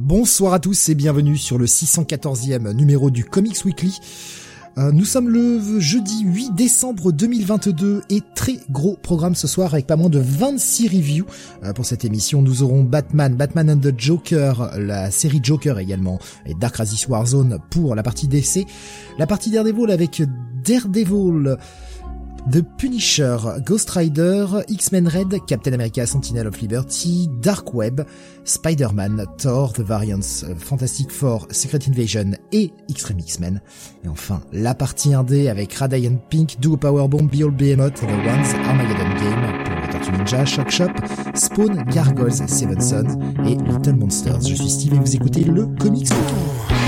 Bonsoir à tous et bienvenue sur le 614e numéro du Comics Weekly. Euh, nous sommes le jeudi 8 décembre 2022 et très gros programme ce soir avec pas moins de 26 reviews euh, pour cette émission. Nous aurons Batman, Batman and the Joker, la série Joker également et Dark Crisis Warzone pour la partie DC. La partie Daredevil avec Daredevil The Punisher, Ghost Rider, X-Men Red, Captain America, Sentinel of Liberty, Dark Web, Spider-Man, Thor, The Variants, Fantastic Four, Secret Invasion et Extreme X-Men. Et enfin, la partie 1D avec Radiant Pink, Duo Powerbomb, Behold Behemoth, The Ones, Armageddon Game, pour les Tortue Ninja, Shock Shop, Spawn, Gargoyles, Seven Sons et Little Monsters. Je suis Steve et vous écoutez le Comics Weekly.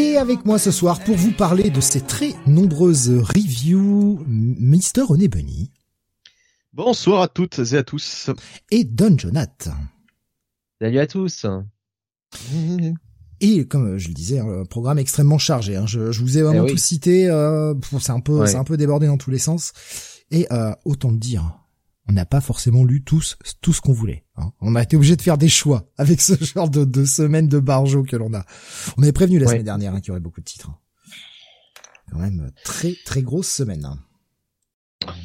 Et avec moi ce soir pour vous parler de ces très nombreuses reviews, Mister René Bunny. Bonsoir à toutes et à tous. Et Don Jonath. Salut à tous. Et comme je le disais, un programme extrêmement chargé. Hein. Je, je, vous ai vraiment eh tout cité. Euh, c'est un peu, c'est un peu débordé dans tous les sens. Et euh, autant le dire, on n'a pas forcément lu tous tout ce qu'on voulait. Hein. On a été obligé de faire des choix avec ce genre de, de semaine de barjo que l'on a. On avait prévenu la semaine dernière hein, qu'il y aurait beaucoup de titres. Quand même très très grosse semaine. Hein.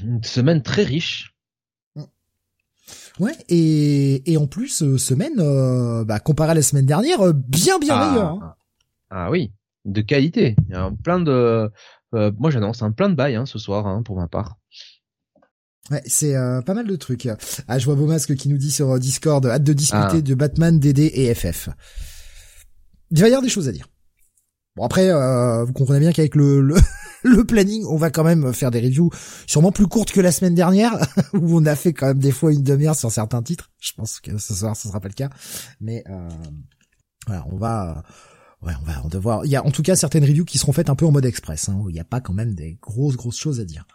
Une semaine très riche. Ouais, et, et en plus, euh, semaine, euh, bah, comparé à la semaine dernière, euh, bien bien ah, meilleure. Hein. Ah oui, de qualité. Il y a plein de... moi j'annonce un plein de bails hein, ce soir hein, pour ma part. Ouais, c'est euh, pas mal de trucs. Ah, je vois Beaumasque qui nous dit sur Discord, hâte de discuter ah. de Batman, DD et FF. Il va y avoir des choses à dire. Bon après, euh, vous comprenez bien qu'avec le, le, le, planning, on va quand même faire des reviews sûrement plus courtes que la semaine dernière, où on a fait quand même des fois une demi-heure sur certains titres. Je pense que ce soir, ce sera pas le cas. Mais euh, voilà, on va... Ouais, on va devoir. Il y a en tout cas certaines reviews qui seront faites un peu en mode express, hein, où il n'y a pas quand même des grosses grosses choses à dire.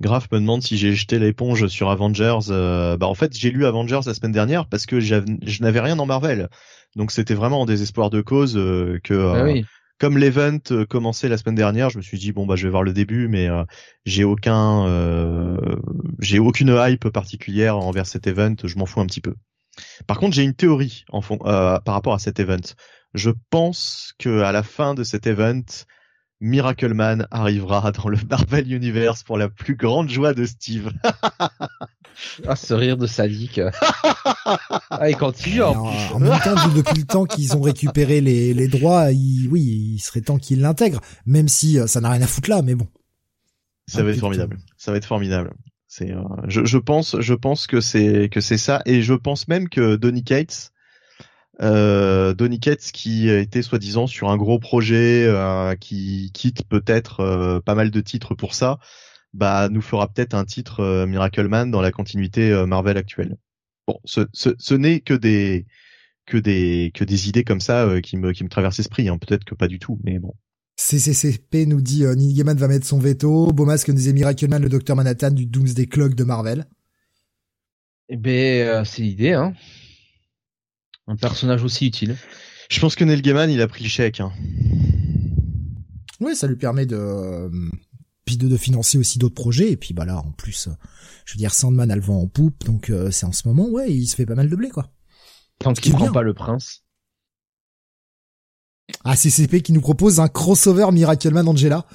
Graf me demande si j'ai jeté l'éponge sur Avengers. Euh, bah en fait, j'ai lu Avengers la semaine dernière parce que je n'avais rien dans Marvel. Donc c'était vraiment en désespoir de cause euh, que ah euh, comme l'event commençait la semaine dernière, je me suis dit bon bah je vais voir le début mais j'ai aucun j'ai aucune hype particulière envers cet event, je m'en fous un petit peu. Par contre, j'ai une théorie en fond, par rapport à cet event. Je pense que à la fin de cet event, Miracle Man arrivera dans le Marvel Universe pour la plus grande joie de Steve. ah, ce rire de sadique. ah, il continue. En, en, même temps, depuis le temps qu'ils ont récupéré les, les droits, il, oui, il serait temps qu'ils l'intègrent, même si euh, ça n'a rien à foutre là, mais bon. Ça va être formidable. Ça va être formidable. C'est, euh, je, je, pense, je pense que c'est que c'est ça, et je pense même que Donny Cates euh, Donny Cates qui était soi-disant sur un gros projet, euh, qui quitte peut-être euh, pas mal de titres pour ça, bah nous fera peut-être un titre euh, Miracle Man dans la continuité euh, Marvel actuelle. Bon, ce, ce, ce n'est que des que des que des idées comme ça qui me qui me traversent l'esprit. Hein. Peut-être que pas du tout, mais bon. CCCP nous dit euh, Neil Gaiman va mettre son veto. Beaumasque nous disait Miracle Man, le Docteur Manhattan du Doomsday Clock de Marvel. Eh ben, c'est l'idée, hein. Un personnage aussi utile. Je pense que Neil Gaiman, il a pris le chèque. Hein. Oui, ça lui permet de puis de, financer aussi d'autres projets et puis bah là en plus je veux dire Sandman a le vent en poupe donc euh, c'est en ce moment ouais il se fait pas mal de blé quoi tant qu'il prend pas le prince ah CCP qui nous propose un crossover Miracle Man Angela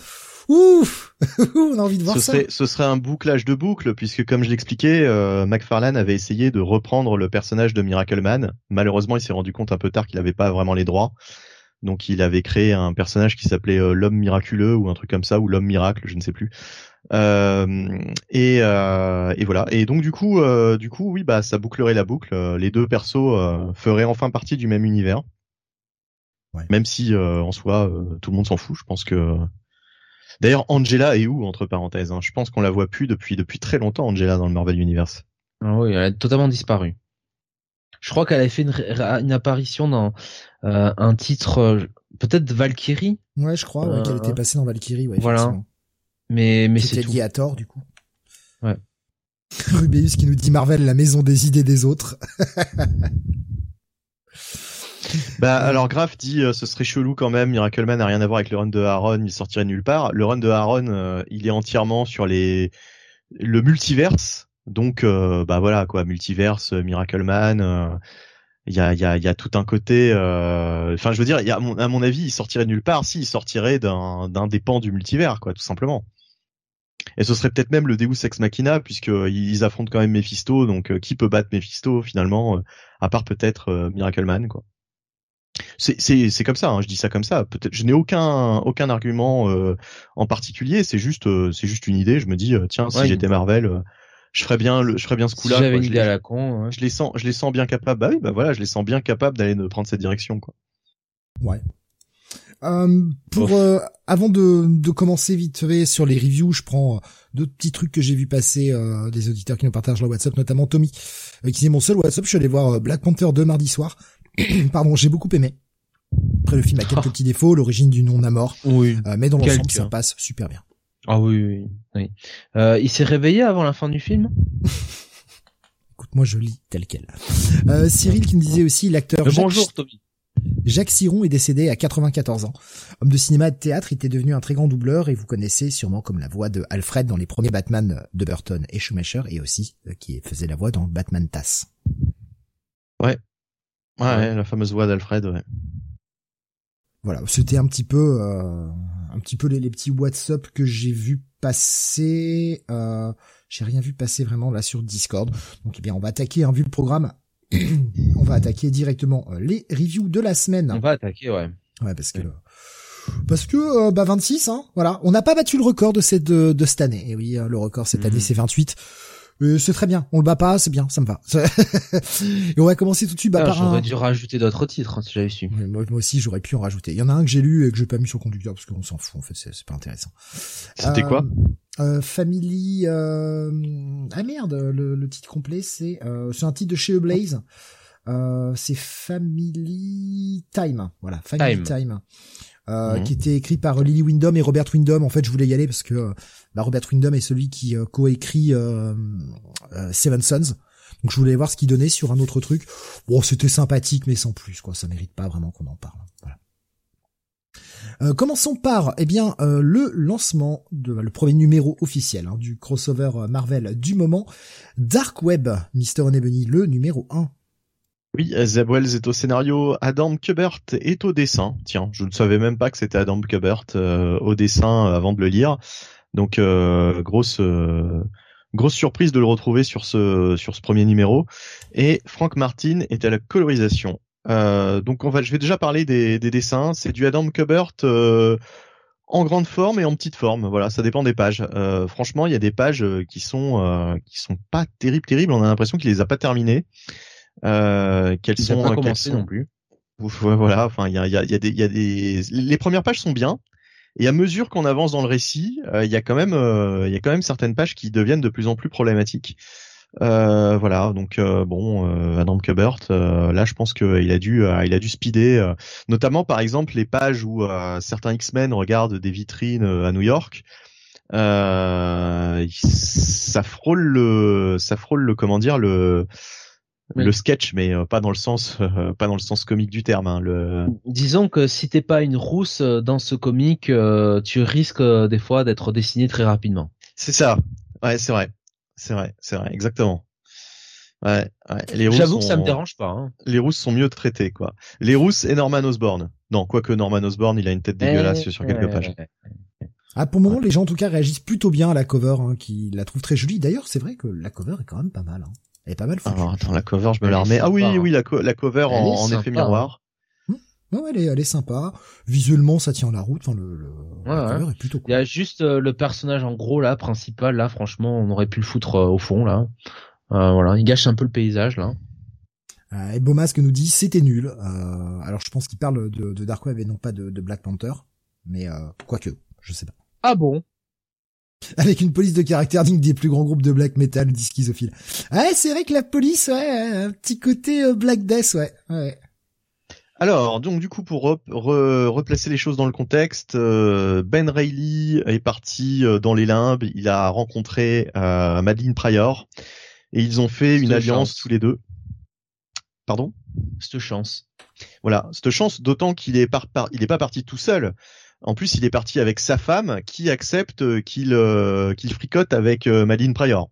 Ouf On a envie de voir ce ça. Serait, ce serait un bouclage de boucle, puisque comme je l'expliquais, euh, McFarlane avait essayé de reprendre le personnage de Miracle Man. Malheureusement, il s'est rendu compte un peu tard qu'il n'avait pas vraiment les droits. Donc il avait créé un personnage qui s'appelait euh, l'homme miraculeux ou un truc comme ça, ou l'homme miracle, je ne sais plus. Euh, et, euh, et voilà. Et donc du coup, euh, du coup, oui, bah ça bouclerait la boucle. Euh, les deux persos euh, feraient enfin partie du même univers. Ouais. Même si euh, en soi, euh, tout le monde s'en fout. Je pense que. D'ailleurs, Angela est où entre parenthèses hein? Je pense qu'on la voit plus depuis depuis très longtemps, Angela dans le Marvel Universe. Ah oui, elle a totalement disparu. Je crois qu'elle avait fait une, apparition dans euh, un titre, euh, peut-être Valkyrie, Ouais, je crois ouais, Euh, qu'elle était passée dans Valkyrie. Ouais, voilà. mais mais c'est lié à Thor, du coup. Ouais. Rubeus qui nous dit Marvel, la maison des idées des autres. Bah alors Graf dit euh, ce serait chelou quand même. Miracleman n'a rien à voir avec le run de Aaron, il sortirait nulle part. Le run de Aaron, euh, il est entièrement sur les le multiverse. Donc euh, bah voilà quoi, multiverse, Miracleman. Il y a tout un côté. Enfin je veux dire, à mon, avis, il sortirait nulle part. Si il sortirait d'un d'un des pans du multivers quoi, tout simplement. Et ce serait peut-être même le Deus Ex Machina puisque euh, ils affrontent quand même Mephisto. Donc qui peut battre Mephisto finalement, à part peut-être Miracleman quoi. C'est c'est c'est comme ça, hein, je dis ça comme ça. Peut-être, je n'ai aucun aucun argument euh, en particulier. C'est juste euh, c'est juste une idée. Je me dis euh, tiens, si Ouais, j'étais Marvel, euh, je ferais bien le je ferais bien ce Si coup-là. j'avais une Je idée à les, la con, ouais. je les sens je les sens bien capables. Bah oui, bah voilà, je les sens bien capables d'aller de prendre cette direction quoi. Ouais. Euh, pour euh, avant de, de commencer vite fait sur les reviews, je prends euh, deux petits trucs que j'ai vu passer euh, des auditeurs qui nous partagent leur WhatsApp, notamment Tommy, euh, qui dit mon seul WhatsApp, je suis allé voir Black Panther 2 mardi soir. Pardon, j'ai beaucoup aimé. Après le film a quelques petits défauts, l'origine du nom Namor, Oui. euh, mais dans l'ensemble ça passe super bien. Ah oui, oui, oui. Euh, il s'est réveillé avant la fin du film? Écoute, moi je lis tel quel. Euh, Cyril qui me disait aussi l'acteur Euh, Jacques, Bonjour Tommy. Jacques Siron est décédé à 94 ans. Homme de cinéma et de théâtre, il était devenu un très grand doubleur et vous connaissez sûrement comme la voix de Alfred dans les premiers Batman de Burton et Schumacher et aussi euh, qui faisait la voix dans Batman TAS. Ouais, ouais, la fameuse voix d'Alfred. Ouais. Voilà, c'était un petit peu, euh, un petit peu les, les petits WhatsApp que j'ai vu passer. Euh, j'ai rien vu passer vraiment là sur Discord. Donc eh bien, on va attaquer, hein, vu le programme. on va attaquer directement euh, les reviews de la semaine. On va attaquer, ouais. Ouais, parce que Ouais. parce que euh, bah 26 hein, voilà, on n'a pas battu le record de cette de, de cette année. Et oui, euh, le record cette Mhm. année c'est 28. Euh, c'est très bien, on le bat pas, c'est bien, ça me va. Et on va commencer tout de suite bah, Ah, par un... J'aurais dû rajouter d'autres titres hein, si j'avais su. Ouais, Moi, moi aussi, j'aurais pu en rajouter. Il y en a un que j'ai lu et que j'ai pas mis sur le conducteur parce qu'on s'en fout. En fait, c'est c'est pas intéressant. C'était Euh, quoi euh, Family. Euh... Ah merde, le, le titre complet, c'est euh, c'est un titre de chez Blaze. Euh, c'est Family Time. Voilà, Family Time. Time. Euh, Mhm. qui était écrit par Lily Wyndham et Robert Wyndham. En fait, je voulais y aller parce que euh, bah, Robert Wyndham est celui qui euh, coécrit euh, euh, Seven Sons. Donc je voulais voir ce qu'il donnait sur un autre truc. Bon, c'était sympathique, mais sans plus, quoi. Ça mérite pas vraiment qu'on en parle. Voilà. Euh, commençons par, eh bien, euh, le lancement de le premier numéro officiel hein, du crossover euh, Marvel du moment, Dark Web, Mister Onebony, le numéro 1. Oui, Zeb est au scénario, Adam Kubert est au dessin. Tiens, je ne savais même pas que c'était Adam Kubert euh, au dessin euh, avant de le lire. Donc euh, grosse grosse surprise de le retrouver sur ce sur ce premier numéro. Et Frank Martin est à la colorisation. Donc on je vais déjà parler des, des dessins. C'est du Adam Kubert en grande forme et en petite forme. Voilà, ça dépend des pages. Franchement, il y a des pages qui sont qui sont pas terribles, terribles. On a l'impression qu'il les a pas terminées. Euh, qu'elles sont, pas qu'elles commencé sont- non plus? Ouf, ouais, voilà, enfin il y a, y, a, y a des, il y a des, les premières pages sont bien. Et à mesure qu'on avance dans le récit, euh, il y a quand même, euh, il y a quand même certaines pages qui deviennent de plus en plus problématiques. Euh, voilà, donc euh, bon, euh, Adam Kubert, euh, là je pense qu'il a dû, euh, il a dû speeder, euh, notamment par exemple les pages où euh, certains X-Men regardent des vitrines euh, à New York. Euh, ça frôle le, ça frôle le, comment dire le, Oui. le sketch, mais euh, pas dans le sens, euh, pas dans le sens comique du terme. Hein, le... Disons que si t'es pas une rousse euh, dans ce comique, euh, tu risques euh, des fois d'être dessiné très rapidement. C'est ça. Ouais, c'est vrai. C'est vrai, c'est vrai, exactement. Ouais, ouais. Les rousses, J'avoue que ça me sont- dérange pas. Hein. les rousses sont mieux traitées, quoi. Les rousses et Norman Osborn. Non, quoique Norman Osborn, il a une tête dégueulasse Eh, sur quelques pages. Ah, pour le moment, les gens en tout cas réagissent plutôt bien à la cover, hein, qui la trouvent très jolie. D'ailleurs, c'est vrai que la cover est quand même pas mal. Hein. Elle est pas mal foutue. Alors, attends, la cover, je me la remets. Ah oui, sympa, hein. oui, la, co- la cover Elle en, sympa, effet miroir. Non, elle est, elle est sympa. Visuellement, ça tient la route. Enfin, le, le ouais, est plutôt cool. Il y a juste euh, le personnage en gros là, principal là. Franchement, on aurait pu le foutre euh, au fond là. Euh, voilà, il gâche un peu le paysage là. Euh, et Beaumasque nous dit c'était nul. alors je pense qu'il parle de, de Dark Web et non pas de, de Black Panther, mais quoique, je sais pas. Ah bon? avec une police de caractère digne des plus grands groupes de black metal, dit schizophile. Ouais, c'est vrai que la police, ouais, un petit côté Black Death, ouais. ouais. Alors, donc du coup, pour replacer les choses dans le contexte, euh, Ben Reilly est parti euh, dans les limbes, il a rencontré euh, Madeline Pryor, et ils ont fait une alliance tous les deux. Pardon? Cette chance. Voilà, cette chance, d'autant qu'il est, par, il est pas parti tout seul. En plus, il est parti avec sa femme, qui accepte qu'il qu'il fricote avec Madeline Pryor.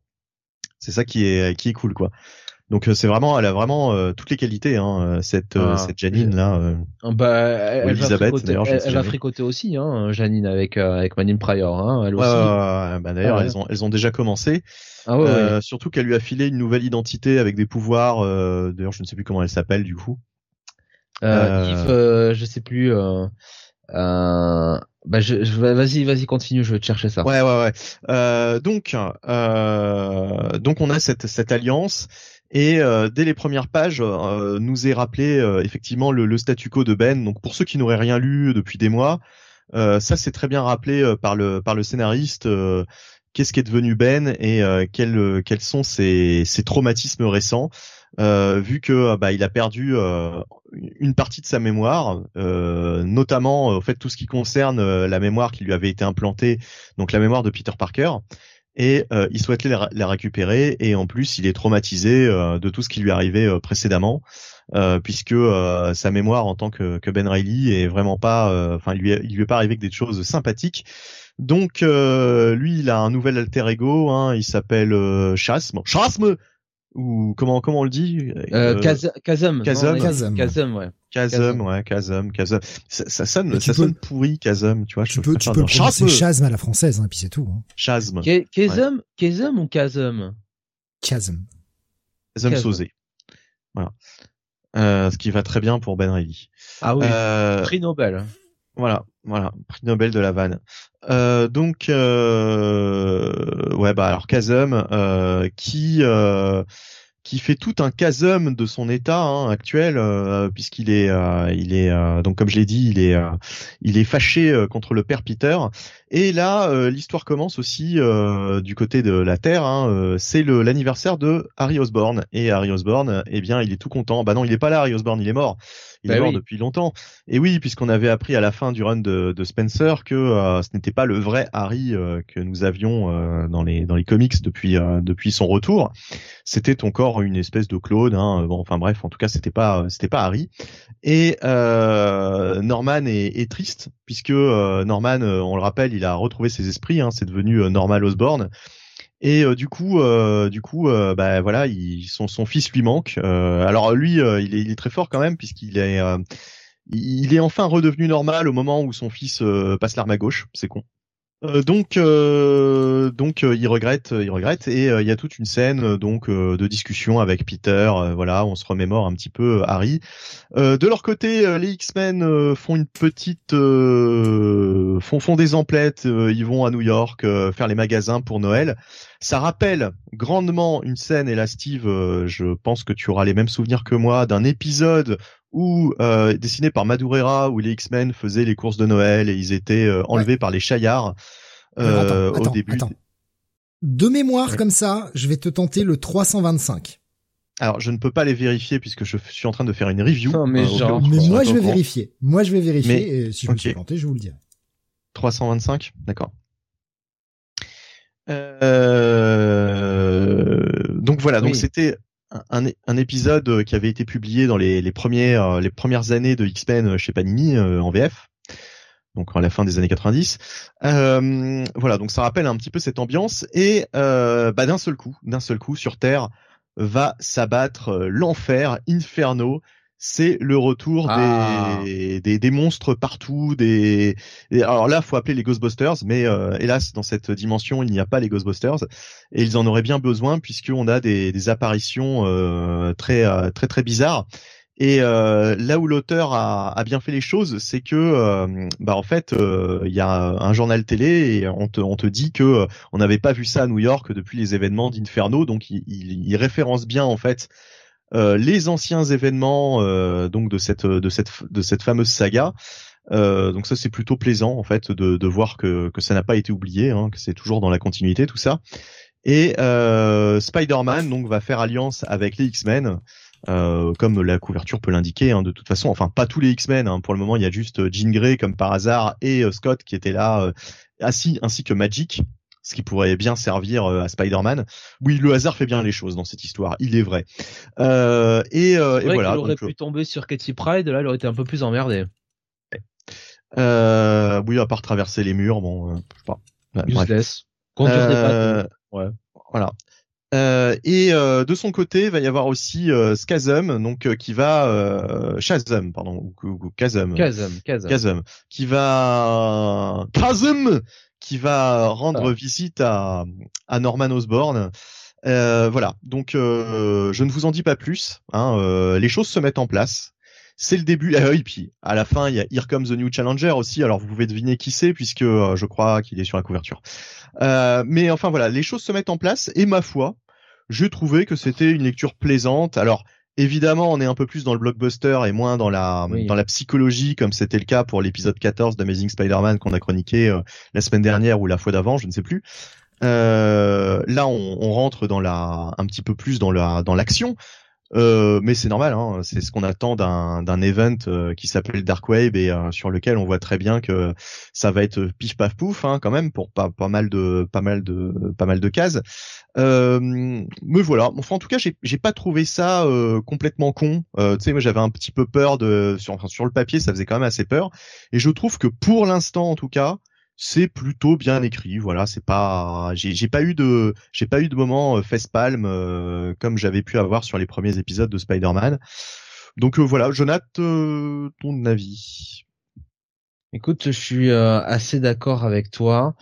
C'est ça qui est qui est cool, quoi. Donc euh, c'est vraiment, elle a vraiment euh, toutes les qualités, hein, euh, cette ah, cette Janine là. Ah, bah, elle, Elisabeth d'ailleurs. Elle, va fricoter aussi, hein, Janine avec avec Manine Pryor, hein, elle aussi. bah d'ailleurs, elles ont elles ont déjà commencé. Ah ouais, Surtout qu'elle lui a filé une nouvelle identité avec des pouvoirs. d'ailleurs, je ne sais plus comment elle s'appelle du coup. Euh, Yves, je sais plus. Euh, bah je, vas-y vas-y continue je vais te chercher ça ouais ouais ouais euh, donc euh, donc on a cette cette alliance et euh, dès les premières pages, euh, nous est rappelé euh, effectivement le, le, statu quo de Ben. Donc pour ceux qui n'auraient rien lu depuis des mois, ça c'est très bien rappelé par le par le scénariste. Qu'est-ce qui est devenu Ben et quels quels sont ses, ses traumatismes récents, vu que bah, il a perdu une partie de sa mémoire, notamment au fait tout ce qui concerne la mémoire qui lui avait été implantée, donc la mémoire de Peter Parker et euh, il souhaite la, récupérer et en plus il est traumatisé euh, de tout ce qui lui arrivait euh, précédemment puisque sa mémoire en tant que, que Ben Reilly est vraiment pas enfin lui il lui est pas arrivé que des choses sympathiques. Donc lui il a un nouvel alter ego hein, il s'appelle Chasm Chasm ou comment comment on le dit euh, Kazum Kazum Kazum ouais. Kazum ouais Kazum Kazum ça, ça sonne ça sonne pourri Kazum tu vois tu peux tu peux prononcer Chasm à la française hein, puis c'est tout hein. Chasm Kazum Kazum ou Kazum Kazum Kazum Sosé voilà. Euh, ce qui va très bien pour Ben Reilly. Ah oui. Euh, prix Nobel. voilà, voilà, prix Nobel de la vanne. Euh, donc, euh, ouais, bah alors Kazum, euh, qui euh, qui fait tout un chasm de son état hein, actuel, euh, puisqu'il est, il est, donc comme je l'ai dit, il est, il est fâché contre le père Peter. Et là, l'histoire commence aussi du côté de la Terre. Hein, c'est l'anniversaire de Harry Osborn et Harry Osborn, eh bien, il est tout content. Bah non, il est pas là, Harry Osborn, il est mort. Il est bah mort depuis longtemps. Et oui, puisqu'on avait appris à la fin du run de, de Spencer que ce n'était pas le vrai Harry que nous avions dans les dans les comics depuis depuis son retour. C'était encore une espèce de clone. Hein. Bon, enfin bref, en tout cas, c'était pas c'était pas Harry. Et euh, Norman est, triste puisque euh, Norman, euh, on le rappelle, il a retrouvé ses esprits. Hein. c'est devenu Normal Osborn. Et du coup, du coup, bah voilà, il, son, son fils lui manque. alors lui, il est, il, est, très fort quand même puisqu'il est, il est enfin redevenu normal au moment où son fils passe l'arme à gauche. C'est con. Euh, donc, euh, donc euh, il regrette, il regrette, et il y a toute une scène donc de discussion avec Peter. voilà, on se remémore un petit peu Harry. de leur côté, les X-Men font une petite, font font des emplettes. ils vont à New York faire les magasins pour Noël. Ça rappelle grandement une scène, et là Steve, je pense que tu auras les mêmes souvenirs que moi d'un épisode où euh, dessiné par Madureira où les X-Men faisaient les courses de Noël et ils étaient euh, enlevés par les chaillards euh, au début. De mémoire comme ça, je vais te tenter le 325. Alors, je ne peux pas les vérifier puisque je suis en train de faire une review. mais, euh, mais moi, je vais vérifier. Moi, je vais vérifier et si je me suis planté, je vous le dirai. 325, d'accord. Euh... Donc voilà, donc c'était un, épisode euh, qui avait été publié dans les, premières euh, les premières années de X-Men euh, chez Panini en VF donc à la fin des années 90. voilà, donc ça rappelle un petit peu cette ambiance et bah, d'un seul coup, d'un seul coup sur Terre va s'abattre l'enfer, Inferno, c'est le retour ah. des, des, monstres partout. Des, alors là, faut appeler les Ghostbusters, mais euh, hélas, dans cette dimension, il n'y a pas les Ghostbusters, et ils en auraient bien besoin puisqu'on a des, des apparitions euh, très euh, très très bizarres. Et euh, là où l'auteur a, a, bien fait les choses, c'est que euh, bah en fait il y a un journal télé et on te, on te dit que on n'avait pas vu ça à New York depuis les événements d'Inferno, donc il, il, il, référence bien en fait les anciens événements donc de cette de cette de cette fameuse saga. donc ça c'est plutôt plaisant en fait de, de voir que, que ça n'a pas été oublié, hein, que c'est toujours dans la continuité tout ça. Et euh, Spider-Man donc va faire alliance avec les X-Men, euh, comme la couverture peut l'indiquer. Hein, de toute façon, enfin pas tous les X-Men. Hein, pour le moment, il y a juste euh, Jean Grey comme par hasard et euh, Scott qui étaient là, euh, assis, ainsi que Magic, ce qui pourrait bien servir à Spider-Man. Oui, le hasard fait bien les choses dans cette histoire, il est vrai. et, et voilà. Il aurait pu tomber sur Katy Pride, là, il aurait été un peu plus emmerdé. oui, à part traverser les murs, bon, je sais pas. Useless. Conduire des pattes. Ouais. Voilà. Euh, et euh, de son côté, il va y avoir aussi euh, donc euh, qui va euh, Shazam, pardon, ou, ou Kazum, Kazum, qui va Kazum, qui va rendre ah. visite à, à Norman Osborn. voilà, donc je ne vous en dis pas plus. Hein, les choses se mettent en place c'est le début. Ah oui, puis à la fin, il y a Here Comes the New Challenger aussi. Alors vous pouvez deviner qui c'est puisque euh, je crois qu'il est sur la couverture. Euh, mais enfin voilà, les choses se mettent en place et ma foi, je trouvais que c'était une lecture plaisante. Alors évidemment, on est un peu plus dans le blockbuster et moins dans la dans la psychologie comme c'était le cas pour l'épisode 14 d'Amazing Spider-Man qu'on a chroniqué euh, la semaine dernière ou la fois d'avant, je ne sais plus. là, on, on, rentre dans la un petit peu plus dans la dans l'action. Euh, mais c'est normal, hein, c'est ce qu'on attend d'un d'un event euh, qui s'appelle Dark Wave et euh, sur lequel on voit très bien que ça va être pif paf pouf hein, quand même pour pas pas mal de pas mal de pas mal de cases. mais voilà, enfin en tout cas j'ai j'ai pas trouvé ça complètement con. tu sais moi j'avais un petit peu peur de sur enfin, sur le papier ça faisait quand même assez peur et je trouve que pour l'instant en tout cas c'est plutôt bien écrit. Voilà, c'est pas, j'ai pas eu de, j'ai pas eu de moment euh, face palm euh, comme j'avais pu avoir sur les premiers épisodes de Spider-Man. Donc euh, voilà, Jonathan, ton avis? Écoute, je suis assez d'accord avec toi.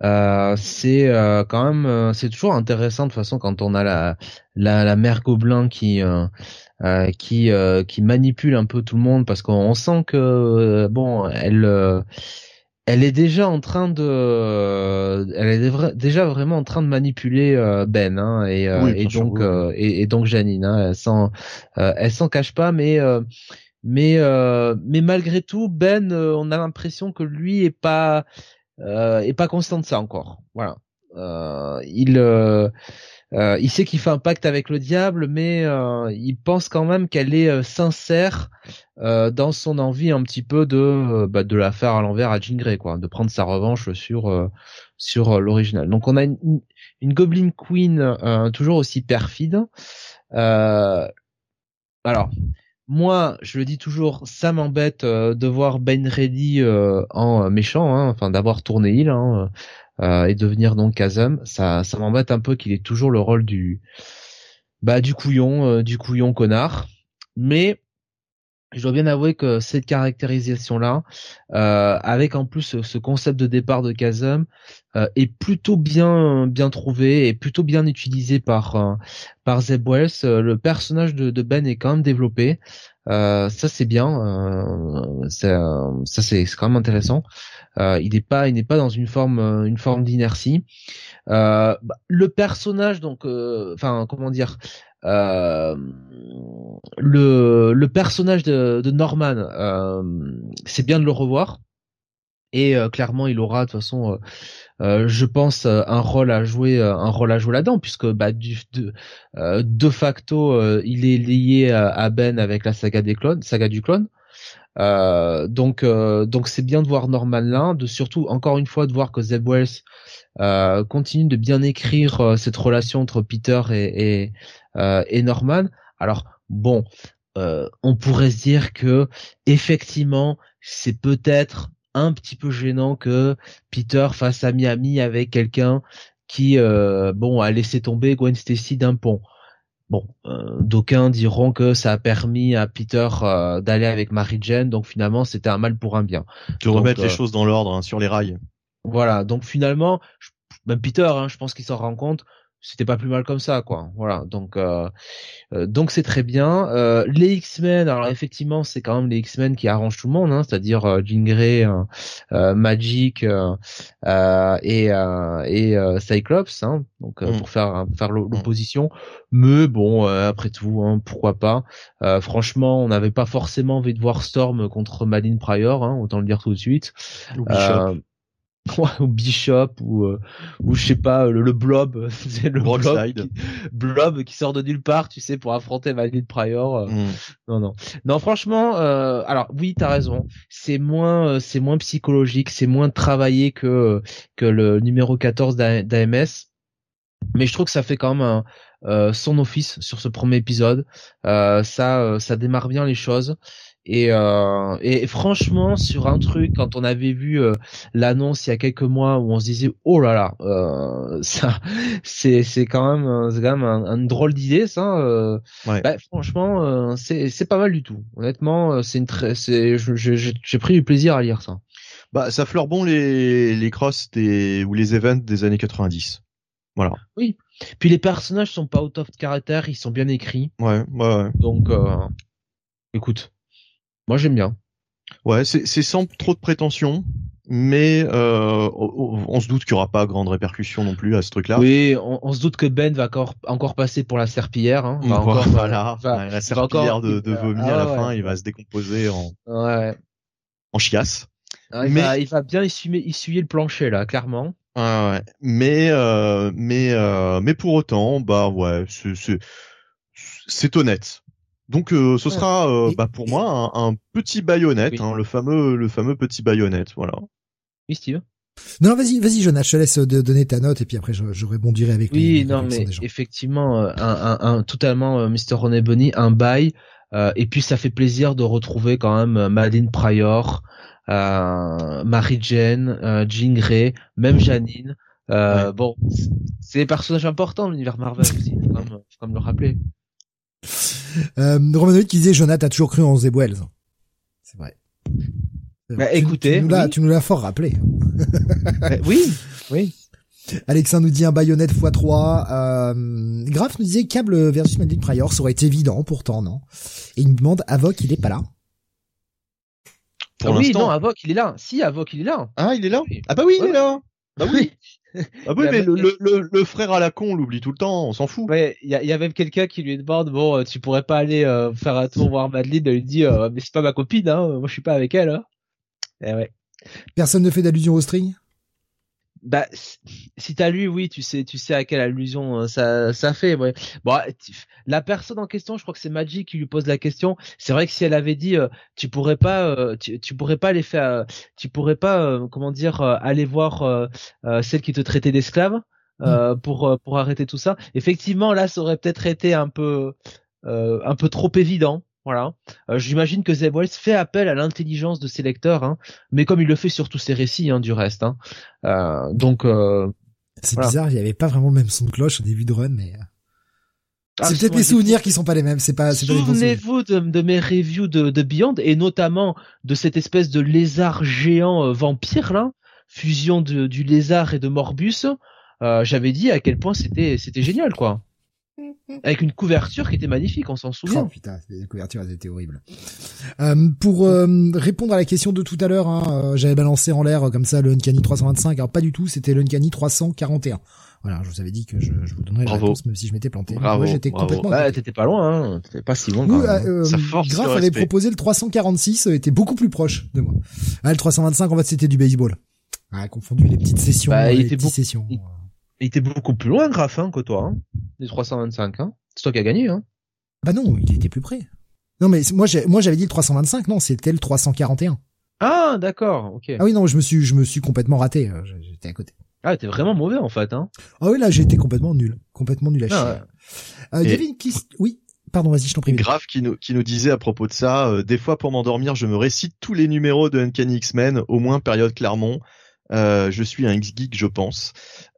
c'est quand même, c'est toujours intéressant de toute façon quand on a la la, la mère gobelin qui qui qui manipule un peu tout le monde parce qu'on sent que bon, elle elle est déjà en train de, elle est déjà vraiment en train de manipuler euh, Ben hein, et, euh, et donc euh, et, donc Janine. Hein, elle s'en, elle s'en cache pas, mais mais mais malgré tout, Ben, on a l'impression que lui est pas est pas constant de ça encore. Voilà. il euh, il sait qu'il fait un pacte avec le diable, mais euh, il pense quand même qu'elle est euh, sincère dans son envie un petit peu de bah, de la faire à l'envers à Jean quoi, de prendre sa revanche sur sur l'original. Donc on a une, une Goblin Queen toujours aussi perfide. alors moi, je le dis toujours, ça m'embête de voir Ben Ready en méchant, hein, enfin d'avoir tourné il. Hein, et devenir donc Kazam, ça, ça m'embête un peu qu'il ait toujours le rôle du, bah, du couillon, euh, du couillon connard. Mais je dois bien avouer que cette caractérisation-là, euh, avec en plus ce concept de départ de Kazam, est plutôt bien bien trouvé et plutôt bien utilisé par par Zeb Wells. le personnage de, de, Ben est quand même développé. ça c'est bien, ça c'est quand même intéressant. Euh, il n'est pas, il n'est pas dans une forme, euh, une forme d'inertie. Euh, bah, le personnage, donc, enfin, comment dire, le personnage de, Norman, c'est bien de le revoir. Et clairement, il aura de toute façon, je pense, un rôle à jouer, un rôle à jouer là-dedans, puisque bah, de, de facto, il est lié à, Ben avec la saga des clones, saga du clone. Euh, donc euh, donc c'est bien de voir Norman là, de surtout encore une fois de voir que Zeb Wells euh, continue de bien écrire cette relation entre Peter et et, Norman. Alors bon, on pourrait se dire que effectivement c'est peut-être un petit peu gênant que Peter fasse ami-ami avec quelqu'un qui bon a laissé tomber Gwen Stacy d'un pont. Bon, euh, d'aucuns diront que ça a permis à Peter euh, d'aller avec Mary Jane, donc finalement c'était un mal pour un bien. De remettre les euh, choses dans l'ordre hein, sur les rails. Voilà, donc finalement, même Peter, hein, je pense qu'il s'en rend compte. C'était pas plus mal comme ça quoi. Voilà. Donc euh, euh, donc c'est très bien. Euh, les X-Men alors effectivement c'est quand même les X-Men qui arrangent tout le monde hein, c'est-à-dire euh, Jean Grey Magic et et Cyclops hein, donc mm. pour faire faire mm. l'opposition. Mais bon après tout hein, pourquoi pas. Franchement on n'avait pas forcément envie de voir Storm contre Madeline Pryor hein, autant le dire tout de suite. Ou Bishop ou euh, ou je sais pas le, Blob c'est le Blob qui, Blob qui sort de nulle part tu sais pour affronter Madeline Pryor euh. mm. non non. Non franchement euh, alors oui t'as raison. C'est moins euh, c'est moins psychologique c'est moins travaillé que que le numéro 14 d'AMS mais je trouve que ça fait quand même un, son office sur ce premier épisode. Ça ça démarre bien les choses et, euh, et franchement, sur un truc, quand on avait vu euh, l'annonce il y a quelques mois où on se disait oh là là, euh, ça, c'est c'est quand même c'est quand même un, un drôle d'idée ça. Ouais. bah, franchement, c'est c'est pas mal du tout. Honnêtement, c'est une très, c'est j'ai pris du plaisir à lire ça. Bah ça fleure bon les les crosses des ou les events des années 90. Voilà. Oui. Puis les personnages sont pas out of character, ils sont bien écrits. Ouais, ouais, ouais. Donc, écoute, moi, j'aime bien. Ouais, c'est sans trop de prétention, mais euh, on se doute qu'il y aura pas grande répercussion non plus à ce truc-là. Oui, on, se doute que Ben va encore, encore passer pour la serpillière. Hein. Va encore, voilà, la serpillière de, de vomi à la ah fin, il va se décomposer en, ouais. en chiasse. Ah, il, mais... va, il va bien essuyer, essuyer le plancher là, clairement. Ouais, mais euh, mais euh, mais pour autant, bah ouais, c'est honnête. Donc euh, ce sera euh, bah, pour moi un, petit baïonnette, hein, le fameux le fameux petit baïonnette, voilà. Oui, Steve. Non, vas-y, vas-y, Jonas, je te laisse donner ta note et puis après je, je répondrai avec oui, les, non, mais effectivement, euh, un, un, un totalement Mr. René Bonny, un bail, et puis ça fait plaisir de retrouver quand même Madeleine Pryor, euh, Mary Jane, Jean Grey, même Janine. Bon, c'est des personnages importants l'univers Marvel aussi, faut quand même, faut quand même le rappeler. Euh, Romanoïd qui disait Jonathan a toujours cru en Zeb Wells. C'est vrai. Bah, écoutez, tu, nous l'as fort rappelé. oui, oui. Alexandre nous dit un baïonnette x3. Euh, Graf nous disait câble versus Madeline Pryor, ça aurait été évident pourtant, non? Et il me demande Avoc, il est pas là? Pour ah oui, non, Avoc, il est là. Si, Avoc, il est là. Ah, il est là? Ah bah oui, il est là. Bah oui. Ah oui, mais le, le, le, frère à la con, on l'oublie tout le temps, on s'en fout. Ouais, il y a, y a, même quelqu'un qui lui demande, bon, euh, tu pourrais pas aller euh, faire un tour voir Madeleine, elle lui dit, euh, mais c'est pas ma copine, hein, moi je suis pas avec elle. Hein. Et eh ouais. Personne ne fait d'allusion au string? Bah, si t'as lu, oui, tu sais, tu sais à quelle allusion euh, ça, ça fait. Ouais. Bon, la personne en question, je crois que c'est Magic qui lui pose la question. C'est vrai que si elle avait dit, euh, tu pourrais pas, euh, tu, tu, pourrais pas les faire, tu pourrais pas, comment dire, aller voir celle qui te traitait d'esclave mm. pour pour arrêter tout ça. Effectivement, là, ça aurait peut-être été un peu, un peu trop évident. Voilà. Euh, j'imagine que Zeb Wells fait appel à l'intelligence de ses lecteurs, hein, mais comme il le fait sur tous ses récits, hein, du reste. Hein. Euh, donc. Euh, c'est bizarre, il n'y avait pas vraiment le même son de cloche au début de run, mais. Ah, c'est peut-être mes souvenirs qui sont pas les mêmes. C'est pas. Souvenez-vous de, de, mes reviews de, de, Beyond et notamment de cette espèce de lézard géant vampire là, fusion du lézard et de Morbus. J'avais dit à quel point c'était c'était génial quoi. Avec une couverture qui était magnifique, on s'en souvient. Oh putain, les couvertures elles étaient horribles. Euh, pour euh, répondre à la question de tout à l'heure, hein, euh, j'avais balancé en l'air comme ça le Uncanny 325. Alors pas du tout, c'était le Uncanny 341. Voilà, je vous avais dit que je, je vous donnerais la réponse même si je m'étais planté. Bravo, j'étais complètement. Ah, t'étais pas loin, hein. T'étais pas si loin. Quand euh, Graf avait proposé le 346, était beaucoup plus proche de moi. Ah, le 325 en fait c'était du baseball. Ah, confondu les petites sessions, bah, il était petites sessions. Il était beaucoup plus loin, Graf, hein, que toi, hein, des 325. Hein. C'est toi qui as gagné. Hein. Bah non, il était plus près. Non, mais moi, moi, j'avais dit le 325. Non, c'était le 341. Ah, d'accord. Ok. Ah oui, non, je me suis, je me suis complètement raté. Euh, j'étais à côté. Ah, t'es vraiment mauvais en fait. Hein. Ah oui, là, j'ai été complètement nul, complètement nul à ah, chier. Euh, il y avait une Oui. Pardon, vas-y, je t'en prie. Grave qui nous, qui nous disait à propos de ça, euh, des fois pour m'endormir, je me récite tous les numéros de Uncanny X-Men, au moins période Clermont. Euh, je suis un X-Geek, je pense.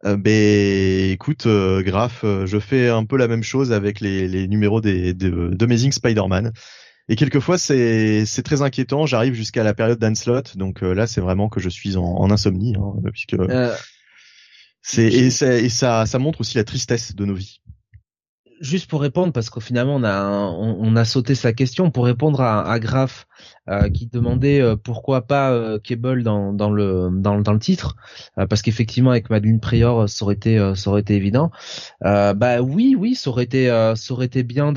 Euh, ben, écoute, euh, Graf, euh, je fais un peu la même chose avec les, les numéros des, d'Amazing Spider-Man. Et quelquefois, c'est, c'est très inquiétant. J'arrive jusqu'à la période d'Anslot, donc là, c'est vraiment que je suis en, en insomnie, hein, puisque C'est et, ça, et ça, ça montre aussi la tristesse de nos vies juste pour répondre, parce qu'au finalement on a on, a sauté sa question pour répondre à, à Graf euh, qui demandait euh, pourquoi pas euh, Cable dans, dans le dans, dans le titre, parce qu'effectivement avec Madeleine Prior ça aurait été ça aurait été évident. bah oui oui ça aurait été ça aurait été bien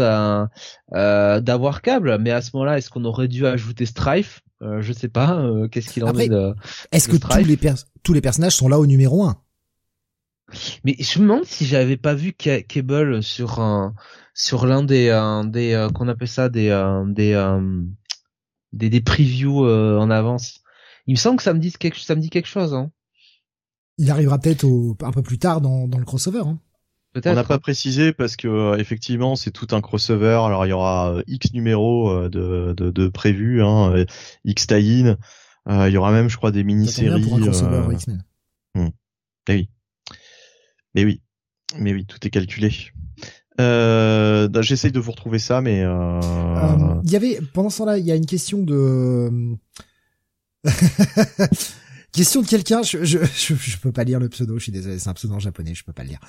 d'avoir Cable, mais à ce moment-là est-ce qu'on aurait dû ajouter Strife? Je sais pas. Qu'est-ce qu'il en est de Est-ce que tous les tous les personnages sont là au numéro 1 mais je me demande si j'avais pas vu Cable sur un sur l'un des des euh, qu'on appelle ça des euh, des, euh, des des previews en avance. Il me semble que ça me dit quelque ça me dit quelque chose. Hein. Il arrivera peut-être un peu plus tard dans dans le crossover. Hein. On n'a pas précisé parce que effectivement c'est tout un crossover. Alors il y aura X numéros de de, de prévus, hein, X tie-in. il y aura même je crois des mini-séries. Pour un crossover X-Men. Eh oui. Mais oui, mais oui, tout est calculé. Euh, J'essaye de vous retrouver ça, mais euh... euh il y avait pendant ce temps-là, il y a une question de question de quelqu'un. Je, je, je, peux pas lire le pseudo. Je suis désolé, c'est un pseudo en japonais, je peux pas le lire.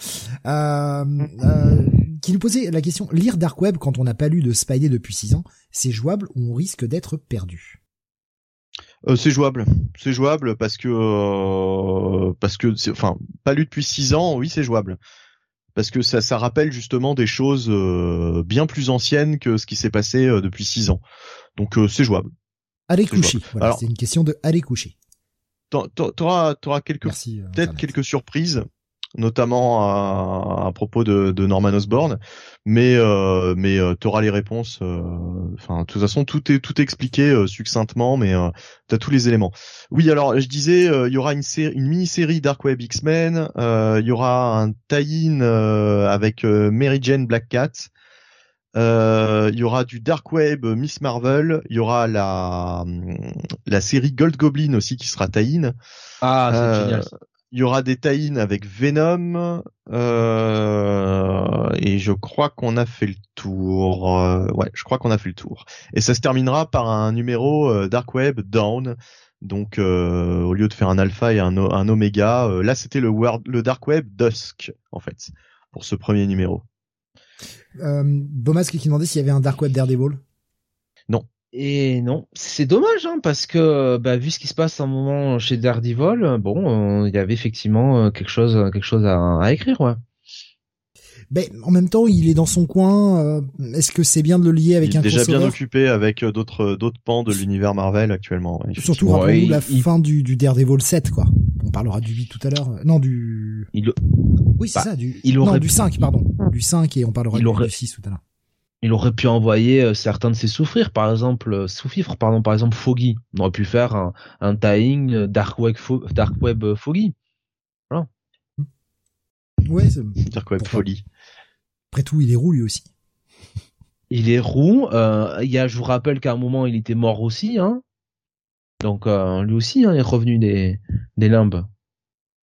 Euh, euh, qui nous posait la question lire Dark Web quand on n'a pas lu de Spidey depuis 6 ans, c'est jouable ou on risque d'être perdu? Euh, c'est jouable, c'est jouable parce que euh, parce que enfin pas lu depuis six ans, oui c'est jouable parce que ça ça rappelle justement des choses euh, bien plus anciennes que ce qui s'est passé depuis six ans. Donc c'est jouable. Allez coucher. Voilà, c'est une question de aller coucher. T'auras t'auras quelques peut-être quelques surprises notamment à, propos de, de, Norman Osborn, mais euh, mais euh, tu auras les réponses. Euh, enfin, de toute façon, tout est tout est expliqué euh, succinctement, mais euh, tu as tous les éléments. Oui, alors je disais, il y aura une série, une mini-série Dark Web X-Men, il y aura un tie-in avec Mary Jane Black Cat. Il y aura du Dark Web Miss Marvel, il y aura la la série Gold Goblin aussi qui sera tie-in. Ah, c'est génial. Il y aura des tie avec Venom euh, et je crois qu'on a fait le tour. Euh, ouais, je crois qu'on a fait le tour. Et ça se terminera par un numéro euh, Dark Web Down. Donc au lieu de faire un alpha et un, un oméga, là c'était le, le Dark Web Dusk en fait pour ce premier numéro. Euh, Bomasque qui demandait s'il y avait un Dark Web Daredevil. Non. Et non, c'est dommage hein, parce que bah, vu ce qui se passe en moment chez Daredevil, bon, euh, il y avait effectivement euh, quelque chose, quelque chose à, à écrire, ouais. Ben, en même temps, il est dans son coin. Euh, est-ce que c'est bien de le lier avec il est déjà bien occupé avec d'autres d'autres pans de l'univers Marvel actuellement. Surtout rappelons-nous la fin du, du Daredevil 7, quoi. On parlera du 8 tout à l'heure. Non, du. Il... Oui, c'est bah, ça. Du. Il aurait... Non, du 5, pardon. Du 5 et on parlera du, aurait... 6 tout à l'heure il aurait pu envoyer euh, certains de ses souffrir, par exemple, euh, souffrir, pardon, par exemple Foggy. On aurait pu faire un, un tying euh, Dark Web, Dark Web Foggy. Voilà. Ouais, Dark Web Folie. Après tout, il est roux lui aussi. Il est roux. Euh, il y a, je vous rappelle qu'à un moment, il était mort aussi, hein. Donc lui aussi, hein, il est revenu des des limbes.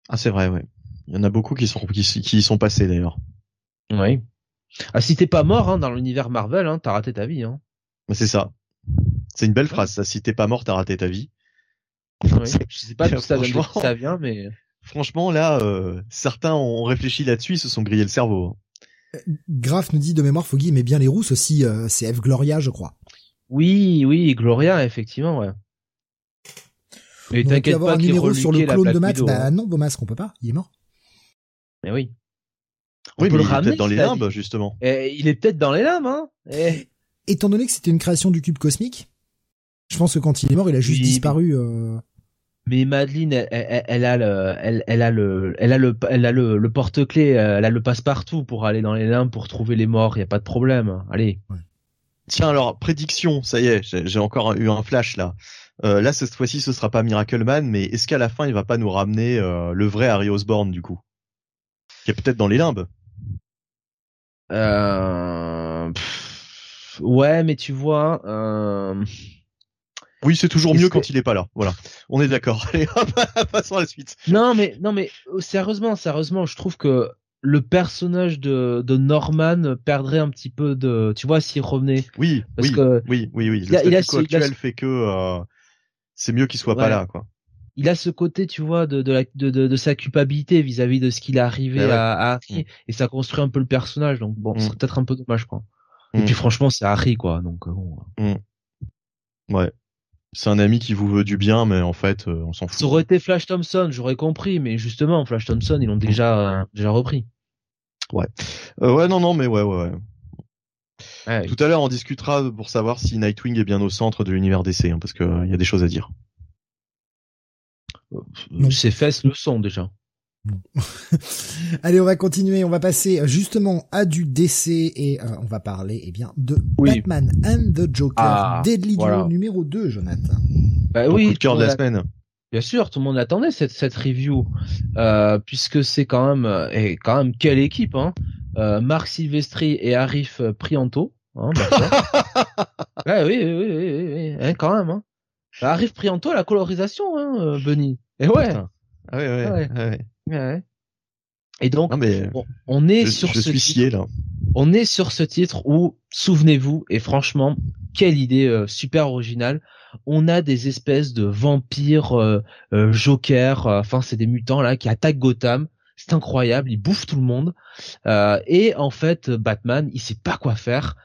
Ah, c'est vrai, ouais. Il y en a beaucoup qui sont qui, qui y sont passés d'ailleurs. Oui. Ah, si t'es pas mort hein, dans l'univers Marvel, hein, t'as raté ta vie. Hein. C'est ça. C'est une belle phrase, ça. Si t'es pas mort, t'as raté ta vie. Oui, je sais pas d'où ça, ça, vient, mais franchement, là, euh, certains ont réfléchi là-dessus, ils se sont grillés le cerveau. Euh, Graf nous dit de mémoire, Foggy mais bien les rousses aussi. Euh, c'est F Gloria, je crois. Oui, oui, Gloria, effectivement, ouais. Mais t'inquiète pas, un numéro sur le clone de Max. Bah non, Bomas, qu'on peut pas. Il est mort. Mais oui oui, mais il est peut-être dans les limbes, justement. Eh, il est peut-être dans les limbes, hein. Eh. Étant donné que c'était une création du cube cosmique, je pense que quand il est mort, il a juste disparu. Euh... Mais Madeline, elle, elle, a le, elle, elle, a le, elle a le, elle a le, le porte-clés, elle a le passe-partout pour aller dans les limbes pour trouver les morts. Il y a pas de problème. Allez. Tiens, alors prédiction, ça y est, j'ai encore eu un flash là. Euh, là, cette fois-ci, ce sera pas Miracle Man, mais est-ce qu'à la fin, il va pas nous ramener euh, le vrai Harry Osborn du coup, qui est peut-être dans les limbes euh... ouais, mais tu vois. Euh... Oui, c'est toujours mieux quand il est pas là. Voilà, on est d'accord. Allez, passons à la suite. Non, mais non, mais euh, sérieusement, sérieusement, je trouve que le personnage de, de Norman perdrait un petit peu de, tu vois, s'il revenait. Oui, Parce oui, que oui, oui, oui. Le il a, il a, actuel fait que euh, c'est mieux qu'il soit pas là, quoi il a ce côté, tu vois, de de, la, de, de, sa culpabilité vis-à-vis de ce qu'il est arrivé eh à, à, Harry, mm. et ça construit un peu le personnage. Donc bon, c'est mm. peut-être un peu dommage, quoi. Et puis franchement, c'est Harry, quoi. Donc bon. Ouais. C'est un ami qui vous veut du bien, mais en fait, on s'en fout. Ça aurait été Flash Thompson, j'aurais compris, mais justement, Flash Thompson, ils l'ont déjà déjà repris. Ouais. ouais, non, non, mais ouais, ouais, ouais. Tout à l'heure, on discutera pour savoir si Nightwing est bien au centre de l'univers DC, hein, parce qu'il euh, y a des choses à dire. Euh, Ses fesses le sont déjà. Allez, on va continuer. On va passer euh, justement à du DC et on va parler eh bien de Batman and the Joker, ah, Deadly Duo numéro 2, Jonathan. Bah oui, coup de cœur de la semaine. Bien sûr, tout le monde attendait cette cette review puisque c'est quand même et quand même quelle équipe hein. Marc Silvestri et Arif Prianto Hein, ouais, oui, oui, oui, oui, hein, quand même. Hein. Ça arrive Prianto à la colorisation, hein, euh, Benny. Et ouais. Ah ouais, ouais, ouais. ouais. Et donc, on, est sur ce titre. là. On est sur ce titre où, souvenez-vous, et franchement, quelle idée euh, super originale. On a des espèces de vampires, euh, euh Joker, enfin c'est des mutants là qui attaquent Gotham. C'est incroyable, ils bouffent tout le monde. et en fait, Batman, il sait pas quoi faire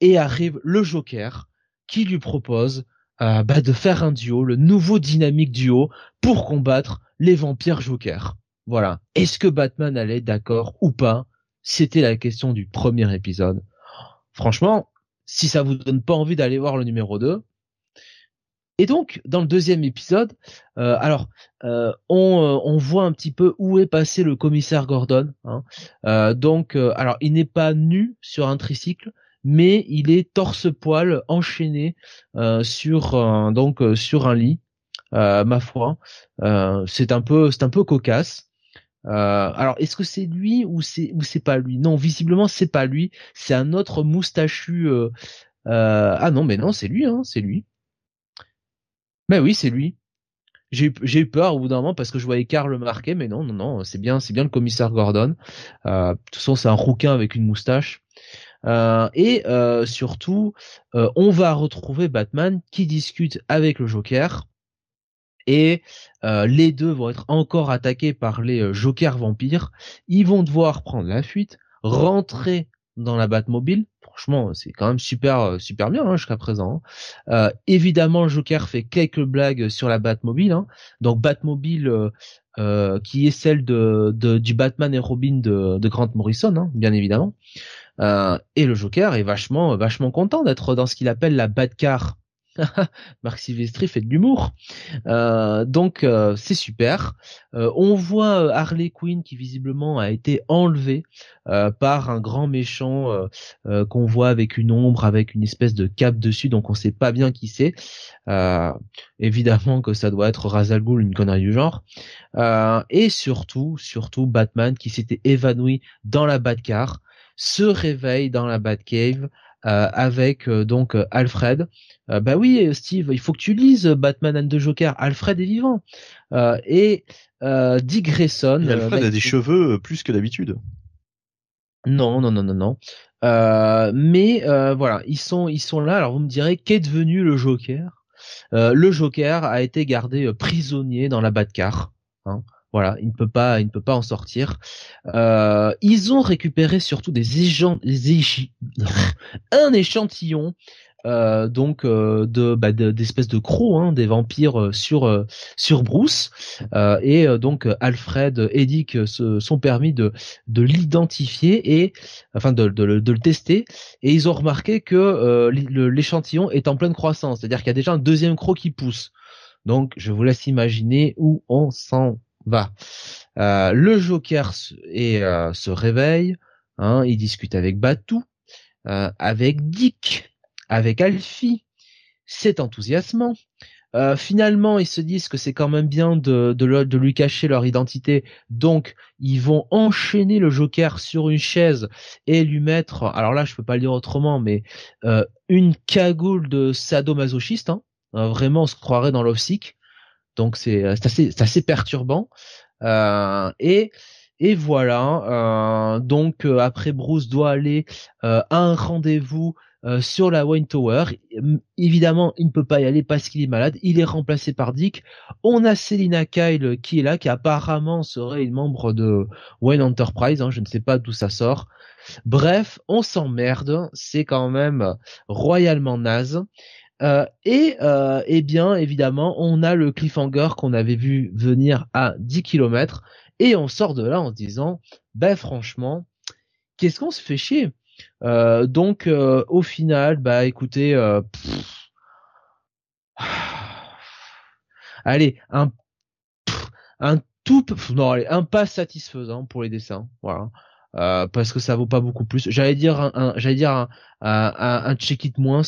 et arrive le Joker qui lui propose euh, bah, de faire un duo, le nouveau dynamique duo pour combattre les vampires Joker. Voilà. Est-ce que Batman allait d'accord ou pas? C'était la question du premier épisode. Franchement, si ça vous donne pas envie d'aller voir le numéro 2, et donc, dans le deuxième épisode, euh, alors euh, on, on, voit un petit peu où est passé le commissaire Gordon. Hein. donc, alors il n'est pas nu sur un tricycle, mais il est torse-poil enchaîné euh, sur donc euh, sur un lit. Euh, ma foi, c'est un peu c'est un peu cocasse. alors est-ce que c'est lui ou c'est ou c'est pas lui? Non, visiblement c'est pas lui. C'est un autre moustachu. ah non, mais non, c'est lui, hein, c'est lui. Mais oui, c'est lui. J'ai eu, peur au bout d'un moment parce que je voyais Karl marquer, mais non, non, non, c'est bien, c'est bien le commissaire Gordon. de toute façon, c'est un rouquin avec une moustache. Euh, et euh, surtout, euh, on va retrouver Batman qui discute avec le Joker. Et les deux vont être encore attaqués par les Jokers vampires. Ils vont devoir prendre la fuite, rentrer dans la Batmobile. Franchement, c'est quand même super super bien hein, jusqu'à présent. Hein. évidemment, le Joker fait quelques blagues sur la Batmobile. Hein. Donc Batmobile qui est celle de, du Batman et Robin de, de Grant Morrison, hein, bien évidemment. Euh, et le Joker est vachement vachement content d'être dans ce qu'il appelle la bad car. Marc Silvestri fait de l'humour, euh, donc euh, c'est super. on voit Harley Quinn qui visiblement a été enlevée par un grand méchant qu'on voit avec une ombre, avec une espèce de cape dessus, donc on sait pas bien qui c'est. évidemment que ça doit être Razal Ghul, une connerie du genre. et surtout, surtout Batman qui s'était évanoui dans la Batcar se réveille dans la Batcave euh, avec euh, donc euh, Alfred. bah oui, Steve, il faut que tu lises Batman and the Joker. Alfred est vivant. et Dick Grayson. Alfred bah, a des cheveux plus que d'habitude. Non, non, non, non, non. mais voilà, ils sont, ils sont là. Alors vous me direz, qu'est devenu le Joker? Le Joker a été gardé prisonnier dans la Batcar. Hein. Voilà, il ne peut pas, il ne peut pas en sortir. Euh, ils ont récupéré surtout des, un échantillon euh, donc euh, de bah, d'espèces de, crocs, hein, des vampires sur sur Bruce et donc Alfred et Dick se sont permis de de l'identifier et enfin de, de, de, le tester et ils ont remarqué que l'échantillon est en pleine croissance, c'est-à-dire qu'il y a déjà un deuxième croc qui pousse. Donc je vous laisse imaginer où on s'en Euh, le Joker euh, se réveille, hein, il discute avec Batou, euh, avec Dick, avec Alfie, c'est enthousiasmant. finalement, ils se disent que c'est quand même bien de, lui cacher leur identité, donc ils vont enchaîner le Joker sur une chaise et lui mettre, alors là je peux pas le dire autrement, mais une cagoule de sadomasochiste, hein. vraiment on se croirait dans Love. Donc c'est assez, perturbant. Euh, et et voilà. donc après Bruce doit aller à un rendez-vous sur la Wayne Tower. Évidemment, il ne peut pas y aller parce qu'il est malade. Il est remplacé par Dick. On a Selina Kyle qui est là, qui apparemment serait une membre de Wayne Enterprise. Hein, je ne sais pas d'où ça sort. Bref, on s'emmerde. C'est quand même royalement naze. Euh, et euh, eh bien évidemment, on a le cliffhanger qu'on avait vu venir à 10 km et on sort de là en se disant ben franchement, qu'est-ce qu'on se fait chier? Euh, donc au final, bah écoutez allez, un un tout non allez, un pas satisfaisant pour les dessins, voilà. parce que ça vaut pas beaucoup plus. J'allais dire un, j'allais dire un, un, un check it moins,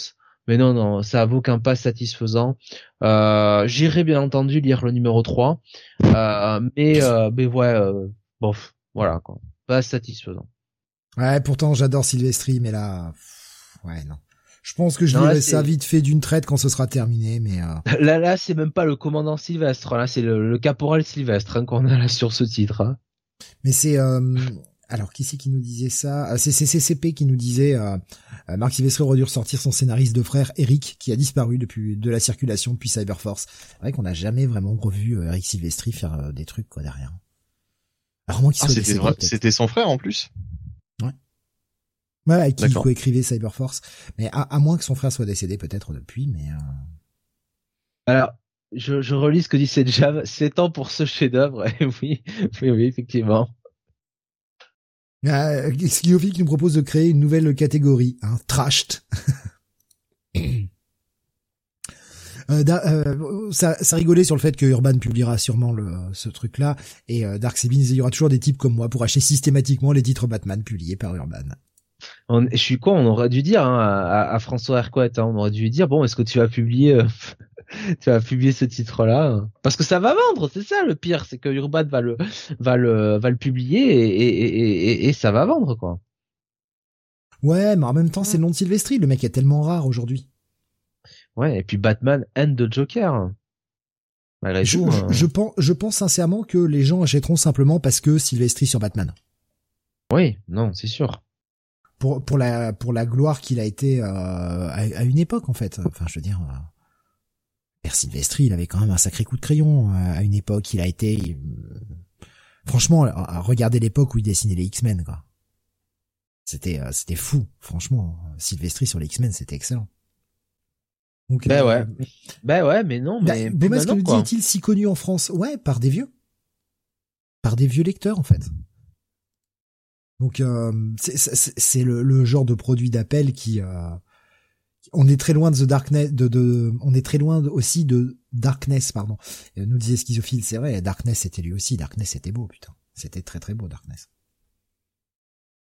mais non, non, ça vaut qu'un pas satisfaisant. Euh, J'irai bien entendu lire le numéro 3. Euh, mais, euh, mais ouais, euh, bof, voilà, quoi. Pas satisfaisant. Ouais, pourtant j'adore Sylvestri, mais là, ouais, non. Je pense que je lirai ça vite fait d'une traite quand ce sera terminé, mais euh... là, là, c'est même pas le commandant Sylvestre, là, c'est le, caporal Sylvestre hein, qu'on a là sur ce titre. Hein. Mais c'est, euh, alors qui c'est qui nous disait ça? Euh, C'est CCCP qui nous disait euh, euh, Marc Silvestri aurait dû ressortir son scénariste de frère Eric qui a disparu depuis de la circulation depuis Cyberforce. C'est vrai qu'on n'a jamais vraiment revu euh, Eric Silvestri faire des trucs quoi derrière. Alors moi ah, c'était c'était son frère en plus? Ouais. Ouais, avec qui il coécrivait Cyberforce. Mais à, moins que son frère soit décédé peut-être depuis, mais. Alors, je, je relis ce que dit cette Java. C'est temps pour ce chef-d'œuvre. oui, oui, oui, effectivement. Euh, qui nous propose de créer une nouvelle catégorie, hein, trashed. Euh, euh, ça, ça rigolait sur le fait que Urban publiera sûrement le, ce truc-là, et euh, Dark il y aura toujours des types comme moi pour acheter systématiquement les titres Batman publiés par Urban. je suis con, on aurait dû dire hein, à, François Hercouet, hein, on aurait dû dire bon, est-ce que tu vas publier euh, tu vas publier ce titre-là parce que ça va vendre, c'est ça le pire, c'est que Urban va le va le va le publier et, et, et, et ça va vendre quoi. Ouais, mais en même temps, c'est le nom de Sylvestri, le mec est tellement rare aujourd'hui. Ouais, et puis Batman and the Joker. je, hein. je, pense, je pense sincèrement que les gens achèteront simplement parce que Sylvestri sur Batman. Oui, non, c'est sûr. Pour pour la pour la gloire qu'il a été euh, à, une époque en fait. Enfin, je veux dire. Euh, Père Sylvestri, il avait quand même un sacré coup de crayon euh, à une époque. Il a été, euh, franchement, regardez l'époque où il dessinait les X-Men, quoi. C'était, euh, c'était fou, franchement. Sylvestri sur les X-Men, c'était excellent. Donc, ben ouais, ben ouais, mais non, bah, mais. Ben, mais que nous dit-il si connu en France? Ouais, par des vieux, par des vieux lecteurs en fait. Donc c'est le, le, genre de produit d'appel qui on est très loin de The Darkness, de, on est très loin aussi de Darkness, pardon. nous disait Schizophile, c'est vrai, Darkness c'était lui aussi, Darkness c'était beau, putain. C'était très très beau, Darkness.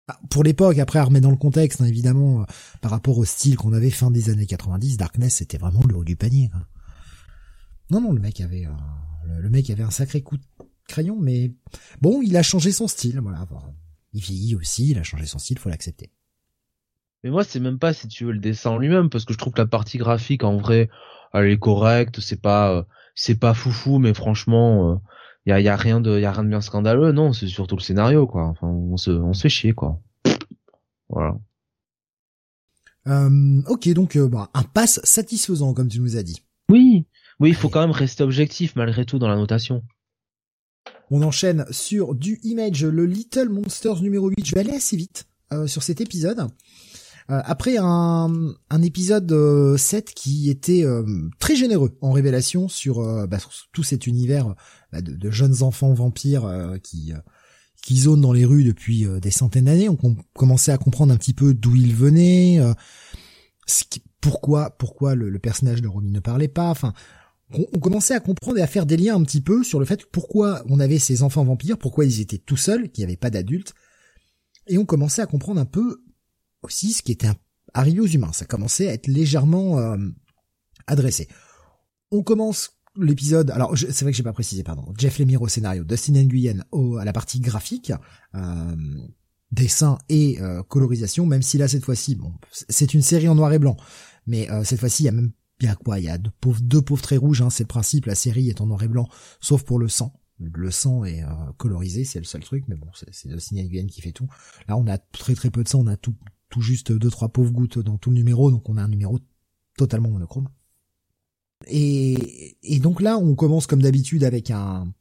Ah, pour l'époque, après à remettre dans le contexte, hein, évidemment, euh, par rapport au style qu'on avait fin des années 90, Darkness c'était vraiment le haut du panier. Non, non, le mec avait, euh, le, mec avait un sacré coup de crayon, mais bon, il a changé son style, voilà. Il vieillit aussi, il a changé son style, faut l'accepter. Mais moi, c'est même pas si tu veux le dessin en lui-même, parce que je trouve que la partie graphique, en vrai, elle est correcte. C'est pas, euh, c'est pas foufou, mais franchement, il euh, y a, y a rien de, y a rien de bien scandaleux. Non, c'est surtout le scénario, quoi. Enfin, on se, on se fait chier, quoi. Voilà. Euh, ok, donc bah, un pass satisfaisant, comme tu nous as dit. Oui, oui, il faut quand même rester objectif malgré tout dans la notation. On enchaîne sur du Image, le Little Monsters numéro 8. Je vais aller assez vite sur cet épisode. Euh, après un, un épisode 7 euh, qui était euh, très généreux en révélation sur, bah, tout cet univers bah, de, jeunes enfants vampires qui qui zonent dans les rues depuis des centaines d'années, on commençait à comprendre un petit peu d'où ils venaient, pourquoi pourquoi le, personnage de Romy ne parlait pas, enfin on, on, commençait à comprendre et à faire des liens un petit peu sur le fait pourquoi on avait ces enfants vampires, pourquoi ils étaient tout seuls, qu'il n'y avait pas d'adultes, et on commençait à comprendre un peu aussi ce qui était arrivé aux humains. Ça commençait à être légèrement euh, adressé. On commence l'épisode. Alors c'est vrai que j'ai pas précisé, pardon. Jeff Lemire au scénario, Dustin Nguyen au, à la partie graphique, euh, dessin et euh, colorisation. Même si là cette fois-ci, bon, c'est une série en noir et blanc, mais euh, cette fois-ci il y a même il y a quoi Il y a deux pauvres, deux pauvres traits rouges. Hein, c'est le principe. La série est en noir et blanc, sauf pour le sang. le sang est colorisé, c'est le seul truc, mais bon, c'est le signal qui fait tout. Là, on a très très peu de sang, on a tout, tout juste deux trois pauvres gouttes dans tout le numéro, donc on a un numéro totalement monochrome. Et, donc là, on commence comme d'habitude avec un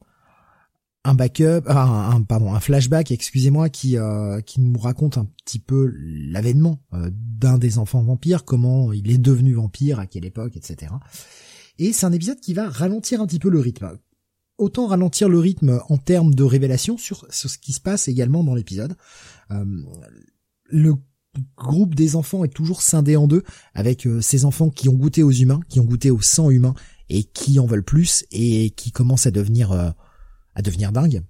un backup, un, un, pardon, un flashback, excusez-moi, qui euh, qui nous raconte un petit peu l'avènement euh, d'un des enfants vampires, comment il est devenu vampire, à quelle époque, etc. Et c'est un épisode qui va ralentir un petit peu le rythme. Autant ralentir le rythme en termes de révélation sur, ce qui se passe également dans l'épisode. Euh, groupe des enfants est toujours scindé en deux, avec euh, ces enfants qui ont goûté aux humains, qui ont goûté au sang humain et qui en veulent plus et qui commencent à devenir euh, à devenir dingues.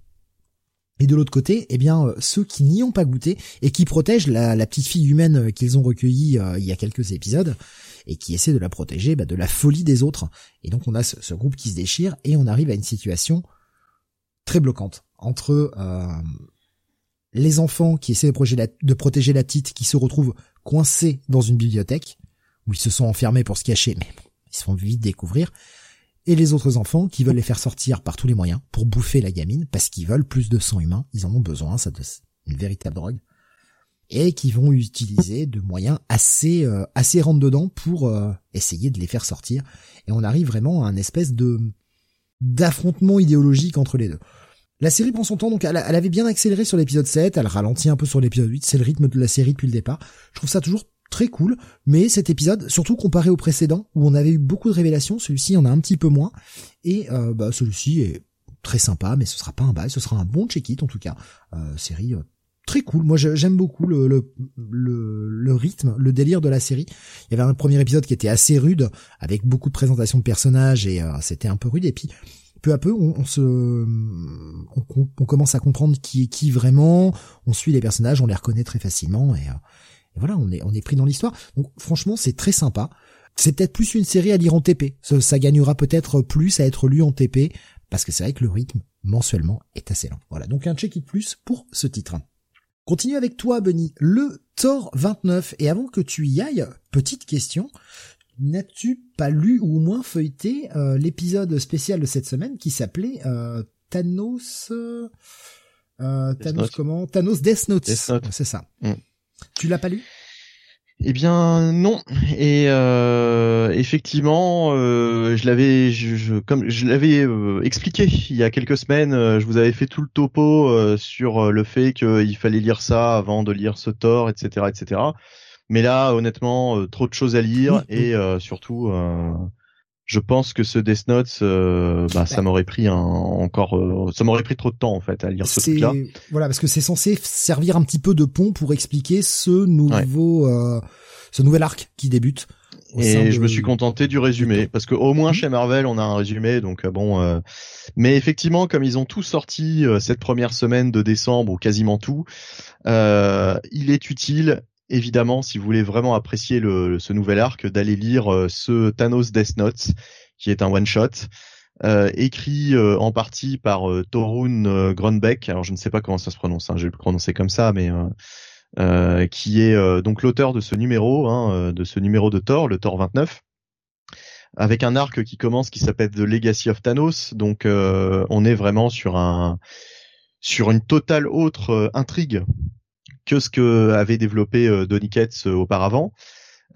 Et de l'autre côté, eh bien euh, ceux qui n'y ont pas goûté et qui protègent la, petite fille humaine qu'ils ont recueillie il y a quelques épisodes et qui essaient de la protéger bah, de la folie des autres. Et donc on a ce, groupe qui se déchire et on arrive à une situation très bloquante entre les enfants qui essaient de protéger la, petite qui se retrouvent coincés dans une bibliothèque, où ils se sont enfermés pour se cacher, mais ils se font vite découvrir, et les autres enfants qui veulent les faire sortir par tous les moyens pour bouffer la gamine, parce qu'ils veulent plus de sang humain, ils en ont besoin, ça c'est une véritable drogue, et qui vont utiliser de moyens assez euh, assez rentre dedans pour euh, essayer de les faire sortir, et on arrive vraiment à un espèce de d'affrontement idéologique entre les deux. La série prend son temps, donc elle, avait bien accéléré sur l'épisode 7, elle ralentit un peu sur l'épisode 8, c'est le rythme de la série depuis le départ. Je trouve ça toujours très cool, mais cet épisode, surtout comparé au précédent, où on avait eu beaucoup de révélations, celui-ci en a un petit peu moins, et euh, bah, celui-ci est très sympa, mais ce sera pas un bail, ce sera un bon check-it en tout cas. Euh, série euh, très cool, moi j'aime beaucoup le, le, le, rythme, le délire de la série. Il y avait un premier épisode qui était assez rude, avec beaucoup de présentations de personnages, et c'était un peu rude, et puis peu à peu, on, se, on, commence à comprendre qui est qui vraiment. On suit les personnages, on les reconnaît très facilement et, euh, voilà, on est pris dans l'histoire. Donc franchement, c'est très sympa. C'est peut-être plus une série à lire en TP. Ça, gagnera peut-être plus à être lu en TP parce que c'est vrai que le rythme mensuellement est assez lent. Voilà, donc un check-it plus pour ce titre. Continue avec toi, Benny. Le Thor 29. Et avant que tu y ailles, petite question n'as-tu pas lu ou au moins feuilleté euh, l'épisode spécial de cette semaine qui s'appelait euh, Thanos euh, Thanos comment? Thanos Death Note. C'est ça. Mm. Tu l'as pas lu? Eh bien non et effectivement je l'avais je, comme je l'avais expliqué il y a quelques semaines je vous avais fait tout le topo sur le fait qu'il fallait lire ça avant de lire ce Thor etc etc mais là, honnêtement, euh, trop de choses à lire et euh, surtout, euh, je pense que ce Death Note, bah, ça m'aurait pris un, encore, ça m'aurait pris trop de temps en fait à lire ce truc-là. Voilà, parce que c'est censé servir un petit peu de pont pour expliquer ce nouveau, ce nouvel arc qui débute. Et je me suis contenté du résumé parce que au moins mmh. chez Marvel on a un résumé donc bon mais effectivement comme ils ont tout sorti cette première semaine de décembre ou quasiment tout il est utile évidemment, si vous voulez vraiment apprécier le, ce nouvel arc, d'aller lire euh, ce Thanos Death Note, qui est un one-shot, euh, écrit euh, en partie par Torun Grunbeck. Alors je ne sais pas comment ça se prononce, hein, je vais le prononcer comme ça, mais qui est donc l'auteur de ce numéro, hein, de ce numéro de Thor, le Thor 29 avec un arc qui commence qui s'appelle The Legacy of Thanos. Donc on est vraiment sur un sur une totale autre intrigue que ce que avait développé euh, Donny euh, auparavant.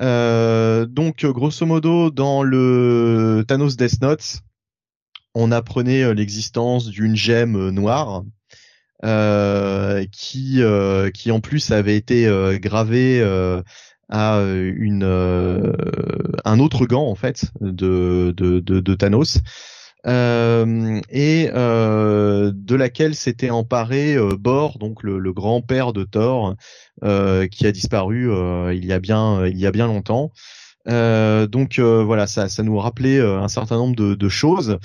Euh, donc grosso modo dans le Thanos Death Note, on apprenait l'existence d'une gemme noire qui qui en plus avait été gravée à une un autre gant en fait de de, de Thanos euh, et euh, de laquelle s'était emparé euh, Bor, donc le, grand-père de Thor, qui a disparu il y a bien il y a bien longtemps. donc voilà, ça, ça nous rappelait un certain nombre de, de choses.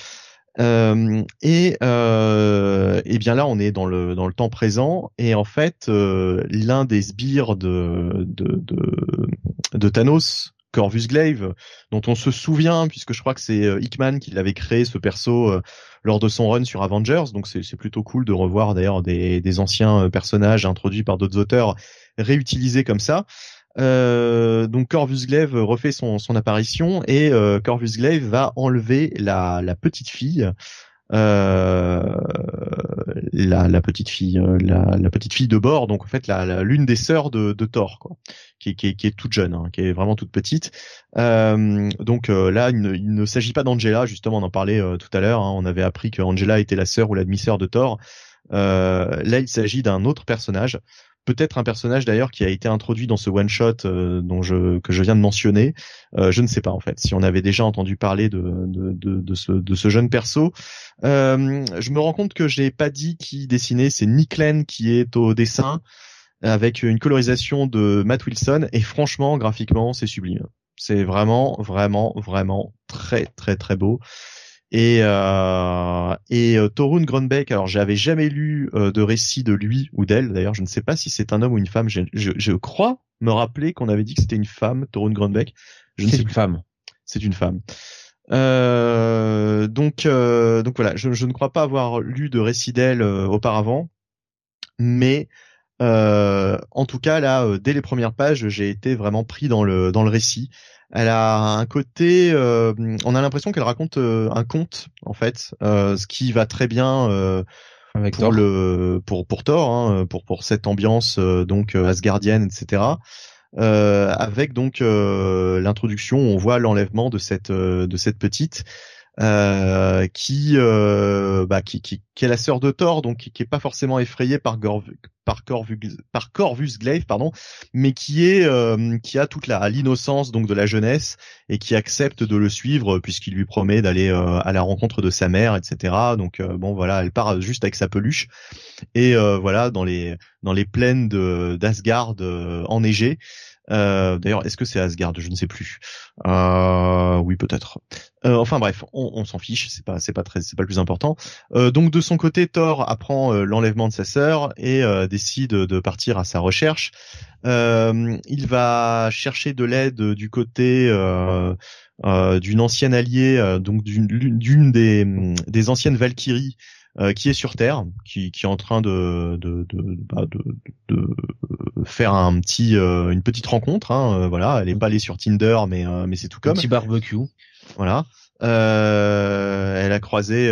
Euh, et, euh, et bien là, on est dans le dans le temps présent et en fait, l'un des sbires de, de de, de Thanos Corvus Glaive, dont on se souvient puisque je crois que c'est euh, Hickman qui l'avait créé ce perso euh, lors de son run sur Avengers, donc c'est plutôt cool de revoir d'ailleurs des, des, anciens euh, personnages introduits par d'autres auteurs réutilisés comme ça. Donc Corvus Glaive refait son, son apparition et Corvus Glaive va enlever la, la petite fille euh, la, la, petite fille, euh, la, la, petite fille de bord, donc en fait la, l'une des sœurs de, de Thor, quoi, qui, qui, qui, est toute jeune, hein, qui est vraiment toute petite. Euh, donc euh, là, il ne, il ne s'agit pas d'Angela, justement, on en parlait tout à l'heure. Hein, on avait appris que Angela était la sœur ou la demi-sœur de Thor. là, il s'agit d'un autre personnage peut-être un personnage d'ailleurs qui a été introduit dans ce one shot euh, dont je que je viens de mentionner. Euh, je ne sais pas en fait si on avait déjà entendu parler de de, ce de ce jeune perso. Euh, je me rends compte que j'ai pas dit qui dessinait, c'est Nick Len qui est au dessin avec une colorisation de Matt Wilson et franchement graphiquement c'est sublime. C'est vraiment vraiment vraiment très très très beau. Et, euh, et euh, Torun Grunbeck, alors j'avais jamais lu euh, de récit de lui ou d'elle, d'ailleurs je ne sais pas si c'est un homme ou une femme, je, je, je crois me rappeler qu'on avait dit que c'était une femme, Torun Grunbeck. C'est une femme. C'est une femme. Euh, donc, euh, donc voilà, je, je, ne crois pas avoir lu de récit d'elle auparavant, mais en tout cas là, dès les premières pages, j'ai été vraiment pris dans le dans le récit. Elle a un côté, euh, on a l'impression qu'elle raconte euh, un conte en fait, euh, ce qui va très bien Avec pour Thor. le pour pour Thor, hein, pour pour cette ambiance donc asgardienne, etc. avec donc l'introduction, on voit l'enlèvement de cette de cette petite euh, qui, euh, bah, qui, qui, qui, est la sœur de Thor, donc qui, qui est pas forcément effrayée par, Corvus, par Corvus Glaive, pardon, mais qui est, euh, qui a toute l'innocence donc de la jeunesse et qui accepte de le suivre puisqu'il lui promet d'aller euh, à la rencontre de sa mère, etc. Donc bon voilà, elle part juste avec sa peluche et voilà dans les dans les plaines de d'Asgard enneigées. Euh, D'ailleurs, est-ce que c'est Asgard? Je ne sais plus. Euh, oui, peut-être. Euh, enfin bref, on, on s'en fiche. C'est pas, c'est pas très, c'est pas le plus important. Euh, donc de son côté, Thor apprend euh, l'enlèvement de sa sœur et décide de partir à sa recherche. il va chercher de l'aide du côté d'une ancienne alliée, donc d'une des, des anciennes Valkyries euh, qui est sur Terre, qui, qui est en train de de, de, bah, de, de faire un petit euh, une petite rencontre. Hein, euh, voilà, elle est pas allée sur Tinder, mais mais c'est tout comme. Un petit barbecue. Voilà. elle a croisé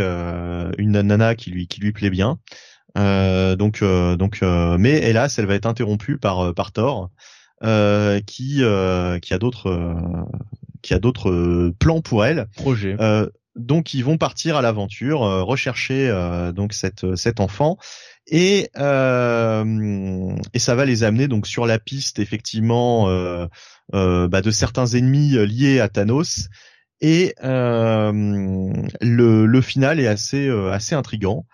une nana qui lui qui lui plaît bien. donc donc mais hélas, elle va être interrompue par par Thor. qui qui a d'autres qui a d'autres plans pour elle. Projet. Donc ils vont partir à l'aventure, euh, rechercher euh, donc cette cet enfant et euh, et ça va les amener donc sur la piste effectivement bah, de certains ennemis liés à Thanos et le, final est assez assez intrigant.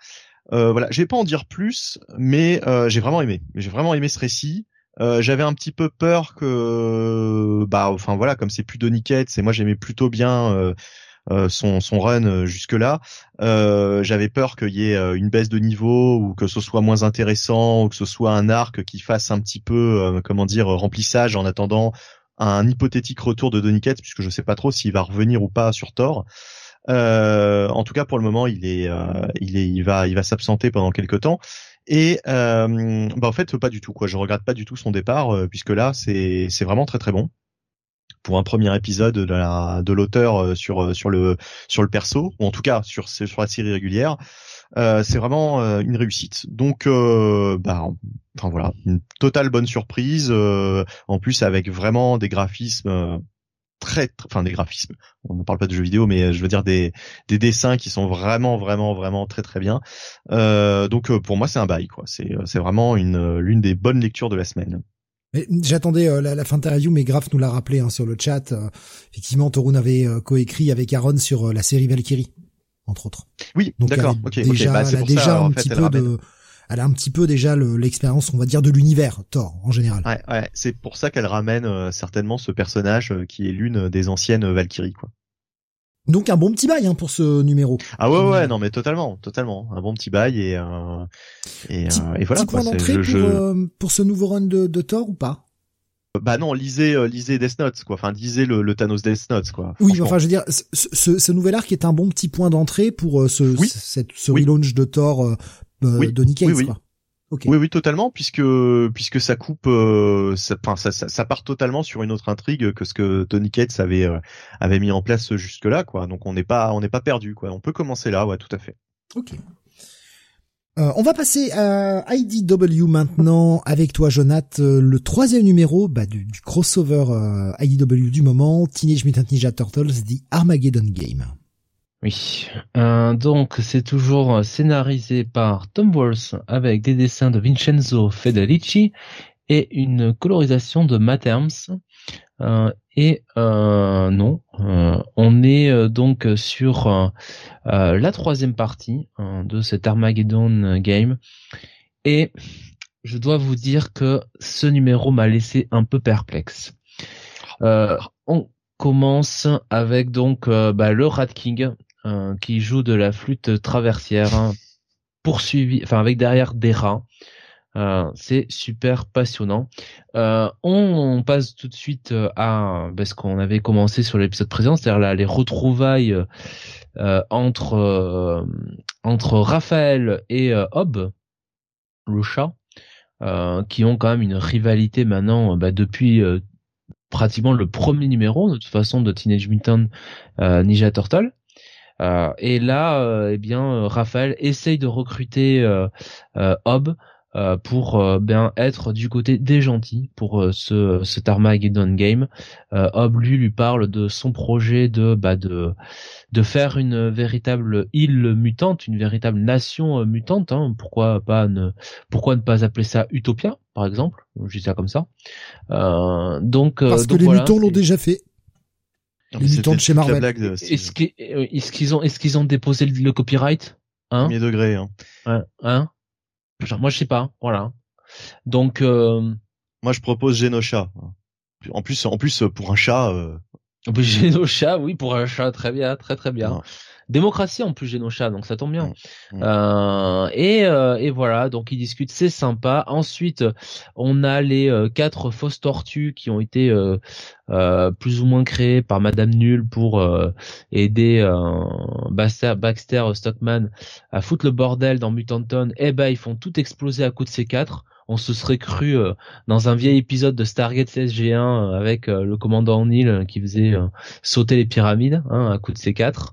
voilà, je vais pas en dire plus, mais j'ai vraiment aimé. J'ai vraiment aimé ce récit. j'avais un petit peu peur que bah enfin voilà comme c'est plus Donny Cates et moi j'aimais plutôt bien euh, son, son run euh, jusque là. Euh, j'avais peur qu'il y ait une baisse de niveau ou que ce soit moins intéressant ou que ce soit un arc qui fasse un petit peu comment dire remplissage en attendant un hypothétique retour de Donny puisque je sais pas trop s'il va revenir ou pas sur Thor. Euh, en tout cas, pour le moment, il est, il est, il va, il va s'absenter pendant quelques temps. Et euh, bah en fait, pas du tout. Quoi, je regrette pas du tout son départ, puisque là, c'est, c'est vraiment très très bon pour un premier épisode de la de l'auteur euh, sur euh, sur le sur le perso ou en tout cas sur sur la série régulière. Euh, c'est vraiment euh, une réussite. Donc euh, bah enfin voilà une totale bonne surprise en plus avec vraiment des graphismes très, enfin des graphismes. On ne parle pas de jeux vidéo mais je veux dire des des dessins qui sont vraiment vraiment vraiment très très bien. Donc pour moi c'est un bail quoi. C'est c'est vraiment une l'une des bonnes lectures de la semaine J'attendais euh, la, fin de ta review, mais Graf nous l'a rappelé hein, sur le chat. Euh, effectivement, Torun avait euh, coécrit avec Aaron sur la série Valkyrie, entre autres. Oui, d'accord. Okay, déjà, bah, elle a déjà un petit peu de, elle a un petit peu déjà l'expérience, on va dire, de l'univers Thor en général. Ouais, ouais. C'est pour ça qu'elle ramène certainement ce personnage qui est l'une des anciennes Valkyries, quoi. Donc un bon petit bail hein, pour ce numéro. Ah ouais ouais non mais totalement totalement un bon petit bail et euh, et, euh, et voilà petit point d'entrée pour, euh, pour ce nouveau run de, de Thor ou pas? Bah non, lisez euh, lisez Death Note quoi. Enfin, lisez le, le Thanos Death Note quoi. Oui, enfin je veux dire ce, ce, ce, nouvel arc est un bon petit point d'entrée pour euh, ce oui. cette, ce relaunch de Thor euh, oui. de Nick Cage, quoi. Oui, oui, totalement, puisque puisque ça coupe, euh, ça, ça, ça, part totalement sur une autre intrigue que ce que Tony Cates avait euh, avait mis en place jusque là, quoi. Donc on n'est pas on n'est pas perdu, quoi. On peut commencer là, ouais, tout à fait. Ok. Euh, on va passer à IDW maintenant avec toi, Jonathan. Euh, le troisième numéro bah, du, crossover euh, IDW du moment, Teenage Mutant Ninja Turtles, The Armageddon Game. Oui, donc c'est toujours scénarisé par Tom Walsh avec des dessins de Vincenzo Federici et une colorisation de Matt euh, et euh, non, euh, on est donc sur la troisième partie de cet Armageddon game. Et je dois vous dire que ce numéro m'a laissé un peu perplexe. on commence avec donc bah, le Rat King qui joue de la flûte traversière, hein, poursuivi, enfin avec derrière des rats. Euh, c'est super passionnant. Euh, on, passe tout de suite euh, à ben, ce qu'on avait commencé sur l'épisode précédent, c'est-à-dire les retrouvailles entre entre Raphaël et Hob, le chat, qui ont quand même une rivalité maintenant ben, depuis pratiquement le premier numéro de toute façon de Teenage Mutant Ninja Turtle. Et là, eh bien, Raphaël essaye de recruter Hob euh, pour euh, bien être du côté des gentils pour euh, ce cet Armageddon game. Hob lui lui parle de son projet de bah de de faire une véritable île mutante, une véritable nation mutante. Hein. Pourquoi pas ne pourquoi ne pas appeler ça Utopia par exemple Je dis ça comme ça. donc parce que les mutants l'ont déjà fait. Mutants de chez Marvel. Est-ce qu'ils ont est-ce qu'ils ont déposé le, copyright? Hein? Premier degré. Hein. Hein? Moi, je sais pas. Voilà. Donc. Euh... Moi, je propose Genosha. En plus, en plus, pour un chat. Euh... Genosha, oui, pour un chat, très bien, très très bien. Démocratie en plus Genosha, donc ça tombe bien. Mm. Mm. Euh, et, euh, et voilà, donc ils discutent, c'est sympa. Ensuite, on a les euh, quatre fausses tortues qui ont été euh, plus ou moins créées par Madame Null pour aider Baxter, Baxter Stockman à foutre le bordel dans Mutanton. Et eh ben, ils font tout exploser à coup de ces quatre on se serait cru euh, dans un vieil épisode de Stargate CSG1 euh, avec euh, le commandant Neil qui faisait sauter les pyramides hein, à coup de C4.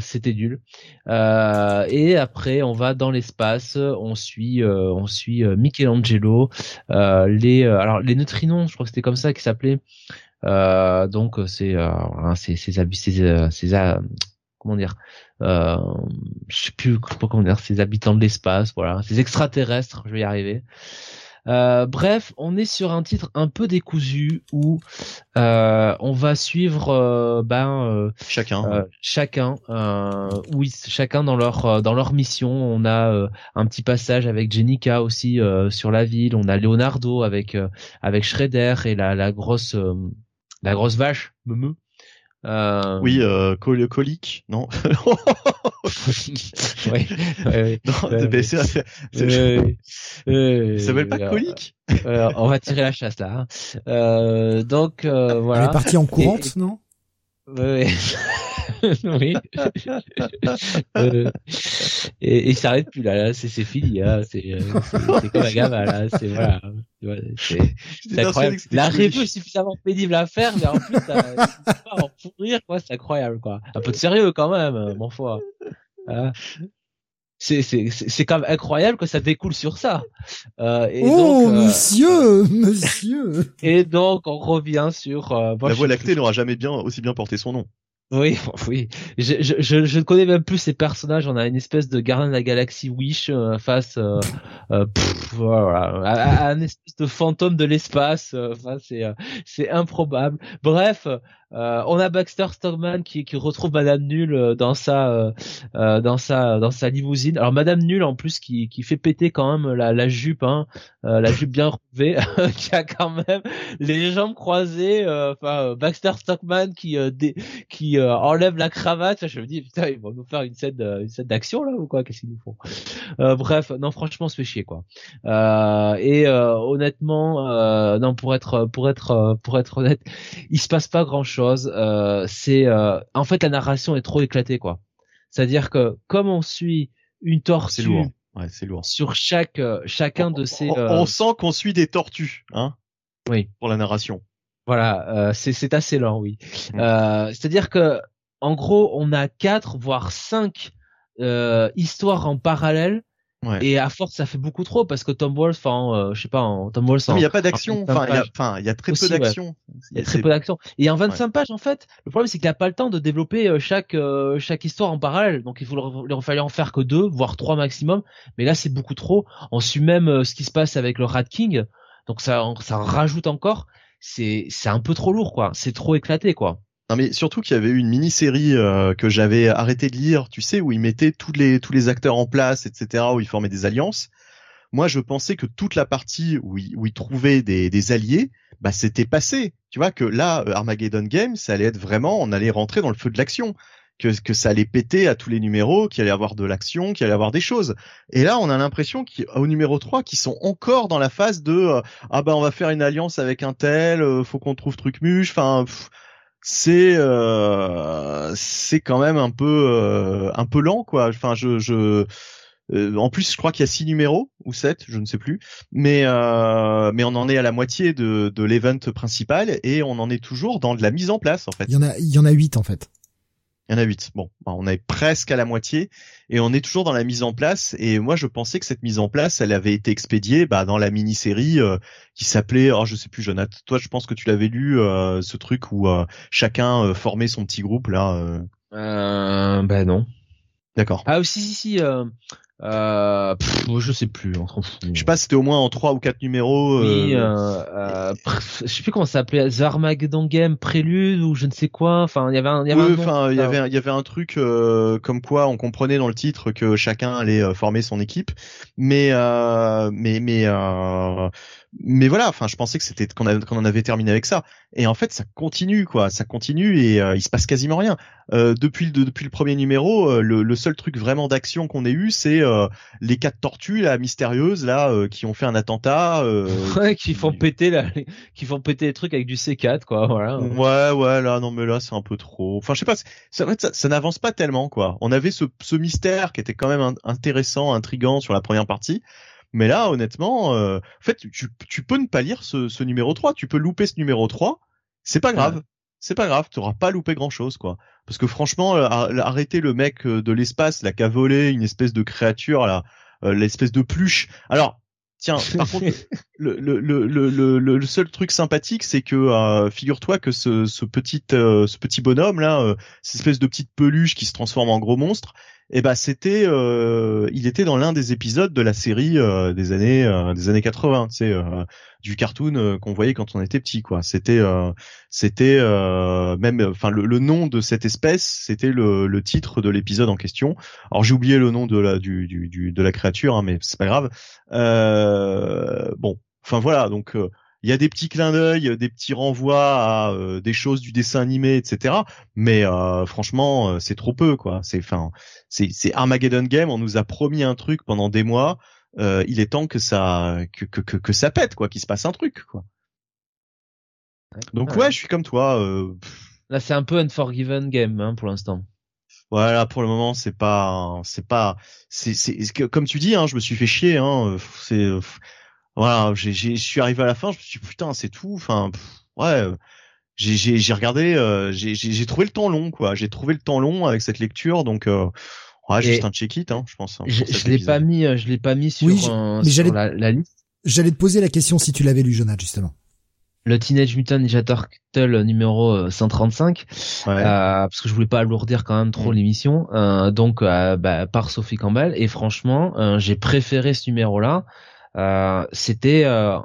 C'était nul. et après, on va dans l'espace, on suit, on suit Michelangelo, les, alors les neutrinos, je crois que c'était comme ça qu'ils s'appelaient. donc c'est, c'est, c'est, c'est, c'est, comment dire, euh, je sais plus comment dire, ces habitants de l'espace, voilà, ces extraterrestres, je vais y arriver. Euh, bref, on est sur un titre un peu décousu où euh, on va suivre euh, ben euh, chacun, euh, chacun, oui, chacun dans leur dans leur mission. On a un petit passage avec Jenica aussi sur la ville. On a Leonardo avec avec Shredder et la la grosse la grosse vache, me euh... Oui, euh, col colique, non ouais, ouais, Non, ouais, ça s'appelle pas colique On va tirer la chasse là. Hein. Euh, donc euh, voilà. Elle est partie en courante, non? Ouais. oui. euh, et, et il s'arrête plus là, là c'est fini, hein. c'est euh, c'est comme un gamin là, c'est voilà, c'est incroyable. La revue est suffisamment pénible à faire, mais en plus ça, pas en pourrir quoi, c'est incroyable quoi. Un peu de sérieux quand même, mon foi. Hein c'est c'est c'est quand même incroyable que ça découle sur ça. Euh, et oh donc, euh, monsieur, monsieur. Et donc on revient sur. Euh, la Voie lactée n'aura jamais bien aussi bien porté son nom. Oui, oui. Je, je, je, je, ne connais même plus ces personnages. On a une espèce de gardien de la galaxie Wish euh, face, euh, euh voilà, à, un espèce de fantôme de l'espace. Euh, enfin, c'est, c'est improbable. Bref, euh, on a Baxter Stockman qui, retrouve Madame Null euh, dans sa euh, euh, dans sa dans sa limousine. Alors Madame Null en plus qui, qui fait péter quand même la, jupe, hein, la jupe bien relevée, qui a quand même les jambes croisées. Enfin Baxter Stockman qui qui enlève la cravate. Je me dis putain ils vont nous faire une scène une scène d'action là ou quoi? Qu'est-ce qu'ils nous font? Bref, non franchement fait chier quoi. et honnêtement, non pour être pour être pour être honnête, il se passe pas grand chose euh, c'est euh, en fait la narration est trop éclatée quoi. C'est-à-dire que comme on suit une tortue lourd. Ouais, c'est lourd. sur chaque euh, chacun de ces on, sent qu'on suit des tortues hein Oui. Pour la narration. Voilà, c'est assez lent oui. Mm. c'est-à-dire que en gros, on a quatre voire cinq histoire en parallèle et à force, ça fait beaucoup trop parce que Tom Wolf, enfin, euh, je sais pas, en, Tom Wolf. il n'y a pas d'action. Enfin, il y a, enfin, il y a très peu d'action. Il y a très peu d'action. Et en 25 pages, en fait, le problème c'est qu'il n'a pas le temps de développer euh, chaque euh, chaque histoire en parallèle. Donc il faut il fallait en faire que deux, voire trois maximum. Mais là, c'est beaucoup trop. On suit même ce qui se passe avec le Rat King. Donc ça, ça rajoute encore. C'est c'est un peu trop lourd, quoi. C'est trop éclaté, quoi. Non mais surtout qu'il y avait eu une mini-série euh, que j'avais arrêté de lire, tu sais, où ils mettaient tous les tous les acteurs en place, etc., où ils formaient des alliances. Moi, je pensais que toute la partie où ils, où ils trouvaient des, des alliés, bah c'était passé. Tu vois que là, euh, Armageddon Game, ça allait être vraiment, on allait rentrer dans le feu de l'action, que que ça allait péter à tous les numéros, qu'il allait avoir de l'action, qu'il allait avoir des choses. Et là, on a l'impression qu'au numéro 3, qu'ils sont encore dans la phase de euh, ah bah on va faire une alliance avec un tel, faut qu'on trouve truc muche, enfin c'est euh, c'est quand même un peu euh, un peu lent quoi. Enfin je je euh, en plus je crois qu'il y a six numéros ou sept, je ne sais plus, mais mais on en est à la moitié de de l'event principal et on en est toujours dans de la mise en place en fait. Il y en a il y en a huit en fait. Il y en a huit. Bon, bah, on est presque à la moitié et on est toujours dans la mise en place. Et moi, je pensais que cette mise en place, elle avait été expédiée bah, dans la mini-série euh, qui s'appelait, oh, je sais plus, Jonathan. Toi, je pense que tu l'avais lu, euh, ce truc où euh, chacun formait son petit groupe là. Euh, ben non. D'accord. Ah si si si. Euh, je sais plus, on s'en fout. Je sais pas, c'était au moins en trois ou quatre numéros. Oui, euh, euh, euh je sais plus comment ça s'appelait, The Armageddon Game Prélude ou je ne sais quoi. Enfin, il y avait un, il y avait oui, enfin, il y avait, il y avait un truc euh, comme quoi on comprenait dans le titre que chacun allait euh, former son équipe, mais mais mais mais voilà, enfin, je pensais que c'était qu'on en avait terminé avec ça. Et en fait, ça continue, quoi. Ça continue et euh, il se passe quasiment rien. Euh, depuis le depuis le premier numéro, euh, le, le, seul truc vraiment d'action qu'on ait eu, c'est euh, les quatre tortues là mystérieuses là qui ont fait un attentat. ouais, qui font péter là, qui font péter les trucs avec du C4, quoi. Voilà. Ouais, ouais, là, non, mais là, c'est un peu trop. Enfin, je sais pas. Ça, ça, ça n'avance pas tellement, quoi. On avait ce, ce mystère qui était quand même intéressant, intrigant sur la première partie. Mais là, honnêtement, euh, en fait, tu, tu, peux ne pas lire ce, ce, numéro 3. Tu peux louper ce numéro 3. C'est pas grave. C'est pas grave. Tu auras pas loupé grand chose, quoi. Parce que franchement, euh, arrêter le mec euh, de l'espace, là, qui a volé une espèce de créature, là, l'espèce de pluche. Alors, Tiens, par contre, le, le, le, le, le seul truc sympathique, c'est que figure-toi que ce, ce petit ce petit bonhomme là, cette espèce de petite peluche qui se transforme en gros monstre, et eh ben c'était euh, il était dans l'un des épisodes de la série euh, des années euh, des années 80 tu sais du cartoon qu'on voyait quand on était petit quoi. C'était c'était même enfin le, nom de cette espèce c'était le, le titre de l'épisode en question. Alors j'ai oublié le nom de la du, du, du de la créature hein, mais c'est pas grave. Bon enfin voilà donc il y a des petits clins d'œil, des petits renvois à euh, des choses du dessin animé, etc. Mais euh, franchement, euh, c'est trop peu, quoi. C'est, enfin, c'est, c'est Armageddon Game. On nous a promis un truc pendant des mois. il est temps que ça, que, que, que, ça pète, quoi, qu'il se passe un truc, quoi. Donc ouais, je suis comme toi. Là, c'est un peu Unforgiven Game hein, pour l'instant. Voilà, pour le moment, c'est pas, c'est pas, c'est, c'est, comme tu dis, hein, je me suis fait chier. Hein, c'est voilà, j'ai, je suis arrivé à la fin, je me suis dit, putain, c'est tout. Enfin, ouais, j'ai, j'ai, j'ai regardé, euh, j'ai, j'ai trouvé le temps long, quoi. J'ai trouvé le temps long avec cette lecture, donc euh, ouais, juste un check it, hein, je pense. Hein, je, je l'ai pas mis, euh, je l'ai pas mis sur, oui, la, la, liste. J'allais te poser la question si tu l'avais lu, Jonathan, justement. Le Teenage Mutant Ninja Turtle numéro 135, ouais. euh, parce que je voulais pas alourdir quand même trop mm. l'émission, euh, donc bah, par Sophie Campbell. Et franchement, j'ai préféré ce numéro-là euh, c'était euh,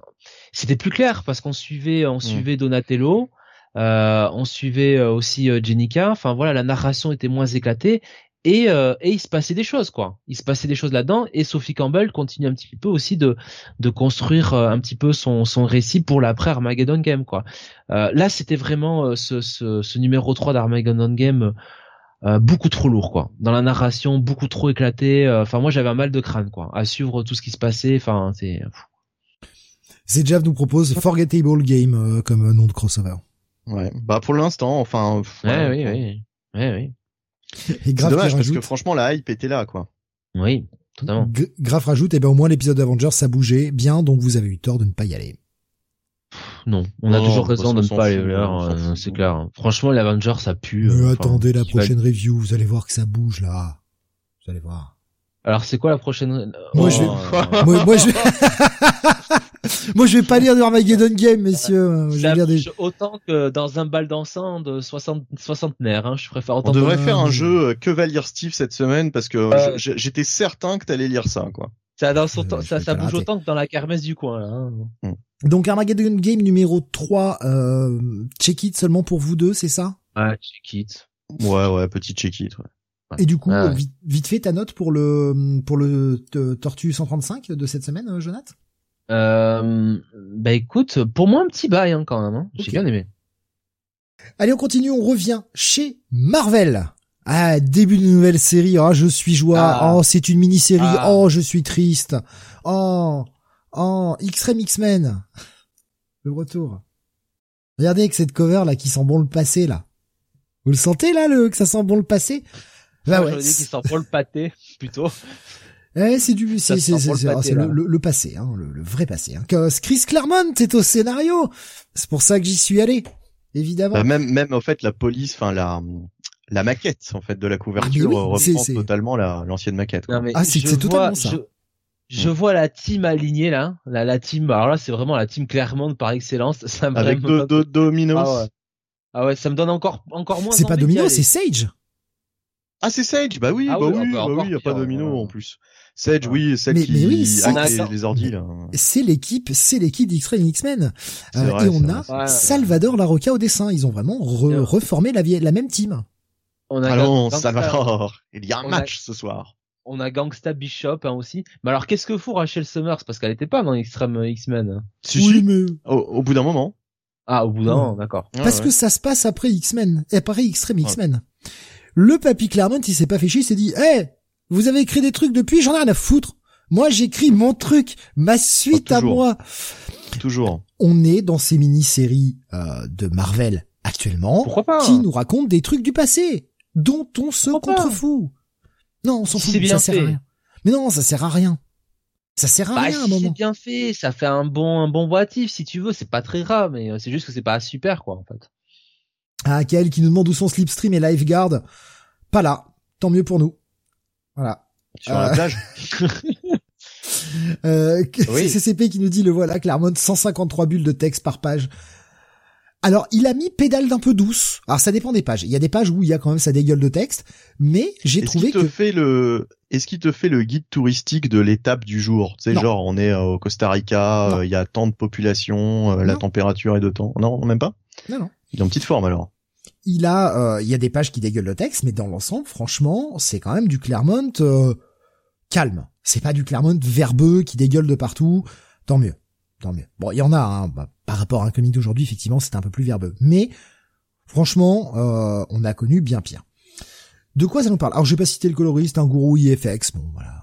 c'était plus clair parce qu'on suivait on mm. suivait Donatello, euh, on suivait aussi Jenica. Enfin voilà, la narration était moins éclatée et, et il se passait des choses quoi. Il se passait des choses là-dedans et Sophie Campbell continue un petit peu aussi de de construire un petit peu son son récit pour l'après Armageddon Game quoi. là c'était vraiment ce, ce, ce numéro 3 d'Armageddon Game euh, beaucoup trop lourd quoi. Dans la narration beaucoup trop éclaté euh, enfin moi j'avais un mal de crâne quoi à suivre tout ce qui se passait enfin c'est Jeff nous propose Forgettable Game euh, comme nom de crossover. Ouais. Bah pour l'instant enfin ouais, oui oui. Ouais, oui. C'est dommage parce que franchement la hype était là quoi. Oui totalement. G Graf rajoute et eh ben au moins l'épisode d'Avengers ça bougeait bien donc vous avez eu tort de ne pas y aller non, on a toujours raison de ne pas aller vers, euh, c'est clair. Franchement, l'Avenger, ça pue. Mais euh, attendez la prochaine review, vous allez voir que ça bouge là. Vous allez voir. Alors c'est quoi la prochaine Moi, je vais- Oh, moi, moi, je vais... moi, je vais pas lire du Armageddon Game, messieurs. Je vais Ça lire des... bouge autant que dans un bal dansant de 60 soixantenaire. Hein. Je préfère On autant. devrait euh, faire un je- jeu euh, que va lire Steve cette semaine parce que Euh. j'étais certain que t'allais lire ça, quoi. Ça, Je- autant- je ça, ça bouge autant que dans la kermesse du coin. Là, hein. Donc, Armageddon Game numéro 3, euh, check it seulement pour vous deux, c'est ça? Ah, check it. Ouais, ouais, petit check it. Ouais. Et du coup, Ah ouais. vite, vite fait ta note pour le, pour le euh, Tortue 135 de cette semaine, euh, Jonathan? Euh, bah écoute, pour moi un petit bail hein, quand même. Hein. J'ai Ok. bien aimé. Allez, on continue, on revient chez Marvel. Ah, début de nouvelle série. Ah, je suis joie. Ah. Oh, c'est une mini-série. Ah. Oh, je suis triste. Oh, oh, X-Ray X-Men. Le retour. Regardez avec cette cover là qui sent bon le passé là. Vous le sentez là, le, que ça sent bon le passé? Bah Moi, ouais. dit qu'il sent pas le pâté plutôt. Eh, c'est du, Ça c'est, c'est, le c'est- pâté, c'est le, le- le passé, hein, le, le vrai passé. Hein. Chris Claremont est au scénario. C'est pour ça que j'y suis allé. Évidemment. Bah, même, même en fait, la police, enfin la la maquette en fait de la couverture oui, euh, reprend totalement la l'ancienne maquette. quoi. Non, mais Ah, c'est- totalement vois- ça. Je, je vois la team alignée là, la, la team. Alors là, c'est vraiment la team Clermont par excellence. Ça me Avec deux, deux Dominos. Ah ouais. Ah ouais, ça me donne encore encore moins. c'est pas Domino, c'est Sage. Ah, c'est Sage. Bah oui, Ah bah oui, bah encore oui, y a pas Domino ouais. en plus. Sage, oui, celle Mais- qui mais oui, les, les ordi là. c'est l'équipe, c'est l'équipe d'X-Ray et X-Men. C'est Euh, et on a. Salvador Larocca au dessin. Ils ont vraiment re- reformé la, vie- la même team. On a Allons, Gang- ça va Gangsta- fort. Il y a un On a- match ce soir. On a Gangsta Bishop hein, aussi. Mais alors qu'est-ce que fout Rachel Summers? Parce qu'elle était pas dans Extreme X-Men. Si, oui, si. mais Au, au bout d'un moment. Ah, au bout d'un moment, d'accord. Parce ouais. que ça se passe après X-Men, et après Extreme X-Men. Le papy Claremont, il s'est pas fait chier, il s'est dit, eh, vous avez écrit des trucs depuis, j'en ai rien à foutre. Moi, j'écris mon truc, ma suite Oh, à toujours. moi. Toujours. On est dans ces mini-séries euh, de Marvel actuellement, Pourquoi pas qui nous racontent des trucs du passé, dont on se Pourquoi pas contrefout. Non, on s'en fout, bien ça sert à fait. rien. Mais non, ça sert à rien. Ça sert à Bah, rien à un si c'est bien fait, ça fait un bon un bon boitif si tu veux. C'est pas très grave, mais euh, c'est juste que c'est pas super quoi en fait. Ah, Kael qui nous demande où sont Slipstream et Lifeguard. Pas là. Tant mieux pour nous. Voilà. Sur Euh, la plage. Euh, Oui. c'est CCP qui nous dit le voilà, Claremont, 153 bulles de texte par page. Alors, il a mis pédale d'un peu douce. Alors, ça dépend des pages. Il y a des pages où il y a quand même sa dégueule de texte, mais j'ai trouvé te que fait le, est-ce qu'il te fait le guide touristique de l'étape du jour? Tu sais, Non. genre, on est euh, au Costa Rica, euh, il y a tant de population, euh, la température est de temps. Non, même pas? Non, non. Il est en petite forme, alors. il a, euh, il y a des pages qui dégueulent le texte, mais dans l'ensemble, franchement, c'est quand même du Claremont euh, calme. C'est pas du Claremont verbeux qui dégueule de partout. Tant mieux, tant mieux. Bon, il y en a. Hein, bah, par rapport à un comic d'aujourd'hui, effectivement, c'est un peu plus verbeux. Mais franchement, euh, on a connu bien pire. De quoi ça nous parle? Alors, je vais pas citer le coloriste, un gourou IFX. Bon, voilà,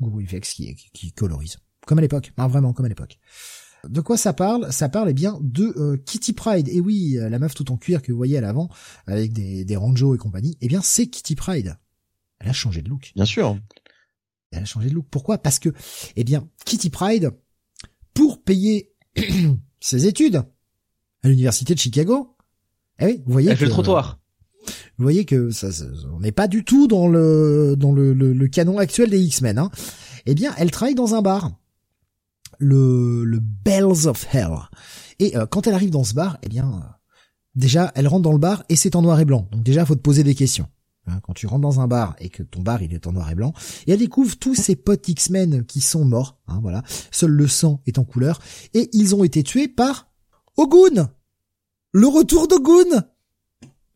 gourou IFX qui, qui, qui colorise, comme à l'époque. Hein, vraiment, comme à l'époque. De quoi ça parle? Ça parle eh bien de euh, Kitty Pride. Et oui, euh, la meuf tout en cuir que vous voyez à l'avant avec des, des ranjos et compagnie. Eh bien, c'est Kitty Pride. Elle a changé de look. Bien sûr. Elle a changé de look. Pourquoi? Parce que, eh bien, Kitty Pride, pour payer ses études à l'université de Chicago, eh oui, vous voyez que, le trottoir. vous voyez que ça, ça- on n'est pas du tout dans le dans le, le, le canon actuel des X-Men. Hein. Eh bien, elle travaille dans un bar, le le Bells of Hell. Et euh, quand elle arrive dans ce bar, eh bien, euh, déjà, elle rentre dans le bar et c'est en noir et blanc. Donc déjà, faut te poser des questions. Hein, quand tu rentres dans un bar et que ton bar il est en noir et blanc, et elle découvre tous ses potes X-Men qui sont morts. Hein, voilà, seul le sang est en couleur et ils ont été tués par Ogun. Le retour d'Ogun.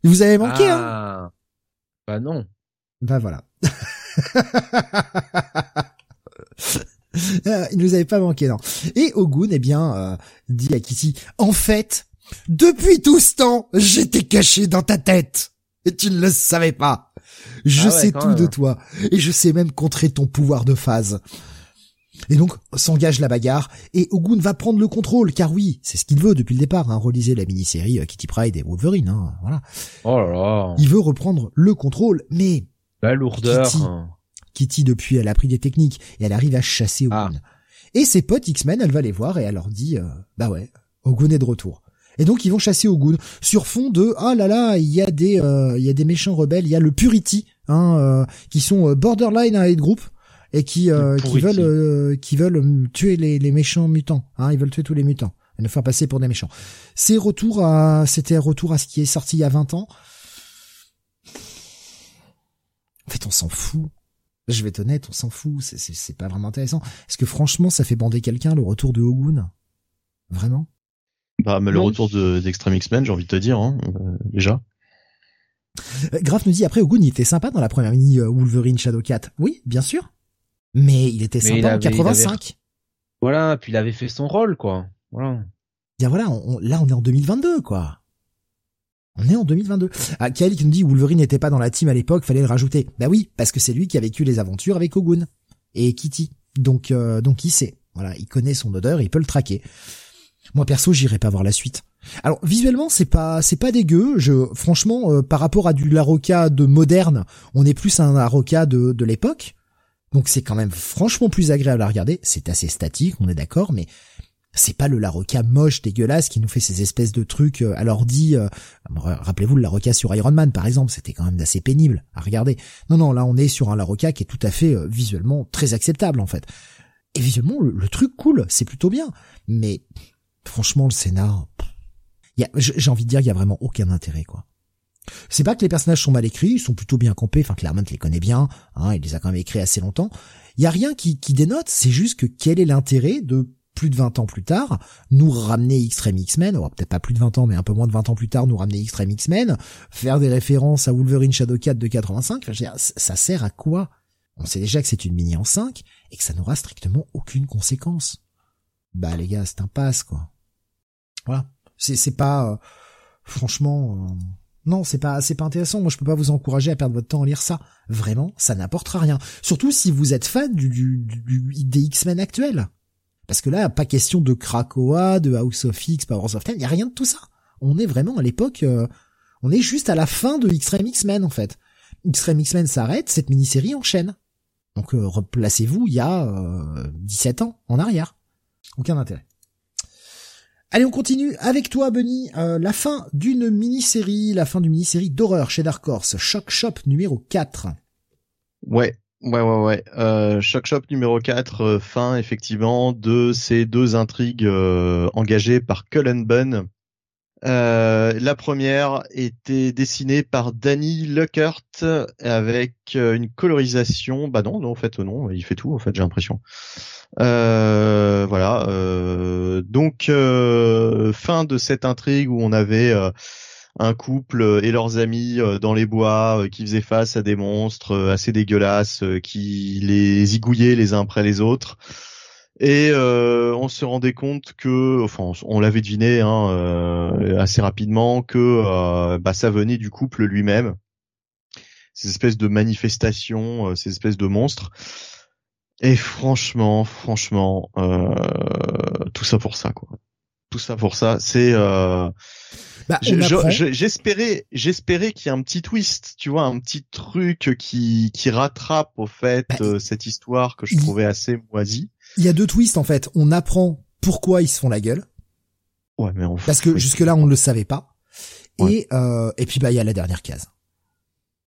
Vous avez manqué, hein ah. Bah non. ben voilà. Euh, Il nous avait pas manqué, non. Et Ogun, eh bien, euh, dit à Kitty, en fait, depuis tout ce temps, j'étais caché dans ta tête. Et tu ne le savais pas. Je Ah ouais, sais tout même. de toi. Et je sais même contrer ton pouvoir de phase. Et donc, s'engage la bagarre, et Ogun va prendre le contrôle, car oui, c'est ce qu'il veut depuis le départ, hein, relisez la mini-série euh, Kitty Pride et Wolverine, hein, voilà. Oh là là. Il veut reprendre le contrôle, mais La lourdeur. Kitty. hein. Kitty, depuis, elle a appris des techniques et elle arrive à chasser Ah. Ogun. Et ses potes X-Men, elle va les voir et elle leur dit, euh, bah ouais, Ogun est de retour. Et donc ils vont chasser Ogun sur fond de, ah là là, il y a des, euh, il y a des méchants rebelles, il y a le Purity hein, qui sont borderline à group et qui qui veulent qui veulent tuer les, les méchants mutants. Hein, ils veulent tuer tous les mutants et nous faire passer pour des méchants. C'est retour à c'était retour à ce qui est sorti il y a 20 ans. En fait, on s'en fout. Je vais être honnête, on s'en fout. C'est, c'est, pas vraiment intéressant. Est-ce que franchement, ça fait bander quelqu'un le retour de Hogun Vraiment? Bah, mais le retour de, d'Extreme X-Men, j'ai envie de te dire, hein, euh, déjà. Euh, Graf nous dit après Hogun, il était sympa dans la première mini euh, Wolverine Shadowcat. Oui, bien sûr. Mais il était sympa en 85. Voilà, puis il avait fait son rôle, quoi. Voilà. Bien voilà, là on est en 2022, quoi. On est en 2022. Ah, Kael qui nous dit Wolverine n'était pas dans la team à l'époque, fallait le rajouter. Bah oui, parce que c'est lui qui a vécu les aventures avec Ogun et Kitty. Donc euh, donc il sait. Voilà, il connaît son odeur, il peut le traquer. Moi perso, j'irai pas voir la suite. Alors visuellement, c'est pas c'est pas dégueu. Je franchement, euh, par rapport à du Larocca de moderne, on est plus un Larocca de de l'époque. Donc c'est quand même franchement plus agréable à regarder. C'est assez statique, on est d'accord, mais c'est pas le Larocca moche dégueulasse qui nous fait ces espèces de trucs euh, à l'ordi. Euh, rappelez-vous le Larocca sur Iron Man par exemple, c'était quand même assez pénible à regarder. Non non, là on est sur un Larocca qui est tout à fait euh, visuellement très acceptable en fait. Et visuellement le, truc cool, c'est plutôt bien. Mais franchement le scénar, j'ai envie de dire qu'il y a vraiment aucun intérêt quoi. C'est pas que les personnages sont mal écrits, ils sont plutôt bien campés, enfin Claremont les connaît bien, hein, il les a quand même écrits assez longtemps. Il y a rien qui, dénote, c'est juste que quel est l'intérêt de plus de 20 ans plus tard, nous ramener Extreme X-Men, peut-être pas plus de 20 ans, mais un peu moins de 20 ans plus tard, nous ramener Extreme X-Men, faire des références à Wolverine Shadow 4 de 85, ça sert à quoi? On sait déjà que c'est une mini en 5 et que ça n'aura strictement aucune conséquence. Bah les gars, c'est un passe quoi. Voilà, c'est c'est pas euh, franchement euh, non, c'est pas c'est pas intéressant. Moi, je peux pas vous encourager à perdre votre temps à lire ça. Vraiment, ça n'apportera rien. Surtout si vous êtes fan du, du, du des X-Men actuels. Parce que là, pas question de Krakoa, de House of X, Powers of Ten, y a rien de tout ça. On est vraiment à l'époque, euh, on est juste à la fin de Extreme X-Men en fait. Extreme X-Men s'arrête, cette mini-série enchaîne. Donc euh, replacez-vous il y a 17 euh, ans en arrière. Aucun intérêt. Allez, on continue avec toi, Bunny. la fin d'une mini-série, la fin d'une mini-série d'horreur chez Dark Horse, Shock Shop numéro 4. Ouais, Ouais, ouais, ouais. Euh, Shock Shop numéro 4, euh, fin effectivement de ces deux intrigues euh, engagées par Cullen Bunn. Euh, la première était dessinée par Danny Luckert avec une colorisation. Bah non, non, en fait non, il fait tout en fait, j'ai l'impression. Voilà. donc fin de cette intrigue où on avait un couple et leurs amis euh, dans les bois euh, qui faisaient face à des monstres euh, assez dégueulasses qui les zigouillaient les uns après les autres. Et on se rendait compte que, enfin, on l'avait deviné hein, assez rapidement que bah, ça venait du couple lui-même. Ces espèces de manifestations, ces espèces de monstres. Et franchement, franchement, tout ça pour ça, quoi. Tout ça pour ça, c'est bah, j'espérais, j'espérais qu'il y ait un petit twist, tu vois, un petit truc qui qui rattrape au fait bah, euh, cette histoire que je trouvais assez moisie. Il y a deux twists en fait. On apprend pourquoi ils se font la gueule. Ouais, mais on parce que jusque là on ne le savait pas. Et euh, et puis bah il y a la dernière case.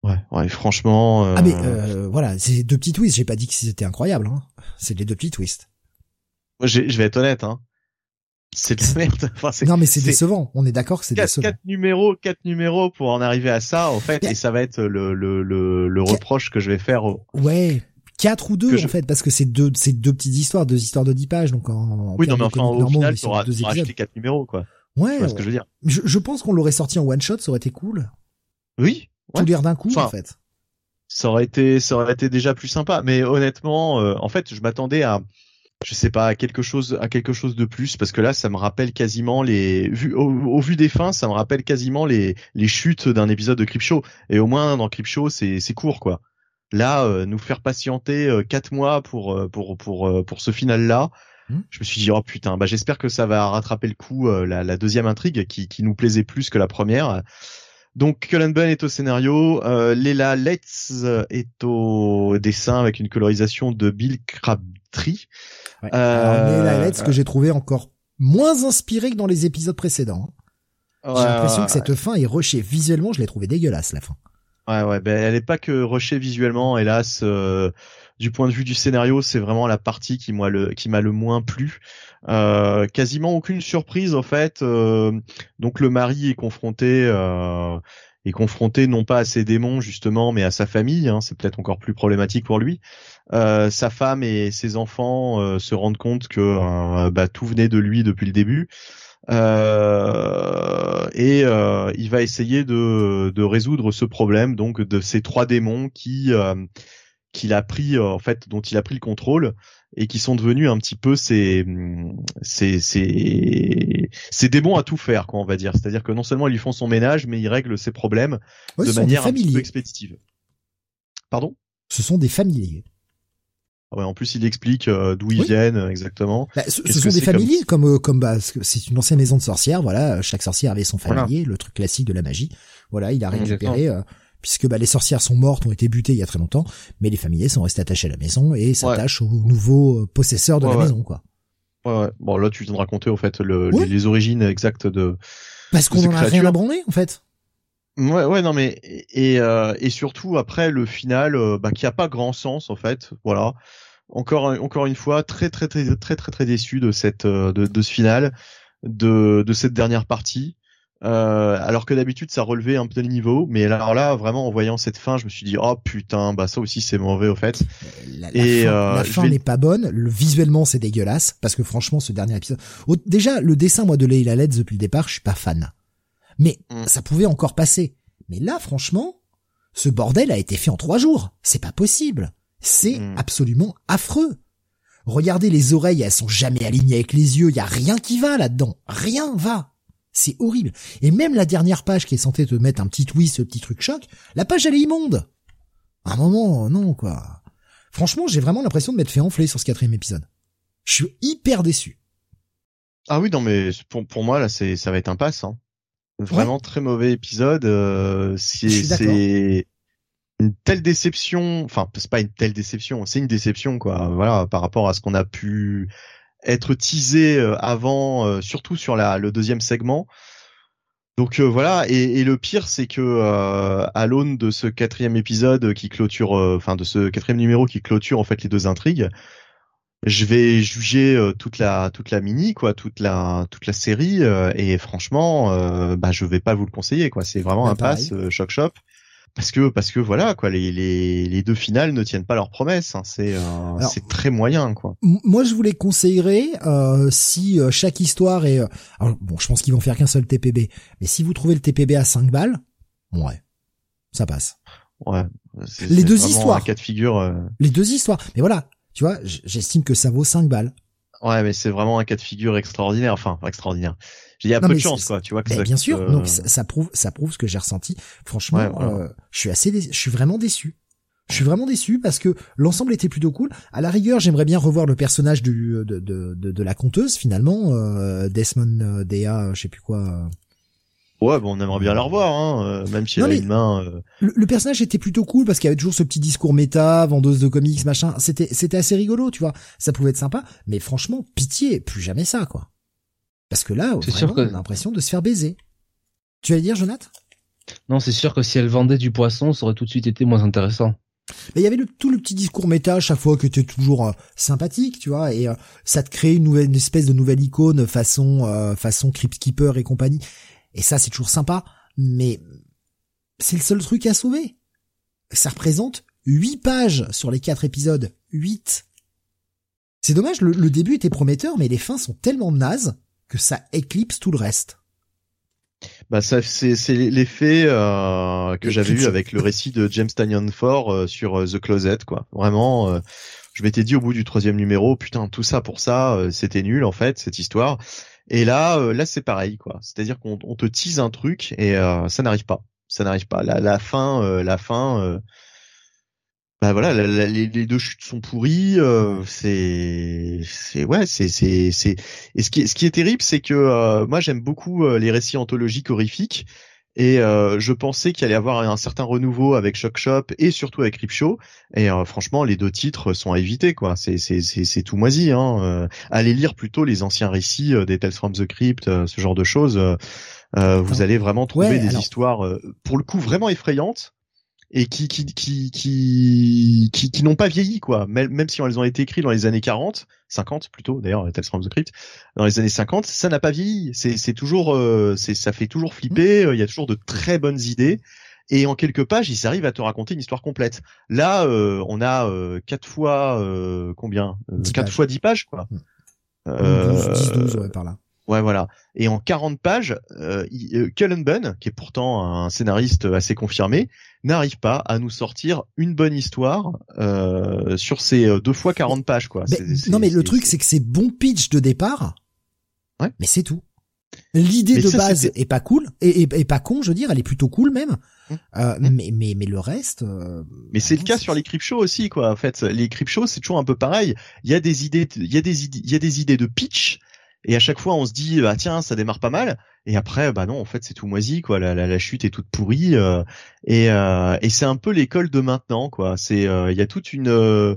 Ouais, ouais, franchement. Euh... Ah mais euh, voilà, c'est deux petits twists. J'ai pas dit que c'était incroyable. Hein. C'est les deux petits twists. Moi, je vais être honnête. Hein c'est de la merde. Enfin, non, mais c'est décevant. On est d'accord que c'est décevant. Quatre numéros, quatre numéros pour en arriver à ça, en fait, et ça va être le, le, le, le reproche que je vais faire. Ouais. Quatre ou deux, en fait, parce que c'est deux, c'est deux petites histoires, deux histoires de dix pages, donc en, Oui, non, mais enfin, au final, tu auras acheté quatre numéros, quoi. Ouais. ce que je veux dire. Je, je pense qu'on l'aurait sorti en one shot, ça aurait été cool. Oui. Tout lire d'un coup, en fait. Ça aurait été, ça aurait été déjà plus sympa, mais honnêtement, euh, en fait, je m'attendais à, je sais pas à quelque chose à quelque chose de plus parce que là ça me rappelle quasiment les vu au, vu des fins ça me rappelle quasiment les les chutes d'un épisode de Creepshow et au moins dans Creepshow c'est c'est court quoi. Là euh, nous faire patienter euh, quatre mois pour euh, pour pour pour ce final là hmm. je me suis dit oh putain bah j'espère que ça va rattraper le coup la, la deuxième intrigue qui qui nous plaisait plus que la première donc Cullen Bunn est au scénario, euh, Leila Letts est au dessin avec une colorisation de Bill Crabtree. Ouais. Euh, Leila Letts que j'ai trouvé encore moins inspiré que dans les épisodes précédents. Hein. j'ai l'impression que cette fin est rushée. Visuellement, je l'ai trouvé dégueulasse la fin. Ouais, ouais, ben elle est pas que rushée visuellement, hélas. Euh, du point de vue du scénario, c'est vraiment la partie qui le qui m'a le moins plu. Euh, quasiment aucune surprise en fait. Euh, donc le mari est confronté euh, est confronté non pas à ses démons justement, mais à sa famille. Hein, c'est peut-être encore plus problématique pour lui. Euh, sa femme et ses enfants euh, se rendent compte que euh, bah, tout venait de lui depuis le début. et il va essayer de, de, résoudre ce problème donc de ces trois démons qui qu'il a pris en fait dont il a pris le contrôle et qui sont devenus un petit peu ces ces ces, ces démons à tout faire quoi on va dire. C'est-à-dire que non seulement ils lui font son ménage mais ils règlent ses problèmes de manière un petit peu expéditive. Pardon? Ce sont des familiers. Ah ouais, en plus, il explique euh, d'où ils viennent euh, exactement. Bah, ce, sont des familiers, comme comme, euh, comme bah, c'est une ancienne maison de sorcières. Voilà, chaque sorcière avait son familier, le truc classique de la magie. Voilà, il a récupéré puisque bah, les sorcières sont mortes, ont été butées il y a très longtemps, mais les familiers sont restés attachés à la maison et s'attachent aux nouveaux possesseurs de la maison, quoi. Ouais, ouais. Bon, là, tu viens de raconter, en fait, le, les, origines exactes de. Parce qu'on en a rien à branler, en fait. Ouais, ouais, non, mais et euh, et surtout après le final, euh, bah, qui a pas grand sens en fait. Voilà. Encore encore une fois, très très très très très très déçu de cette euh, de, de ce final, de de cette dernière partie. Euh, alors que d'habitude ça relevait un peu le niveau, mais alors là vraiment en voyant cette fin, je me suis dit oh putain bah ça aussi c'est mauvais au fait. La, et fin, euh, la fin n'est pas bonne, le, visuellement c'est dégueulasse parce que franchement ce dernier épisode, déjà le dessin moi de Leila Letts depuis le départ je suis pas fan. Mais mm. ça pouvait encore passer. Mais là, franchement, ce bordel a été fait en trois jours. C'est pas possible. C'est mm. absolument affreux. Regardez les oreilles, elles sont jamais alignées avec les yeux. Il y a rien qui va là-dedans. Rien va. C'est horrible. Et même la dernière page qui est censée te mettre un petit twist, ce petit truc choc, la page elle est immonde. À un moment, non quoi. Franchement, j'ai vraiment l'impression de m'être fait enfler sur ce quatrième épisode. Je suis hyper déçu. Ah oui, non mais pour, pour moi là, c'est ça va être un pass. Hein. Vraiment très mauvais épisode. Euh, c'est une telle déception. Enfin, c'est pas une telle déception. C'est une déception, quoi. Voilà, par rapport à ce qu'on a pu être teasé euh, avant, euh, surtout sur la, le deuxième segment. Donc euh, voilà, et, et, le pire, c'est que à l'aune de ce quatrième épisode qui clôture, enfin de ce quatrième numéro qui clôture en fait les deux intrigues, je vais juger euh, toute la toute la mini quoi toute la toute la série euh, et franchement euh, bah je vais pas vous le conseiller quoi. C'est vraiment un pass choc shop parce que parce que voilà quoi les les, les deux finales ne tiennent pas leurs promesses hein, c'est c'est très moyen quoi moi je vous les conseillerais si chaque histoire est alors bon je pense qu'ils vont faire qu'un seul TPB mais si vous trouvez le TPB à 5 balles ouais ça passe ouais les deux histoires cas de figure les deux histoires mais voilà tu vois, j'estime que ça vaut 5 balles. Ouais, mais c'est vraiment un cas de figure extraordinaire. Enfin, extraordinaire. Il y a peu de chance, quoi. Tu vois que ça, bien sûr. Donc ça, prouve, ça prouve ce que j'ai ressenti. Franchement, euh, je suis assez, je suis vraiment déçu. Je suis vraiment déçu parce que l'ensemble était plutôt cool. À la rigueur, j'aimerais bien revoir le personnage du de de, de, la conteuse finalement, euh, Desmond euh, Dea, je sais plus quoi. Ouais, bon, on aimerait bien la revoir, hein, euh, même si elle a une main. Euh. Le, personnage était plutôt cool parce qu'il y avait toujours ce petit discours méta, vendeuse de comics, machin. C'était, c'était assez rigolo, tu vois. Ça pouvait être sympa, mais franchement, pitié, plus jamais ça, quoi. Parce que là, vraiment, sûr que... on a l'impression de se faire baiser. Tu allais dire, Jonathan? Non, c'est sûr que si elle vendait du poisson, ça aurait tout de suite été moins intéressant. Mais il y avait le, tout le petit discours méta à chaque fois qui était toujours euh, sympathique, tu vois, et ça te crée une nouvelle une espèce de nouvelle icône façon façon Crypt Keeper et compagnie. Et ça, c'est toujours sympa, mais c'est le seul truc à sauver. Ça représente 8 pages sur les 4 épisodes. 8. C'est dommage, le, début était prometteur, mais les fins sont tellement nazes que ça éclipse tout le reste. Bah ça c'est c'est l'effet euh, que j'avais eu avec le récit de James Tanyon Ford euh, sur euh, The Closet quoi. Vraiment je m'étais dit au bout du troisième numéro putain tout ça pour ça c'était nul en fait cette histoire et là, euh, là c'est pareil, quoi. C'est-à-dire qu'on te tease un truc et euh, ça n'arrive pas. Ça n'arrive pas. La, la fin, euh, la fin. Bah voilà, les, deux chutes sont pourries. c'est, c'est ouais, c'est, c'est, c'est. Et ce qui, ce qui est terrible, c'est que moi j'aime beaucoup les récits anthologiques horrifiques et euh, je pensais qu'il allait y avoir un certain renouveau avec Shock Shop et surtout avec Show. Et euh, franchement, les deux titres sont à éviter, quoi. C'est c'est c'est tout moisi. Hein. Euh, allez lire plutôt les anciens récits des Tales from the Crypt, ce genre de choses. vous allez vraiment trouver des histoires, pour le coup, vraiment effrayantes et qui qui qui qui qui, qui n'ont pas vieilli quoi. Même, même si elles ont été écrites dans les années 40 50 plutôt d'ailleurs Tales from the Crypt dans les années 50 ça n'a pas vieilli. C'est c'est toujours euh, c'est ça fait toujours flipper il y a toujours de très bonnes idées. Et en quelques pages ils arrivent à te raconter une histoire complète. Là euh, on a euh, quatre fois euh, combien? Euh, quatre fois 10 pages quoi. Mmh. euh, 10, 12 ouais, par là Ouais, voilà. Et en 40 pages, euh, Cullen Bunn, qui est pourtant un scénariste assez confirmé, n'arrive pas à nous sortir une bonne histoire euh, sur ces deux fois 40 pages, quoi. Non, mais le truc, c'est que c'est bon pitch de départ, ouais. mais c'est tout. L'idée de ça, base est pas cool, et, et, et, pas con, je veux dire, elle est plutôt cool même. Mmh. Euh, mmh. mais, mais, mais le reste. Euh, mais c'est le cas sur les shows aussi, quoi. En fait, les shows, c'est toujours un peu pareil. Il y a des idées, il y a des idées, il y a des idées de pitch et à chaque fois on se dit bah tiens ça démarre pas mal et après bah non en fait c'est tout moisi quoi la, la, la, chute est toute pourrie euh, et, euh, et c'est un peu l'école de maintenant quoi c'est il y a toute une euh,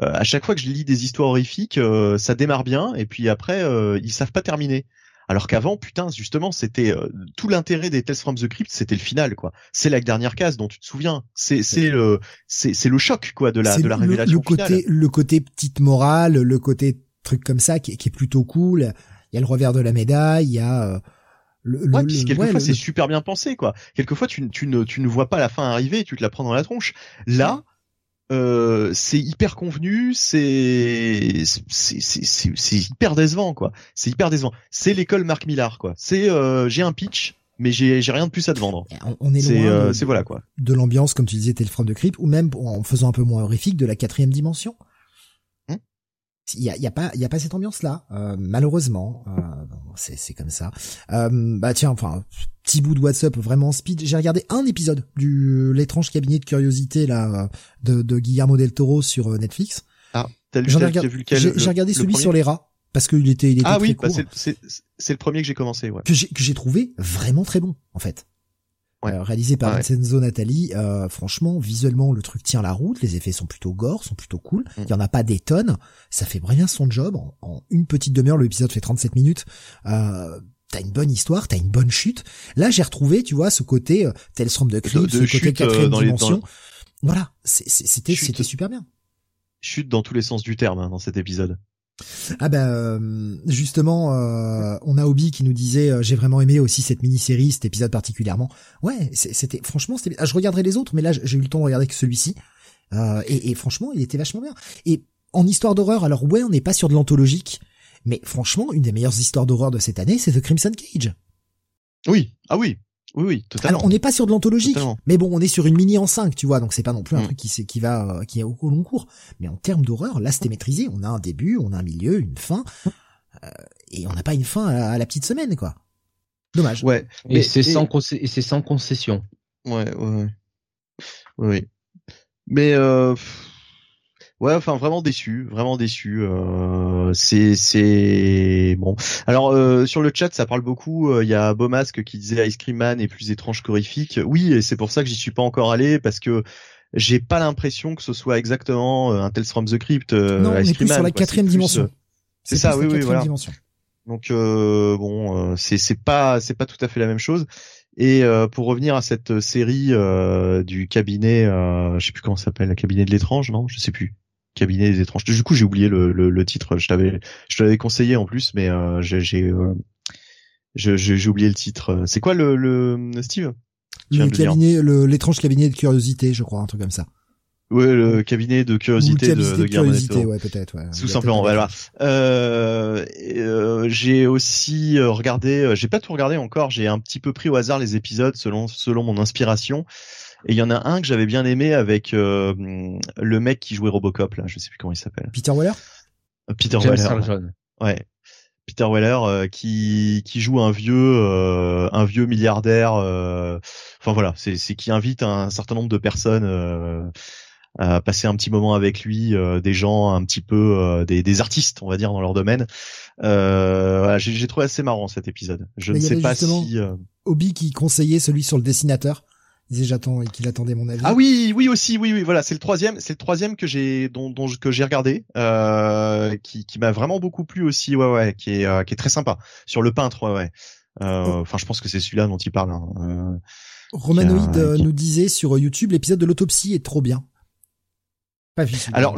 à chaque fois que je lis des histoires horrifiques ça démarre bien et puis après ils savent pas terminer alors qu'avant, putain, justement, c'était euh, tout l'intérêt des Tales from the Crypt, c'était le final, quoi. C'est la dernière case dont tu te souviens. C'est c'est le c'est c'est le choc, quoi, de la de la le, révélation le côté finale. le côté petite morale, le côté truc comme ça qui, qui, est plutôt cool. Il y a le revers de la médaille, il y a euh, le, ouais, le, quelquefois ouais, c'est super bien pensé quoi. Quelquefois tu, tu ne tu ne vois pas la fin arriver, tu te la prends dans la tronche. Là, euh, c'est hyper convenu, c'est c'est c'est c'est hyper décevant quoi. C'est hyper décevant. C'est l'école Marc Millard quoi. C'est euh, j'ai un pitch mais j'ai j'ai rien de plus à te vendre. On, on est c'est euh, c'est voilà quoi. De l'ambiance comme tu disais Tale from the Crypt ou même en faisant un peu moins horrifique de la quatrième dimension il y a, y a pas il y a pas cette ambiance là euh, malheureusement. Euh, c'est c'est comme ça. Euh, bah tiens enfin petit bout de WhatsApp vraiment speed. J'ai regardé un épisode du l'étrange cabinet de curiosité là de, de Guillermo del Toro sur Netflix. Ah t'as vu lequel j'ai regardé celui sur les rats parce qu'il était il était ah très oui bah c'est c'est le premier que j'ai commencé ouais. Que j'ai que j'ai trouvé vraiment très bon en fait Ouais. Euh, réalisé par ouais. Vincenzo Natali. Euh, franchement, visuellement, le truc tient la route. Les effets sont plutôt gore, sont plutôt cool. Il Mm. y en a pas des tonnes. Ça fait bien son job. En, en une petite demi-heure, l'épisode fait 37 minutes. Euh, T'as une bonne histoire, t'as une bonne chute. Là, j'ai retrouvé, tu vois, ce côté euh, from the Crypt, De- de ce côté quatrième euh, dans les- dans dimension. le- Voilà, c'était c'était super bien. chute dans tous les sens du terme hein, dans cet épisode. Ah ben euh, justement, euh, on a Obi qui nous disait euh, j'ai vraiment aimé aussi cette mini-série, cet épisode particulièrement. Ouais, c'était franchement, c'était. Ah, je regarderai les autres, mais là j'ai eu le temps de regarder que celui-ci. Euh, et, et franchement, il était vachement bien. Et en histoire d'horreur, alors ouais, on n'est pas sur de l'anthologique, mais franchement, une des meilleures histoires d'horreur de cette année, c'est The Crimson Cage. Oui, ah oui, oui, oui, totalement. Alors on n'est pas sur de l'anthologique, mais bon, on est sur une mini en 5, tu vois, donc c'est pas non plus un Mm. truc qui, va euh, qui est au, au long cours. Mais en termes d'horreur, là c'était maîtrisé. On a un début, on a un milieu, une fin, euh, et on n'a pas une fin à la, à la petite semaine, quoi. Dommage. Ouais. Et Mais- c'est sans, concé- et c'est sans concession. Ouais, ouais, ouais. Oui, oui. Mais euh, ouais, enfin vraiment déçu, vraiment déçu. Euh, c'est c'est bon. Alors euh, sur le chat, ça parle beaucoup. euh, Il y a Beaumasque qui disait Ice Cream Man est plus étrange qu'horrifique. Oui, et c'est pour ça que j'y suis pas encore allé parce que j'ai pas l'impression que ce soit exactement euh, un Tales from the Crypt. euh, non, on Ice est plus sur la quatrième dimension. c'est ça, oui, la oui, voilà. dimension. Donc euh, bon, euh, c'est c'est pas c'est pas tout à fait la même chose. Et euh, pour revenir à cette série euh, du cabinet, euh, je sais plus comment ça s'appelle, le cabinet de l'étrange, non, je sais plus. Cabinet des étranges. Du coup, j'ai oublié le, le, le titre. Je t'avais je te l'avais conseillé en plus, mais euh, j'ai j'ai euh, j'ai oublié le titre. C'est quoi le, le Steve? Le de cabinet, l'étrange cabinet de curiosité, je crois, un truc comme ça. Ouais, le cabinet de Ou le curiosité de, cabinet de, de del curiosité, ouais, peut-être, ouais. Tout simplement, voilà. Euh, euh, j'ai aussi regardé, j'ai pas tout regardé encore, j'ai un petit peu pris au hasard les épisodes selon selon mon inspiration. Et il y en a un que j'avais bien aimé avec euh, le mec qui jouait Robocop là, je sais plus comment il s'appelle. Peter Weller? Euh, Peter James Weller. Earl Jones. Ouais. Peter Weller euh, qui qui joue un vieux euh, un vieux milliardaire. euh, Enfin voilà, c'est c'est qui invite un certain nombre de personnes euh, à passer un petit moment avec lui, euh, des gens un petit peu euh, des des artistes, on va dire dans leur domaine. Euh, voilà, j'ai j'ai trouvé assez marrant cet épisode. Je Mais ne sais avait pas si. euh, Obi qui conseillait celui sur le dessinateur. Il disait j'attends et qu'il attendait mon avis. Ah oui, oui aussi, oui, oui, voilà, c'est le troisième, c'est le troisième que j'ai, dont, dont que j'ai regardé, euh, qui, qui m'a vraiment beaucoup plu aussi, ouais, ouais, qui est, euh, qui est très sympa sur le peintre, ouais, ouais. Euh, Oh. Enfin, je pense que c'est celui-là dont il parle. hein. Euh, Romanoid nous disait sur YouTube l'épisode de l'autopsie est trop bien. Pas Alors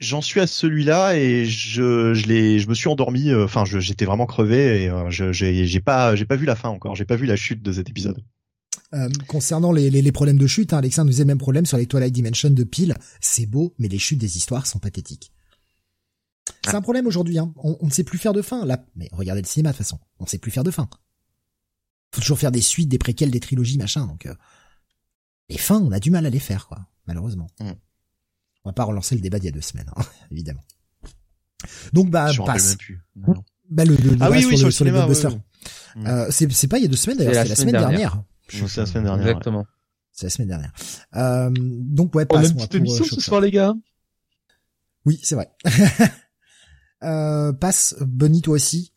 j'en suis à celui-là et je je l'ai je me suis endormi enfin j'étais vraiment crevé et je j'ai pas j'ai pas vu la fin encore j'ai pas vu la chute de cet épisode euh, concernant les, les, les, problèmes de chute, hein, Alexandre nous disait le même problème sur les Twilight Dimension de pile. C'est beau, mais les chutes des histoires sont pathétiques. C'est un problème aujourd'hui. Hein. On, ne sait plus faire de fin. Là, mais regardez le cinéma de toute façon. On ne sait plus faire de fin. Faut toujours faire des suites, des préquels, des trilogies, machin. Donc euh, les fins, on a du mal à les faire, quoi. Malheureusement. Mm. On va pas relancer le débat d'il y a deux semaines, hein, évidemment. Donc bah Je passe. Même plus. Bah le, le, ah oui, oui, sur, le, euh, c'est c'est pas il y a deux semaines d'ailleurs, c'est la, semaine dernière. C'est la semaine dernière. Exactement. C'est la semaine dernière. Euh, donc ouais, passe. On a une petite émission euh, ce soir, les gars. Oui, c'est vrai. euh, passe, Bunny, toi aussi.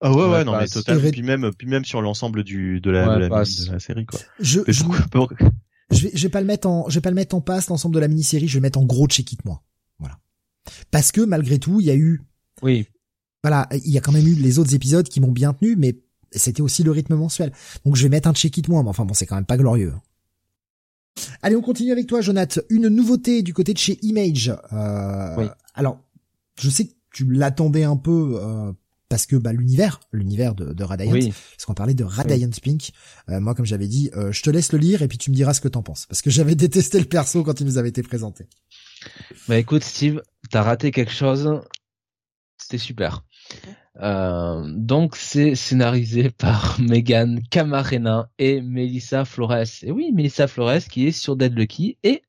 Ah ouais, ouais, non, mais total. Puis même, puis même sur l'ensemble du, de la, de, la de la, série, quoi. Je, je, je, vais, je vais pas le mettre en, je vais pas le mettre en passe, l'ensemble de la mini-série, je vais mettre en gros check it moi. Voilà. Parce que malgré tout, il y a eu. Oui. Voilà, il y a quand même eu les autres épisodes qui m'ont bien tenu, mais c'était aussi le rythme mensuel. Donc je vais mettre un check-it moins, mais enfin bon, c'est quand même pas glorieux. Allez, on continue avec toi, Jonathan. Une nouveauté du côté de chez Image. Euh, Alors, je sais que tu l'attendais un peu euh, parce que bah, l'univers, l'univers de, de Radiant, parce qu'on parlait de Radiant Pink. Euh, moi, comme j'avais dit, je te laisse le lire et puis tu me diras ce que t'en penses, parce que j'avais détesté le perso quand il nous avait été présenté. Bah écoute, Steve, t'as raté quelque chose. C'était super. Euh, donc c'est scénarisé par Megan Camarena et Melissa Flores. Et oui, Melissa Flores qui est sur Dead Lucky et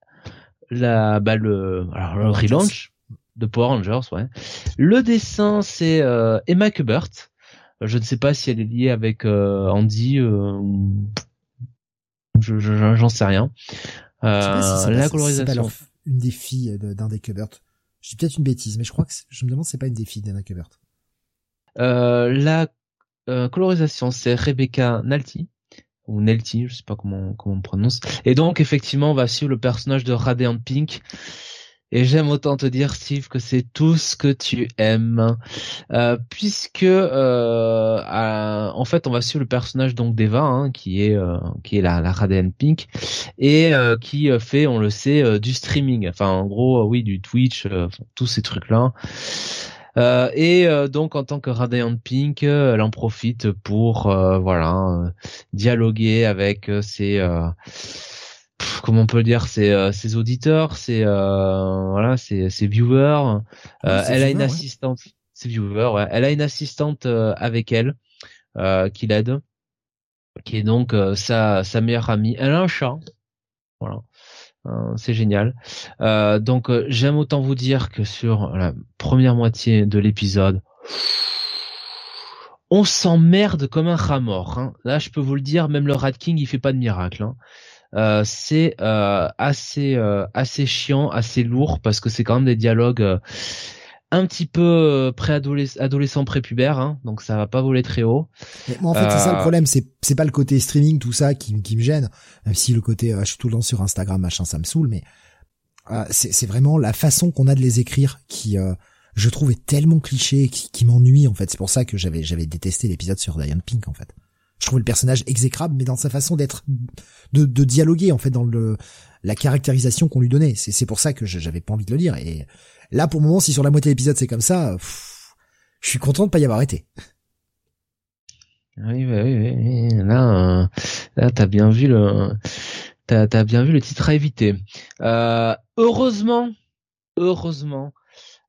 la bah le alors le relaunch de Power Rangers, ouais. Le dessin c'est euh, Emma Kubert. Je ne sais pas si elle est liée avec euh, Andy. je j'en sais rien. la colorisation. une des filles d'un des Kubert. Je dis peut-être une bêtise, mais je crois que je me demande si c'est pas une des filles d'Emma Kubert. Euh, la euh, colorisation, c'est Rebecca Nalty ou Nelty, je sais pas comment comment on prononce. Et donc effectivement, on va suivre le personnage de Radiant Pink. Et j'aime autant te dire, Steve, que c'est tout ce que tu aimes, euh, puisque euh, en fait, on va suivre le personnage donc d'Eva, hein, qui est euh, qui est la, la Pink, et qui fait, on le sait, du streaming. Enfin, en gros, oui, du Twitch, tous ces trucs là. Euh, et euh, donc en tant que Radiant Pink, euh, elle en profite pour voilà dialoguer avec ses comment on peut le dire ses, ses auditeurs, ses voilà ses, ses viewers. elle a une assistante, ses viewers, ouais. Elle a une assistante avec elle qui l'aide, qui est donc sa sa meilleure amie. Elle a un chat, voilà. Hein, c'est génial. Euh, donc euh, j'aime autant vous dire que sur la première moitié de l'épisode, on s'emmerde comme un rat mort. Hein. Là, je peux vous le dire, même le Rat King, il fait pas de miracle. Hein. Euh, c'est assez assez chiant, assez lourd parce que c'est quand même des dialogues un petit peu euh, préadolescent, prépubère, hein, donc ça va pas voler très haut. moi, en fait, c'est ça le euh, problème, c'est c'est pas le côté streaming, tout ça qui, qui me gêne, même si le côté euh, je suis tout le temps sur Instagram, machin, ça me saoule, mais c'est c'est vraiment la façon qu'on a de les écrire qui je trouve est tellement cliché, qui, qui m'ennuie en fait. C'est pour ça que j'avais j'avais détesté l'épisode sur Diane Pink en fait. Je trouvais le personnage exécrable, mais dans sa façon d'être, de, de dialoguer en fait dans le la caractérisation qu'on lui donnait. C'est pour ça que j'avais pas envie de le lire et Là, pour le moment, si sur la moitié de l'épisode c'est comme ça, je suis content de pas y avoir été. Oui, oui, oui. Là, euh, là, t'as bien vu le, t'as, as bien vu le titre à éviter. Euh, heureusement, heureusement,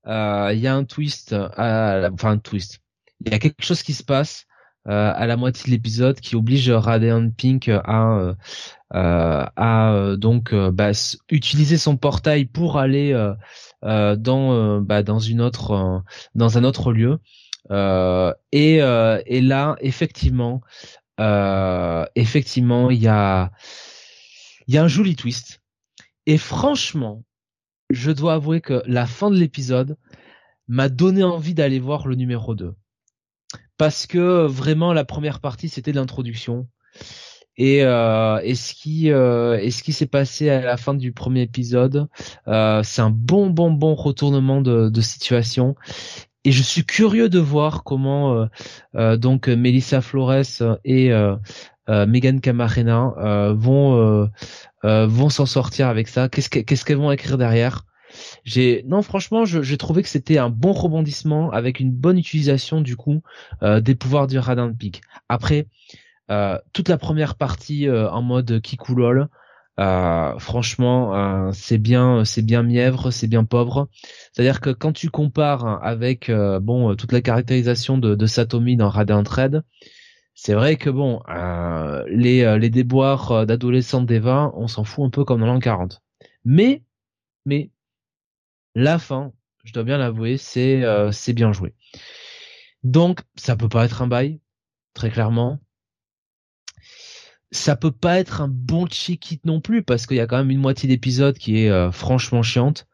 euh, il y a un twist, enfin un twist. Il y a quelque chose qui se passe euh, à la moitié de l'épisode qui oblige Radiant Pink à euh, à donc bah, utiliser son portail pour aller euh, dans euh, bah, dans une autre euh, dans un autre lieu. Et et là effectivement effectivement il y a il y a un joli twist. Et franchement je dois avouer que la fin de l'épisode m'a donné envie d'aller voir le numéro 2 parce que vraiment la première partie c'était l'introduction et, euh, ce qui euh, ce qui s'est passé à la fin du premier épisode, euh, c'est un bon bon bon retournement de, de situation. Et je suis curieux de voir comment euh, euh donc Melissa Flores et Megan Camarena vont vont s'en sortir avec ça. Qu'est-ce qu'est-ce qu'elles vont écrire derrière? J'ai non franchement j'ai trouvé que c'était un bon rebondissement avec une bonne utilisation du coup des pouvoirs du Radin Peak. Après toute la première partie en mode Kikulol, euh, franchement, euh, c'est bien, c'est bien mièvre, c'est bien pauvre. C'est-à-dire que quand tu compares avec euh, bon toute la caractérisation de, de Satomi dans Radiant Red, c'est vrai que bon les les déboires d'adolescents d'Eva, on s'en fout un peu comme dans l'an 40. Mais mais la fin, je dois bien l'avouer, c'est c'est bien joué. Donc ça peut pas être un bail, très clairement ça peut pas être un bon check-it non plus parce qu'il y a quand même une moitié d'épisode qui est euh, franchement chiante.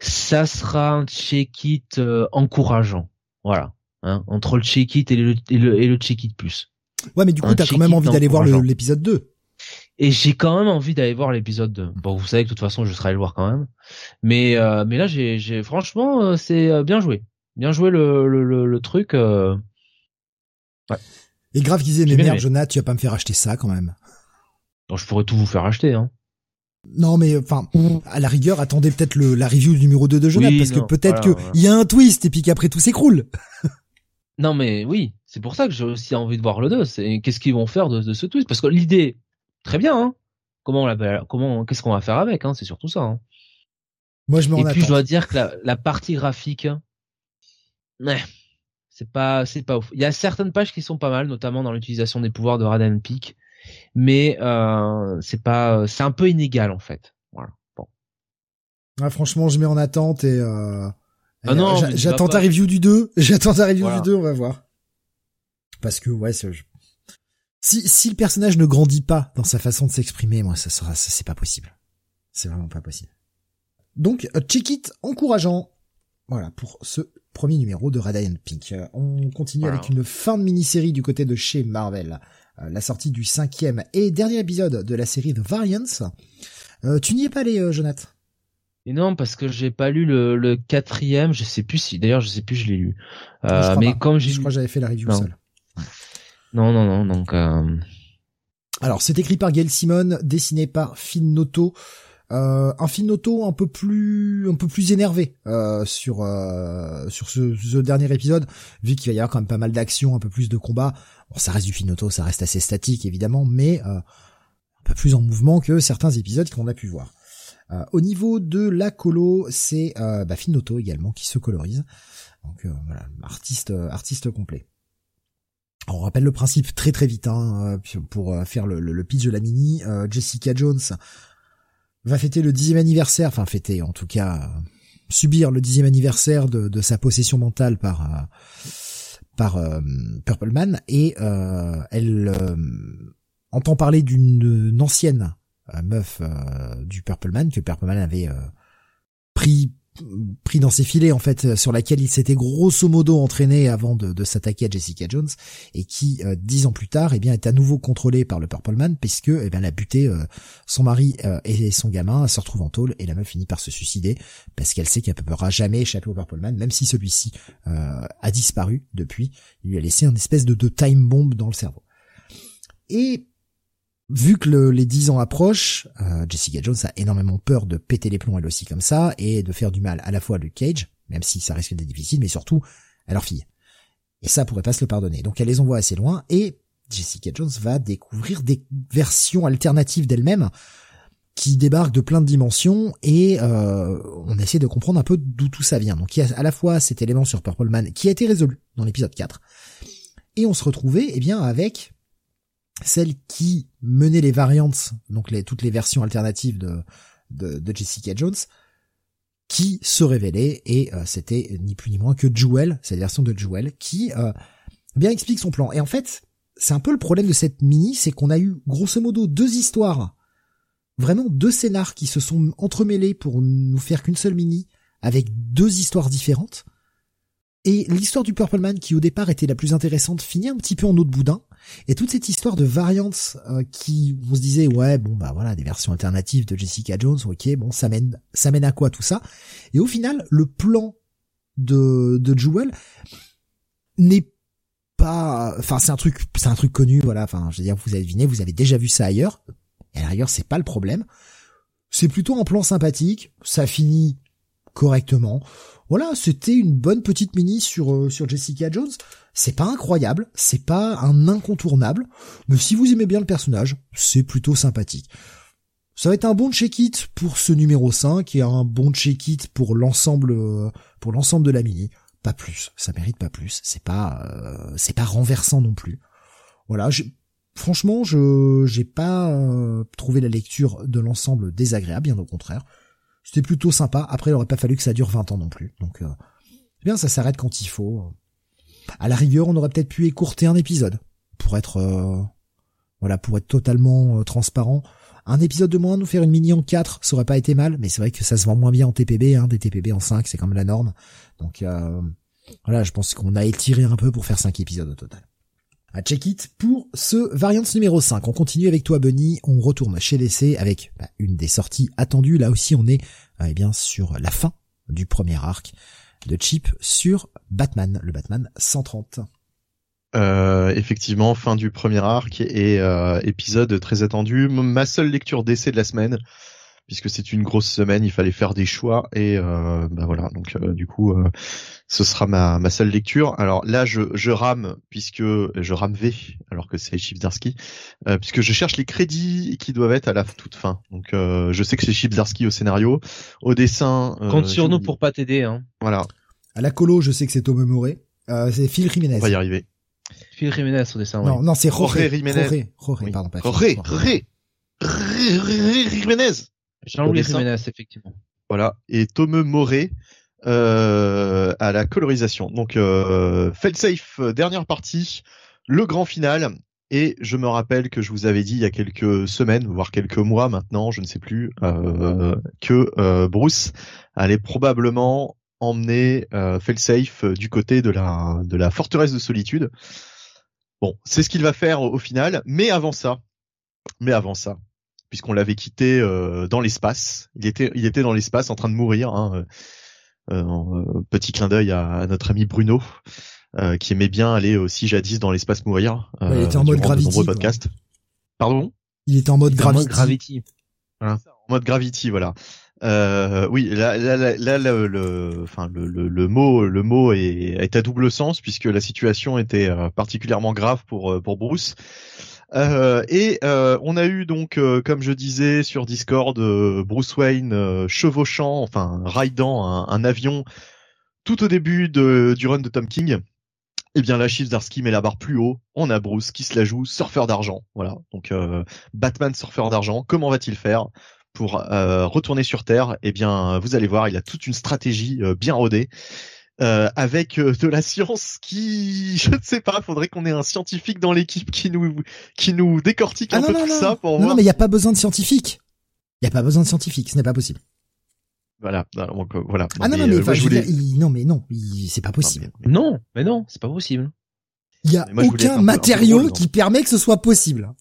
Ça sera un check-it euh, encourageant. Voilà. Hein, entre le check-it et le, et le, et le check-it plus. Ouais, mais du coup, t'as quand même envie d'aller voir l'épisode 2. Et j'ai quand même envie d'aller voir l'épisode 2. Bon, vous savez que de toute façon, je serai allé le voir quand même. Mais, euh, mais là, j'ai, j'ai franchement, c'est bien joué. Bien joué le, le, le, le truc. Ouais. Et grave disait, mais merde, Jonathan, tu vas pas me faire acheter ça quand même. Bon, je pourrais tout vous faire acheter, hein. Non, mais enfin, à la rigueur, attendez peut-être le la review numéro 2 de Jonathan, parce que peut-être que il y a un twist et puis qu'après tout s'écroule. non, mais oui, c'est pour ça que j'ai aussi envie de voir le 2. C'est qu'est-ce qu'ils vont faire de, ce twist, parce que l'idée, très bien, hein. Comment on comment, qu'est-ce qu'on va faire avec, hein, c'est surtout ça. Hein. Moi, je me Et puis, je dois dire que la, la partie graphique, ouais, c'est pas, c'est pas ouf. Il y a certaines pages qui sont pas mal, notamment dans l'utilisation des pouvoirs de Radan Peak, mais euh, c'est pas, c'est un peu inégal en fait. Voilà. Bon. Ah, franchement, je mets en attente et euh, ah non, j'attends ta review du 2. J'attends ta review du 2, on va voir. Parce que ouais, si si le personnage ne grandit pas dans sa façon de s'exprimer, moi ça sera, c'est pas possible. C'est vraiment pas possible. Donc, check it encourageant. Voilà pour ce premier numéro de Radiant Pink. Euh, on continue avec une fin de mini-série du côté de chez Marvel. Euh, la sortie du cinquième et dernier épisode de la série The Variants. Euh, tu n'y es pas allé, Jonathan? Et non, parce que j'ai pas lu le, quatrième, je sais plus si, d'ailleurs je sais plus, je l'ai lu. mais comme j'ai, je crois que j'avais fait la review seul. Non, non, non, donc. Alors c'est écrit par Gail Simon, dessiné par Finn. Euh, un auto un peu plus un peu plus énervé euh, sur euh, sur ce, dernier épisode vu qu'il va y avoir quand même pas mal d'action un peu plus de combat bon ça reste du auto ça reste assez statique évidemment mais un peu plus en mouvement que certains épisodes qu'on a pu voir au niveau de la colo c'est bah, également qui se colorise donc voilà artiste artiste complet on rappelle le principe très très vite hein, pour faire le, le, pitch de la mini. Jessica Jones va fêter le dixième anniversaire, enfin fêter en tout cas subir le dixième anniversaire de, sa possession mentale par euh, par euh, Purple Man et euh, elle entend parler d'une ancienne meuf du Purple Man que Purple Man avait pris pris dans ses filets en fait sur laquelle il s'était grosso modo entraîné avant de, s'attaquer à Jessica Jones et qui euh, dix ans plus tard eh bien est à nouveau contrôlé par le Purple Man puisque eh bien a buté euh, son mari euh, et son gamin se retrouve en tôle et la meuf finit par se suicider parce qu'elle sait qu'elle ne pourra jamais échapper au Purple Man même si celui-ci a disparu depuis. Il lui a laissé une espèce de, de time bomb dans le cerveau. Et vu que les dix ans approchent, euh, Jessica Jones a énormément peur de péter les plombs elle aussi comme ça et de faire du mal à la fois à Luke Cage, même si ça risque d'être difficile, mais surtout à leur fille. Et ça pourrait pas se le pardonner. Donc elle les envoie assez loin et Jessica Jones va découvrir des versions alternatives d'elle-même qui débarquent de plein de dimensions et euh, on essaie de comprendre un peu d'où tout ça vient. Donc il y a à la fois cet élément sur Purple Man qui a été résolu dans l'épisode 4 et on se retrouvait eh bien avec celle qui menait les variantes, donc les, toutes les versions alternatives de, de, Jessica Jones, qui se révélait et euh, c'était ni plus ni moins que Jewel, cette version de Jewel, qui euh, bien explique son plan. Et en fait, c'est un peu le problème de cette mini, c'est qu'on a eu grosso modo deux histoires, vraiment deux scénars qui se sont entremêlés pour nous faire qu'une seule mini, avec deux histoires différentes. Et l'histoire du Purple Man, qui au départ était la plus intéressante, finit un petit peu en eau de boudin. Et toute cette histoire de variantes euh, qui, on se disait, ouais, bon bah voilà, des versions alternatives de Jessica Jones, ok, bon, ça mène, ça mène à quoi tout ça? Et au final, le plan de de Jewel n'est pas, enfin c'est un truc, c'est un truc connu, voilà. Enfin, je veux dire, vous avez deviné, vous avez déjà vu ça ailleurs. Et à c'est pas le problème. C'est plutôt un plan sympathique. Ça finit correctement. Voilà, c'était une bonne petite mini sur euh, sur Jessica Jones. C'est pas incroyable, c'est pas un incontournable, mais si vous aimez bien le personnage, c'est plutôt sympathique. Ça va être un bon check-it pour ce numéro 5 et un bon check-it pour l'ensemble euh, pour l'ensemble de la mini. Pas plus, ça mérite pas plus. C'est pas euh, c'est pas renversant non plus. Voilà, franchement, je j'ai pas trouvé la lecture de l'ensemble désagréable, bien au contraire. C'était plutôt sympa. Après, il aurait pas fallu que ça dure 20 ans non plus. Donc, euh, bien, ça s'arrête quand il faut. À la rigueur, on aurait peut-être pu écourter un épisode pour être, euh, voilà, pour être totalement euh, transparent. Un épisode de moins, nous faire une mini en 4, ça aurait pas été mal, mais c'est vrai que ça se vend moins bien en TPB, hein, des TPB en 5, c'est quand même la norme. Donc, voilà, je pense qu'on a étiré un peu pour faire 5 épisodes au total à check it pour ce variance numéro 5. On continue avec toi Bunny, on retourne chez l'essai avec bah, une des sorties attendues. Là aussi on est euh, eh bien sur la fin du premier arc de Chip sur Batman, le Batman 130. Euh, effectivement, fin du premier arc et euh, épisode très attendu. Ma seule lecture d'essai de la semaine, puisque c'est une grosse semaine, il fallait faire des choix et euh, bah voilà. Donc euh, du coup, euh, ce sera ma, ma seule lecture. Alors là, je, je rame puisque je rame V alors que c'est Chipsdarsky, euh, puisque je cherche les crédits qui doivent être à la toute fin. Donc je sais que c'est Chipsdarsky au scénario, au dessin. Compte sur nous pour pas t'aider. Hein. Voilà. À la colo, je sais que c'est Tom Moré. c'est Phil Jiménez. On va y arriver. Phil Jiménez au dessin. Non, non, c'est Jorge Jiménez. Jorge, pardon, pas Jorge, Jorge, Jiménez. Jean-Louis Jiménez, effectivement. Voilà. Et Tome Moré euh, à la colorisation. Donc, euh, Safe, euh, dernière partie, le grand final. Et je me rappelle que je vous avais dit il y a quelques semaines, voire quelques mois maintenant, je ne sais plus, euh, que euh, Bruce allait probablement emmener euh, Safe du côté de la de la forteresse de solitude. Bon, c'est ce qu'il va faire au final, mais avant ça, mais avant ça, puisqu'on l'avait quitté euh, dans l'espace. Il était, il était dans l'espace en train de mourir. Hein, euh, euh, petit clin d'œil à, notre ami Bruno, qui aimait bien aller aussi jadis dans l'espace mourir. il était en mode gravity. Pardon? Il était en mode gravity. En mode gravity, voilà. Euh, oui, là, là, là, le, enfin, le, le, mot, le mot est, est, à double sens puisque la situation était particulièrement grave pour pour Bruce. Euh, et euh, on a eu donc, euh, comme je disais sur Discord, Bruce Wayne chevauchant, enfin ridant un, un, avion tout au début de, du run de Tom King. Eh bien, la Darsky met la barre plus haut. On a Bruce qui se la joue, surfeur d'argent. Voilà. Donc, Batman surfeur d'argent. Comment va-t-il faire pour retourner sur Terre? Eh bien, vous allez voir, il a toute une stratégie bien rodée. Euh, avec euh, de la science qui, je ne sais pas, faudrait qu'on ait un scientifique dans l'équipe qui nous qui nous décortique ah un peu tout ça pour non, Non, mais il n'y a pas besoin de scientifique. Il n'y a pas besoin de scientifique, ce n'est pas possible. Voilà, donc euh, voilà. Ah non, non, mais, je voulais... non, mais non, c'est pas possible. Non, mais, non, c'est pas possible. Il y a aucun matériau qui permet que ce soit possible.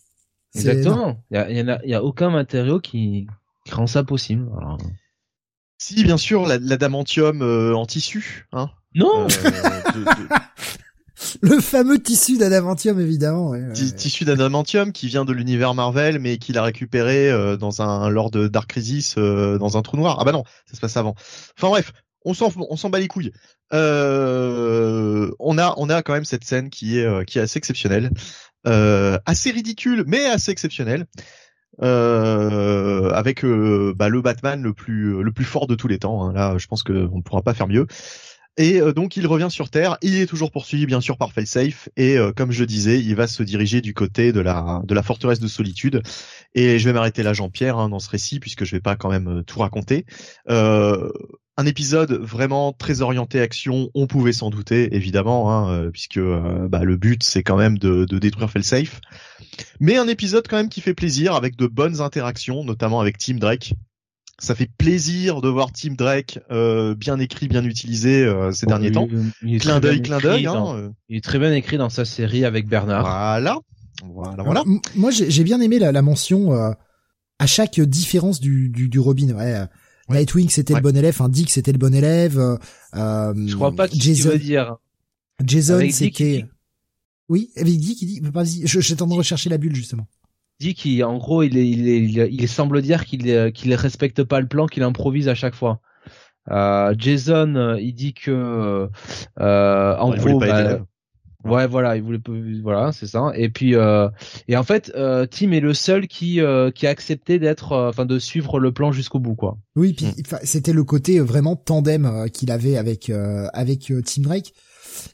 Exactement. Il y a, y, a, y a aucun matériau qui, qui rend ça possible. Alors... Si, bien sûr, l'adamantium euh, en tissu. Hein non euh, Le fameux tissu d'adamantium, évidemment. Tissu d'adamantium qui vient de l'univers Marvel, mais qu'il a récupéré euh, dans un lors de Dark Crisis dans un trou noir. Ah bah non, ça se passe avant. Enfin bref, on s'en on s'en bat les couilles. on a on a quand même cette scène qui est qui est assez exceptionnelle, assez ridicule, mais assez exceptionnelle euh, avec euh, bah, le Batman le plus le plus fort de tous les temps. Hein. Là, je pense qu'on ne pourra pas faire mieux. Et euh, donc il revient sur Terre, il est toujours poursuivi bien sûr par Failsafe et euh, comme je disais, il va se diriger du côté de la de la forteresse de solitude. Et je vais m'arrêter là Jean-Pierre hein, dans ce récit puisque je vais pas quand même tout raconter. Un épisode vraiment très orienté action, on pouvait s'en douter évidemment, hein, euh, puisque euh, bah, le but c'est quand même de, de détruire Felsafe. Mais un épisode quand même qui fait plaisir avec de bonnes interactions, notamment avec Team Drake. Ça fait plaisir de voir Team Drake euh, bien écrit, bien utilisé ces derniers temps. Il clin d'œil, clin d'œil. Hein, il est très bien écrit dans sa série avec Bernard. Voilà, voilà, voilà. Moi j'ai bien aimé la, la mention à chaque différence du, du, du Robin. Ouais, Nightwing c'était le bon élève, enfin Dick c'était le bon élève. Euh, je crois pas que Jason, dire. Jason c'était Oui, avec Guy qui dit, vas-y, je, j'ai tendance de rechercher la bulle justement. Dit qu'en gros, il, est, il, est, il, semble dire qu'il qu'il respecte pas le plan, qu'il improvise à chaque fois. Euh, Jason, euh, il dit que euh, en gros, bah, ouais, voilà, il voulait, voilà, c'est ça. Et puis, euh, et en fait, euh, Tim est le seul qui qui a accepté d'être, enfin, de suivre le plan jusqu'au bout, quoi. Oui, puis mm. c'était le côté vraiment tandem qu'il avait avec avec Tim Drake.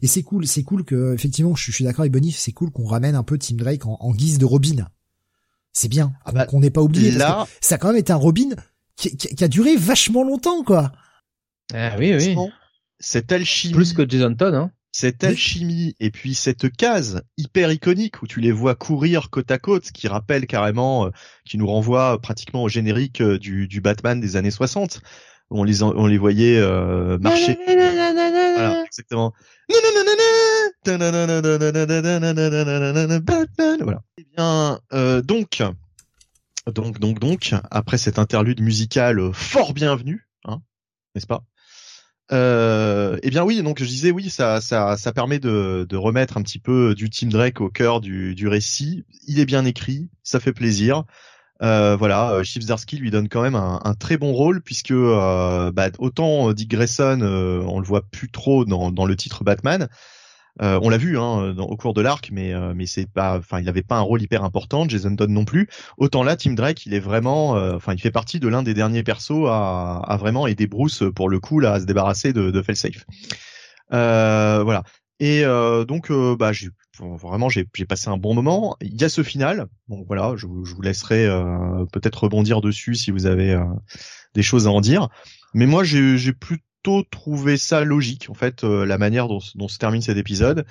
Et c'est cool, c'est cool que effectivement, je, suis d'accord avec Bonif, c'est cool qu'on ramène un peu Tim Drake en, guise de Robin. C'est bien, ah bah, qu'on n'ait pas oublié. Là... ça a quand même été un Robin qui, qui, a duré vachement longtemps, quoi. Ah oui, oui. Cette alchimie. Plus que Jason Todd, hein. Cette alchimie et puis cette case hyper iconique où tu les vois courir côte à côte, qui rappelle carrément, euh, qui nous renvoie pratiquement au générique euh, du, du Batman des années 60. On les on les voyait euh, marcher. voilà, exactement. Voilà. Eh bien, euh, donc, donc, donc, donc, après cette interlude musicale fort bienvenue, hein, n'est-ce pas? Euh, eh bien oui, donc je disais oui, ça, ça, ça permet de, de remettre un petit peu du Team Drake au cœur du, du récit. Il est bien écrit, ça fait plaisir. Euh, voilà, euh, Chief Zarsky lui donne quand même un, un très bon rôle puisque euh, bah, autant Dick Grayson, euh, on le voit plus trop dans, dans le titre Batman, euh, on l'a vu hein, au cours de l'arc, mais euh, mais c'est pas, enfin, il avait pas un rôle hyper important. Jason Todd non plus. Autant là, Tim Drake, il est vraiment, euh, enfin, il fait partie de l'un des derniers persos à, à, vraiment aider Bruce pour le coup là à se débarrasser de, de Felsafe. voilà. Et donc, bah, j'ai vraiment j'ai passé un bon moment. Il y a ce final. Bon voilà, je, je vous laisserai peut-être rebondir dessus si vous avez des choses à en dire. Mais moi j'ai plus trouvé ça logique en fait euh, la manière dont, se termine cet épisode.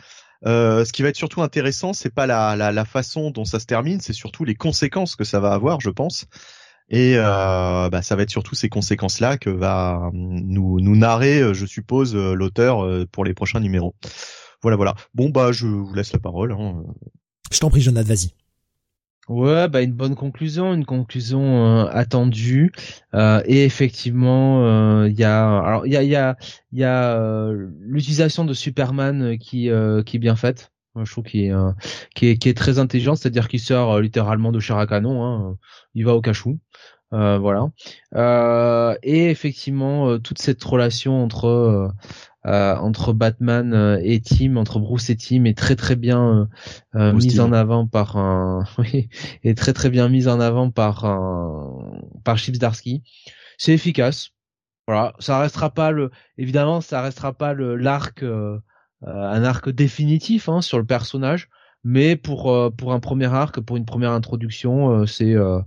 Euh, ce qui va être surtout intéressant, c'est pas la, la, façon dont ça se termine, c'est surtout les conséquences que ça va avoir, je pense. Et euh, bah, ça va être surtout ces conséquences-là que va nous, nous narrer, je suppose, l'auteur pour les prochains numéros. Voilà, voilà. Bon bah, je vous laisse la parole. Hein. Je t'en prie, Jonathan, vas-y. Ouais, bah une bonne conclusion, une conclusion euh, attendue. Euh, et effectivement, il euh, y a, alors il y a, y a, y a l'utilisation de Superman qui, qui est bien faite. Je trouve qu'il est, qui est, qui est très intelligent, c'est-à-dire qu'il sort littéralement de chair à canon. Hein. Il va au cachou. voilà. et effectivement, toute cette relation entre euh, entre Batman euh, et Tim, entre Bruce et Tim est très très bien euh, mise en avant par un, oui, est très très bien mise en avant par un, par Chips Darsky. C'est efficace. Voilà, ça restera pas le, évidemment, ça restera pas le l'arc, un arc définitif hein, sur le personnage, mais pour euh, pour un premier arc, pour une première introduction, euh, c'est euh,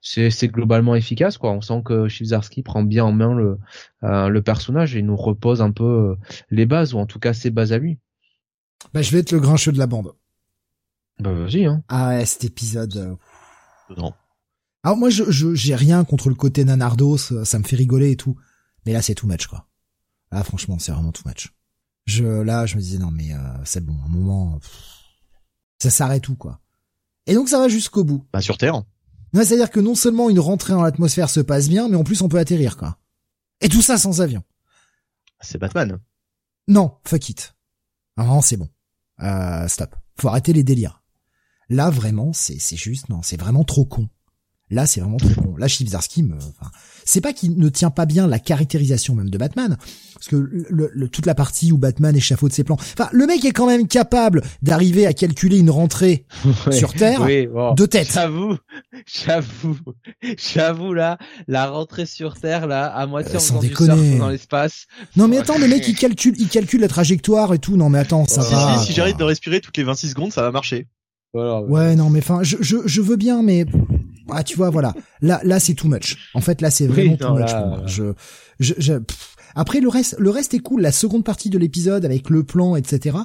c'est c'est globalement efficace quoi. On sent que Chivzarsky prend bien en main le le personnage et nous repose un peu les bases ou en tout cas ses bases à lui. Bah je vais être le grincheux de la bande. Bah vas-y hein. Ah ouais, cet épisode. Non. Alors moi je j'ai rien contre le côté nanardos, ça me fait rigoler et tout, mais là c'est too much quoi. Là franchement c'est vraiment too much. Je là je me disais non mais c'est bon, un moment. Ça s'arrête où, quoi? Et donc ça va jusqu'au bout. Bah sur Terre. C'est-à-dire que non seulement une rentrée dans l'atmosphère se passe bien, mais en plus on peut atterrir, quoi. Et tout ça sans avion. C'est Batman. Non, fuck it. Non, c'est bon. Euh, stop. Faut arrêter les délires. Là, vraiment, c'est, c'est juste, non, c'est vraiment trop con. Là, c'est vraiment trop con. Là, Chibzarsky me, enfin, c'est pas qu'il ne tient pas bien la caractérisation même de Batman, parce que le, toute la partie où Batman échafaude ses plans. Enfin, le mec est quand même capable d'arriver à calculer une rentrée sur Terre de tête. J'avoue, j'avoue, j'avoue là, la rentrée sur Terre là, à moitié euh, sans déconner. dans l'espace. Non mais attends, le mec il calcule, il calcule la trajectoire et tout. Non mais attends, ça va. Si, si j'arrête de respirer toutes les 26 secondes, ça va marcher. ouais, non mais enfin, je, je, je veux bien, mais ah, tu vois, voilà. Là, là, c'est too much. En fait, là, c'est vraiment too much pour moi. Je, je, je Après, le reste, le reste est cool. La seconde partie de l'épisode avec le plan, etc.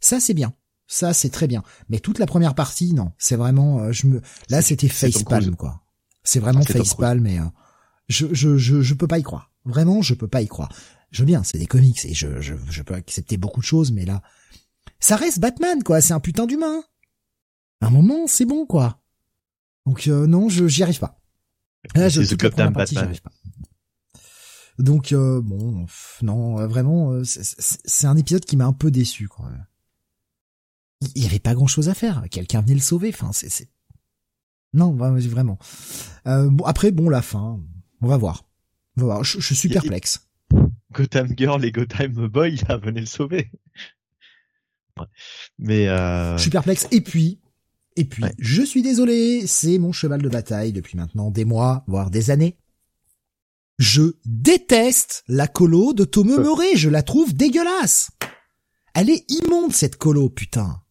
Ça, c'est bien. Ça, c'est très bien. Mais toute la première partie, non. C'est vraiment, euh, je me, là, c'était facepalm, quoi. C'est vraiment facepalm, mais euh, je, je, je, je peux pas y croire. Vraiment, je peux pas y croire. Je veux bien, c'est des comics et je, je, je peux accepter beaucoup de choses, mais là, ça reste Batman, quoi. C'est un putain d'humain. un moment, c'est bon, quoi. Donc euh, non, je j'y arrive pas. Là, je, toute la partie, arrive pas. Donc euh, bon, non, euh, vraiment, c'est un épisode qui m'a un peu déçu. Quoi. il y avait pas grand chose à faire. Quelqu'un venait le sauver. Enfin, c'est, non, vraiment. Euh, bon, après, bon, la fin, on va voir. On va voir. Je, je suis perplexe. Gotham Girl et Gotham Boy, là, venez le sauver. Mais je suis perplexe. Et puis, et puis, je suis désolé, c'est mon cheval de bataille depuis maintenant des mois, voire des années. Je déteste la colo de Tomeu Murray, je la trouve dégueulasse. Elle est immonde cette colo, putain.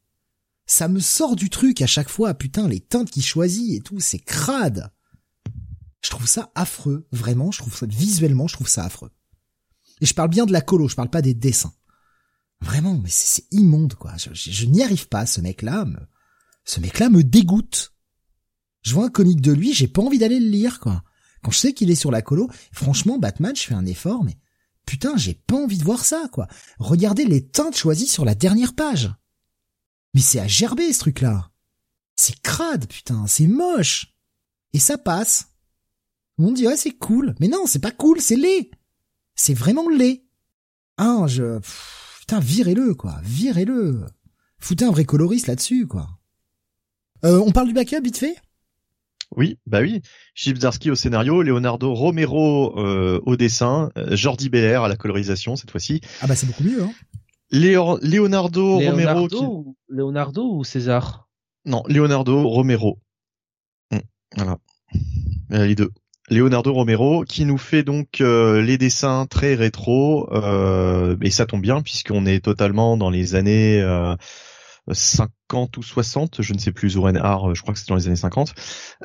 Ça me sort du truc à chaque fois, putain, les teintes qu'il choisit et tout, c'est crade. Je trouve ça affreux, vraiment, je trouve ça, visuellement, je trouve ça affreux. Et je parle bien de la colo, je parle pas des dessins. Vraiment, mais c'est immonde, quoi. Je, n'y arrive pas, ce mec-là, me, ce mec-là me dégoûte. Je vois un comique de lui, j'ai pas envie d'aller le lire, quoi. Quand je sais qu'il est sur la colo, franchement, Batman, je fais un effort, mais putain, j'ai pas envie de voir ça, quoi. Regardez les teintes choisies sur la dernière page. Mais c'est à gerber, ce truc-là. C'est crade, putain, c'est moche. Et ça passe. On dirait c'est cool. Mais non, c'est pas cool, c'est laid. C'est vraiment laid. Ah, je... putain, virez-le, quoi. Virez-le. Foutez un vrai coloriste là-dessus, quoi. Euh, on parle du backup, vite fait? Oui, bah oui. Chip Zarsky au scénario, Leonardo Romero euh, au dessin, euh, Jordi Belair à la colorisation cette fois-ci. Ah bah c'est beaucoup mieux. Hein. Leonardo, Romero. Ou... Leonardo ou César? Non, Leonardo Romero. Hum, voilà, les deux. Leonardo Romero qui nous fait donc les dessins très rétro et ça tombe bien puisqu'on est totalement dans les années 50 ou 60, je ne sais plus, Zoran Har, je crois que c'est dans les années 50,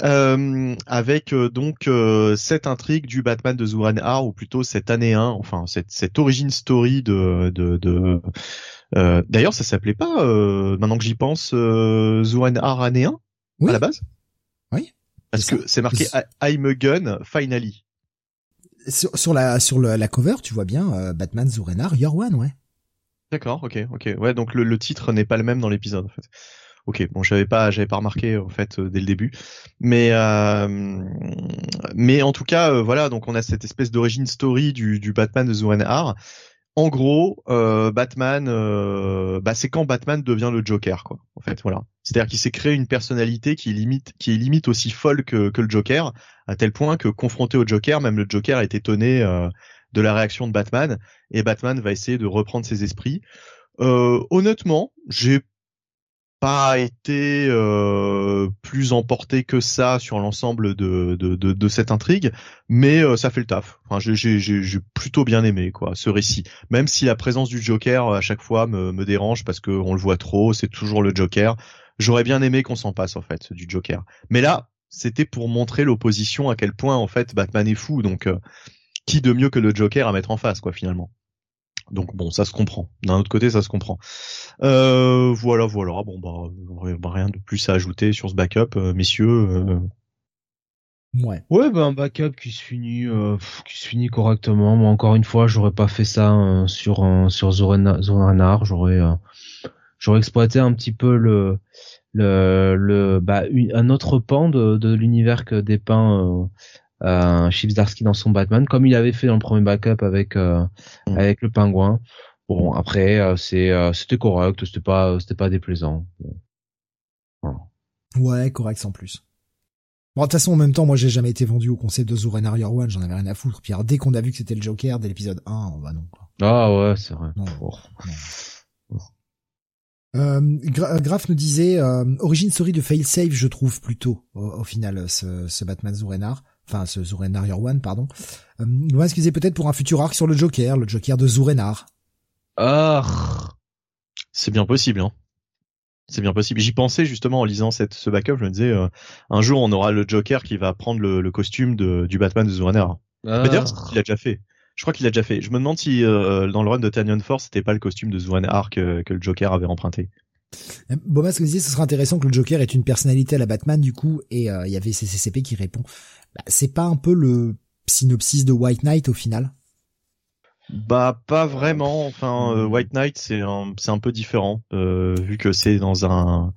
euh, avec euh, donc euh, cette intrigue du Batman de Zoran Har, ou plutôt cette année 1, enfin cette, cette origin story de... de, de D'ailleurs, ça s'appelait pas, maintenant que j'y pense, Zoran Har année 1 à la base? Oui. Parce que c'est marqué I'm a gun, finally. Sur, sur la sur la cover, tu vois bien Batman Zurenar Year One, ouais. D'accord, ok, ok. Ouais, donc le, le titre n'est pas le même dans l'épisode en fait. Ok, bon, j'avais pas, j'avais pas remarqué en fait euh, dès le début, mais euh, mais en tout cas, euh, voilà, donc on a cette espèce d'origine story du, du Batman de Har. En gros, euh, Batman, bah c'est quand Batman devient le Joker, quoi. En fait, voilà. C'est-à-dire qu'il s'est créé une personnalité qui limite, qui est limite aussi folle que, que le Joker, à tel point que confronté au Joker, même le Joker est étonné de la réaction de Batman et Batman va essayer de reprendre ses esprits. Euh, honnêtement, j'ai pas été euh, plus emporté que ça sur l'ensemble de, de, de, cette intrigue, mais euh, ça fait le taf. Enfin, j'ai plutôt bien aimé quoi ce récit, même si la présence du Joker à chaque fois me, me dérange parce que on le voit trop, c'est toujours le Joker. J'aurais bien aimé qu'on s'en passe en fait du Joker, mais là c'était pour montrer l'opposition à quel point en fait Batman est fou, donc qui de mieux que le Joker à mettre en face, quoi, finalement. Donc bon, ça se comprend. D'un autre côté, ça se comprend. Euh, voilà, voilà. Bon bah, rien de plus à ajouter sur ce backup, euh, messieurs. Euh. Ouais. Ouais, bah un backup qui se finit, qui se finit correctement. Moi, encore une fois, j'aurais pas fait ça sur sur Zoranar. J'aurais j'aurais exploité un petit peu le le le bah un autre pan de, de l'univers que dépeint euh, Chips Darsky dans son Batman, comme il avait fait dans le premier backup avec euh, mm. avec le pingouin. Bon, après, euh, c'est euh, c'était correct, c'était pas c'était pas déplaisant. Ouais, correct sans plus. Bon, de toute façon, en même temps, moi, j'ai jamais été vendu au concept de Zoran One, j'en avais rien à foutre. Puis dès qu'on a vu que c'était le Joker, dès l'épisode 1, on va non, quoi. Ah ouais, c'est vrai. Non, Euh, Graf nous disait euh, origine story de failsafe je trouve plutôt au, final ce, ce Batman Zurenar enfin ce Zurenar Year One, pardon. Euh, excusez peut-être pour un futur arc sur le Joker, le Joker de Zurenar. Ah, c'est bien possible, hein. C'est bien possible. J'y pensais justement en lisant cette, ce backup. Je me disais, euh, un jour on aura le Joker qui va prendre le, costume de, du Batman de Zurenar. Ah. D'ailleurs, il a déjà fait. Je crois qu'il a déjà fait. Je me demande si euh, dans le run de Tanyon Force, c'était pas le costume de que, que le Joker avait emprunté. Bon, ce que disait, ce serait intéressant que le Joker ait une personnalité à la Batman du coup, et il y avait CCCP qui répond bah, c'est pas un peu le synopsis de White Knight au final? Bah pas vraiment. Enfin, euh, White Knight c'est un c'est un peu différent euh, vu que c'est dans un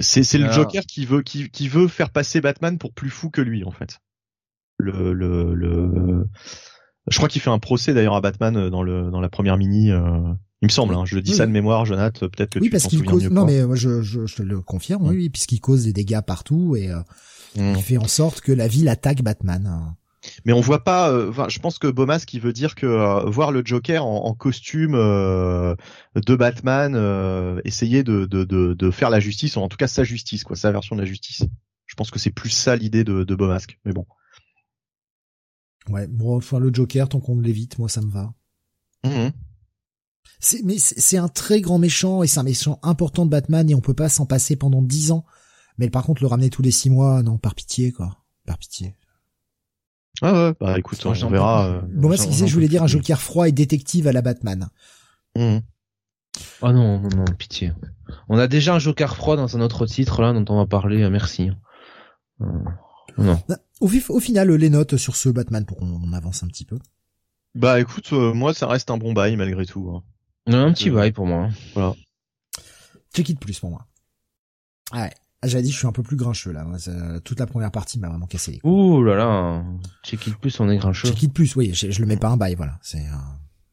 c'est c'est le ah. Joker qui veut qui qui veut faire passer Batman pour plus fou que lui en fait. Le le le je crois qu'il fait un procès d'ailleurs à Batman dans le dans la première mini euh, Il me semble, hein, je dis ça de mémoire, Jonathan, peut-être que oui, tu parce qu'il cause. Non, mais moi je, je, je, te le confirme, oui, puisqu'il cause des dégâts partout et euh, mm. il fait en sorte que la ville attaque Batman. Mais on voit pas. Euh, je pense que Bomas qui veut dire que euh, voir le Joker en, costume de Batman, essayer de, de, de, de, faire la justice, ou en tout cas sa justice, quoi, sa version de la justice. Je pense que c'est plus ça l'idée de, de mais bon. Ouais, bon, enfin le Joker, tant qu'on l'évite, moi ça me va. Mmh. Mais c'est un très grand méchant et c'est un méchant important de Batman et on peut pas s'en passer pendant dix ans. Mais par contre, le ramener tous les six mois, non, par pitié, quoi. Par pitié. Ah ouais, bah écoute, on, verra. Euh, bon, moi, ce que je voulais dire un Joker froid et détective à la Batman. Mmh. Oh non, non, non, pitié. On a déjà un Joker froid dans un autre titre là dont on va parler. Euh, merci. Euh, non. Bah, au, au, final, les notes sur ce Batman pour qu'on avance un petit peu. Bah écoute, moi ça reste un bon bail malgré tout. Hein. Un petit bail pour moi. Voilà. Check it plus pour moi. Ah ouais. Ah, j'avais dit, je suis un peu plus grincheux là. toute la première partie m'a vraiment cassé les couilles. Ouh là là, check it plus, on est grincheux. Check it plus, oui, je, le mets pas un bail, voilà. C'est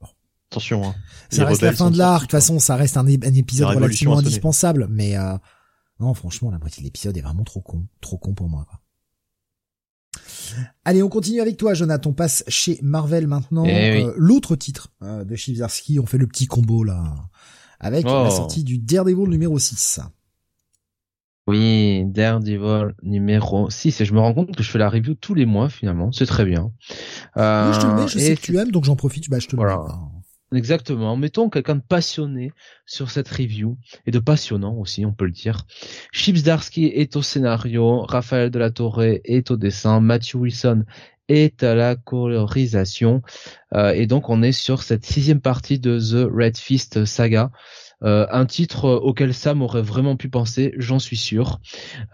bon. attention. Hein. Ça reste la fin de l'arc. De toute façon, ça reste un, épisode relativement indispensable, mais euh, non, franchement, la moitié de l'épisode est vraiment trop con, trop con pour moi. Quoi. Allez, on continue avec toi, Jonathan. On passe chez Marvel maintenant. Eh euh, l'autre titre euh, de Chivzarsky, on fait le petit combo là, avec la oh. sortie du Daredevil numéro 6. Oui, Daredevil numéro 6. Et je me rends compte que je fais la review tous les mois finalement. C'est très bien. Euh, je te le mets, je sais que tu aimes, donc j'en profite, bah, je te le mets. Exactement. Mettons quelqu'un de passionné sur cette review et de passionnant aussi, on peut le dire. Chips Darsky est au scénario, Raphaël de la Torre est au dessin, Matthew Wilson est à la colorisation. Euh, et donc on est sur cette sixième partie de The Red Fist saga. Euh, un titre auquel Sam aurait vraiment pu penser, j'en suis sûr.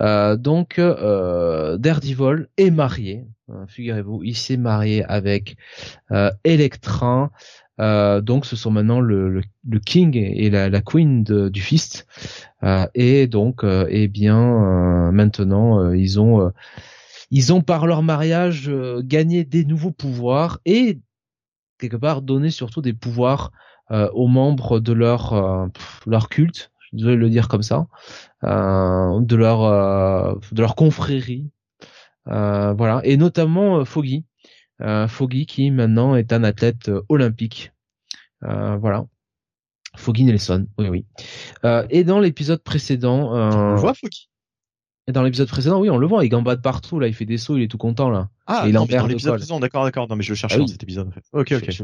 Euh, donc Daredevil est marié, figurez-vous, il s'est marié avec Electra. Euh, donc ce sont maintenant le, le, king et la, la queen du fist. Euh, et donc, euh, eh bien, maintenant ils ont ils ont par leur mariage gagné des nouveaux pouvoirs et quelque part donné surtout des pouvoirs aux membres de leur leur culte, je vais le dire comme ça, de leur de leur confrérie, voilà, et notamment Foggy, euh, Foggy qui maintenant est un athlète euh, olympique. Euh, voilà. Foggy Nelson, oui oui. et dans l'épisode précédent, on voit Foggy? Dans l'épisode précédent, oui, on le voit, il gambade partout, là, il fait des sauts, il est tout content, là. Ah, et il non, dans l'épisode précédent, d'accord, d'accord. Non, mais je le cherchais ah dans cet épisode, en fait. Ok, ok.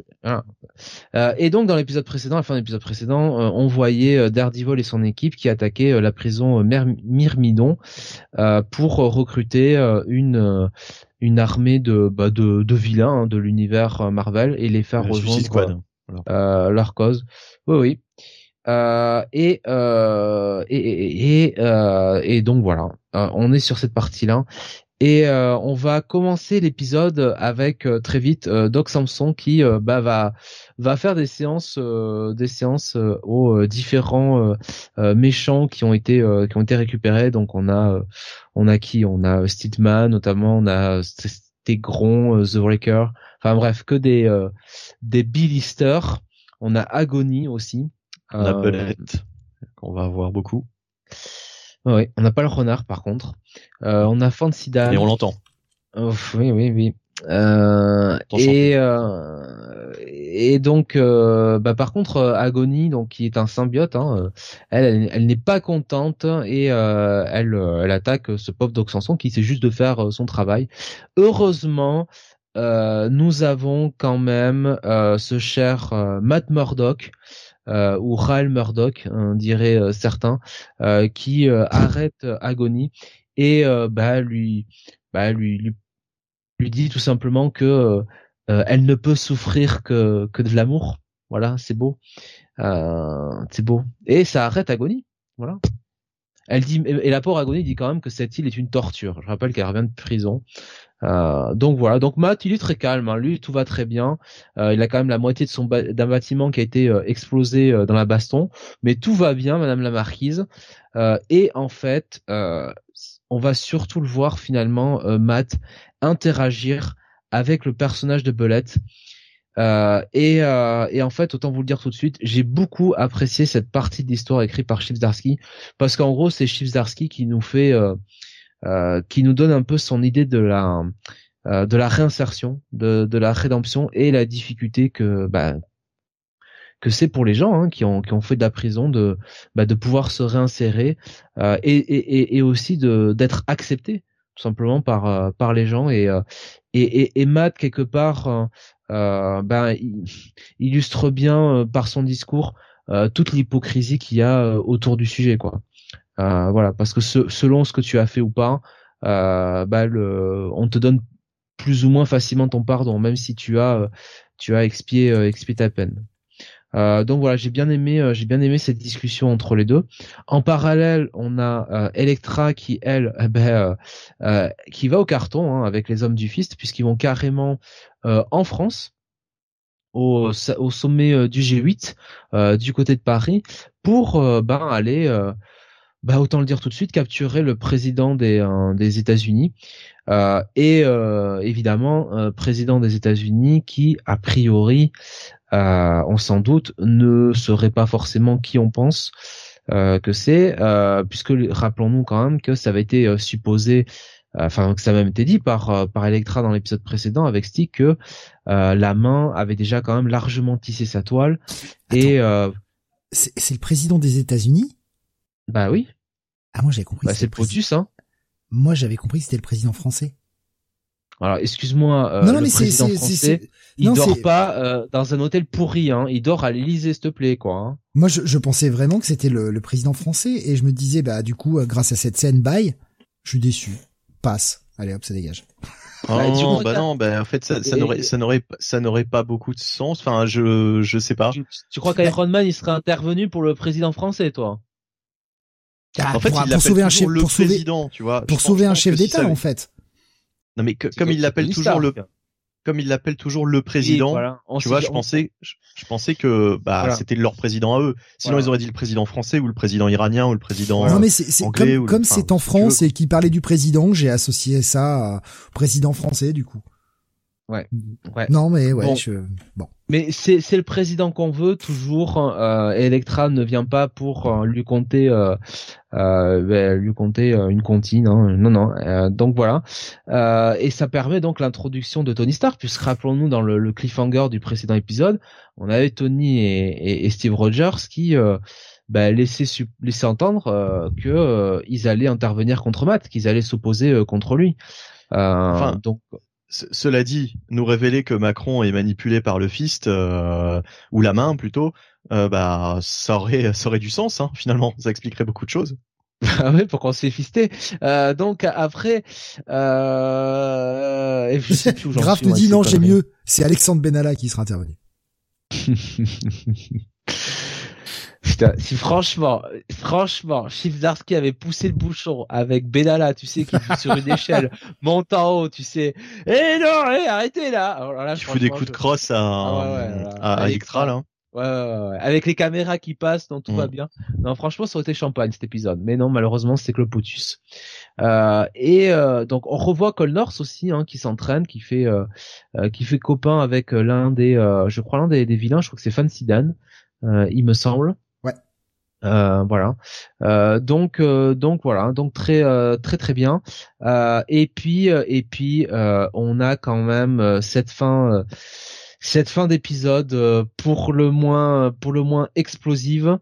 Euh, et donc, dans l'épisode précédent, la fin de l'épisode précédent, euh, on voyait euh, Daredevil et son équipe qui attaquaient euh, la prison Myrmidon pour recruter une une armée de bah, de, de vilains hein, de l'univers Marvel et les faire rejoindre leur cause. Oui, oui. Euh, et, euh, et, et, euh, et, donc voilà, euh, on est sur cette partie-là. Et on va commencer l'épisode avec très vite Doc Samson qui bah, va va faire des séances des séances aux différents méchants qui ont été qui ont été récupérés. Donc on a on a qui? On a Steedman notamment, on a Stegron, The Breaker. Enfin bref, que des des Billisters. On a Agony aussi. On a Belette, qu'on va avoir beaucoup. Oui, on n'a pas le renard par contre. Euh, on a Fansidal. Et on l'entend. oui, oui, oui. Euh, et euh, et donc euh, bah par contre Agony donc qui est un symbiote hein, elle elle, n'est pas contente et elle elle attaque ce pauvre Doc Sanson qui sait juste de faire son travail heureusement nous avons quand même ce cher Matt Murdock euh, ou Rael Murdoch, on dirait euh, certains, euh, qui arrête Agony et bah lui, bah lui, lui, lui dit tout simplement que elle ne peut souffrir que que de l'amour. Voilà, c'est beau, c'est beau. Et ça arrête Agony. Voilà. Elle dit et la pauvre Agony dit quand même que cette île est une torture. Je rappelle qu'elle revient de prison. Euh, donc voilà, donc Matt il est très calme, hein. lui tout va très bien. Euh, il a quand même la moitié de son d'un bâtiment qui a été euh, explosé dans la baston, mais tout va bien, Madame la Marquise. et en fait, on va surtout le voir finalement Matt interagir avec le personnage de Belette. Euh, et, euh, et, en fait, autant vous le dire tout de suite, j'ai beaucoup apprécié cette partie de l'histoire écrite par Chivzarsky parce qu'en gros, c'est Chivzarsky qui nous fait, euh, euh, qui nous donne un peu son idée de la euh, de la réinsertion, de, de la rédemption et la difficulté que bah, que c'est pour les gens hein, qui ont qui ont fait de la prison de bah, de pouvoir se réinsérer euh, et, et, et aussi de d'être accepté tout simplement par euh, par les gens et et, et, et Matt quelque part euh, ben, il illustre bien euh, par son discours euh, toute l'hypocrisie qu'il y a autour du sujet, quoi. Voilà, parce que selon ce que tu as fait ou pas, ben, le, on te donne plus ou moins facilement ton pardon, même si tu as tu as expié ta peine. Euh, donc voilà, j'ai bien aimé, j'ai bien aimé cette discussion entre les deux. En parallèle, on a euh, Electra qui elle, eh ben, euh, qui va au carton hein, avec les hommes du Fist, puisqu'ils vont carrément en France au, au sommet du G8 du côté de Paris pour ben aller bah autant le dire tout de suite, capturer le président des, des États-Unis. Euh, et euh, évidemment président des États-Unis qui a priori euh, on sans doute ne serait pas forcément qui on pense euh, que c'est, euh, puisque rappelons-nous quand même que ça avait été supposé, enfin que ça avait même été dit par par Electra dans l'épisode précédent avec Stick que la main avait déjà quand même largement tissé sa toile. Et c'est le président des États-Unis? Bah oui. Ah moi j'avais compris. Bah, c'est le POTUS hein. Moi j'avais compris que c'était le président français. Alors, excuse-moi, euh, le président français, il dort pas euh, dans un hôtel pourri, hein. Il dort à l'Élysée, s'il te plaît, quoi. Hein. Moi, je, je, pensais vraiment que c'était le, le, président français et je me disais, bah, du coup, euh, grâce à cette scène, bye, je suis déçu. Passe. Allez, hop, ça dégage. Oh, bah, non, bah non, bah en fait ça, ça n'aurait ça n'aurait ça n'aurait pas beaucoup de sens. Enfin, je je sais pas. Tu, crois qu'Iron Man il serait intervenu pour le président français, toi? Ah, en fait, pour, il pour sauver un chef, pour sauver, président, tu vois. Pour sauver un chef d'État, en fait. Non mais comme il l'appelle toujours le comme il l'appelle toujours le président, tu vois, je pensais, je, pensais que bah c'était leur président à eux. Sinon ils auraient dit le président français ou le président iranien ou le président non, mais c'est, comme, comme c'est en France et qu'il parlait du président, j'ai associé ça au président français du coup. Ouais. ouais. Non mais ouais, bon. je bon. Mais c'est c'est le président qu'on veut toujours. Euh, Electra ne vient pas pour euh, lui compter euh, euh, ben, lui compter euh, une comptine. Hein. Non non. Euh, donc voilà. et ça permet donc l'introduction de Tony Stark puisque rappelons-nous dans le, le, cliffhanger du précédent épisode, on avait Tony et, et, Steve Rogers qui ben, laissaient, laissaient entendre que ils allaient intervenir contre Matt, qu'ils allaient s'opposer contre lui. enfin, donc cela dit, nous révéler que Macron est manipulé par le fist euh, ou la main plutôt, euh, bah ça aurait ça aurait du sens hein, finalement, ça expliquerait beaucoup de choses. Ah ouais, pourquoi on s'est fisté? Euh, donc après, euh, je sais plus où Grave te dit non, j'ai mieux. C'est Alexandre Benalla qui sera intervenu. Putain, si franchement, franchement, Chivzarsky avait poussé le bouchon avec Benalla, tu sais, qui est sur une échelle, monte en haut, tu sais. Eh non, eh, arrêtez là. Alors là tu fais des coups de crosse à, ah à, Electra, là. Ouais, ouais, ouais, Avec les caméras qui passent, donc tout va mm. bien. Non, franchement, ça aurait été champagne cet épisode. Mais non, malheureusement, c'est que le potus. Euh, et euh, donc, on revoit Colnors aussi, hein, qui s'entraîne, qui fait, euh, euh qui fait copain avec l'un des, euh, je crois l'un des, des vilains. Je crois que c'est Fancy Dan, il me semble. Euh, voilà. Euh, donc euh, donc voilà, donc très euh, très très bien. et puis et puis on a quand même cette fin cette fin d'épisode pour le moins pour le moins explosive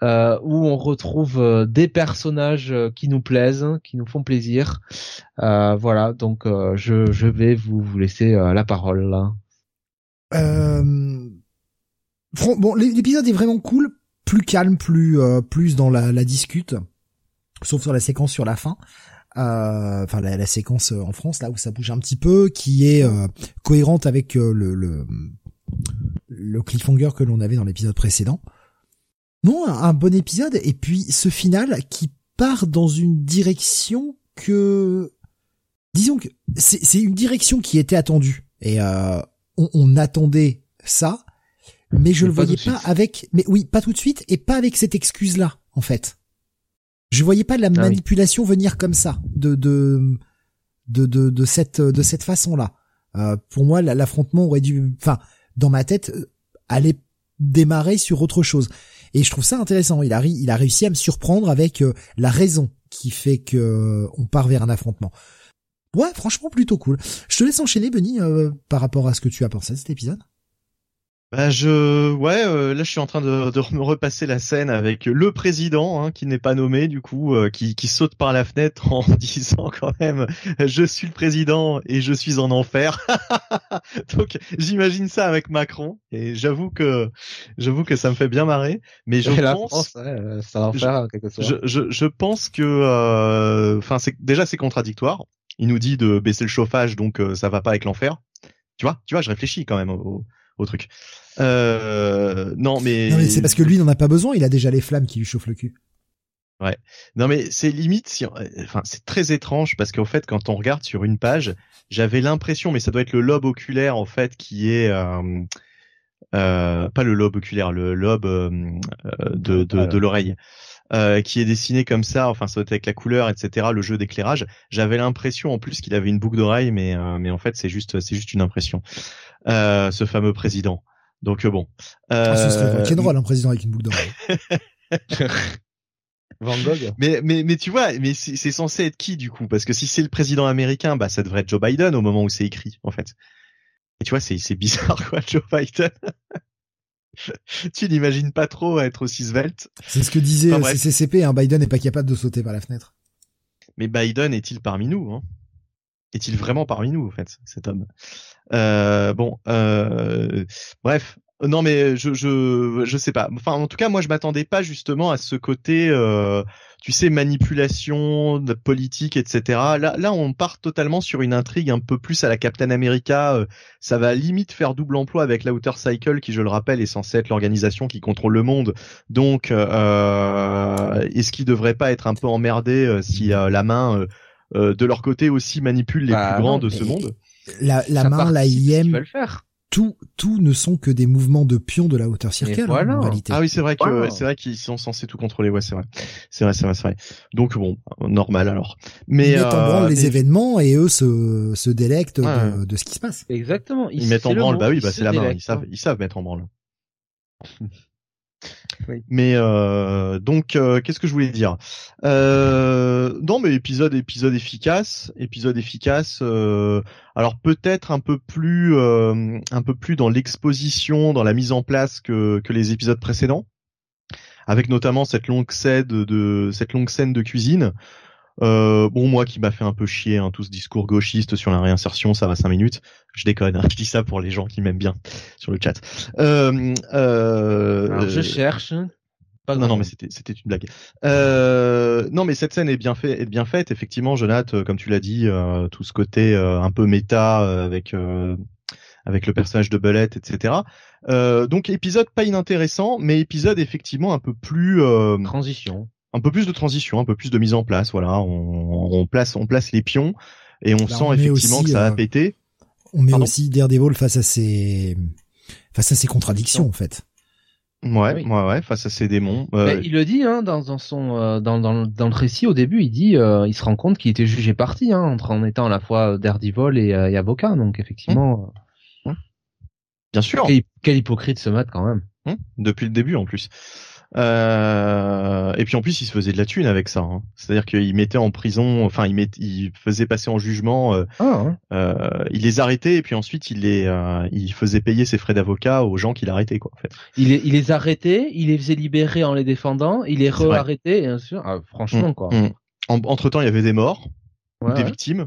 où on retrouve des personnages qui nous plaisent, qui nous font plaisir. voilà, donc je je vais vous vous laisser la parole là. Bon, l'épisode est vraiment cool plus calme, plus euh, plus dans la, la, discute, sauf sur la séquence sur la fin. Euh, enfin la, la, séquence euh, en France là où ça bouge un petit peu, qui est cohérente avec le, le, le cliffhanger que l'on avait dans l'épisode précédent. Non, un, bon épisode et puis ce final qui part dans une direction que disons que c'est une direction qui était attendue et on, on attendait ça mais je le voyais pas avec, mais oui, pas tout de suite et pas avec cette excuse-là, en fait. Je voyais pas la ah manipulation venir comme ça, de de de de, de cette de cette façon-là. Euh, pour moi, l'affrontement aurait dû, enfin, dans ma tête, allait démarrer sur autre chose. Et je trouve ça intéressant. Il a, il a réussi à me surprendre avec la raison qui fait que on part vers un affrontement. Ouais, franchement plutôt cool. Je te laisse enchaîner, Benny, par rapport à ce que tu as pensé de cet épisode. Bah je ouais euh, là je suis en train de, de me repasser la scène avec le président hein, qui n'est pas nommé du coup euh, qui, qui saute par la fenêtre en disant quand même je suis le président et je suis en enfer donc j'imagine ça avec Macron et j'avoue que j'avoue que ça me fait bien marrer mais je pense ouais, ça va faire quelque chose. Je, je, je pense que euh, enfin c'est déjà c'est contradictoire. Il nous dit de baisser le chauffage donc ça va pas avec l'enfer. Tu vois tu vois je réfléchis quand même au au truc. Euh, non mais. Non mais c'est parce que lui n'en a pas besoin, il a déjà les flammes qui lui chauffent le cul. Ouais. Non mais c'est limite, si, enfin c'est très étrange parce qu'en fait quand on regarde sur une page, j'avais l'impression, mais ça doit être le lobe oculaire en fait qui est euh, euh, pas le lobe oculaire, le lobe euh, de, de, de l'oreille. Euh, qui est dessiné comme ça, enfin ça doit être avec la couleur, etc. Le jeu d'éclairage. J'avais l'impression en plus qu'il avait une boucle d'oreille, mais euh, mais en fait c'est juste c'est juste une impression. Euh, ce fameux président. Donc bon. Ah, ce serait drôle un président avec une boucle d'oreille. Van Gogh. Mais mais mais tu vois, mais c'est censé être qui du coup? Parce que si c'est le président américain, bah ça devrait être Joe Biden au moment où c'est écrit en fait. Et tu vois, c'est c'est bizarre quoi, Joe Biden. tu n'imagines pas trop être aussi svelte. C'est ce que disait enfin, CCCP, hein, Biden n'est pas capable de sauter par la fenêtre. Mais Biden est-il parmi nous hein? Est-il vraiment parmi nous, en fait, cet homme? Euh, Bon, euh, bref, non mais je je je sais pas. Enfin en tout cas moi je m'attendais pas justement à ce côté euh, tu sais manipulation de politique etc. Là là on part totalement sur une intrigue un peu plus à la Captain America. Euh, ça va limite faire double emploi avec la Outer Cycle qui je le rappelle est censée être l'organisation qui contrôle le monde. Donc euh, est-ce qu'ils devraient pas être un peu emmerdés euh, si la main de leur côté aussi manipule les bah, plus grands de ce monde? La la main la IM. Tout, tout ne sont que des mouvements de pions de la hauteur circulaire en réalité. Ah oui, c'est vrai que c'est vrai qu'ils sont censés tout contrôler. Ouais, c'est vrai, c'est vrai, c'est vrai, c'est vrai. Donc bon, normal alors. Mais ils mettent en branle euh, les événements et eux se, se délectent de, de, ce qui se passe. Exactement. Ils, mettent en branle. Bah oui, bah c'est la main. Ils savent, ils savent mettre en branle. Mais euh, donc, euh, qu'est-ce que je voulais dire? Euh, Non, mais épisode, épisode efficace, épisode efficace. Euh, alors peut-être un peu plus, euh, un peu plus dans l'exposition, dans la mise en place que, que les épisodes précédents, avec notamment cette longue scène de cette longue scène de cuisine. Euh, bon, moi qui m'a fait un peu chier, hein, tout ce discours gauchiste sur la réinsertion, ça va cinq minutes. Je déconne, hein, je dis ça pour les gens qui m'aiment bien sur le chat. Euh, euh, Alors, je cherche. Pas non, non, mais c'était c'était une blague. Euh, non, mais cette scène est bien fait, est bien faite. Effectivement, Jonathan, comme tu l'as dit, euh, tout ce côté euh, un peu méta euh, avec avec le personnage de Belette, etc. donc épisode pas inintéressant, mais épisode effectivement un peu plus transition un peu plus de transition, un peu plus de mise en place. Voilà, on, on place, on place les pions et on sent effectivement que ça a euh, pété. On met aussi Daredevil face à ses face à ses contradictions en fait. Ouais, ouais, ouais, face à ses démons. Euh... il le dit hein, dans, dans son euh, dans, dans, dans le récit au début, il dit, euh, il se rend compte qu'il était jugé parti hein, entre en étant à la fois Daredevil et, et avocat, donc effectivement. Mmh. Bien sûr. Quel, hypocrite ce mat quand même. Mmh. Depuis le début en plus. Euh, et puis en plus, il se faisait de la thune avec ça. Hein. C'est-à-dire qu'il mettait en prison, enfin, il, met, il faisait passer en jugement, euh, ah, euh, il les arrêtait et puis ensuite il les, euh, il faisait payer ses frais d'avocat aux gens qu'il arrêtait quoi. En fait. Il, les, il les arrêtait, il les faisait libérer en les défendant, il les re-arrêtait, bien sûr. Ah, franchement, mmh, quoi. Mmh. entre temps, il y avait des morts, des victimes,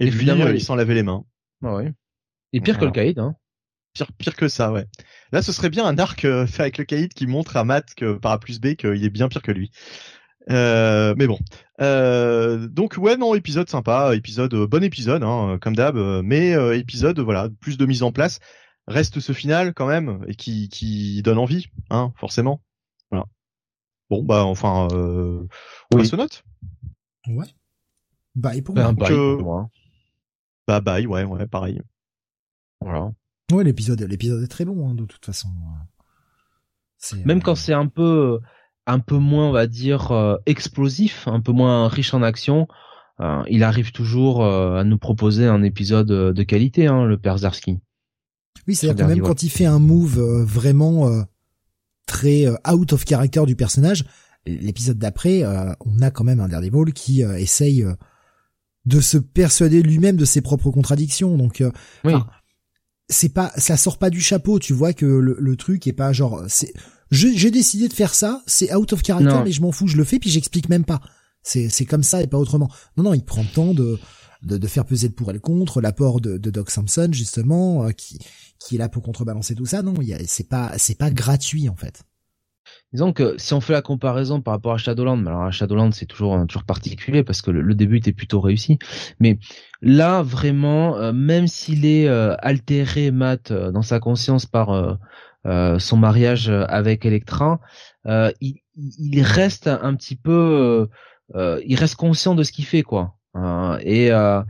et, et lui, euh, il s'en lavait les mains. Ah ouais. Et pire que le caïd, hein. Pire, pire que ça, ouais. Là, ce serait bien un arc euh, fait avec le caïd qui montre à Matt que par A plus B qu'il est bien pire que lui. Euh, mais bon. Euh, donc ouais, non, épisode sympa, épisode euh, bon épisode, hein, comme d'hab, mais épisode voilà, plus de mise en place. Reste ce final quand même et qui qui donne envie, hein, forcément. Voilà. Bon bah enfin, euh, on oui. se note. Ouais. Bye pour ben. Bye pour moi. Bah bye, ouais, ouais, pareil. Voilà. Ouais, l'épisode, l'épisode est très bon hein, de toute façon. Même euh, quand c'est un peu, un peu moins, on va dire, euh, explosif, un peu moins riche en action, euh, il arrive toujours à nous proposer un épisode de qualité, hein, le père Zarski. Oui, c'est-à-dire que même quand il fait un move euh, vraiment euh, très euh, out of character du personnage, l'épisode d'après, on a quand même un Daredevil qui essaye de se persuader lui-même de ses propres contradictions. Donc, oui. C'est pas, ça sort pas du chapeau. Tu vois que le, le truc est pas genre, c'est, j'ai décidé de faire ça, c'est out of character, mais je m'en fous, je le fais, puis j'explique même pas. C'est, c'est comme ça et pas autrement. Non, non, il prend le temps de, de, de faire peser le pour et le contre, l'apport de, de Doc Samson justement, qui, qui est là pour contrebalancer tout ça. Non, c'est pas c'est pas gratuit en fait. Disons que si on fait la comparaison par rapport à Shadowland, alors à Shadowland c'est toujours toujours particulier parce que le, début était plutôt réussi, mais là vraiment, euh, même s'il est euh, altéré Matt euh, dans sa conscience par son mariage avec Electra, il, il, reste un petit peu, il reste conscient de ce qu'il fait quoi. Euh, et euh,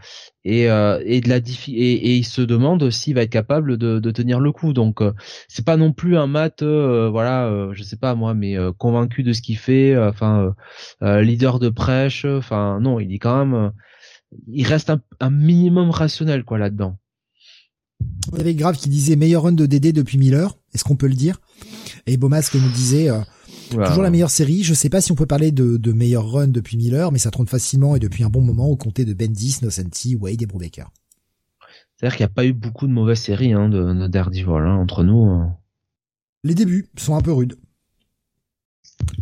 et euh, et de la et, et, il se demande s'il va être capable de, de tenir le coup. Donc c'est pas non plus un mat voilà je sais pas moi mais convaincu de ce qu'il fait enfin leader de prêche enfin non il est quand même il reste un, minimum rationnel quoi là-dedans. Il y Grave qui disait meilleur run de DD depuis Miller est-ce qu'on peut le dire? Et Bomas nous disait Toujours la meilleure série. Je sais pas si on peut parler de, de meilleur run depuis Miller, mais ça trône facilement et depuis un bon moment au comté de Bendis, Nocenti, Wade et Brubaker. C'est-à-dire qu'il n'y a pas eu beaucoup de mauvaises séries hein, de, de Daredevil hein, entre nous. Hein. Les débuts sont un peu rudes.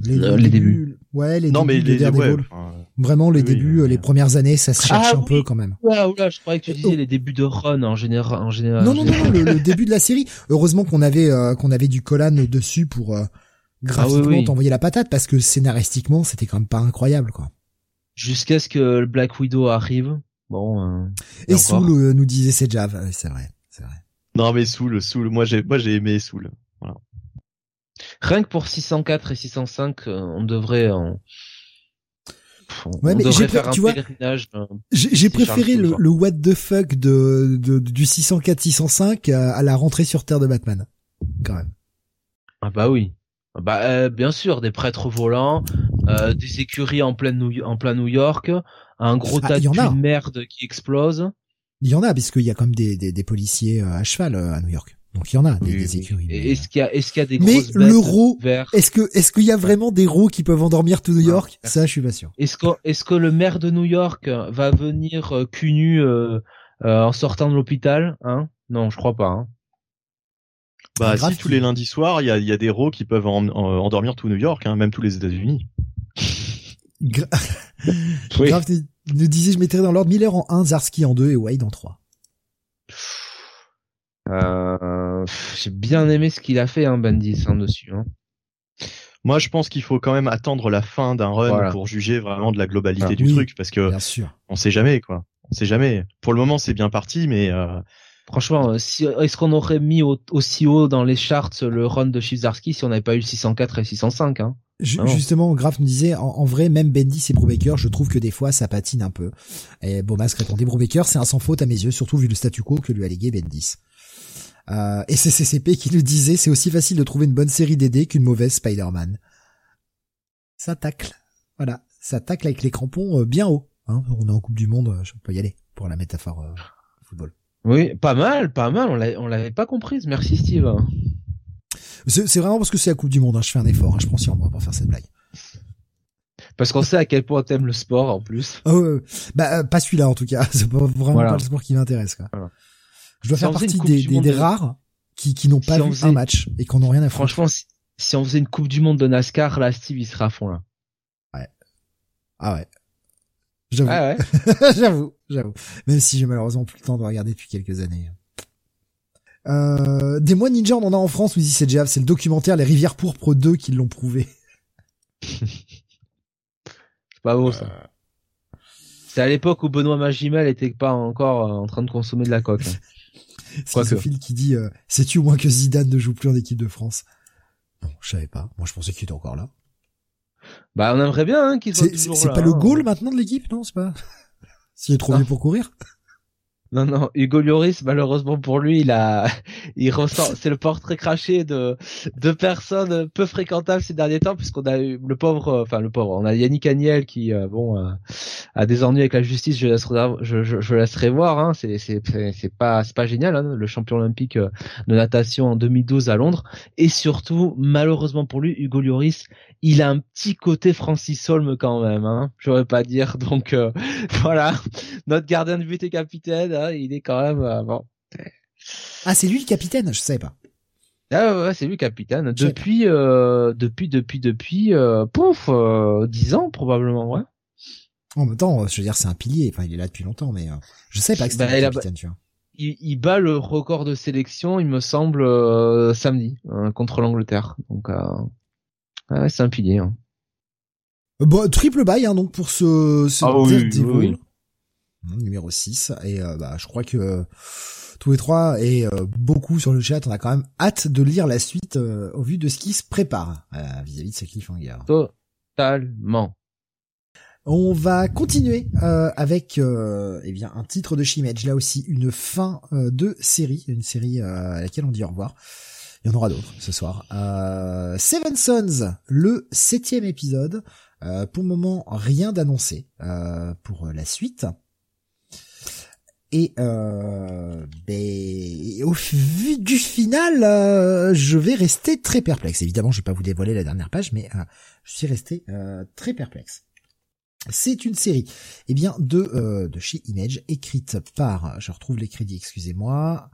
Les, euh, débuts, Ouais, les débuts de Daredevil. Vraiment, les débuts, les premières années, ça se cherche ah un peu quand même. Ouais, ouais, je croyais que tu disais les débuts de Run en général. En général non, non, non, le, début de la série. Heureusement qu'on avait euh, qu'on avait du Colan dessus pour euh, graphiquement ah t'envoyer la patate parce que scénaristiquement c'était quand même pas incroyable quoi. Jusqu'à ce que le Black Widow arrive. Bon. Euh, et, Soul euh, nous disait c'est Java, c'est vrai, c'est vrai. Non mais Soul, Soul, moi j'ai moi j'ai aimé Soul. Voilà. Rien que pour 604 et 605, euh, on devrait on, ouais, mais j'ai tu vois, j'ai préféré le, le, what the fuck de, de du 604 605 à, à la rentrée sur Terre de Batman quand même. Ah bah oui. Bah euh, bien sûr, des prêtres volants, euh, des écuries en plein New, en plein New York, un gros ah, tas de merde qui explose. Il y en a puisqu'il y a comme des, des, des policiers euh, à cheval à New York. Donc il y en a des, écuries. Est-ce qu'il y a est-ce qu'il y a des mais l'euro est-ce que est-ce qu'il y a vraiment des roues qui peuvent endormir tout New York? Ça, je suis pas sûr. Est-ce que est-ce que le maire de New York va venir euh, cul nu en sortant de l'hôpital Hein? Non, je crois pas. Hein. Bah si tous les lundis soirs, il y a, y a, des héros qui peuvent endormir tout New York, hein, même tous les États-Unis. Grave nous disait je mettrais dans l'ordre Miller en 1, Zarski en 2 et Wade en 3. Euh, j'ai bien aimé ce qu'il a fait, hein, Bendis, hein, dessus. Hein. Moi, je pense qu'il faut quand même attendre la fin d'un run pour juger vraiment de la globalité ah du truc, parce que on sait jamais, quoi. On sait jamais. Pour le moment, c'est bien parti, mais euh, Franchement, euh, si, est-ce qu'on aurait mis aussi haut dans les charts le run de Chizarski si on n'avait pas eu 604 et 605 hein? Justement, Graf nous disait, en, vrai, même Bendis et Brubaker, je trouve que des fois, ça patine un peu. Et Bomas répondait, Brubaker, c'est un sans faute à mes yeux, surtout vu le statu quo que lui a légué Bendis. Euh, et c'est CCP qui nous disait, c'est aussi facile de trouver une bonne série DD qu'une mauvaise Spider-Man. Ça tacle. Voilà. Ça tacle avec les crampons euh, bien haut. Hein. On est en Coupe du Monde, je peux y aller pour la métaphore euh, football. Oui, pas mal, pas mal. On l'avait pas comprise. Merci Steve. C'est vraiment parce que c'est la Coupe du Monde. Hein. Je fais un effort. Hein. Je prends sur moi pour faire cette blague. Parce qu'on sait à quel point t'aimes le sport en plus. Oh, bah euh, pas celui-là en tout cas. C'est pas vraiment pas le sport qui m'intéresse. Je dois faire partie des, rares qui, qui n'ont pas vu un match et qu'on n'ont rien à faire. Franchement, si, on faisait une Coupe du Monde de NASCAR, là, Steve, il sera à fond là. Ouais. Ah ouais. J'avoue. Ah j'avoue, j'avoue. Même si j'ai malheureusement plus le temps de regarder depuis quelques années. Euh, des mois ninja, on en a en France, oui, c'est déjà, c'est le documentaire Les Rivières Pourpres 2 qui l'ont prouvé. c'est pas beau, ça. C'est à l'époque où Benoît Magimel était pas encore euh, en train de consommer de la coque. Hein. c'est Sophie qui dit, euh, sais-tu au moins que Zidane ne joue plus en équipe de France? Non, je savais pas. Moi, je pensais qu'il était encore là. Bah, on aimerait bien hein, qu'il soit C'est pas le goal maintenant de l'équipe, non C'est pas S'il est trop vieux pour courir. Non, non, Hugo Lloris, malheureusement pour lui, il a, il ressent, c'est le portrait craché de, de personnes peu fréquentables ces derniers temps, puisqu'on a eu le pauvre, enfin le pauvre, on a Yannick Agnel qui, euh, bon, euh, a des ennuis avec la justice, je laisserai, je, je, je laisserai voir, hein, c'est, c'est, c'est pas, c'est pas génial, hein, le champion olympique euh, de natation en 2012 à Londres, et surtout, malheureusement pour lui, Hugo Lloris, il a un petit côté Francis Solme quand même, hein, j'aurais pas dire, donc voilà, notre gardien de but et capitaine, il est quand même euh, bon. Ah, c'est lui le capitaine, je savais pas. Ah ouais, c'est lui le capitaine depuis euh, depuis depuis depuis euh, pouf euh, 10 ans probablement, ouais. En même temps, je veux dire c'est un pilier, enfin il est là depuis longtemps mais je sais pas que c'était bah, le capitaine, tu vois. Il, il, bat le record de sélection, il me semble samedi contre l'Angleterre. Donc ouais, c'est un pilier hein. Bon, triple bail hein, donc pour ce, ce ah, numéro 6 et euh, bah je crois que tous les trois et euh, beaucoup sur le chat, on a quand même hâte de lire la suite euh, au vu de ce qui se prépare vis-à-vis de ce cliffhanger. Totalement. On va continuer avec eh bien un titre de Shimage, là aussi une fin de série, une série à laquelle on dit au revoir. Il y en aura d'autres ce soir. Seven Sons, le septième épisode. pour le moment, rien d'annoncé pour la suite. Et euh, ben, au vu du final, euh, je vais rester très perplexe. Évidemment, je vais pas vous dévoiler la dernière page, mais euh, je suis resté euh, très perplexe. C'est une série, eh bien, de de chez Image, écrite par, je retrouve les crédits, excusez-moi,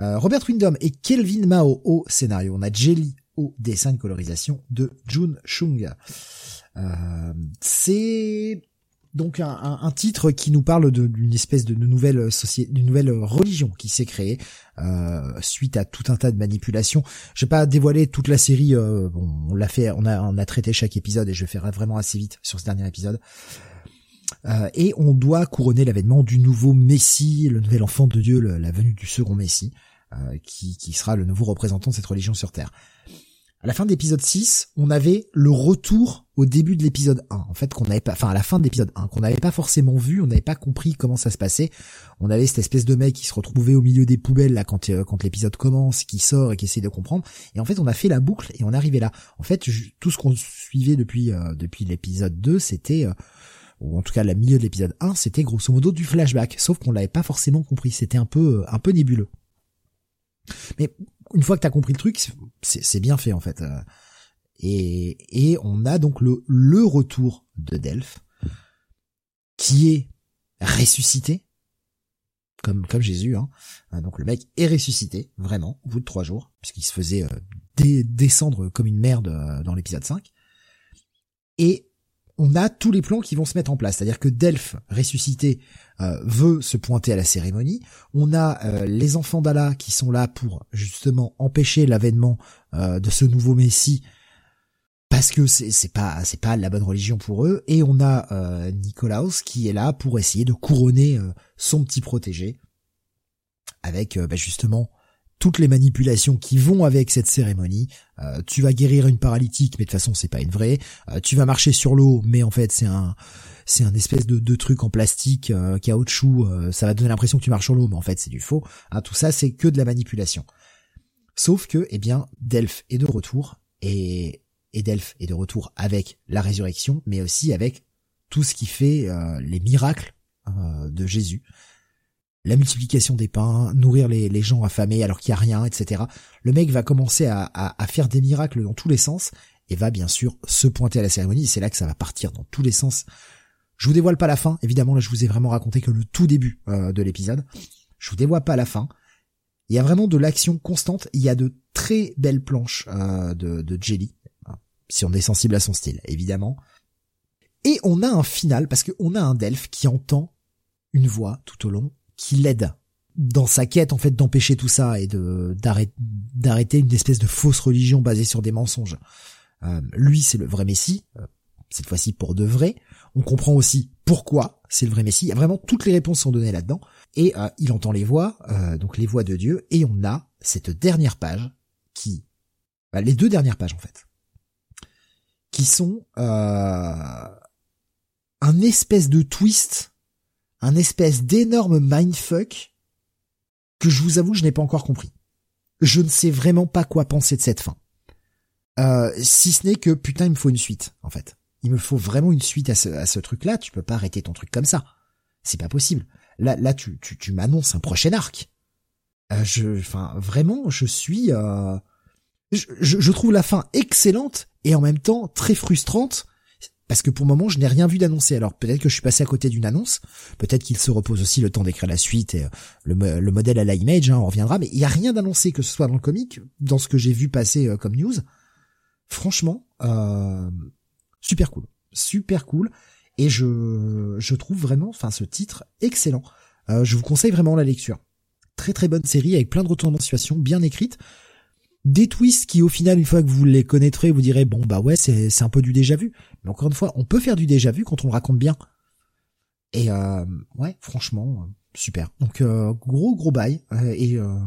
Robert Windom et Kelvin Mao au scénario. On a Jelly au dessin de colorisation de Jun Chung. c'est donc un, titre qui nous parle d'une espèce de, nouvelle société, d'une nouvelle religion qui s'est créée euh, suite à tout un tas de manipulations. Je vais pas dévoiler toute la série. Euh, bon, on l'a fait, on a, traité chaque épisode et je vais faire vraiment assez vite sur ce dernier épisode. Euh, et on doit couronner l'avènement du nouveau Messie, le nouvel enfant de Dieu, la venue du second Messie, euh, qui, qui sera le nouveau représentant de cette religion sur Terre. À la fin de l'épisode 6, on avait le retour au début de l'épisode 1. En fait, qu'on n'avait pas, enfin, à la fin de l'épisode 1, qu'on n'avait pas forcément vu, on n'avait pas compris comment ça se passait. On avait cette espèce de mec qui se retrouvait au milieu des poubelles, là, quand, euh, l'épisode commence, qui sort et qui essaie de comprendre. Et en fait, on a fait la boucle et on arrivé là. En fait, tout ce qu'on suivait depuis, euh, depuis l'épisode 2, c'était, euh, ou en tout cas, le milieu de l'épisode 1, c'était grosso modo du flashback. Sauf qu'on l'avait pas forcément compris. C'était un peu, un peu nébuleux. Mais une fois que t'as compris le truc, c'est bien fait en fait. Euh. Et, et on a donc le, le retour de Delphes, qui est ressuscité, comme comme Jésus. Hein. Euh, donc le mec est ressuscité, vraiment, au bout de trois jours, puisqu'il se faisait euh, descendre comme une merde dans l'épisode 5. Et on a tous les plans qui vont se mettre en place. C'est-à-dire que Delphes, ressuscité, euh, veut se pointer à la cérémonie. On a euh, les enfants d'Allah qui sont là pour justement empêcher l'avènement euh, de ce nouveau Messie parce que c'est pas c'est pas la bonne religion pour eux. Et on a Nicolaus qui est là pour essayer de couronner son petit protégé avec bah, justement toutes les manipulations qui vont avec cette cérémonie. Euh, tu vas guérir une paralytique, mais de toute façon c'est pas une vraie. Euh, tu vas marcher sur l'eau, mais en fait c'est un c'est un espèce de, de truc en plastique, euh, caoutchouc. Euh, ça va donner l'impression que tu marches sur l'eau, mais en fait c'est du faux. Hein, tout ça c'est que de la manipulation. Sauf que, eh bien, Delphes est de retour et et Delphes est de retour avec la résurrection, mais aussi avec tout ce qui fait les miracles de Jésus la multiplication des pains, nourrir les, gens affamés alors qu'il y a rien, etc. Le mec va commencer à, faire des miracles dans tous les sens et va bien sûr se pointer à la cérémonie. C'est là que ça va partir dans tous les sens. Je vous dévoile pas la fin, évidemment là je vous ai vraiment raconté que le tout début euh, de l'épisode. Je vous dévoile pas la fin. Il y a vraiment de l'action constante. Il y a de très belles planches euh, de, Jelly, hein, si on est sensible à son style, évidemment. Et on a un final parce qu'on a un Delphes qui entend une voix tout au long qui l'aide dans sa quête en fait d'empêcher tout ça et de d'arrêter une espèce de fausse religion basée sur des mensonges. Euh, lui, c'est le vrai Messie, euh, cette fois-ci pour de vrai. On comprend aussi pourquoi c'est le vrai Messie. Il y a vraiment toutes les réponses sont données là-dedans. Et euh, il entend les voix, donc les voix de Dieu, et on a cette dernière page qui, bah, les deux dernières pages en fait, qui sont un espèce de twist un espèce d'énorme mindfuck que je vous avoue je n'ai pas encore compris. Je ne sais vraiment pas quoi penser de cette fin. Euh, si ce n'est que putain il me faut une suite en fait. Il me faut vraiment une suite à ce, à ce truc-là. Tu peux pas arrêter ton truc comme ça. C'est pas possible. Là, là, tu, tu, tu m'annonces un prochain arc. Euh, je, enfin, vraiment, je suis, euh, je, je, trouve la fin excellente et en même temps très frustrante parce que pour le moment, je n'ai rien vu d'annoncé. Alors peut-être que je suis passé à côté d'une annonce, peut-être qu'il se repose aussi le temps d'écrire la suite et euh, le, le modèle à la image, hein, on reviendra, mais il y a rien d'annoncé que ce soit dans le comic, dans ce que j'ai vu passer euh, comme news. Franchement, euh, super cool, super cool, et je je trouve vraiment, enfin ce titre excellent. Euh, je vous conseille vraiment la lecture. Très très bonne série avec plein de retournements de situation, bien écrite. Des twists qui au final, une fois que vous les connaîtrez, vous direz bon bah ouais c'est c'est un peu du déjà vu. Mais encore une fois, on peut faire du déjà vu quand on le raconte bien. Et euh, ouais, franchement, super. Donc euh, gros gros bail euh, et euh,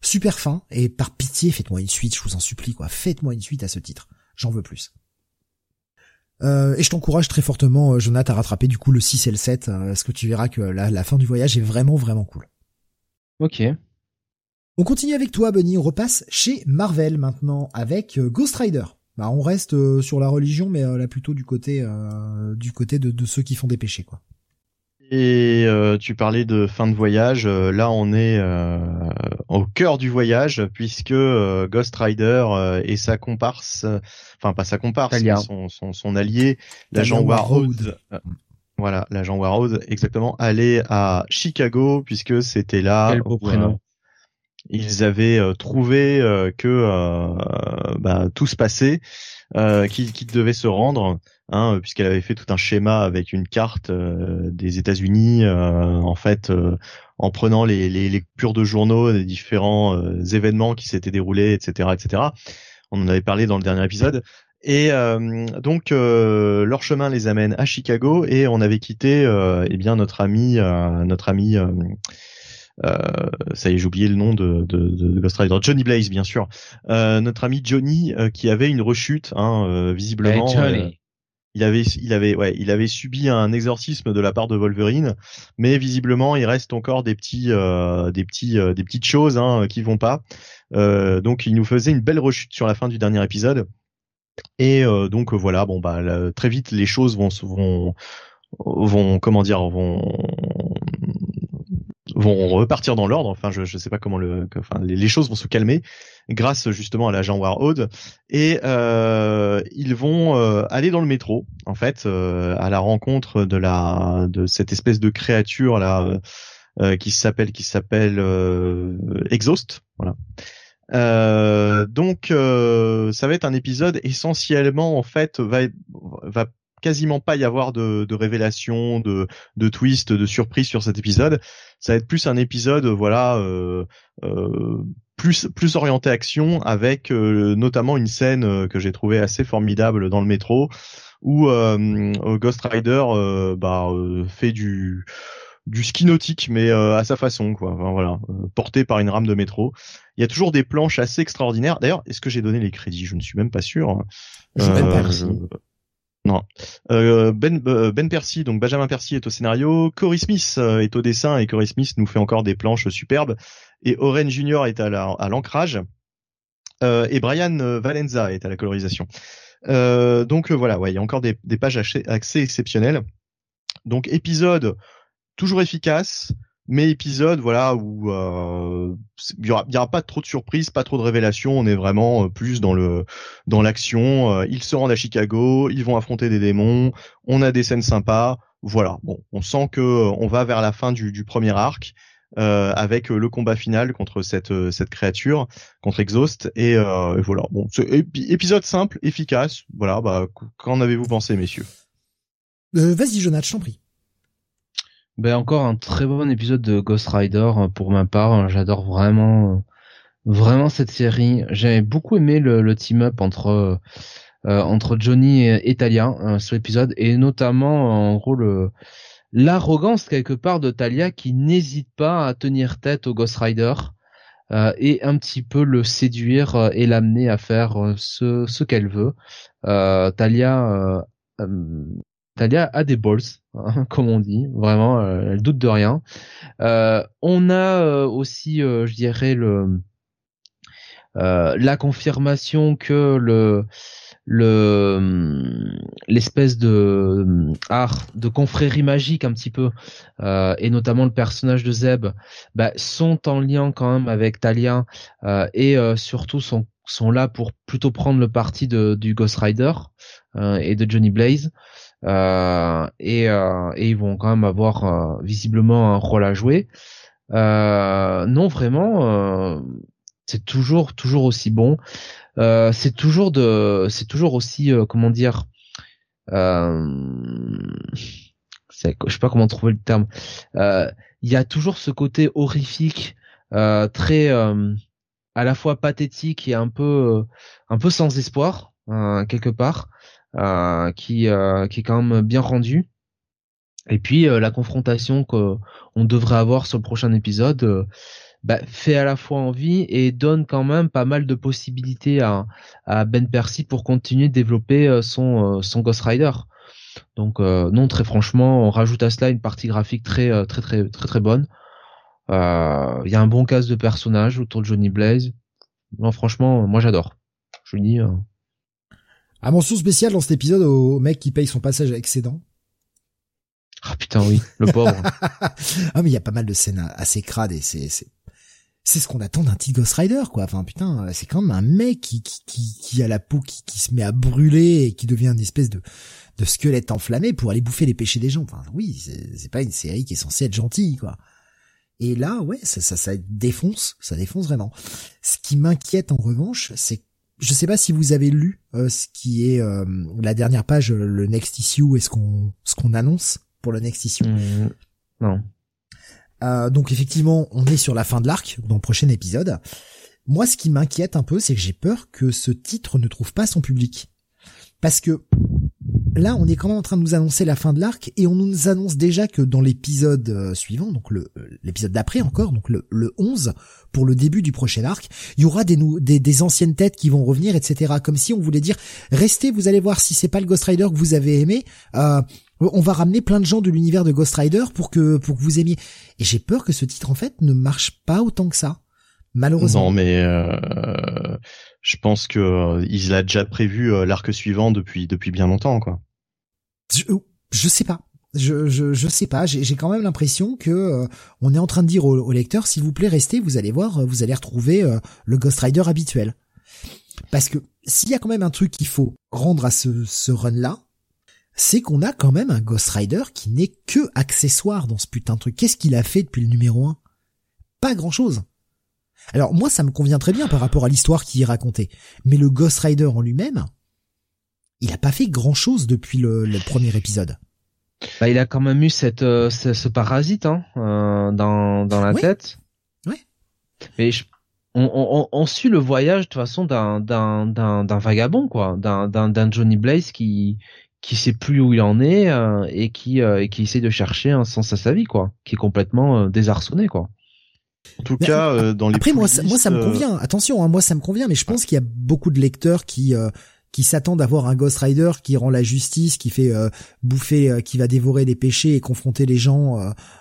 super fin. Et par pitié, faites-moi une suite, je vous en supplie quoi. Faites-moi une suite à ce titre. J'en veux plus. Euh, et je t'encourage très fortement, Jonathan, à rattraper du coup le 6 et le 7, parce que tu verras que la, la, fin du voyage est vraiment vraiment cool. Ok. On continue avec toi, Bunny. On repasse chez Marvel maintenant avec Ghost Rider. Bah, on reste euh, sur la religion, mais euh, là plutôt du côté euh, du côté de, ceux qui font des péchés, quoi. Et tu parlais de fin de voyage. là, on est au cœur du voyage puisque Ghost Rider et sa comparse, enfin pas sa comparse, mais son, son, allié, l'agent Warroad. voilà, l'agent Warroad, exactement, allait à Chicago puisque c'était là. Quel beau prénom ils avaient euh, trouvé euh, que euh, bah, tout se passait, qu'ils devaient se rendre, hein, puisqu'elle avait fait tout un schéma avec une carte des États-Unis, en fait, en prenant les, les de journaux des différents événements qui s'étaient déroulés, etc., etc. On en avait parlé dans le dernier épisode. Et donc leur chemin les amène à Chicago et on avait quitté eh bien notre ami notre ami euh, ça y est, j'ai oublié le nom de, de, de, Ghost Rider, Johnny Blaze, bien sûr. Euh, notre ami Johnny, euh, qui avait une rechute, hein, visiblement. il avait, il avait, ouais, il avait subi un exorcisme de la part de Wolverine, mais visiblement, il reste encore des petits, des petits, des petites choses hein, qui vont pas. donc, il nous faisait une belle rechute sur la fin du dernier épisode. Et donc voilà, bon bah très vite les choses vont vont vont comment dire vont vont repartir dans l'ordre. Enfin, je ne sais pas comment le, les, choses vont se calmer grâce justement à l'agent Warhode et euh, ils vont euh, aller dans le métro en fait euh, à la rencontre de la de cette espèce de créature là qui s'appelle qui s'appelle Exhaust. Donc ça va être un épisode essentiellement en fait va quasiment pas y avoir de, de révélations, de, de twists, de surprises sur cet épisode. Ça va être plus un épisode, voilà, euh, euh, plus plus orienté action, avec euh, notamment une scène que j'ai trouvé assez formidable dans le métro, où Ghost Rider bah, fait du du ski nautique mais à sa façon quoi. Voilà porté par une rame de métro. Il y a toujours des planches assez extraordinaires. D'ailleurs est-ce que j'ai donné les crédits? Je ne suis même pas sûr je Euh, ben, euh, ben Percy, donc Benjamin Percy est au scénario, Cory Smith euh, est au dessin et Cory Smith nous fait encore des planches superbes. Et Oren Junior est à l'ancrage. Et Brian Valenza est à la colorisation. donc voilà, ouais, il y a encore des pages assez exceptionnelles. Donc épisode toujours efficace, mais épisode voilà où euh, il y, aura, pas trop de surprises, pas trop de révélations, on est vraiment euh, plus dans le dans l'action. Euh, ils se rendent à Chicago, ils vont affronter des démons, on a des scènes sympas, voilà. Bon, on sent que on va vers la fin du, du premier arc. avec le combat final contre cette cette créature contre Exhaust et, voilà bon épisode simple efficace voilà bah qu'en avez-vous pensé messieurs? Vas-y Jonathan je t'en prie ben encore un très bon épisode de Ghost Rider euh, pour ma part. J'adore vraiment, euh, vraiment cette série. J'ai beaucoup aimé le, team-up entre euh, entre Johnny et, Talia euh, sur l'épisode et notamment en gros l'arrogance quelque part de Talia qui n'hésite pas à tenir tête au Ghost Rider et un petit peu le séduire et l'amener à faire ce ce qu'elle veut. Talia Talia a des balls, hein, comme on dit, vraiment, euh, elle doute de rien. Euh, on a aussi, je dirais, le la confirmation que le le l'espèce de art de confrérie magique un petit peu euh, et notamment le personnage de Zeb bah, sont en lien quand même avec Talia euh, et euh, surtout sont sont là pour plutôt prendre le parti de, du Ghost Rider et de Johnny Blaze et, et ils vont quand même avoir visiblement un rôle à jouer. Non vraiment c'est toujours toujours aussi bon. Euh, c'est toujours de, c'est toujours aussi, euh, comment dire, euh, je sais pas comment trouver le terme. Euh, il y a toujours ce côté horrifique, très à la fois pathétique et un peu, un peu sans espoir quelque part, qui, qui est quand même bien rendu. Et puis la confrontation qu'on devrait avoir sur le prochain épisode, bah, fait à la fois envie et donne quand même pas mal de possibilités à, à Ben Percy pour continuer de développer euh, son, euh, son Ghost Rider. Donc euh, non, très franchement, on rajoute à cela une partie graphique très très très très très bonne. Il y a un bon cast de personnages autour de Johnny Blaze. Non, franchement, moi j'adore. Je dis. Euh... À mention spéciale dans cet épisode au mec qui paye son passage à excédent. Ah putain oui, le pauvre. ah mais il y a pas mal de scènes assez crades et c'est c'est ce qu'on attend d'un petit Ghost Rider, quoi. Enfin, putain, c'est quand même un mec qui, qui, qui, a la peau qui, qui se met à brûler et qui devient une espèce de, de squelette enflammé pour aller bouffer les péchés des gens. Enfin, oui, c'est pas une série qui est censée être gentille, quoi. Et là, ouais, ça, ça, ça défonce, ça défonce vraiment. Ce qui m'inquiète en revanche, c'est je sais pas si vous avez lu euh, ce qui est euh, la dernière page, le next issue et ce qu'on ce qu'on annonce pour le next issue. Mmh, non. Euh, donc effectivement, on est sur la fin de l'arc dans le prochain épisode. Moi, ce qui m'inquiète un peu, c'est que j'ai peur que ce titre ne trouve pas son public. Parce que là, on est quand même en train de nous annoncer la fin de l'arc et on nous annonce déjà que dans l'épisode euh, suivant, donc le l'épisode d'après encore, donc le, le 11, pour le début du prochain arc, il y aura des anciennes têtes qui vont revenir, etc. Comme si on voulait dire, restez, vous allez voir si c'est pas le Ghost Rider que vous avez aimé. Euh, on va ramener plein de gens de l'univers de Ghost Rider pour que pour que vous aimiez. Et j'ai peur que ce titre en fait ne marche pas autant que ça. Malheureusement. Non, mais euh, je pense que euh, il a déjà prévu euh, l'arc suivant depuis depuis bien longtemps, quoi. Je, je sais pas. Je, je, je sais pas. J'ai quand même l'impression que on est en train de dire au, lecteur, s'il vous plaît, restez. Vous allez voir, vous allez retrouver le Ghost Rider habituel. Parce que s'il y a quand même un truc qu'il faut rendre à ce, ce run là, c'est qu'on a quand même un Ghost Rider qui n'est que accessoire dans ce putain de truc. Qu'est-ce qu'il a fait depuis le numéro 1 Pas grand-chose. Alors moi ça me convient très bien par rapport à l'histoire qui est racontée, mais le Ghost Rider en lui-même, il a pas fait grand-chose depuis le, premier épisode. Bah, il a quand même eu cette euh, ce, parasite hein, euh, dans dans la tête. Ouais. Mais on, on, on, suit le voyage de toute façon d'un d'un d'un vagabond quoi, d'un d'un Johnny Blaze qui qui sait plus où il en est euh, et qui euh, et qui essaie de chercher un sens à sa vie quoi, qui est complètement euh, désarçonné quoi. En tout cas, dans les après moi ça, moi ça me convient. Attention, hein, moi ça me convient, mais je pense qu'il y a beaucoup de lecteurs qui qui s'attendent à voir un Ghost Rider qui rend la justice, qui fait bouffer, qui va dévorer les péchés et confronter les gens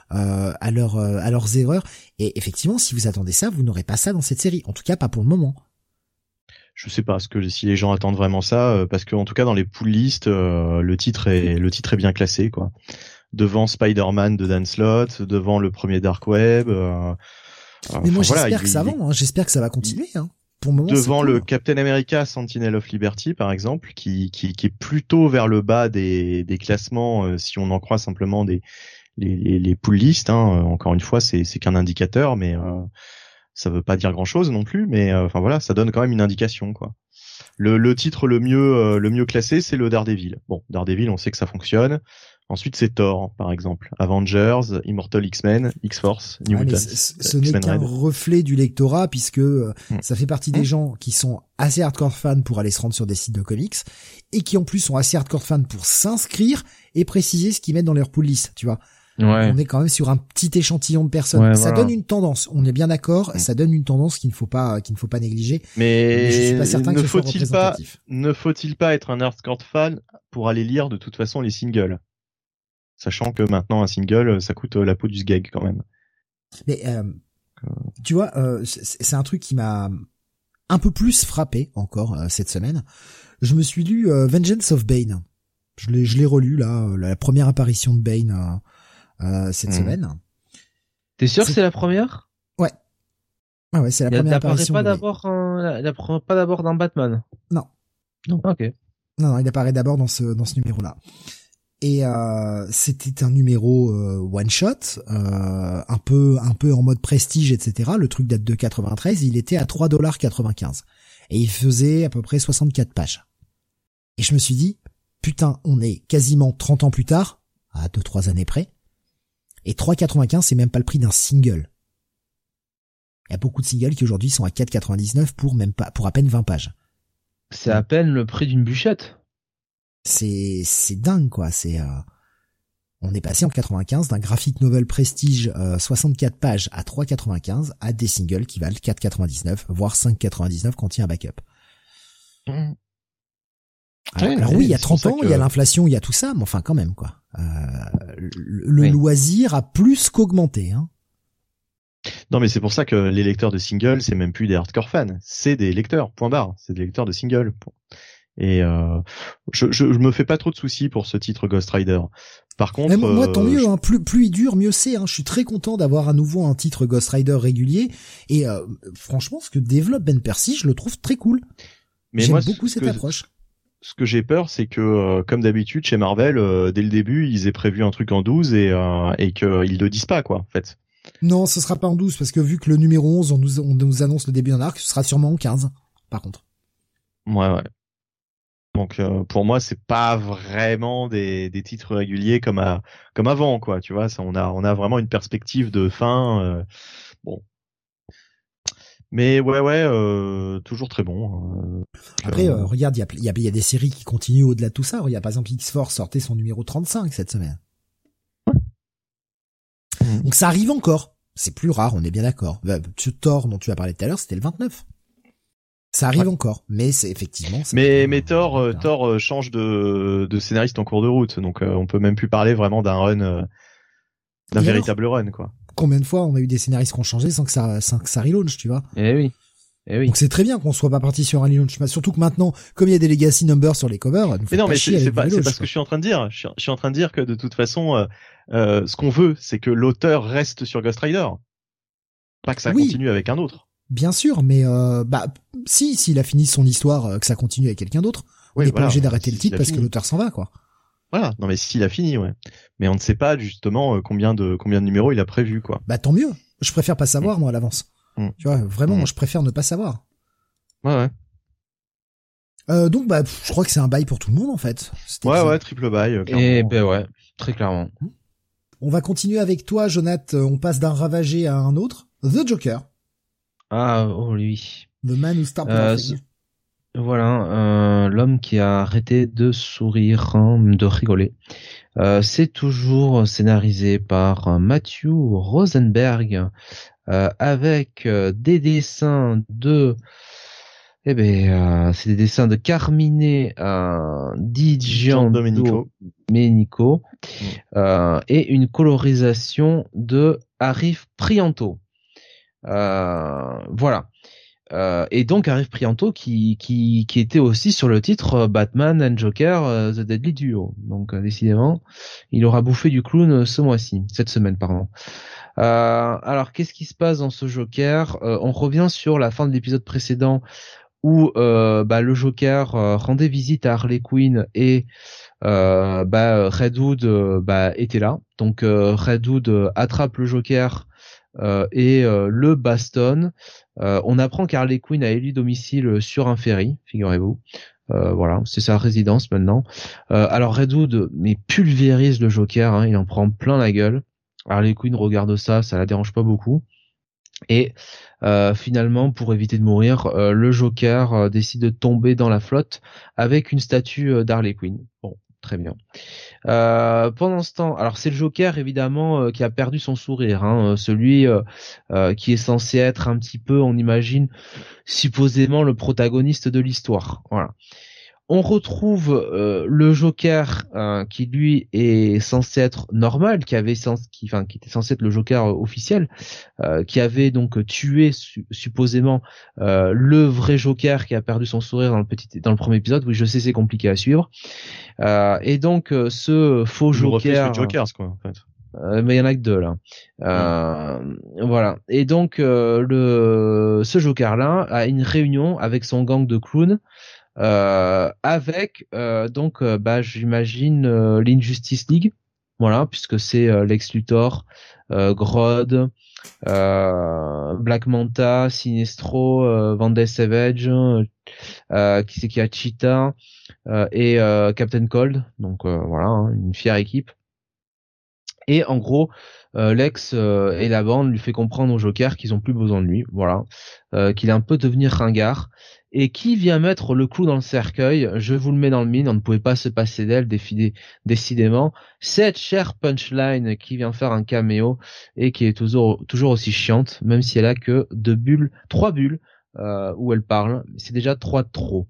à leur à leurs erreurs. Et effectivement, si vous attendez ça, vous n'aurez pas ça dans cette série. En tout cas, pas pour le moment je sais pas ce que si les gens attendent vraiment ça euh, parce que en tout cas dans les pull list euh, le titre est le titre est bien classé quoi devant Spider-Man de Dan Slott devant le premier Dark Web euh, mais moi j'espère que ça va hein. j'espère que ça va continuer hein. pour le moment devant le Captain America Sentinel of Liberty par exemple qui, qui, qui est plutôt vers le bas des, des classements si on en croit simplement des les, les, les pull list hein. encore une fois c'est c'est qu'un indicateur mais ça veut pas dire grand chose non plus, mais euh, enfin voilà, ça donne quand même une indication quoi. Le, le titre le mieux euh, le mieux classé, c'est le Daredevil. Bon, Daredevil, on sait que ça fonctionne. Ensuite, c'est Thor, par exemple, Avengers, Immortal X-Men, X-Force, New ah, Ce n'est qu'un reflet du lectorat puisque euh, hmm. ça fait partie des hmm. gens qui sont assez hardcore fans pour aller se rendre sur des sites de comics et qui en plus sont assez hardcore fans pour s'inscrire et préciser ce qu'ils mettent dans leur list, tu vois. On est quand même sur un petit échantillon de personnes. ça donne une tendance. On est bien d'accord. Mm. Ça donne une tendance qu'il ne faut pas, qu'il ne faut pas négliger. Mais, ne faut-il pas, ne faut-il pas être un hardcore fan pour aller lire de toute façon les singles, sachant que maintenant un single, ça coûte la peau du sgeg quand même. Mais euh, tu vois, euh, c'est un truc qui m'a un peu plus frappé encore euh, cette semaine. Je me suis lu Vengeance of Bane. Je l'ai, je l'ai relu là, la première apparition de Bane euh, cette hmm. semaine. T'es sûr que c'est la première? Ouais. Ah ouais, c'est la première apparition. Pas d'abord, pas d'abord dans Batman? Non. Non. Ok. Non, non, il apparaît d'abord dans ce dans ce numéro-là. Et euh, c'était un numéro euh, one shot, euh, un peu un peu en mode prestige, etc. Le truc date de 93, il était à 3,95 et il faisait à peu près 64 pages. Et je me suis dit, putain, on est quasiment 30 ans plus tard, à 2-3 années près, et 3,95 c'est même pas le prix d'un single. Il y a beaucoup de singles qui aujourd'hui sont à 4,99 pour même pas pour à peine 20 pages. C'est à peine le prix d'une bûchette. C'est c'est dingue quoi, c'est euh... on est passé en 95 d'un graphic novel prestige 64 euh, pages à 3,95 à des singles qui valent 4,99 voire 5,99 quand il y a un backup. Mmh. Alors, oui, il y a 30 ans, il y a l'inflation, il y a tout ça, mais enfin quand même quoi. Euh, le loisir a plus qu'augmenté. Hein. Non, mais c'est pour ça que les lecteurs de singles, c'est même plus des hardcore fans, c'est des lecteurs. Point barre. C'est des lecteurs de singles. Et euh, je, je, me fais pas trop de soucis pour ce titre Ghost Rider. Par contre, moi, tant mieux. Hein, plus plus il dure, mieux c'est. Hein. Je suis très content d'avoir à nouveau un titre Ghost Rider régulier. Et euh, franchement, ce que développe Ben Percy, je le trouve très cool. Mais J'aime beaucoup cette approche ce que j'ai peur, c'est que, euh, comme d'habitude, chez Marvel, euh, dès le début, ils aient prévu un truc en 12 et, euh, et qu'ils le disent pas, quoi, en fait. Non, ce sera pas en 12, parce que vu que le numéro 11, on nous, on nous annonce le début d'un arc, ce sera sûrement en 15, par contre. Ouais, ouais. Donc pour moi c'est pas vraiment des, des titres réguliers comme à, comme avant quoi tu vois ça, on a on a vraiment une perspective de fin bon mais ouais, ouais, euh, toujours très bon. Hein. Après, euh, regarde, il y a, y, a, y a, des séries qui continuent au-delà de tout ça. Il y a par exemple X-Force sortait son numéro 35 cette semaine. Donc ça arrive encore. C'est plus rare, on est bien d'accord. Euh, ce Thor dont tu as parlé tout à l'heure, c'était le 29. Ça arrive encore, mais c'est effectivement. Mais mais Thor, euh, Thor change de, de scénariste en cours de route, donc on peut même plus parler vraiment d'un run, d'un véritable run, quoi combien de fois on a eu des scénaristes qui ont changé sans que ça, sans que ça relaunch, tu vois? Eh oui. Eh oui. Donc c'est très bien qu'on soit pas parti sur un relaunch, surtout que maintenant, comme il y a des legacy numbers sur les covers, mais non, mais c'est pas, pas ce que je suis en train de dire. Je suis, en train de dire que de toute façon, euh, euh, ce qu'on veut, c'est que l'auteur reste sur Ghost Rider, pas que ça continue avec un autre. Bien sûr, mais euh, bah si, s'il a fini son histoire, euh, que ça continue avec quelqu'un d'autre, on n'est pas obligé d'arrêter le titre parce que l'auteur s'en va, quoi. Voilà, non mais s'il a fini, ouais. Mais on ne sait pas justement euh, combien de combien de numéros il a prévu, quoi. Bah tant mieux. Je préfère pas savoir mm. moi à l'avance. Mm. Tu vois, vraiment, mm. je préfère ne pas savoir. Ouais, ouais. Euh, donc bah je crois que c'est un bail pour tout le monde en fait. Ouais ouais triple bail. Et ben ouais très clairement. On va continuer avec toi Jonath. On passe d'un ravagé à un autre. The Joker. Ah oh lui. The Man Who Started voilà, euh, l'homme qui a arrêté de sourire, hein, de rigoler. Euh, c'est toujours scénarisé par euh, Matthew Rosenberg avec des dessins de eh ben, c'est des dessins de Carmine euh, Di Domenico, Domenico et une colorisation de Arif Prianto. Voilà. Euh, et donc arrive Prianto qui, qui, qui était aussi sur le titre euh, Batman and Joker euh, The Deadly Duo. Donc décidément, il aura bouffé du clown ce mois-ci, cette semaine pardon. alors qu'est-ce qui se passe dans ce Joker? On revient sur la fin de l'épisode précédent où bah, le Joker rendait visite à Harley Quinn et bah, Redwood bah, était là. Donc Redwood attrape le Joker et le bastonne. Euh, on apprend qu'Harley Quinn a élu domicile sur un ferry, figurez-vous. Euh, voilà, c'est sa résidence maintenant. Euh, alors Redwood mais pulvérise le Joker, hein, il en prend plein la gueule. Harley Quinn regarde ça, ça la dérange pas beaucoup. Et finalement, pour éviter de mourir, le Joker décide de tomber dans la flotte avec une statue d'Harley Quinn. Bon, très bien. Euh, pendant ce temps, alors c'est le Joker évidemment euh, qui a perdu son sourire, hein, celui qui est censé être un petit peu, on imagine, supposément le protagoniste de l'histoire. Voilà on retrouve euh, le Joker euh, qui lui est censé être normal, qui avait sens, qui, enfin, qui était censé être le Joker officiel, euh, qui avait donc tué supposément le vrai Joker qui a perdu son sourire dans le petit, dans le premier épisode. Oui, je sais, c'est compliqué à suivre. et donc ce faux Joker. Jokers, quoi, en fait. mais il y en a que deux là. Voilà. Et donc le ce Joker là a une réunion avec son gang de clowns euh, avec euh, donc euh, bah j'imagine l'Injustice League. Voilà puisque c'est Lex Luthor Grodd Black Manta Sinestro Vanda Savage qui c'est qui a Cheetah et Captain Cold. Donc voilà hein, une fière équipe. Et en gros Lex et la bande lui fait comprendre au Joker qu'ils ont plus besoin de lui. Voilà. Qu'il est un peu devenu ringard et qui vient mettre le clou dans le cercueil? Je vous le mets dans le mine, on ne pouvait pas se passer d'elle, décidément. Cette chère punchline qui vient faire un caméo et qui est toujours, toujours aussi chiante, même si elle a que deux bulles, trois bulles euh, où elle parle. C'est déjà trois de trop.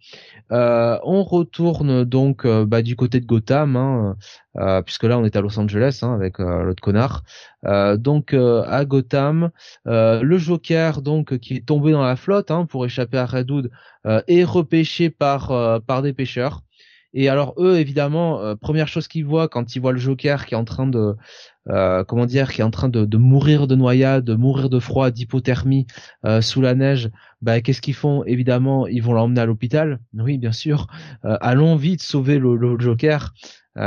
Euh, on retourne donc euh, bah, du côté de Gotham, hein, puisque là on est à Los Angeles hein, avec l'autre connard. donc à Gotham, le Joker donc qui est tombé dans la flotte hein, pour échapper à Redwood est repêché par par des pêcheurs. Et alors eux, évidemment, première chose qu'ils voient quand ils voient le Joker qui est en train de, euh, comment dire, qui est en train de, mourir de noyade, de mourir de froid, d'hypothermie euh, sous la neige, bah, qu'est-ce qu'ils font? Évidemment, ils vont l'emmener à l'hôpital. Oui, bien sûr. Euh, allons vite sauver le, le Joker.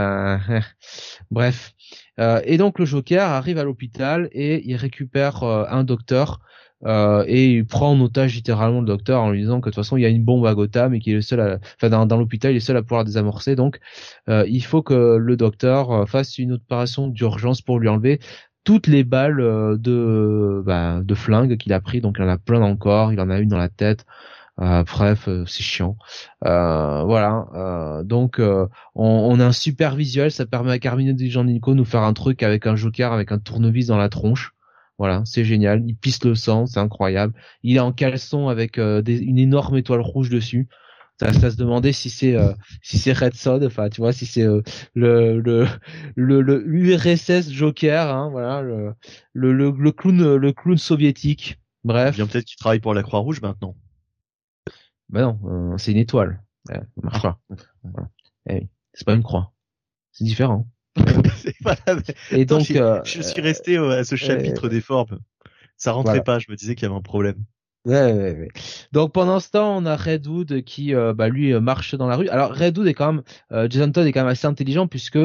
bref. et donc le Joker arrive à l'hôpital et il récupère un docteur euh, et il prend en otage littéralement le docteur en lui disant que de toute façon il y a une bombe à Gotham et qu'il est le seul, à, enfin dans, l'hôpital il est seul à pouvoir désamorcer. Donc euh, il faut que le docteur euh, fasse une opération d'urgence pour lui enlever toutes les balles de bah, de flingue qu'il a pris. Donc il en a plein encore, il en a une dans la tête. Euh, bref, c'est chiant. Euh, voilà. donc, on, a un super visuel. Ça permet à Carmine de Jean Nico nous faire un truc avec un Joker avec un tournevis dans la tronche. Voilà, c'est génial. Il pisse le sang, c'est incroyable. Il est en caleçon avec euh, une énorme étoile rouge dessus. Ça, ça se demandait si c'est euh, si c'est Red Sod, enfin tu vois, si c'est euh, le, le le le URSS Joker, hein, voilà, le, le le clown le clown soviétique. Bref. Bien peut-être qu'il travaille pour la Croix Rouge maintenant. Ben non, c'est une étoile. pas. Voilà. Eh c'est pas une croix. C'est différent. Et donc, je, suis euh, resté à ce chapitre des formes. Ça rentrait pas. Je me disais qu'il y avait un problème. Ouais, ouais, ouais. Donc pendant ce temps, on a Redwood qui, euh, bah, lui, euh, marche dans la rue. Alors Redwood est quand même, Jason Todd est quand même assez intelligent puisque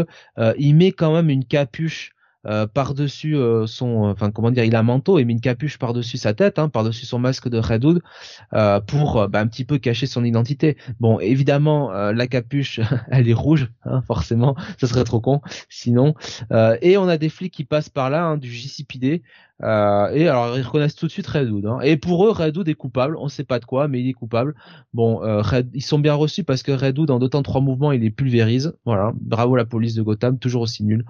il met quand même une capuche euh, par-dessus euh, son, enfin comment dire, il a un manteau et met une capuche par-dessus sa tête, hein, par-dessus son masque de Redwood, euh, pour bah, un petit peu cacher son identité. Bon, évidemment, la capuche, elle est rouge, hein, forcément, ça serait trop con. Sinon, et on a des flics qui passent par là, hein, du JCPD, euh, et alors ils reconnaissent tout de suite Redwood. Hein. Et pour eux, Redwood est coupable. On sait pas de quoi, mais il est coupable. Bon, euh, ils sont bien reçus parce que Redwood, en d'autant trois mouvements, il les pulvérise. Voilà. Bravo la police de Gotham, toujours aussi nul.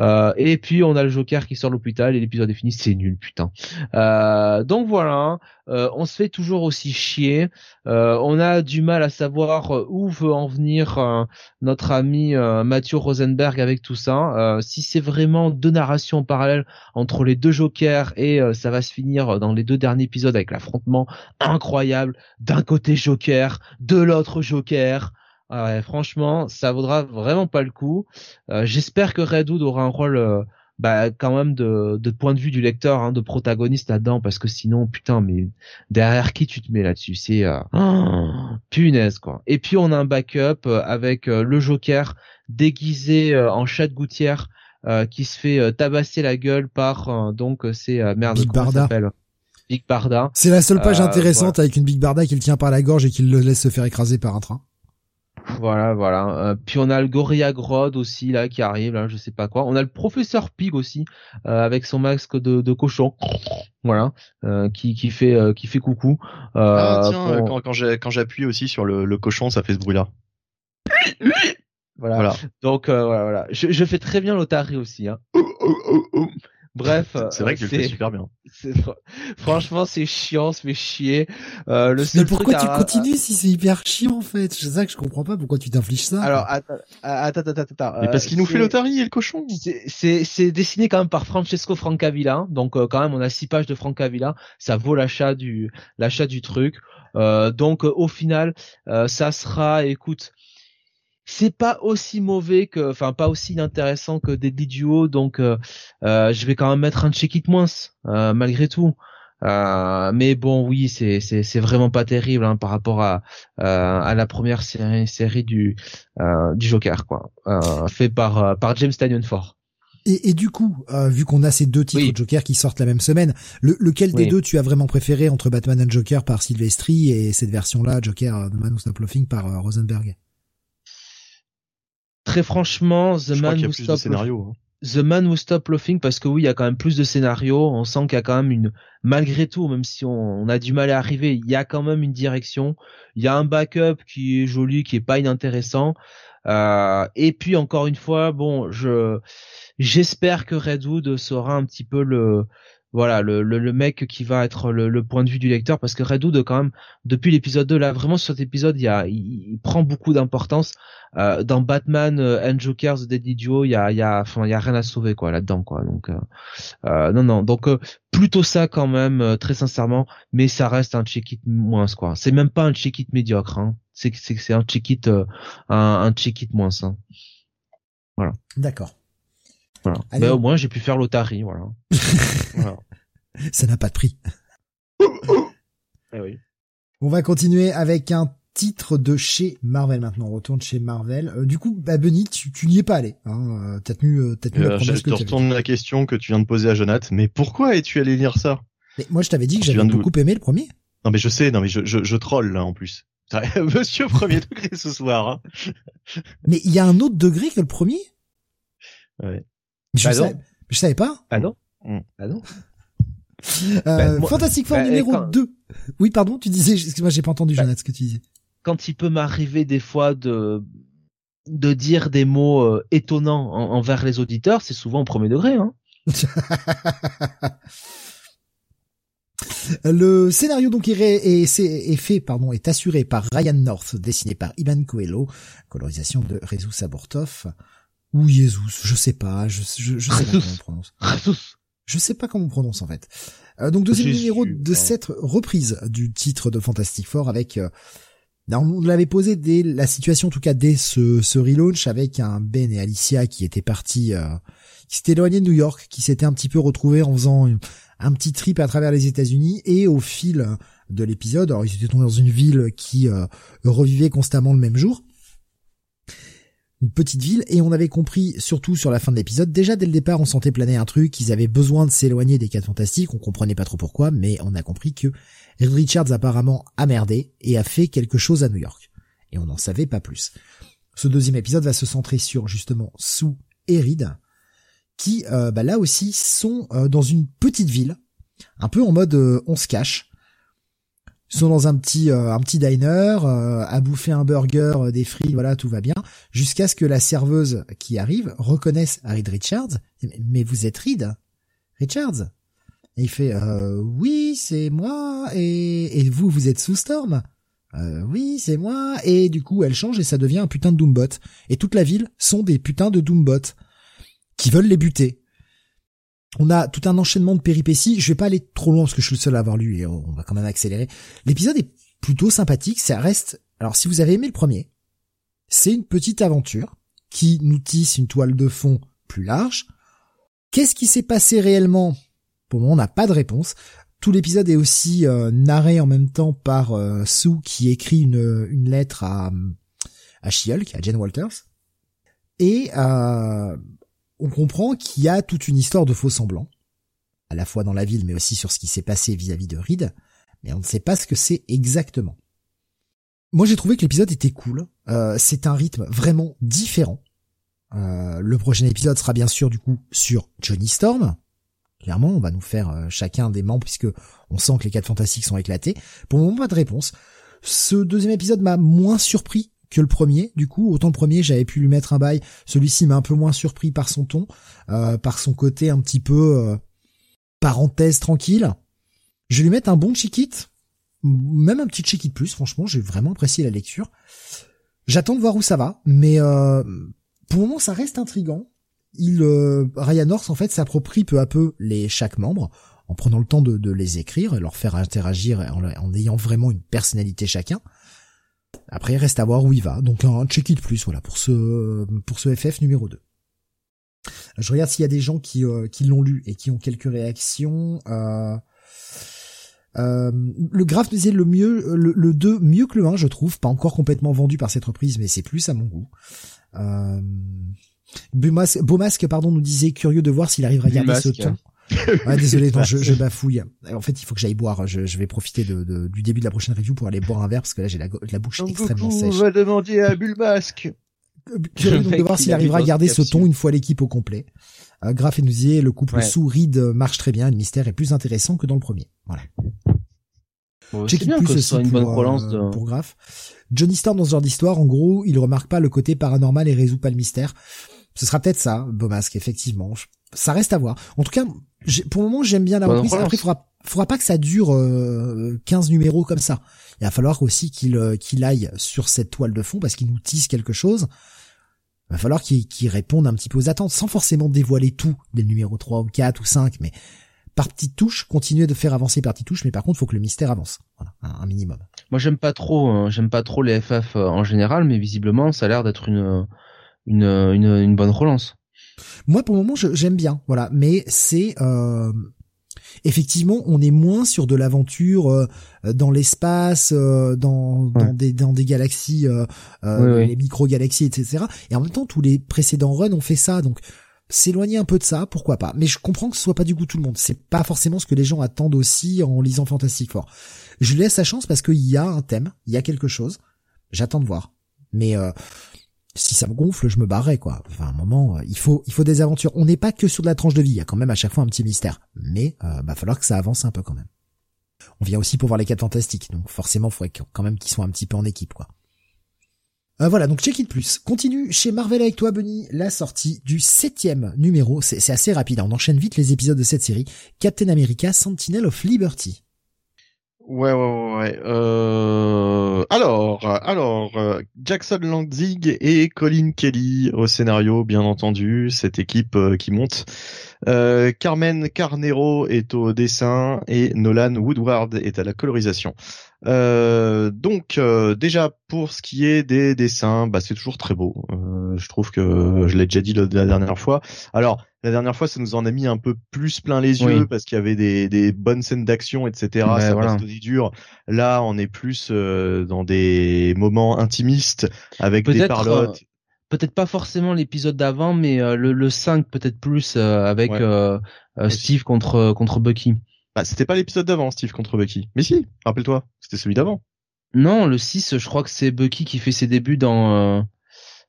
Euh, et puis on a le Joker qui sort l'hôpital et l'épisode est fini. C'est nul, putain. Euh, donc voilà. Euh, on se fait toujours aussi chier. Euh, on a du mal à savoir où veut en venir notre ami Mathieu Rosenberg avec tout ça. si c'est vraiment deux narrations parallèles entre les deux Jokers et ça va se finir dans les deux derniers épisodes avec l'affrontement incroyable d'un côté Joker, de l'autre Joker. franchement, ça vaudra vraiment pas le coup. J'espère que Redwood aura un rôle bah quand même de, point de vue du lecteur, hein, de protagoniste là-dedans, parce que sinon, putain, mais derrière qui tu te mets là-dessus? C'est euh, punaise quoi. Et puis on a un backup euh, avec euh, le Joker déguisé en chat de gouttière qui se fait tabasser la gueule par donc c'est merde Big Barda. Big Barda. C'est la seule page intéressante avec une Big Barda qui le tient par la gorge et qui le laisse se faire écraser par un train. Voilà, voilà. Euh, puis on a le Gorilla Grodd aussi là qui arrive, là, je sais pas quoi. On a le professeur Pig aussi euh, avec son masque de, de cochon, voilà, euh, qui, qui fait qui fait coucou. ah tiens, quand, quand j'appuie aussi sur le, le cochon, ça fait ce bruit-là. Voilà. Donc euh, voilà, voilà. Je, je, fais très bien l'Otari aussi. Hein. Bref, c'est vrai que tu le fais super bien. Franchement, c'est chiant, fait chier. Euh, le mais pourquoi tu continues si c'est hyper chiant en fait? C'est ça que je comprends pas. Pourquoi tu t'infliges ça? Alors attends, attends, attends, attends. Mais parce qu'il nous fait l'Otari et le cochon. C'est c'est dessiné quand même par Francesco Francavilla. Donc euh, quand même, on a six pages de Francavilla. Ça vaut l'achat du l'achat du truc. Euh, donc au final, ça sera, écoute c'est pas aussi mauvais que, enfin pas aussi intéressant que Deadly Duo, donc euh, euh, je vais quand même mettre un check it moins euh, malgré tout. mais bon, oui, c'est c'est c'est vraiment pas terrible hein, par rapport à à la première série série du du Joker quoi, fait par par James Ford. Et, et, du coup, vu qu'on a ces deux titres de Joker qui sortent la même semaine, lequel des deux tu as vraiment préféré entre Batman and Joker par Silvestri et cette version-là, Joker The Man Who Stopped Laughing par Rosenberg? Très franchement, The Man Who Stop hein. The Man Who Stop Laughing parce que oui, il y a quand même plus de scénarios. On sent qu'il y a quand même une, malgré tout, même si on, a du mal à arriver, il y a quand même une direction. Il y a un backup qui est joli, qui est pas inintéressant. Euh, et puis encore une fois, bon, je, j'espère que Redwood sera un petit peu le, voilà le, le, mec qui va être le, le, point de vue du lecteur parce que Redwood quand même depuis l'épisode 2 là vraiment sur cet épisode il y a il, prend beaucoup d'importance. Euh, dans Batman euh, and Joker The Deadly Duo il y a il y a enfin il y a rien à sauver quoi là-dedans quoi. Donc euh, euh non non. Donc euh, plutôt ça quand même très sincèrement mais ça reste un check it moins quoi. C'est même pas un check it médiocre hein. C'est c'est c'est un check it un, un check it moins hein. voilà. D'accord voilà. Mais au moins j'ai pu faire l'Otari, voilà. Ça n'a pas de prix. eh oui. On va continuer avec un titre de chez Marvel maintenant. On retourne chez Marvel. Euh, du coup, bah Benny, tu, tu n'y es pas allé. Hein. Euh, t'as tenu, euh, t'as tenu la Je te retourne la question que tu viens de poser à Jonathan. Mais pourquoi es-tu allé lire ça? Mais Moi, je t'avais dit que j'avais beaucoup aimé le premier. Non mais je sais, non mais je, je, je troll là en plus. Monsieur premier degré ce soir. Hein. mais il y a un autre degré que le premier? Ouais. Je, bah savais, je savais pas. Ah non. Mm. Ah non. Euh, bah, Fantastic Four bah, numéro 2. Oui, pardon, tu disais, excuse-moi, j'ai pas entendu, bah, Jonathan, ce que tu disais. Quand il peut m'arriver des fois de de dire des mots euh, étonnants envers les auditeurs, c'est souvent au premier degré. Hein. Le scénario donc est, est, est, fait pardon est assuré par Ryan North, dessiné par Ivan Coelho, colorisation de Rezus Sabortov ou Jesus, je sais pas, je, je, je sais pas comment on prononce. Je sais pas comment on prononce en fait. Euh, donc deuxième numéro de cette reprise du titre de Fantastic Four avec euh, on l'avait posé dès la situation en tout cas dès ce, ce relaunch avec un Ben et Alicia qui étaient partis euh, qui s'étaient éloignés de New York, qui s'étaient un petit peu retrouvés en faisant un petit trip à travers les États-Unis et au fil de l'épisode, alors ils étaient tombés dans une ville qui euh, revivait constamment le même jour une petite ville et on avait compris surtout sur la fin de l'épisode déjà dès le départ on sentait planer un truc ils avaient besoin de s'éloigner des quatre fantastiques on comprenait pas trop pourquoi mais on a compris que Richards apparemment a merdé et a fait quelque chose à New York. Et on n'en savait pas plus. Ce deuxième épisode va se centrer sur justement Sue et Reed qui euh, bah, là aussi sont euh, dans une petite ville un peu en mode euh, on se cache sont dans un petit euh, un petit diner euh, à bouffer un burger, euh, des frites, voilà, tout va bien, jusqu'à ce que la serveuse qui arrive reconnaisse Reed Richards. Mais vous êtes Reed Richards? Et il fait oui, c'est moi. Et, et vous, vous êtes sous Storm? Oui, c'est moi. Et du coup, elle change et ça devient un putain de Doombot. Et toute la ville sont des putains de Doombot qui veulent les buter on a tout un enchaînement de péripéties. Je vais pas aller trop loin parce que je suis le seul à avoir lu et on va quand même accélérer. L'épisode est plutôt sympathique. Ça reste. Alors, si vous avez aimé le premier, c'est une petite aventure qui nous tisse une toile de fond plus large. Qu'est-ce qui s'est passé réellement? Pour le on n'a pas de réponse. Tout l'épisode est aussi euh, narré en même temps par euh, Sue qui écrit une, lettre à à She-Hulk, à Jen Walters. Et euh, on comprend qu'il y a toute une histoire de faux semblants, à la fois dans la ville mais aussi sur ce qui s'est passé vis-à-vis de Reed, mais on ne sait pas ce que c'est exactement. Moi j'ai trouvé que l'épisode était cool, euh, c'est un rythme vraiment différent. Euh, le prochain épisode sera bien sûr du coup sur Johnny Storm. Clairement, on va nous faire euh, chacun des membres puisque on sent que les quatre fantastiques sont éclatés. Pour le moment, pas de réponse. Ce deuxième épisode m'a moins surpris que le premier. Du coup, autant le premier, j'avais pu lui mettre un bail. Celui-ci m'a un peu moins surpris par son ton, euh, par son côté un petit peu euh, parenthèse tranquille. Je vais lui mettre un bon check même un petit check plus. Franchement, j'ai vraiment apprécié la lecture. J'attends de voir où ça va, mais euh, pour le ça reste intrigant. Il, Ryan North, en fait, s'approprie peu à peu les chaque membre en prenant le temps de, les écrire et leur faire interagir en ayant vraiment une personnalité chacun. Après, il reste à voir où il va. Donc un check it plus, voilà, pour ce pour ce FF numéro 2. Je regarde s'il y a des gens qui euh, qui l'ont lu et qui ont quelques réactions. Euh, euh, le graphe disait le mieux, le, le 2 mieux que le 1, je trouve, pas encore complètement vendu par cette reprise, mais c'est plus à mon goût. Euh, Beaumasque, pardon, nous disait curieux de voir s'il arrivera à garder ce ton. Ouais, désolé, non, je, je, bafouille. En fait, il faut que j'aille boire. Je, je, vais profiter de, de, du début de la prochaine review pour aller boire un verre parce que là, j'ai la, la, bouche extrêmement sèche. On va demander à Bulmasque. Donc de voir s'il arrivera à garder ce ton une fois l'équipe au complet. Euh, Graf et Nousier, le couple ouais. marche très bien. Le mystère est plus intéressant que dans le premier. Voilà. Bon, Check bien plus que ce une bonne relance euh, de... pour Graf. Johnny Storm dans ce genre d'histoire, en gros, il remarque pas le côté paranormal et résout pas le mystère. Ce sera peut-être ça, Beaumasque, effectivement. Ça reste à voir. En tout cas, pour le moment, j'aime bien la reprise. Après, il faudra, faudra pas que ça dure 15 euh, numéros comme ça. Il va falloir aussi qu'il euh, qu'il aille sur cette toile de fond parce qu'il nous tisse quelque chose. Il va falloir qu'il qu'il réponde un petit peu aux attentes sans forcément dévoiler tout dès le numéro 3 ou 4 ou 5, mais par petites touches, continuer de faire avancer par petites touches, mais par contre, il faut que le mystère avance. Voilà, un, minimum. Moi, j'aime pas trop, hein, j'aime pas trop les FF euh, en général, mais visiblement, ça a l'air d'être une, une, une, une bonne relance. Moi, pour le moment, j'aime bien, voilà. Mais c'est euh, effectivement, on est moins sur de l'aventure euh, dans l'espace, euh, dans, dans, des, dans des galaxies, les micro-galaxies, etc. Et en même temps, tous les précédents runs ont fait ça, donc s'éloigner un peu de ça, pourquoi pas. Mais je comprends que ce soit pas du goût tout le monde. C'est pas forcément ce que les gens attendent aussi en lisant Fantastic Four. Je laisse sa chance parce qu'il y a un thème, il y a quelque chose. J'attends de voir. Mais si ça me gonfle, je me barrerai quoi. Enfin, un moment, euh, il faut, il faut des aventures. On n'est pas que sur de la tranche de vie. Il y a quand même à chaque fois un petit mystère. Mais euh, bah falloir que ça avance un peu quand même. On vient aussi pour voir les quatre fantastiques, donc forcément, il faudrait quand même qu'ils soient un petit peu en équipe quoi. Euh, voilà, donc check it plus. Continue chez Marvel avec toi, Bunny, la sortie du septième numéro. C'est assez rapide, on enchaîne vite les épisodes de cette série. Captain America, Sentinel of Liberty. Ouais, ouais, ouais. Euh... Alors, alors, euh, Jackson Lanzig et Colin Kelly au scénario, bien entendu, cette équipe euh, qui monte. Euh, Carmen Carnero est au dessin et Nolan Woodward est à la colorisation. Euh, donc euh, déjà pour ce qui est des dessins, bah, c'est toujours très beau. Euh, je trouve que je l'ai déjà dit la, dernière fois. Alors la dernière fois, ça nous en a mis un peu plus plein les yeux parce qu'il y avait des, des bonnes scènes d'action, etc. ça voilà. dur. Là, on est plus dans des moments intimistes avec des parlottes. Peut-être pas forcément l'épisode d'avant, mais le, le 5 peut-être plus avec Steve contre contre Bucky. Bah, c'était pas l'épisode d'avant, Steve contre Bucky. Mais si, rappelle-toi, c'était celui d'avant. Non, le 6, je crois que c'est Bucky qui fait ses débuts dans euh,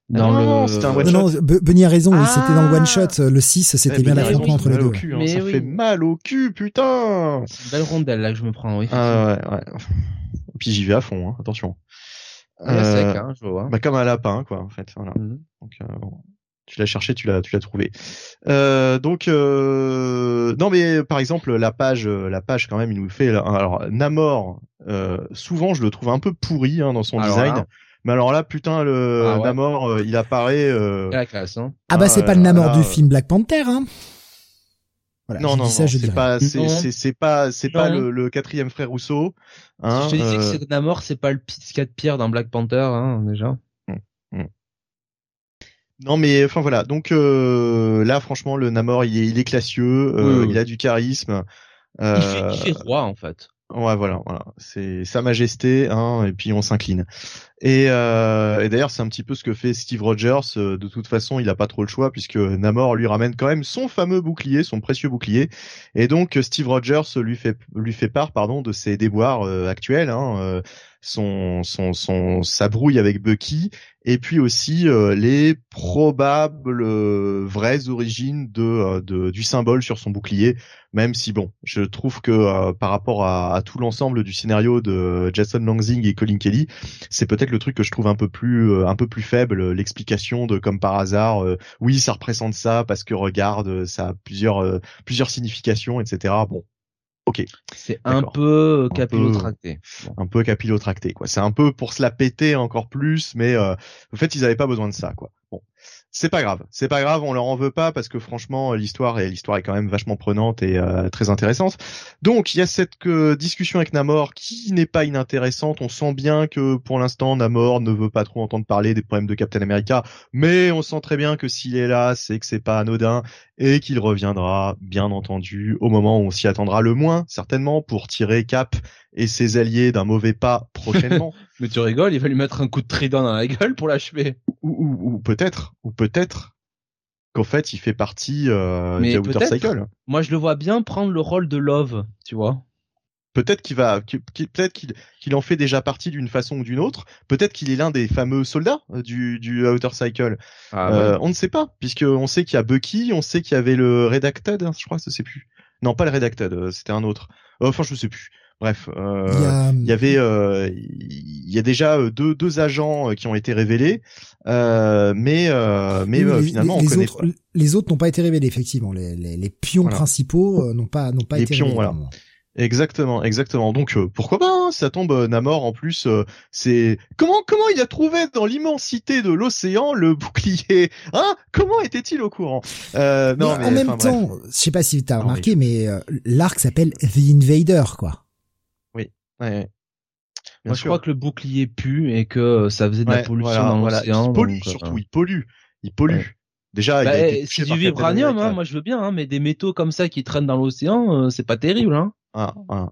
dans ah non, le c'était un one non, non, Bunny a raison, c'était dans le one shot, le 6, c'était bien l'affrontement entre les deux. Cul, hein, ça fait mal au cul, putain. C'est une belle rondelle là que je me prends, oui. Ah ouais, ouais. Puis j'y vais à fond, hein, attention. Euh, sec, hein, je vois. Bah comme un lapin quoi en fait, voilà. Mhm. Donc euh, bon tu l'as cherché, tu l'as, tu l'as trouvé. Euh, donc euh, non, mais par exemple la page, la page quand même, il nous fait alors Namor. Euh, souvent, je le trouve un peu pourri hein, dans son design. Mais alors là, putain, le ah Namor, euh, il apparaît. Euh... La classe, hein. Ah bah c'est pas le Namor du film Black Panther, hein. Voilà, non, non, ça, c'est pas, c'est, c'est, pas, c'est pas le, le, quatrième frère Rousseau. Hein, je te disais que euh. c'est Namor, c'est pas le de Pierre dans Black Panther, hein, déjà. Non mais enfin voilà. Donc euh, là franchement le Namor il est, il est classieux euh, il a du charisme euh, il, fait, il fait roi en fait. ouais voilà voilà. C'est sa majesté hein et puis on s'incline. Et, euh, et d'ailleurs c'est un petit peu ce que fait Steve Rogers euh, de toute façon il a pas trop le choix puisque Namor lui ramène quand même son fameux bouclier son précieux bouclier. Et donc Steve Rogers lui fait lui fait part pardon de ses déboires actuels hein son, son, son, sa brouille avec Bucky, et puis aussi euh, les probables euh, vraies origines de, euh, de, du symbole sur son bouclier. Même si bon, je trouve que par rapport à, à tout l'ensemble du scénario de Jason Lansing et Colin Kelly, c'est peut-être le truc que je trouve un peu plus un peu plus faible. L'explication de comme par hasard, oui, ça représente ça parce que regarde, ça a plusieurs plusieurs significations, etc. Bon, Ok. C'est un peu capillotracté. Un peu capillotracté, quoi. C'est un peu pour se la péter encore plus, mais euh, en fait, ils avaient pas besoin de ça, quoi. Bon c'est pas grave, c'est pas grave, on leur en veut pas parce que franchement l'histoire est l'histoire est quand même vachement prenante et euh, très intéressante. Donc il y a cette euh, discussion avec Namor qui n'est pas inintéressante. On sent bien que pour l'instant Namor ne veut pas trop entendre parler des problèmes de Captain America, mais on sent très bien que s'il est là, c'est que c'est pas anodin et qu'il reviendra bien entendu au moment où on s'y attendra le moins certainement pour tirer Cap et ses alliés d'un mauvais pas prochainement. Mais tu rigoles, il va lui mettre un coup de trident dans la gueule pour l'achever. Ou, ou, ou peut-être, ou peut-être qu'en fait il fait partie euh, de Outer Cycle. Moi je le vois bien prendre le rôle de Love, tu vois. Peut-être qu'il va, peut-être qu'il en fait déjà partie d'une façon ou d'une autre. Peut-être qu'il est l'un des fameux soldats euh, du, du Outer Cycle. Ah, euh, On ne sait pas, puisque on sait qu'il y a Bucky, on sait qu'il y avait le Redacted, hein, je crois, je sais plus. Non, pas le Redacted, euh, c'était un autre. Enfin, je sais plus. Bref, euh, il, y avait, euh, il y a déjà euh, deux, deux agents qui ont été révélés, mais mais finalement les, on connaît autres, Les autres n'ont pas été révélés effectivement. Les, les, les pions principaux n'ont pas n'ont pas les été pions, révélés. Voilà. Exactement, exactement. Donc pourquoi pas hein, Ça tombe Namor en plus. c'est comment comment il a trouvé dans l'immensité de l'océan le bouclier Hein? Comment était-il au courant? Euh, Non, mais, en même temps, je sais pas si tu as remarqué, mais l'arc s'appelle The Invader, quoi. Ouais. Moi, je crois que le bouclier pue et que ça faisait de la pollution dans l'océan. Il pollue euh, surtout, il pollue, il pollue. Déjà, bah, c'est du vibranium, hein, moi je veux bien, hein, mais des métaux comme ça qui traînent dans l'océan, euh, c'est pas terrible. Hein. Ah, ah.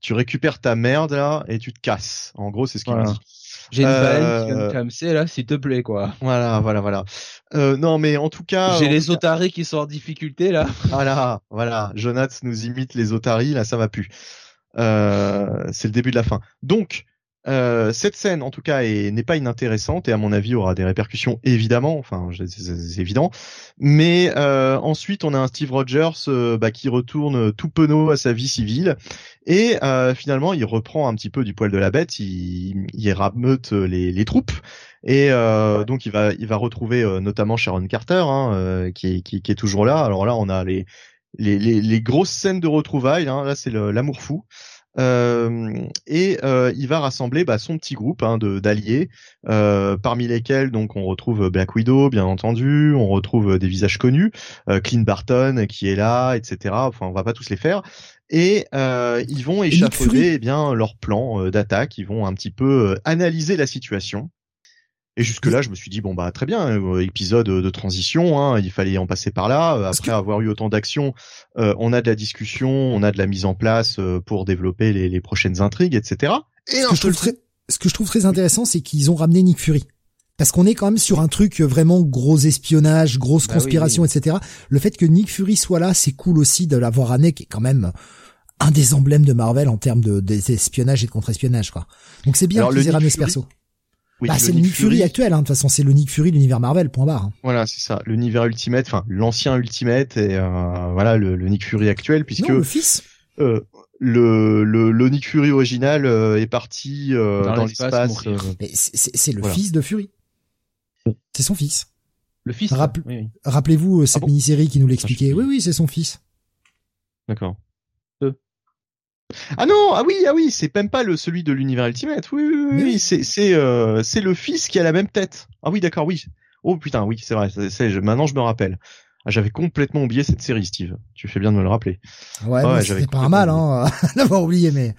Tu récupères ta merde là et tu te casses. En gros, c'est ce qu'il me dit. J'ai une euh... qui vient là, s'il te plaît, quoi. Voilà, voilà, voilà. Euh, non, mais en tout cas. J'ai les otaries qui sont en difficulté, là. Voilà, voilà. Jonath nous imite les otaries, là, ça va plus. Euh, c'est le début de la fin. Donc, euh, cette scène, en tout cas, n'est pas inintéressante et à mon avis aura des répercussions évidemment. Enfin, c'est évident. Mais euh, ensuite, on a un Steve Rogers euh, bah, qui retourne tout penaud à sa vie civile et euh, finalement, il reprend un petit peu du poil de la bête. Il, il rameute les, les troupes et donc il va il va retrouver notamment Sharon Carter hein, qui, qui, qui est toujours là. Alors là, on a les les, les, les, grosses scènes de retrouvailles. Hein, là, c'est l'amour fou. Euh, et euh, il va rassembler bah, son petit groupe hein, de d'alliés, euh, parmi lesquels donc on retrouve Black Widow, bien entendu, on retrouve des visages connus, euh, Clint Barton qui est là, etc. Enfin, on va pas tous les faire. Et euh, ils vont échafauder eh bien leur plan euh, d'attaque. Ils vont un petit peu analyser la situation. Et jusque là, je me suis dit bon bah très bien, euh, épisode de transition, hein, il fallait en passer par là. Euh, après avoir eu autant d'actions, euh, on a de la discussion, on a de la mise en place pour développer les, les, prochaines intrigues, etc. Et ce que, je trouve très, ce que je trouve très intéressant, c'est qu'ils ont ramené Nick Fury. Parce qu'on est quand même sur un truc vraiment gros espionnage, grosse bah conspiration, etc. Le fait que Nick Fury soit là, c'est cool aussi de l'avoir amené, qui est quand même un des emblèmes de Marvel en termes de d'espionnage et de contre-espionnage, quoi. Donc c'est bien qu'ils aient ramené ce perso. Oui, bah, c'est le Nick Fury, actuel, hein. de toute façon, c'est le Nick Fury de l'univers Marvel, point barre. Hein. Voilà, c'est ça, l'univers Ultimate, enfin l'ancien Ultimate et euh, voilà le, le, Nick Fury actuel, puisque non, le fils. Euh, le, le, le, Nick Fury original euh, est parti euh, dans, l'espace. C'est le fils de Fury. C'est son fils. Le fils. Rappelez-vous cette ah mini-série qui nous l'expliquait. Oui, oui, c'est son fils. D'accord. Ah non, ah oui, ah oui, c'est même pas le celui de l'univers Ultimate. Oui, oui, oui, c'est c'est euh, c'est le fils qui a la même tête. Ah oui, d'accord, oui. Oh putain, oui, c'est vrai. C'est, maintenant je me rappelle. Ah, j'avais complètement oublié cette série, Steve. Tu fais bien de me le rappeler. Ouais, ouais c'était pas mal, hein, d'avoir oublié, mais.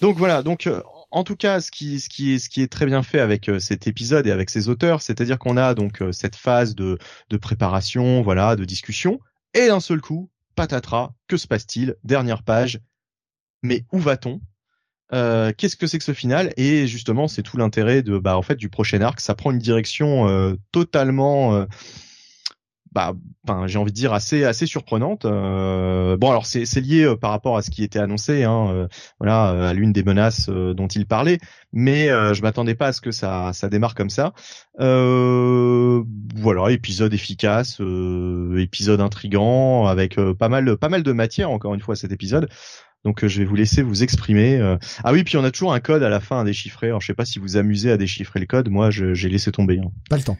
Donc voilà, donc euh, en tout cas, ce qui, ce qui est, ce qui est très bien fait avec euh, cet épisode et avec ses auteurs, c'est-à-dire qu'on a donc cette phase de, de préparation, voilà, de discussion, et d'un seul coup, patatras, que se passe-t-il? Dernière page, mais où va-t-on? Euh, Qu'est-ce que c'est que ce final? Et justement, c'est tout l'intérêt de, bah, en fait, du prochain arc. Ça prend une direction euh, totalement, euh, bah, j'ai envie de dire assez assez surprenante. Euh, bon, alors c'est lié euh, par rapport à ce qui était annoncé, hein, euh, voilà, à l'une des menaces dont il parlait, mais je m'attendais pas à ce que ça ça démarre comme ça. voilà, épisode efficace, épisode intrigant avec pas mal pas mal de matière encore une fois cet épisode. Donc je vais vous laisser vous exprimer. Ah oui, puis on a toujours un code à la fin à déchiffrer. Alors je sais pas si vous amusez à déchiffrer le code. Moi, j'ai laissé tomber. Hein. Pas le temps.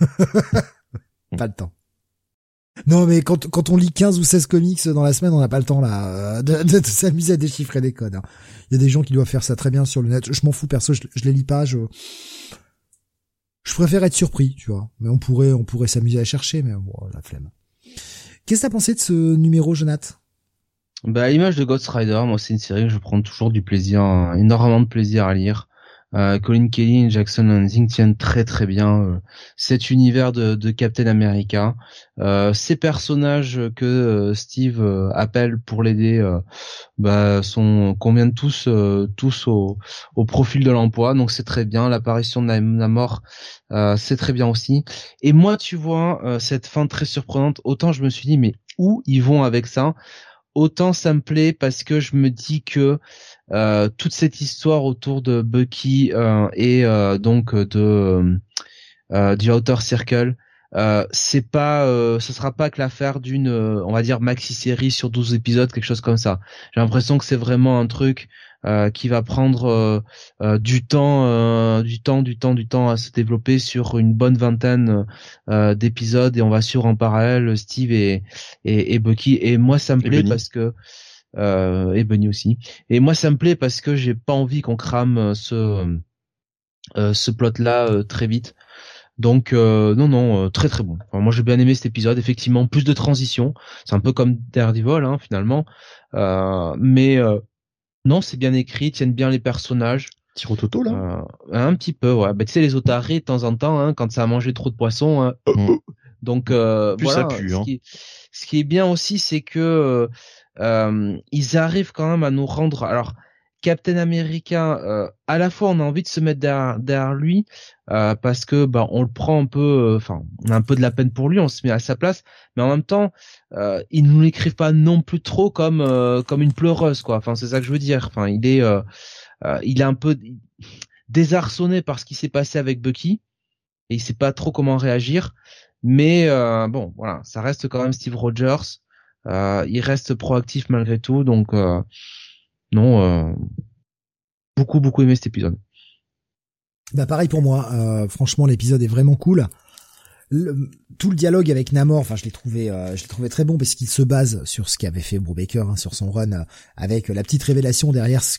pas le temps. Non, mais quand, quand on lit 15 ou 16 comics dans la semaine, on n'a pas le temps là euh, de, de, s'amuser à déchiffrer des codes. Hein. Il y a des gens qui doivent faire ça très bien sur le net. Je m'en fous perso, je, je les lis pas. Je je préfère être surpris, tu vois. Mais on pourrait on pourrait s'amuser à chercher, mais bon, la flemme. Qu'est-ce que t'as pensé de ce numéro, Jonathan Bah, l'image de Ghost Rider, moi c'est une série que je prends toujours du plaisir, énormément de plaisir à lire. Euh, Colin Kelly et Jackson Lansing tiennent très très bien euh, cet univers de, de Captain America. Euh, ces personnages que euh, Steve appelle pour l'aider bah, sont conviennent tous tous au, au, profil de l'emploi, donc c'est très bien. L'apparition de Namor, c'est très bien aussi. Et moi, tu vois, cette fin très surprenante. Autant je me suis dit, mais où ils vont avec ça? Autant ça me plaît parce que je me dis que euh, toute cette histoire autour de Bucky euh, et euh, donc de du Outer Circle, c'est pas, ce sera pas que l'affaire d'une, on va dire maxi série sur 12 épisodes, quelque chose comme ça. J'ai l'impression que c'est vraiment un truc qui va prendre du temps, du temps, du temps, du temps à se développer sur une bonne vingtaine d'épisodes et on va suivre en parallèle Steve et, et, et Bucky. Et moi, ça me plaît parce que euh, et Bunny aussi. Et moi, ça me plaît parce que j'ai pas envie qu'on crame euh, ce euh, ce plot là euh, très vite. Donc non non très très bon. moi j'ai bien aimé cet épisode. Effectivement plus de transition. C'est un peu comme Daredevil hein, finalement. mais non c'est bien écrit, tiennent bien les personnages. Tiro Toto là. un petit peu ouais. Bah, tu sais les otaries de temps en temps hein, quand ça a mangé trop de poissons. Hein. Mm. Donc voilà. Ça pue, hein. ce qui est bien aussi c'est que euh, ils arrivent quand même à nous rendre. Alors, Captain America, euh, à la fois on a envie de se mettre derrière, lui euh, parce que bah on le prend un peu, enfin on a un peu de la peine pour lui, on se met à sa place, mais en même temps euh, ils nous l'écrivent pas non plus trop comme comme une pleureuse quoi. Enfin c'est ça que je veux dire. Enfin il est il est un peu désarçonné par ce qui s'est passé avec Bucky et il sait pas trop comment réagir. Mais bon voilà, ça reste quand même Steve Rogers. Euh, il reste proactif malgré tout, donc euh, non, euh, beaucoup beaucoup aimé cet épisode. Bah pareil pour moi. franchement, l'épisode est vraiment cool. tout le dialogue avec Namor, enfin je l'ai trouvé, je l'ai trouvé très bon parce qu'il se base sur ce qu'avait fait Brubaker, hein, sur son run, avec la petite révélation derrière ce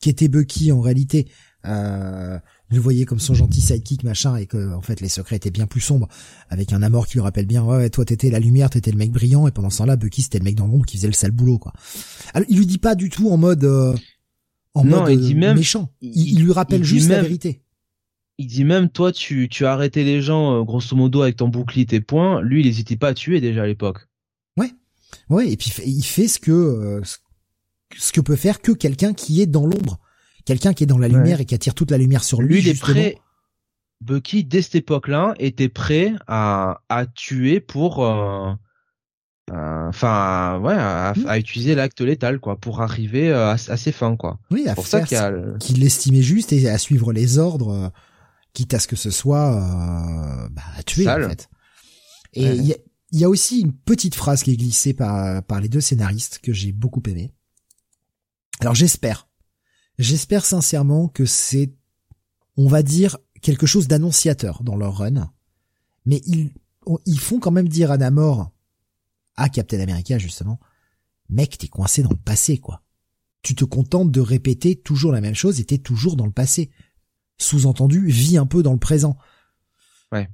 qu'était Bucky en réalité. Euh, le voyait comme son gentil sidekick machin et que en fait les secrets étaient bien plus sombres avec un amour qui lui rappelle bien ouais toi t'étais la lumière t'étais le mec brillant et pendant ce temps-là Bucky c'était le mec dans l'ombre qui faisait le sale boulot quoi alors il lui dit pas du tout en mode euh, en mode il dit même, méchant il, lui rappelle juste la vérité il dit même toi tu tu as arrêté les gens euh, grosso modo avec ton bouclier tes poings lui il hésitait pas à tuer déjà à l'époque ouais ouais et puis il fait ce que euh, ce que peut faire que quelqu'un qui est dans l'ombre quelqu'un qui est dans la lumière et qui attire toute la lumière sur lui. Lui, il est prêt. Bucky, dès cette époque-là, était prêt à, à tuer pour, euh, euh, enfin, ouais, hmm. à, utiliser l'acte létal, quoi, pour arriver à, ses fins, quoi. Oui, à pour faire ça qu'il l'estimait juste et à suivre les ordres, quitte à ce que ce soit bah, à tuer, en fait. Et il y, y, a aussi une petite phrase qui est glissée par, par les deux scénaristes que j'ai beaucoup aimé. Alors j'espère J'espère sincèrement que c'est, on va dire, quelque chose d'annonciateur dans leur run. Mais ils, ils font quand même dire à Namor, à Captain America justement, mec, t'es coincé dans le passé, quoi. Tu te contentes de répéter toujours la même chose et t'es toujours dans le passé. Sous-entendu, vis un peu dans le présent. Ouais.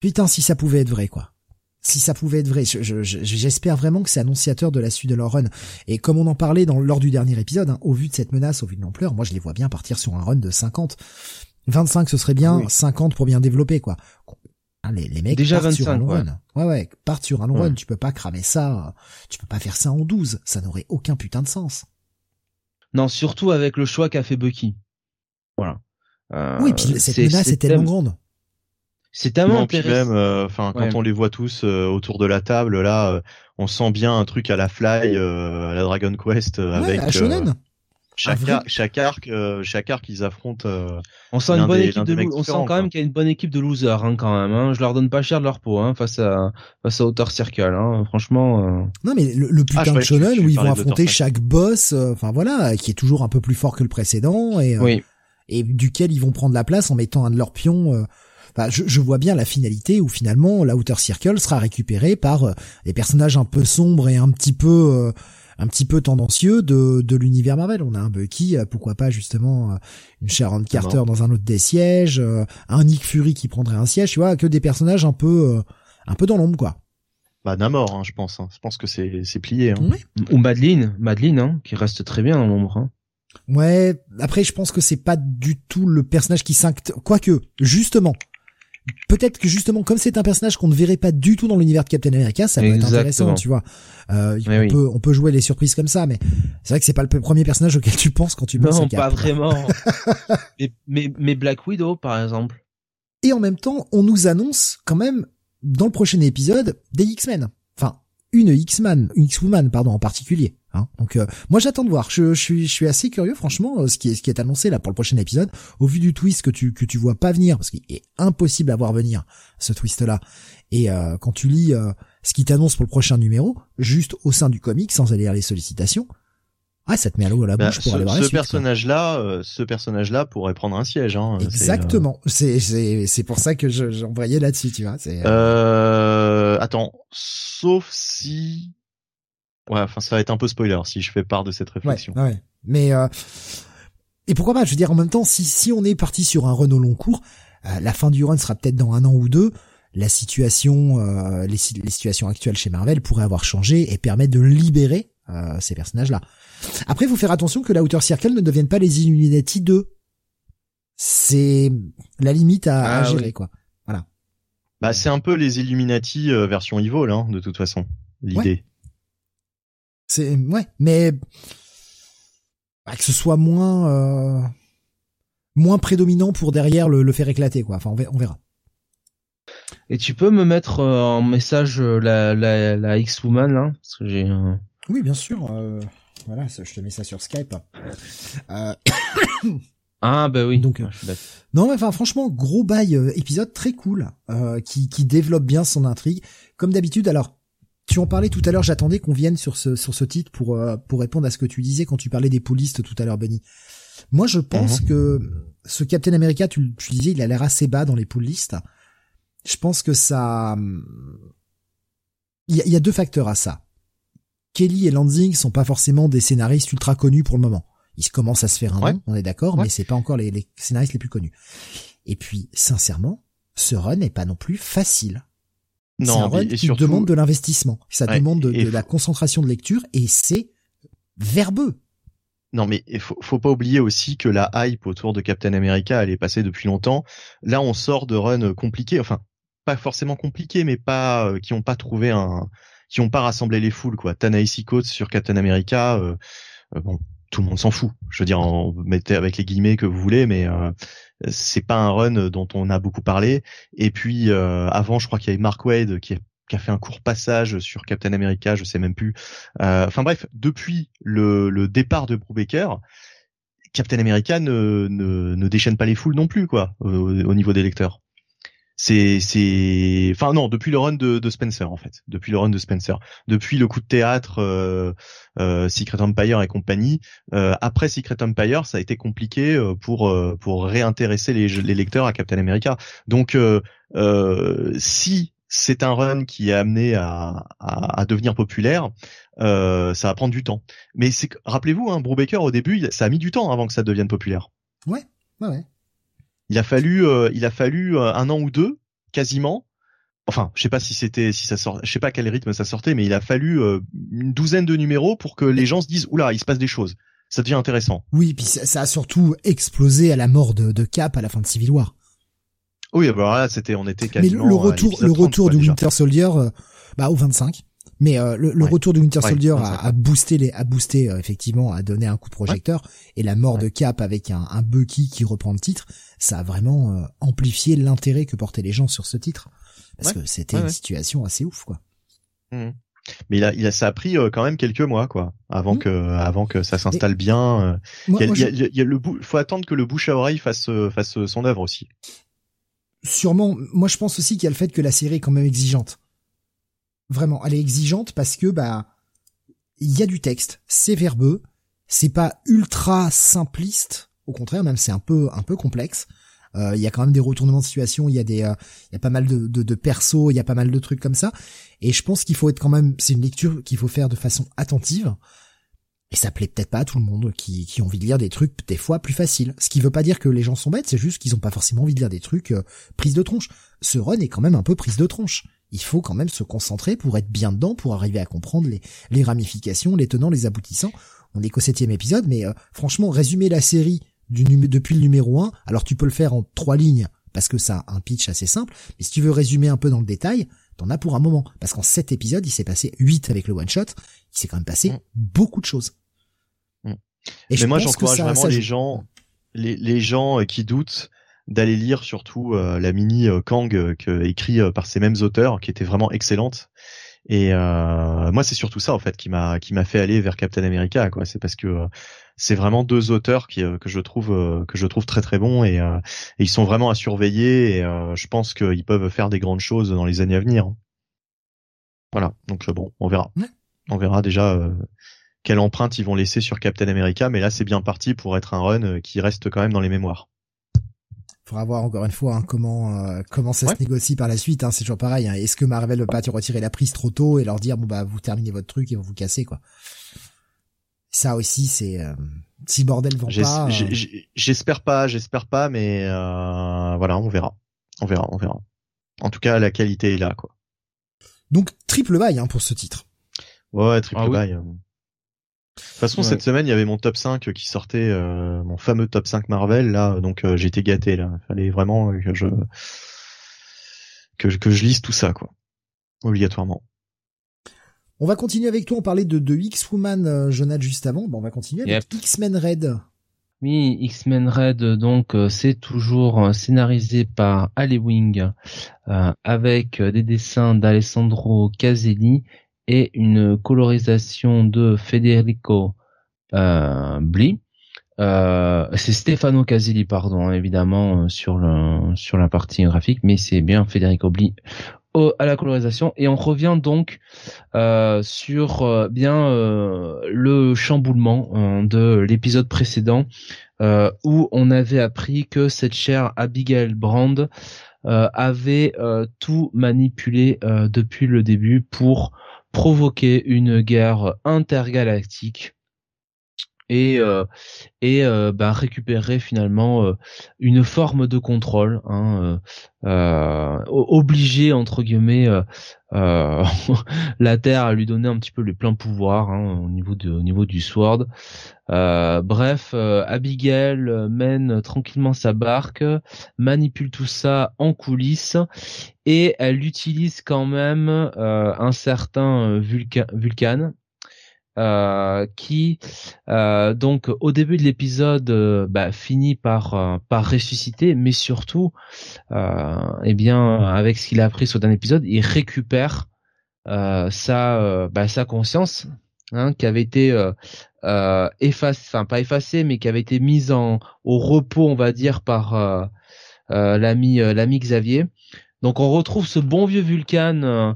Putain, si ça pouvait être vrai, quoi si ça pouvait être vrai. J'espère vraiment que c'est annonciateur de la suite de leur run. Et comme on en parlait dans, lors du dernier épisode, hein, au vu de cette menace, au vu de l'ampleur, moi je les vois bien partir sur un run de 50. 25 ce serait bien, 50 pour bien développer quoi. Hein, les, les mecs Déjà partent sur un long ouais. run. Ouais ouais, partent sur un long run, tu peux pas cramer ça, tu peux pas faire ça en 12, ça n'aurait aucun putain de sens. Non, surtout avec le choix qu'a fait Bucky. Voilà. Euh, oui, puis cette menace est tellement grande C'est tellement intéressant. même, enfin, quand on les voit tous autour de la table, là, on sent bien un truc à la Fly, à la Dragon Quest, avec. À Shonen. Chaque, arc, chaque arc, euh, chaque arc, ils affrontent. Euh, on sent une bonne équipe de on sent quand même qu'il y a une bonne équipe de losers hein, quand même. Hein. Je leur donne pas cher de leur peau hein, face à face à Outer Circle. Hein. Franchement. Euh. Non mais le, le putain ah, de shonen où ils vont affronter chaque boss, enfin voilà, qui est toujours un peu plus fort que le précédent et oui. Et duquel ils vont prendre la place en mettant un de leurs pions. Enfin, je, je, vois bien la finalité où finalement la Outer Circle sera récupérée par des personnages un peu sombres et un petit peu un petit peu tendancieux de, de l'univers Marvel. On a un Bucky, euh, pourquoi pas justement euh, une Sharon Carter dans un autre des sièges, euh, un Nick Fury qui prendrait un siège, tu vois, que des personnages un peu un peu dans l'ombre quoi. Bah Namor, hein, je pense. Hein. Je pense que c'est c'est plié. Hein. Ou Madeline, Madeline, hein, qui reste très bien dans l'ombre. Hein. Ouais. Après, je pense que c'est pas du tout le personnage qui s'incte. Quoique, justement, peut-être que justement comme c'est un personnage qu'on ne verrait pas du tout dans l'univers de Captain America, ça peut être intéressant, tu vois. Euh, on peut on peut jouer les surprises comme ça, mais c'est vrai que c'est pas le premier personnage auquel tu penses quand tu penses non, à pas vraiment. mais, mais, mais Black Widow par exemple. Et en même temps, on nous annonce quand même dans le prochain épisode des X-Men. Enfin, une X-Man, une X-Woman pardon en particulier. Hein. Donc euh, moi j'attends de voir. Je, je, suis je suis assez curieux franchement euh, ce qui est ce qui est annoncé là pour le prochain épisode. Au vu du twist que tu que tu vois pas venir parce qu'il est impossible à voir venir ce twist là. Et euh, quand tu lis ce qui t'annonce pour le prochain numéro, juste au sein du comic sans aller lire les sollicitations, ah, ça te met à l'eau à la bah, bouche pour aller voir ce personnage-là, ce personnage-là pourrait prendre un siège. Hein, Exactement. C'est c'est c'est pour ça que j'envoyais là-dessus, tu vois. Euh... Attends, sauf si Ouais, enfin ça va être un peu spoiler si je fais part de cette réflexion. Ouais, Mais euh... et pourquoi pas Je veux dire en même temps, si si on est parti sur un run au long cours, euh, la fin du run sera peut-être dans un an ou deux. La situation, euh, les, les, situations actuelles chez Marvel pourraient avoir changé et permettre de libérer euh, ces personnages-là. Après, il faut faire attention que la Outer Circle ne devienne pas les Illuminati 2. C'est la limite à, à ah gérer, quoi. Voilà. Bah, c'est un peu les Illuminati version Evil, hein, de toute façon. L'idée. C'est ouais, mais bah, que ce soit moins euh, moins prédominant pour derrière le, le, faire éclater quoi. Enfin, on verra. Et tu peux me mettre euh, en message euh, la, la, la X-Woman là? Parce que j'ai. Oui, bien sûr. voilà, je te mets ça sur Skype. Ah bah oui. Donc non mais enfin franchement gros bail épisode très cool qui qui développe bien son intrigue comme d'habitude. Alors tu en parlais tout à l'heure, j'attendais qu'on vienne sur ce sur ce titre pour euh, pour répondre à ce que tu disais quand tu parlais des poulistes tout à l'heure, Benny. Moi, je pense mhm. que ce Captain America, tu, tu disais, il a l'air assez bas dans les poulistes. Je pense que ça, il y a, y a, deux facteurs à ça. Kelly et Lansing sont pas forcément des scénaristes ultra connus pour le moment. Ils commencent à se faire un nom, on est d'accord, mais c'est pas encore les, les scénaristes les plus connus. Et puis, sincèrement, ce run n'est pas non plus facile. Non, c'est un run qui demande de l'investissement. Ça demande de, la concentration de lecture et c'est verbeux. Non, mais il faut, faut pas oublier aussi que la hype autour de Captain America, elle est passée depuis longtemps. Là, on sort de runs compliqués, enfin, pas forcément compliqués, mais pas euh, qui ont pas trouvé un, qui ont pas rassemblé les foules, quoi. Tanahashi Coates sur Captain America, euh, euh, bon, tout le monde s'en fout. Je veux dire, on mettez avec les guillemets que vous voulez, mais c'est pas un run dont on a beaucoup parlé. Et puis euh, avant, je crois qu'il y avait Mark Wade qui a, fait un court passage sur Captain America, je sais même plus. Euh, enfin bref, depuis le, départ de Brubaker, Captain America ne, ne, déchaîne pas les foules non plus quoi au niveau des lecteurs c'est c'est enfin non depuis le run de, de, Spencer en fait depuis le run de Spencer depuis le coup de théâtre euh, euh, Secret Empire et compagnie euh, après Secret Empire ça a été compliqué euh, pour euh, pour réintéresser les, les lecteurs à Captain America donc si c'est un run qui est amené à, à, à devenir populaire, ça va prendre du temps. Mais rappelez-vous, hein, Brubaker au début, ça a mis du temps avant que ça devienne populaire. Ouais, ouais, ouais. Il a fallu, euh, il a fallu euh, un an ou deux, quasiment. Enfin, je sais pas si c'était, si ça sort, je sais pas à quel rythme ça sortait, mais il a fallu euh, une douzaine de numéros pour que les gens se disent, oula, il se passe des choses. Ça devient intéressant. Oui, puis ça, a surtout explosé à la mort de, de, Cap à la fin de Civil War. Oui, bah là, c'était, on était quasiment. Mais le, retour, le retour du Winter Soldier, bah au 25, Mais le, retour de Winter Soldier a, boosté les, a boosté effectivement, a donné un coup de projecteur. Et la mort de Cap avec un, un Bucky qui reprend le titre, ça a vraiment amplifié l'intérêt que portaient les gens sur ce titre, parce que c'était une situation assez ouf, quoi. Mmh. Mais il a, il a, ça a pris quand même quelques mois, quoi, avant mmh. que, avant que ça s'installe bien. il, y a, le faut attendre que le bouche à oreille fasse, fasse son œuvre aussi. Sûrement. Moi, je pense aussi qu'il y a le fait que la série est quand même exigeante. Vraiment, elle est exigeante parce que bah, il y a du texte, c'est verbeux, c'est pas ultra simpliste. Au contraire, même c'est un peu, un peu complexe. Euh, il y a quand même des retournements de situation, il y a des, euh, il y a pas mal de, de, de persos, il y a pas mal de trucs comme ça. Et je pense qu'il faut être quand même, c'est une lecture qu'il faut faire de façon attentive. Et ça plaît peut-être pas à tout le monde qui, qui ont envie de lire des trucs des fois plus faciles. Ce qui veut pas dire que les gens sont bêtes, c'est juste qu'ils ont pas forcément envie de lire des trucs euh, prise de tronche. Ce run est quand même un peu prise de tronche. Il faut quand même se concentrer pour être bien dedans, pour arriver à comprendre les, les ramifications, les tenants, les aboutissants. On est qu'au septième épisode, mais franchement, résumer la série depuis le numéro 1, alors tu peux le faire en trois lignes parce que ça a un pitch assez simple, mais si tu veux résumer un peu dans le détail, t'en as pour un moment. Parce qu'en sept épisodes, il s'est passé huit avec le one shot, il s'est quand même passé mm. beaucoup de choses. Mm. Et mais moi j'encourage vraiment les gens, les, les gens euh, qui doutent d'aller lire surtout euh, la mini euh, Kang que, écrit par ces mêmes auteurs, qui était vraiment excellente. Et moi, c'est surtout ça en fait qui m'a qui m'a fait aller vers Captain America. Quoi, c'est parce que c'est vraiment deux auteurs qui, euh, que je trouve euh, que je trouve très très bons et, euh, et ils sont vraiment à surveiller et je pense qu'ils peuvent faire des grandes choses dans les années à venir. Voilà, donc bon, on verra. On verra déjà quelle empreinte ils vont laisser sur Captain America, mais là c'est bien parti pour être un run qui reste quand même dans les mémoires. Faudra voir encore une fois hein, comment comment ça se négocie par la suite. Hein, c'est toujours pareil. Hein. Est-ce que Marvel va pas te retirer la prise trop tôt et leur dire bon bah vous terminez votre truc et vous vous cassez quoi ça aussi, c'est euh, si bordel vend pas. Euh, j'espère pas, j'espère pas, mais euh, voilà, on verra, on verra, on verra. En tout cas, la qualité est là, quoi. Donc triple bail hein, pour ce titre. Ouais, triple ah bail. De toute façon, cette semaine, il y avait mon top 5 qui sortait, mon fameux top 5 Marvel là, donc j'étais gâté là. Il fallait vraiment que je que, que je lise tout ça, quoi, obligatoirement. On va continuer avec toi, on parlait de, de X-Woman, euh, Jonathan, juste avant. Bon, on va continuer avec X-Men Red. Oui, X-Men Red, donc euh, c'est toujours euh, scénarisé par Ali Wing, avec des dessins d'Alessandro Caselli et une colorisation de Federico Bli. c'est Stefano Caselli, pardon, évidemment sur le sur la partie graphique, mais c'est bien Federico Bli à la colorisation et on revient donc euh, sur euh, bien euh, le chamboulement de l'épisode précédent où on avait appris que cette chère Abigail Brand avait tout manipulé depuis le début pour provoquer une guerre intergalactique et euh, et euh, bah, récupérer finalement euh, une forme de contrôle, hein, euh, obliger entre guillemets la Terre à lui donner un petit peu les pleins pouvoirs hein, au niveau de au niveau du Sword. bref, Abigail mène tranquillement sa barque, manipule tout ça en coulisses et elle utilise quand même un certain Vulcan euh, qui euh, donc au début de l'épisode euh, bah, finit par par ressusciter, mais surtout, eh bien avec ce qu'il a appris sur un épisode, il récupère sa bah, sa conscience hein, qui avait été effacée, enfin pas effacée, mais qui avait été mise en au repos, on va dire par l'ami l'ami Xavier. Donc on retrouve ce bon vieux Vulcan euh,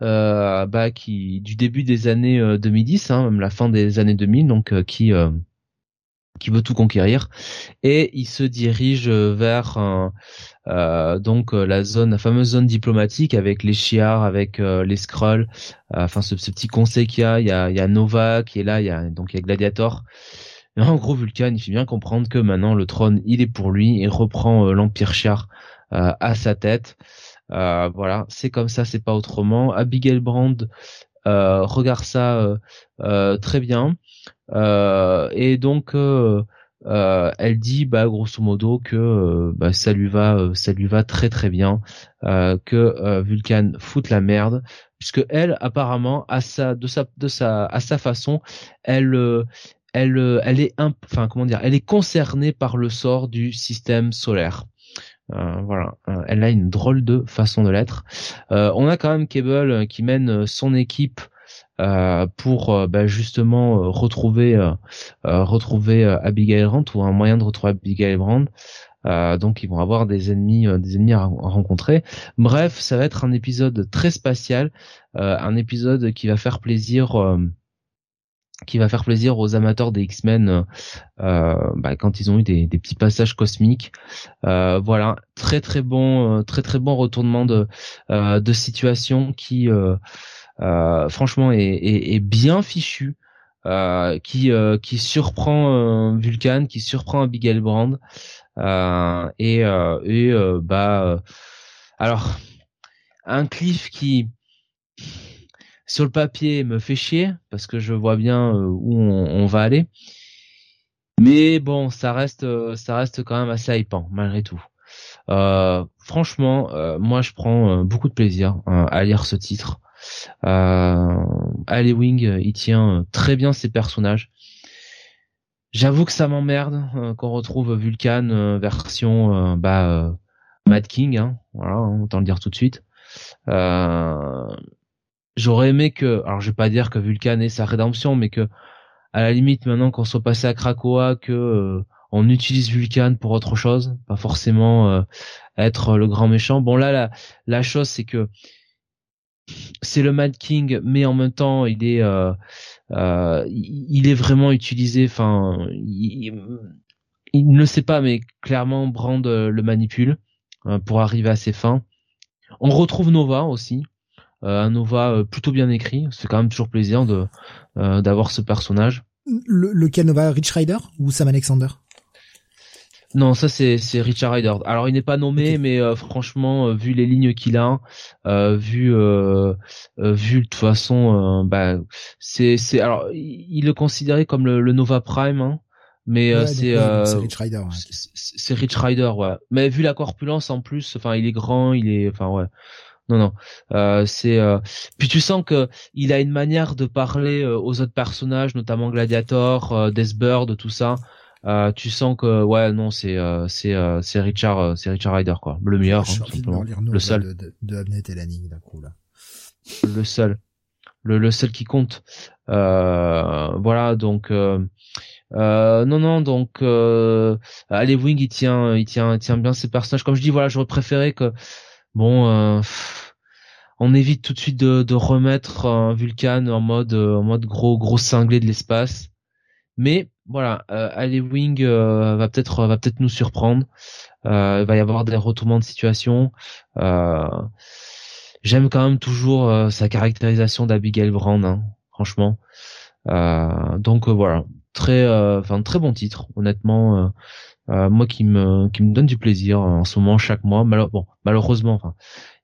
bah, qui du début des années 2010, euh, hein, même la fin des années 2000, donc euh, qui qui veut tout conquérir. Et il se dirige vers euh, donc la zone la fameuse zone diplomatique avec les chiards avec les scrolls enfin ce, petit conseil qu'il y a. Il y a, Nova qui est là il y a donc il y a Gladiator. En gros Vulcan il fait bien comprendre que maintenant le trône il est pour lui et reprend l'empire chiar à sa tête euh, voilà, c'est comme ça, c'est pas autrement. Abigail Brand euh, regarde ça euh, très bien et donc elle dit bah grosso modo que bah, ça lui va ça lui va très très bien que Vulcan foute la merde puisque elle apparemment à sa de sa de sa à sa façon elle elle elle est enfin comment dire elle est concernée par le sort du système solaire euh, voilà, euh, elle a une drôle de façon de l'être. Euh, on a quand même Cable qui mène son équipe pour bah, justement retrouver retrouver Abigail Brandt ou un moyen de retrouver Abigail Brandt. donc ils vont avoir des ennemis des ennemis à, rencontrer. Bref, ça va être un épisode très spatial, un épisode qui va faire plaisir qui va faire plaisir aux amateurs des X-Men euh, euh, bah, quand ils ont eu des, petits passages cosmiques. Euh, voilà, très très bon, très très bon retournement de de situation qui franchement est, bien fichu. qui qui surprend Vulcan, qui surprend Abigail Brand et et bah alors un cliff qui sur le papier me fait chier parce que je vois bien euh, où on, va aller. Mais bon, ça reste, euh, ça reste quand même assez hypant malgré tout. Euh, franchement, moi je prends beaucoup de plaisir à lire ce titre. Euh, Wing, il tient très bien ses personnages. J'avoue que ça m'emmerde qu'on retrouve Vulcan version bah Mad King, hein, voilà, hein, autant le dire tout de suite. J'aurais aimé que, alors je vais pas dire que Vulcan ait sa rédemption, mais que à la limite maintenant qu'on soit passé à Krakoa, que euh, on utilise Vulcan pour autre chose, pas forcément euh, être le grand méchant. Bon là, la, la chose c'est que c'est le Mad King, mais en même temps il est euh, il est vraiment utilisé. Enfin, il, il, ne le sait pas, mais clairement Brand le manipule pour arriver à ses fins. On retrouve Nova aussi, euh, un Nova euh, plutôt bien écrit. C'est quand même toujours plaisir de euh, d'avoir ce personnage. Le, lequel Nova? Rich Rider ou Sam Alexander? Non, ça c'est c'est Richard Rider. Alors il n'est pas nommé, mais franchement, vu les lignes qu'il a, vu vu de toute façon, bah c'est c'est alors il est considéré comme le, Nova Prime, hein, mais c'est c'est Rich Rider. C'est Rich Rider, ouais. Mais vu la corpulence en plus, enfin il est grand, il est, enfin ouais non non. Euh, c'est euh, puis tu sens que il a une manière de parler euh, aux autres personnages notamment Gladiator euh, Deathbird tout ça. Euh, tu sens que ouais non c'est c'est c'est Richard c'est Richard Ryder quoi. Le meilleur hein, simplement. le seul. de, de, de Abnet et Lanning d'un coup là. Le seul. Le, le seul qui compte. Voilà donc euh, non non donc euh, allez Wing il tient il tient il tient bien ses personnages. Comme je dis voilà j'aurais préféré que bon, euh, on évite tout de suite de, remettre un Vulcan en mode euh, en mode gros gros cinglé de l'espace. Mais voilà, euh, Wing euh, va peut-être nous surprendre. il va y avoir des retournements de situation. J'aime quand même toujours sa caractérisation d'Abigail Brand, hein, franchement. donc voilà, très, très bon titre, honnêtement. Euh, moi qui me qui me donne du plaisir euh, en ce moment chaque mois. bon, malheureusement, enfin,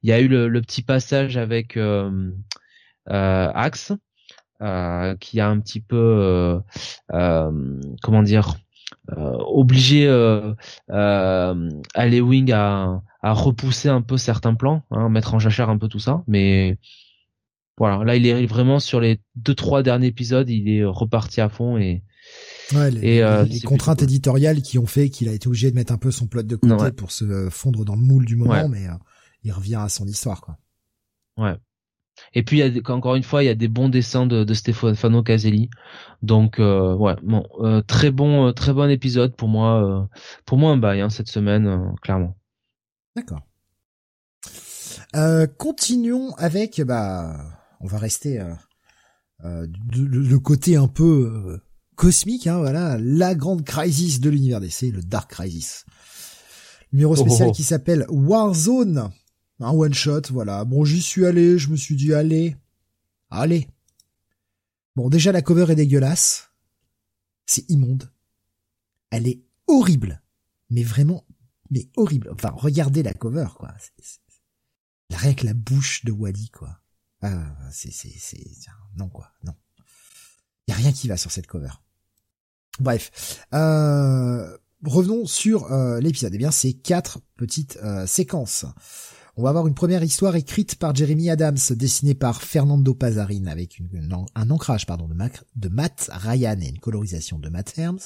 il y a eu le, le petit passage avec euh, euh Axe euh, qui a un petit peu comment dire obligé euh, Wing à, à repousser un peu certains plans, hein, mettre en jachère un peu tout ça, mais voilà, là il est vraiment sur les deux trois derniers épisodes, il est reparti à fond et Ouais, les, et, euh, les, contraintes éditoriales qui ont fait qu'il a été obligé de mettre un peu son plot de côté pour se fondre dans le moule du moment, mais euh, il revient à son histoire, quoi. Ouais. Et puis, il y a, encore une fois, il y a des bons dessins de, de Stefano Caselli. Donc, euh, ouais, bon, euh, très bon, très bon épisode pour moi. pour moi, un bail hein, cette semaine, clairement. D'accord. continuons avec, bah, on va rester le côté un peu cosmique, hein, voilà, la grande crisis de l'univers DC, le Dark Crisis. Numéro oh, spécial oh, oh. qui s'appelle Warzone, un one shot, voilà. Bon, j'y suis allé, je me suis dit allez, allez. Bon, déjà la cover est dégueulasse, c'est immonde, elle est horrible, mais vraiment, mais horrible. Enfin, regardez la cover, quoi. C'est, rien que la bouche de Wally, quoi. Ah, c'est, c'est, c'est, non, quoi, non. Y a rien qui va sur cette cover. Bref, euh, revenons sur euh, l'épisode. Eh bien, c'est quatre petites euh, séquences. On va avoir une première histoire écrite par Jeremy Adams, dessinée par Fernando Pazarin, avec un ancrage pardon de, Matt Ryan et une colorisation de Matt Herms,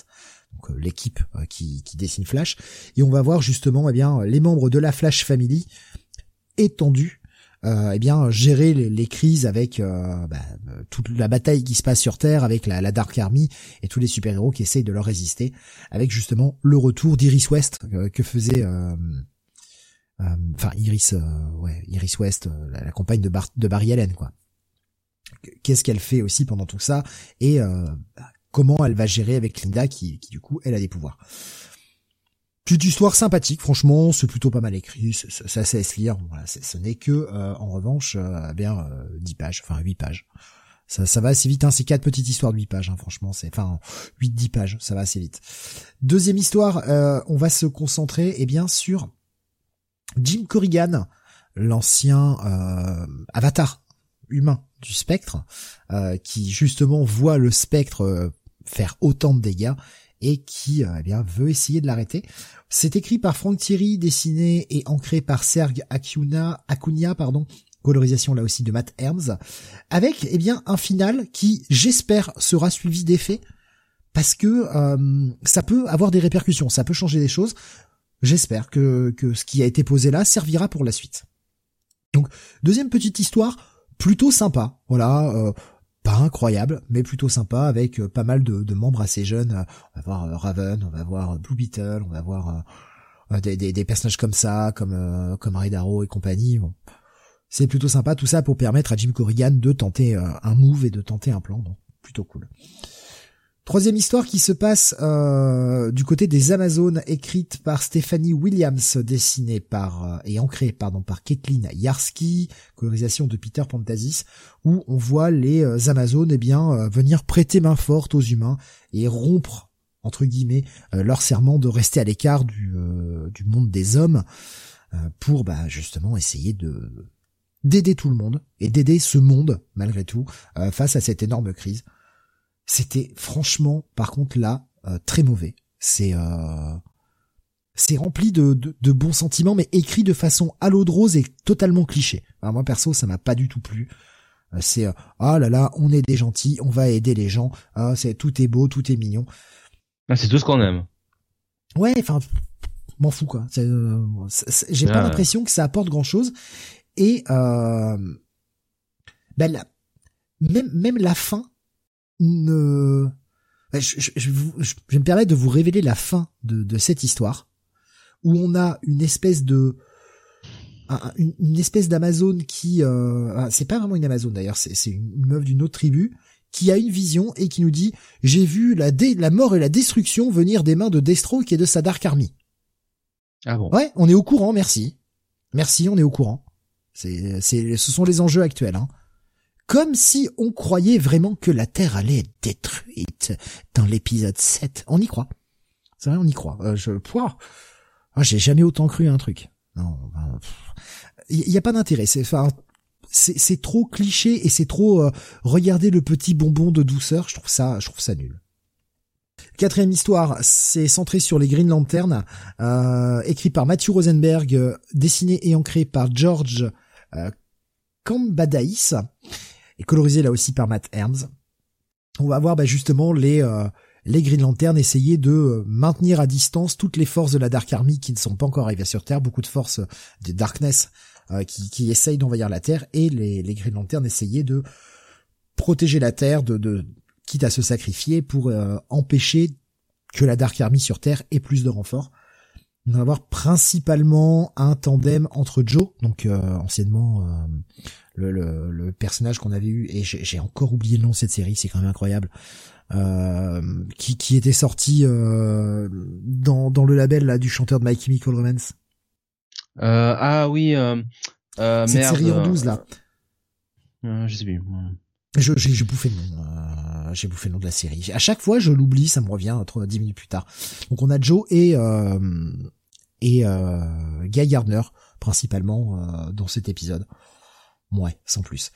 donc euh, l'équipe qui, dessine Flash. Et on va voir justement eh bien les membres de la Flash Family étendus eh bien gérer les, crises avec bah, toute la bataille qui se passe sur Terre avec la, Dark Army et tous les super-héros qui essayent de leur résister avec justement le retour d'Iris West que faisait enfin Iris ouais Iris West la, compagne de, Barry Allen quoi qu'est-ce qu'elle fait aussi pendant tout ça et bah, comment elle va gérer avec Linda qui du coup elle a des pouvoirs. Petite histoire sympathique, franchement, c'est plutôt pas mal écrit, ça c'est se lire. Voilà, ce n'est que euh, en revanche euh, bien euh, 10 pages, enfin 8 pages. Ça, ça va assez vite, hein, c'est quatre petites histoires de 8 pages, hein, franchement, c'est enfin 8-10 pages, ça va assez vite. Deuxième histoire, euh, on va se concentrer eh bien sur Jim Corrigan, l'ancien avatar humain du spectre, qui justement voit le spectre faire autant de dégâts et qui euh, eh bien veut essayer de l'arrêter. C'est écrit par Frank Thierry, dessiné et ancré par Serge Acuna, pardon, colorisation là aussi de Matt Herms, avec eh bien un final qui j'espère sera suivi d'effets parce que euh, ça peut avoir des répercussions, ça peut changer des choses. J'espère que, que ce qui a été posé là servira pour la suite. Donc deuxième petite histoire plutôt sympa, voilà. Euh, pas incroyable, mais plutôt sympa, avec euh, pas mal de, membres assez jeunes. On va voir euh, Raven, on va voir euh, Blue Beetle, on va voir des, personnages comme ça, comme comme Red et compagnie. C'est plutôt sympa tout ça pour permettre à Jim Corrigan de tenter un move et de tenter un plan, plutôt cool. Troisième histoire qui se passe euh, du côté des Amazones, écrite par Stephanie Williams, dessinée par euh, et ancrée pardon par Kathleen Yarsky, colorisation de Peter Pantasis, où on voit les euh, Amazones eh bien venir prêter main forte aux humains et rompre entre guillemets leur serment de rester à l'écart du, monde des hommes pour bah, justement essayer de d'aider tout le monde et d'aider ce monde malgré tout face à cette énorme crise. C'était franchement, par contre là, euh, très mauvais. C'est euh, c'est rempli de, de, bons sentiments, mais écrit de façon à l'eau de rose et totalement cliché. moi perso, ça m'a pas du tout plu. Euh, c'est ah là là, on est des gentils, on va aider les gens. Ah, c'est tout est beau, tout est mignon. Ah, c'est tout ce qu'on aime. Ouais, enfin, m'en fous quoi. J'ai pas l'impression que ça apporte grand chose. Et euh, ben même même la fin ne... Je, je, je, je, me permets de vous révéler la fin de, de cette histoire, où on a une espèce de une, espèce d'Amazone qui euh, ah, c'est pas vraiment une Amazone d'ailleurs c'est une meuf d'une autre tribu qui a une vision et qui nous dit j'ai vu la dé la mort et la destruction venir des mains de Deathstroke et de sa Dark Army. Ah bon? Ouais, on est au courant, merci. Merci, on est au courant. C'est c'est ce sont les enjeux actuels hein comme si on croyait vraiment que la Terre allait être détruite dans l'épisode 7. On y croit. C'est vrai, on y croit. Euh, je, ah, j'ai jamais autant cru un truc. Non, il ben, y, a pas d'intérêt. C'est, enfin, c'est, trop cliché et c'est trop euh, regarder le petit bonbon de douceur. Je trouve ça, je trouve ça nul. Quatrième histoire, c'est centré sur les Green Lantern, euh, écrit par Matthew Rosenberg, dessiné et ancré par George euh, Kambadaïs et colorisé là aussi par Matt Herms. On va voir bah, justement les euh, les Green Lantern essayer de euh, maintenir à distance toutes les forces de la Dark Army qui ne sont pas encore arrivées sur Terre, beaucoup de forces de Darkness euh, qui, qui essayent d'envahir la Terre, et les, les Green Lantern essayer de protéger la Terre, de, de quitte à se sacrifier pour empêcher que la Dark Army sur Terre ait plus de renforts. On va avoir principalement un tandem entre Joe, donc anciennement le, le, le personnage qu'on avait eu, et j'ai encore oublié le nom de cette série, c'est quand même incroyable, euh, qui, qui était sorti euh, dans, dans le label là du chanteur de My Chemical Romance. Euh, ah oui, euh, euh, cette série en 12 là. Euh, je sais plus. j'ai bouffé le nom. Euh, j'ai bouffé le nom de la série. À chaque fois, je l'oublie, ça me revient 10 minutes plus tard. Donc on a Joe et euh, et euh, Guy Gardner principalement dans cet épisode. Ouais, sans plus.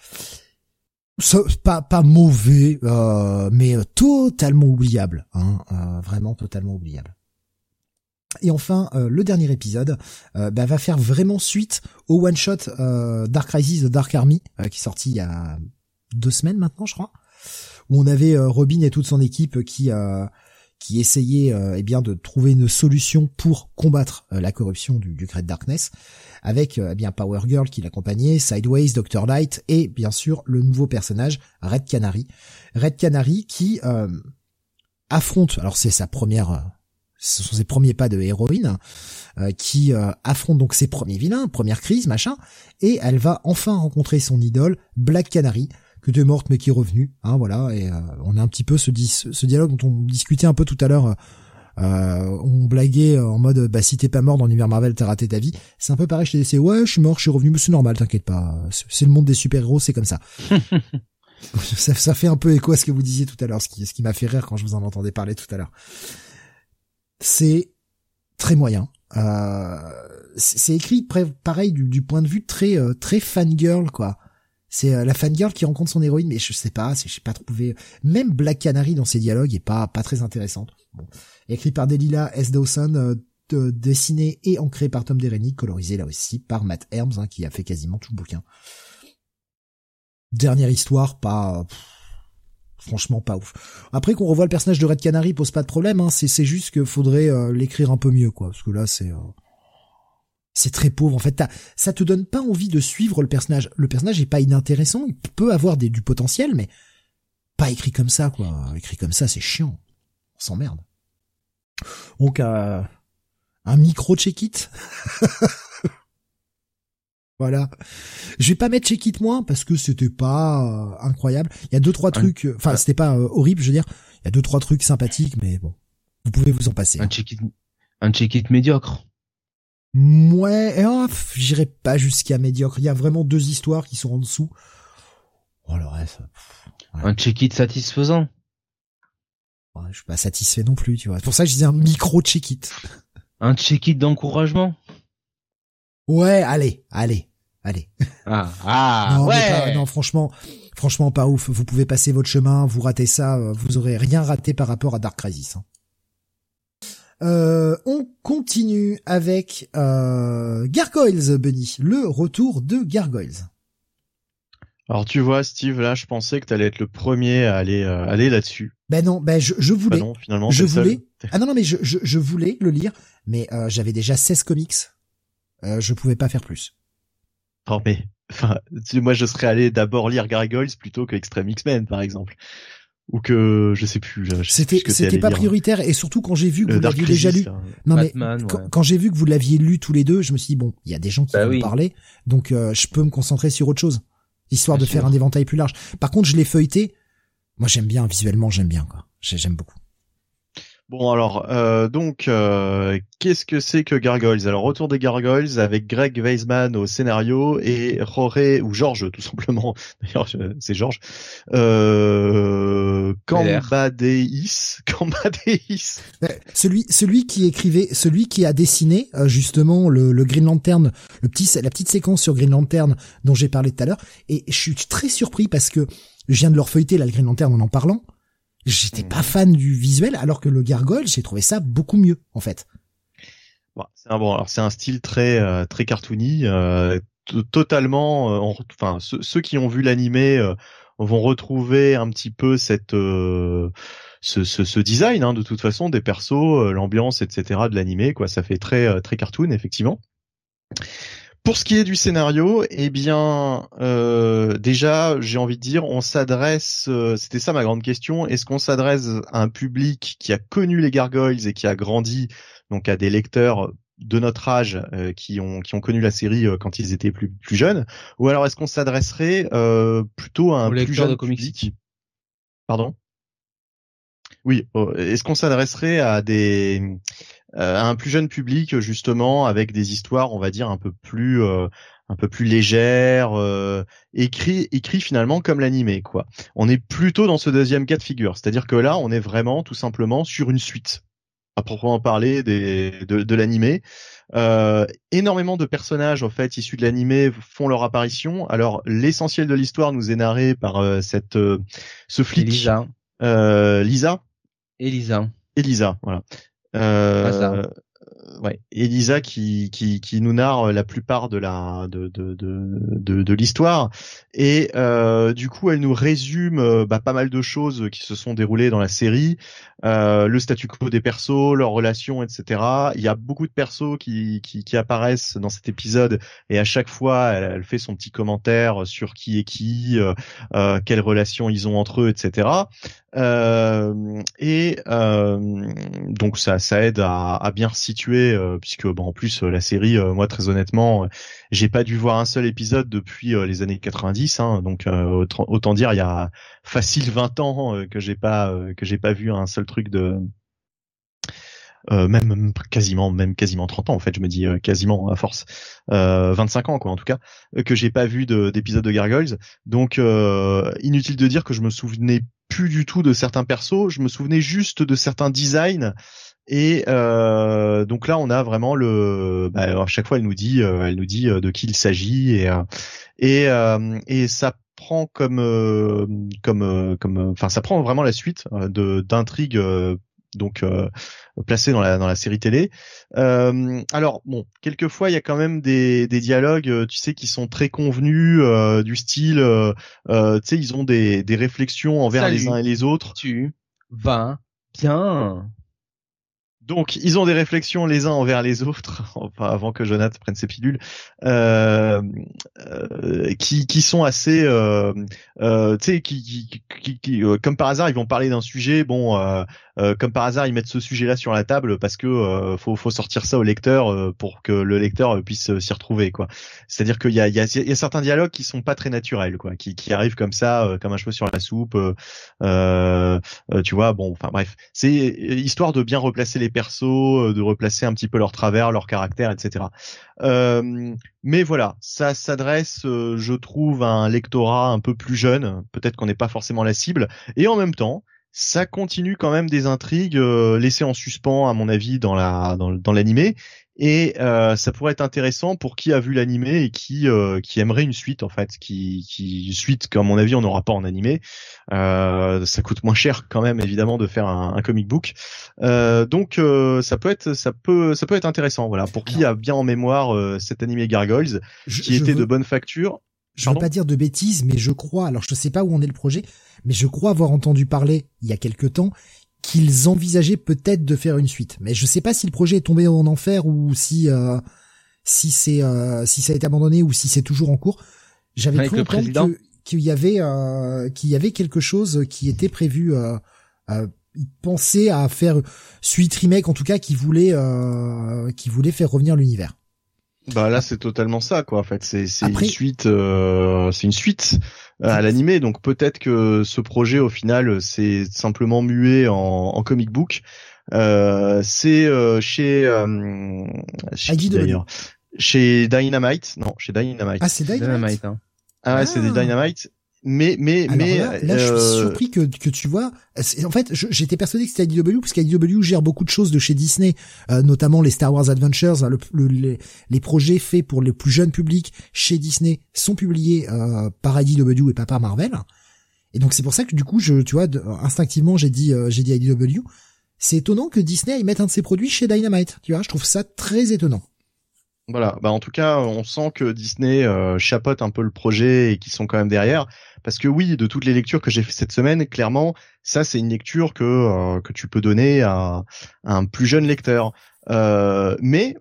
pas pas mauvais, euh, mais totalement oubliable, hein, euh, vraiment totalement oubliable. Et enfin, le dernier épisode bah, va faire vraiment suite au one shot Dark Crisis de Dark Army qui est sorti il y a deux semaines maintenant, je crois, où on avait Robin et toute son équipe qui qui essayait eh bien de trouver une solution pour combattre la corruption du, du Great Darkness avec euh, eh bien Power Girl qui l'accompagnait, Sideways, Dr Light et bien sûr le nouveau personnage Red Canary. Red Canary qui euh, affronte, alors c'est sa première, euh, ce sont ses premiers pas de héroïne, qui affronte donc ses premiers vilains, première crise, machin, et elle va enfin rencontrer son idole Black Canary que tu es morte mais qui est revenue, hein, voilà, et on a un petit peu ce, dialogue dont on discutait un peu tout à l'heure on blaguait en mode bah si t'es pas mort dans l'univers Marvel t'as raté ta vie. C'est un peu pareil je t'ai dit ouais je suis mort je suis revenu mais c'est normal t'inquiète pas. C'est le monde des super héros c'est comme ça. ça ça fait un peu écho à ce que vous disiez tout à l'heure ce qui ce qui m'a fait rire quand je vous en entendais parler tout à l'heure. C'est très moyen. Euh, c'est écrit pareil du, du, point de vue très euh, très fangirl quoi. C'est euh, la fangirl qui rencontre son héroïne mais je sais pas je sais pas trouvé. Même Black Canary dans ses dialogues est pas pas très intéressante. Bon écrit par Delila S. Dawson, euh, dessiné et ancré par Tom Dereny, colorisé là aussi par Matt Herms, hein, qui a fait quasiment tout le bouquin. Dernière histoire, pas... franchement pas ouf. Après qu'on revoit le personnage de Red Canary pose pas de problème, hein, c'est juste qu'il faudrait euh, l'écrire un peu mieux, quoi, parce que là c'est... Euh, c'est très pauvre en fait. Ça te donne pas envie de suivre le personnage. Le personnage est pas inintéressant, il peut avoir du potentiel, mais pas écrit comme ça quoi. Écrit comme ça, c'est chiant. On s'emmerde. Donc un, un micro check it. voilà. Je vais pas mettre check it moins parce que c'était pas euh, incroyable. Il y a deux trois trucs. Enfin, c'était pas euh, horrible, je veux dire. Il y a deux trois trucs sympathiques, mais bon, vous pouvez vous en passer. Un check it, un check it médiocre. Ouais, oh, j'irai pas jusqu'à médiocre. Il y a vraiment deux histoires qui sont en dessous. Oh, le reste. Un check it satisfaisant je suis pas satisfait non plus, tu vois. C'est pour ça que je disais un micro check it. Un check it d'encouragement? Ouais, allez, allez, allez. Ah, ah non, ouais. non, franchement, franchement pas ouf. Vous pouvez passer votre chemin, vous ratez ça, euh, vous aurez rien raté par rapport à Dark Crisis. Hein. Euh, on continue avec euh, Gargoyles, Bunny, le retour de Gargoyles. Alors tu vois, Steve, là, je pensais que t'allais être le premier à aller euh, aller là-dessus. Ben non, ben je, je voulais. Bah non, finalement, je voulais. Ah non non mais je, je, je voulais le lire, mais euh, j'avais déjà 16 comics. Euh, je pouvais pas faire plus. Oh mais, enfin, moi je serais allé d'abord lire Gargoyles plutôt que Extreme X-Men par exemple, ou que je sais plus. C'était c'était pas prioritaire et surtout quand j'ai vu que vous l'aviez déjà lu. Hein. Non mais quand, j'ai vu que vous l'aviez lu tous les deux, je me suis dit bon, il y a des gens qui bah vont parler, donc euh, je peux me concentrer sur autre chose histoire de faire un éventail plus large. Par contre, je l'ai feuilleté. Moi, j'aime bien visuellement, j'aime bien quoi. J'aime beaucoup. Bon alors, euh, donc, euh, qu'est-ce que c'est que Gargoyles? Alors, retour des Gargoyles avec Greg Weisman au scénario et Roré, ou Georges tout simplement, d'ailleurs c'est Georges, euh, Cambadeis, Cambadeis. Celui, celui qui écrivait, celui qui a dessiné euh, justement le, le Green Lantern, le petit, la petite séquence sur Green Lantern dont j'ai parlé tout à l'heure, et je suis très surpris parce que je viens de leur feuilleter là le Green Lantern en en parlant, J'étais pas fan du visuel, alors que le Gargoyle, j'ai trouvé ça beaucoup mieux, en fait. Bon, c'est un bon, alors c'est un style très euh, très cartoony, euh, totalement. Euh, enfin, ceux, qui ont vu l'animé vont retrouver un petit peu cette ce, ce, ce, design hein, de toute façon des persos, l'ambiance, etc. de l'animé, quoi. Ça fait très très cartoon, effectivement. Pour ce qui est du scénario, eh bien, euh, déjà, j'ai envie de dire, on s'adresse. Euh, c'était ça ma grande question. Est-ce qu'on s'adresse à un public qui a connu les Gargoyles et qui a grandi, donc à des lecteurs de notre âge euh, qui ont qui ont connu la série quand ils étaient plus plus jeunes, ou alors est-ce qu'on s'adresserait plutôt à un plus jeune public? Pardon? Oui. Est-ce qu'on s'adresserait à des euh, à un plus jeune public justement avec des histoires on va dire un peu plus euh, un peu plus légères euh, écrit écrit finalement comme l'animé quoi? On est plutôt dans ce deuxième cas de figure. C'est-à-dire que là on est vraiment tout simplement sur une suite à proprement parler des, de, de l'animé. Euh, énormément de personnages en fait issus de l'animé font leur apparition. Alors l'essentiel de l'histoire nous est narré par cette ce flic Lisa. Lisa Elisa. Elisa voilà. Euh, ouais, Elisa qui, qui, qui nous narre la plupart de la de de de, de, l'histoire et euh, du coup elle nous résume euh, bah, pas mal de choses qui se sont déroulées dans la série, euh, le statu quo des persos, leurs relations, etc. Il y a beaucoup de persos qui, qui, qui apparaissent dans cet épisode et à chaque fois elle, elle fait son petit commentaire sur qui est qui, euh, euh quelles relations ils ont entre eux, etc. Euh, et euh, donc ça, ça aide à, à bien situer, euh, puisque bon, en plus la série, moi très honnêtement, j'ai pas dû voir un seul épisode depuis les années 90, hein, donc autant, dire il y a facile 20 ans que j'ai pas que j'ai pas vu un seul truc de euh, même quasiment même quasiment 30 ans en fait je me dis quasiment à force euh, 25 ans quoi en tout cas que j'ai pas vu d'épisode de, de, Gargoyles donc inutile de dire que je me souvenais plus du tout de certains persos, je me souvenais juste de certains designs. Et euh, donc là, on a vraiment le. Bah, à chaque fois, elle nous dit, euh, elle nous dit euh, de qui il s'agit et et et ça prend comme comme comme. Enfin, ça prend vraiment la suite de d'intrigues donc euh, placé dans la dans la série télé. Euh, alors bon, quelquefois il y a quand même des des dialogues, euh, tu sais, qui sont très convenus, euh, du style, euh, tu sais, ils ont des des réflexions envers les uns et les autres. Tu vas bien. Donc, ils ont des réflexions les uns envers les autres, enfin, avant que Jonathan prenne ses pilules, euh, euh, qui, sont assez, euh, tu sais, qui, qui, qui comme par hasard, ils vont parler d'un sujet, bon, euh, comme par hasard, ils mettent ce sujet-là sur la table parce que euh, faut, faut sortir ça au lecteur euh, pour que le lecteur puisse s'y retrouver, quoi. C'est-à-dire qu'il y a, il y, a, y a certains dialogues qui sont pas très naturels, quoi, qui, qui arrivent comme ça, comme un cheveu sur la soupe. tu vois, bon, enfin bref, c'est histoire de bien replacer les persos, de replacer un petit peu leur travers, leur caractère, etc. mais voilà, ça s'adresse, je trouve, à un lectorat un peu plus jeune. Peut-être qu'on n'est pas forcément la cible, et en même temps ça continue quand même des intrigues euh, laissées en suspens à mon avis dans la dans, dans l'animé. Et euh, ça pourrait être intéressant pour qui a vu l'animé et qui euh, qui aimerait une suite en fait qui qui suite qu'à mon avis on n'aura pas en animé. Euh, ça coûte moins cher quand même évidemment de faire un, un comic book. Euh, donc ça peut être ça peut ça peut être intéressant voilà pour qui a bien en mémoire cet animé Gargoyles qui était de bonne facture je veux pas dire de bêtises, mais je crois, alors je sais pas où en est le projet, mais je crois avoir entendu parler, il y a quelque temps, qu'ils envisageaient peut-être de faire une suite. Mais je sais pas si le projet est tombé en enfer ou si, euh, si c'est, euh, si ça a été abandonné ou si c'est toujours en cours. J'avais cru entendre qu'il y avait, euh, qu'il y avait quelque chose qui était prévu, euh, euh, il à faire suite remake, en tout cas, qui voulait, euh, qui voulait faire revenir l'univers. Bah là c'est totalement ça quoi en fait. C'est c'est une suite euh, c'est une suite euh, à l'animé. Donc peut-être que ce projet au final c'est simplement mué en, en comic book. Euh, c'est euh, chez euh, chez, d'ailleurs chez Dynamite. Non chez Dynamite. Ah c'est Dynamite, hein. ah ouais c'est des ah. Dynamite mais mais mais là, je suis euh, surpris que que tu vois en fait j'étais persuadé que c'était IDW parce qu'IDW gère beaucoup de choses de chez Disney euh, notamment les Star Wars Adventures hein, le, les, les, projets faits pour les plus jeunes publics chez Disney sont publiés euh, par IDW et pas par Marvel. Et donc c'est pour ça que du coup je tu vois instinctivement j'ai dit euh, j'ai dit IDW c'est étonnant que Disney y mette un de ses produits chez Dynamite tu vois je trouve ça très étonnant voilà, bah en tout cas, on sent que Disney euh, chapote un peu le projet et qu'ils sont quand même derrière. Parce que oui, de toutes les lectures que j'ai fait cette semaine, clairement, ça c'est une lecture que euh, que tu peux donner à, un plus jeune lecteur. Euh, mais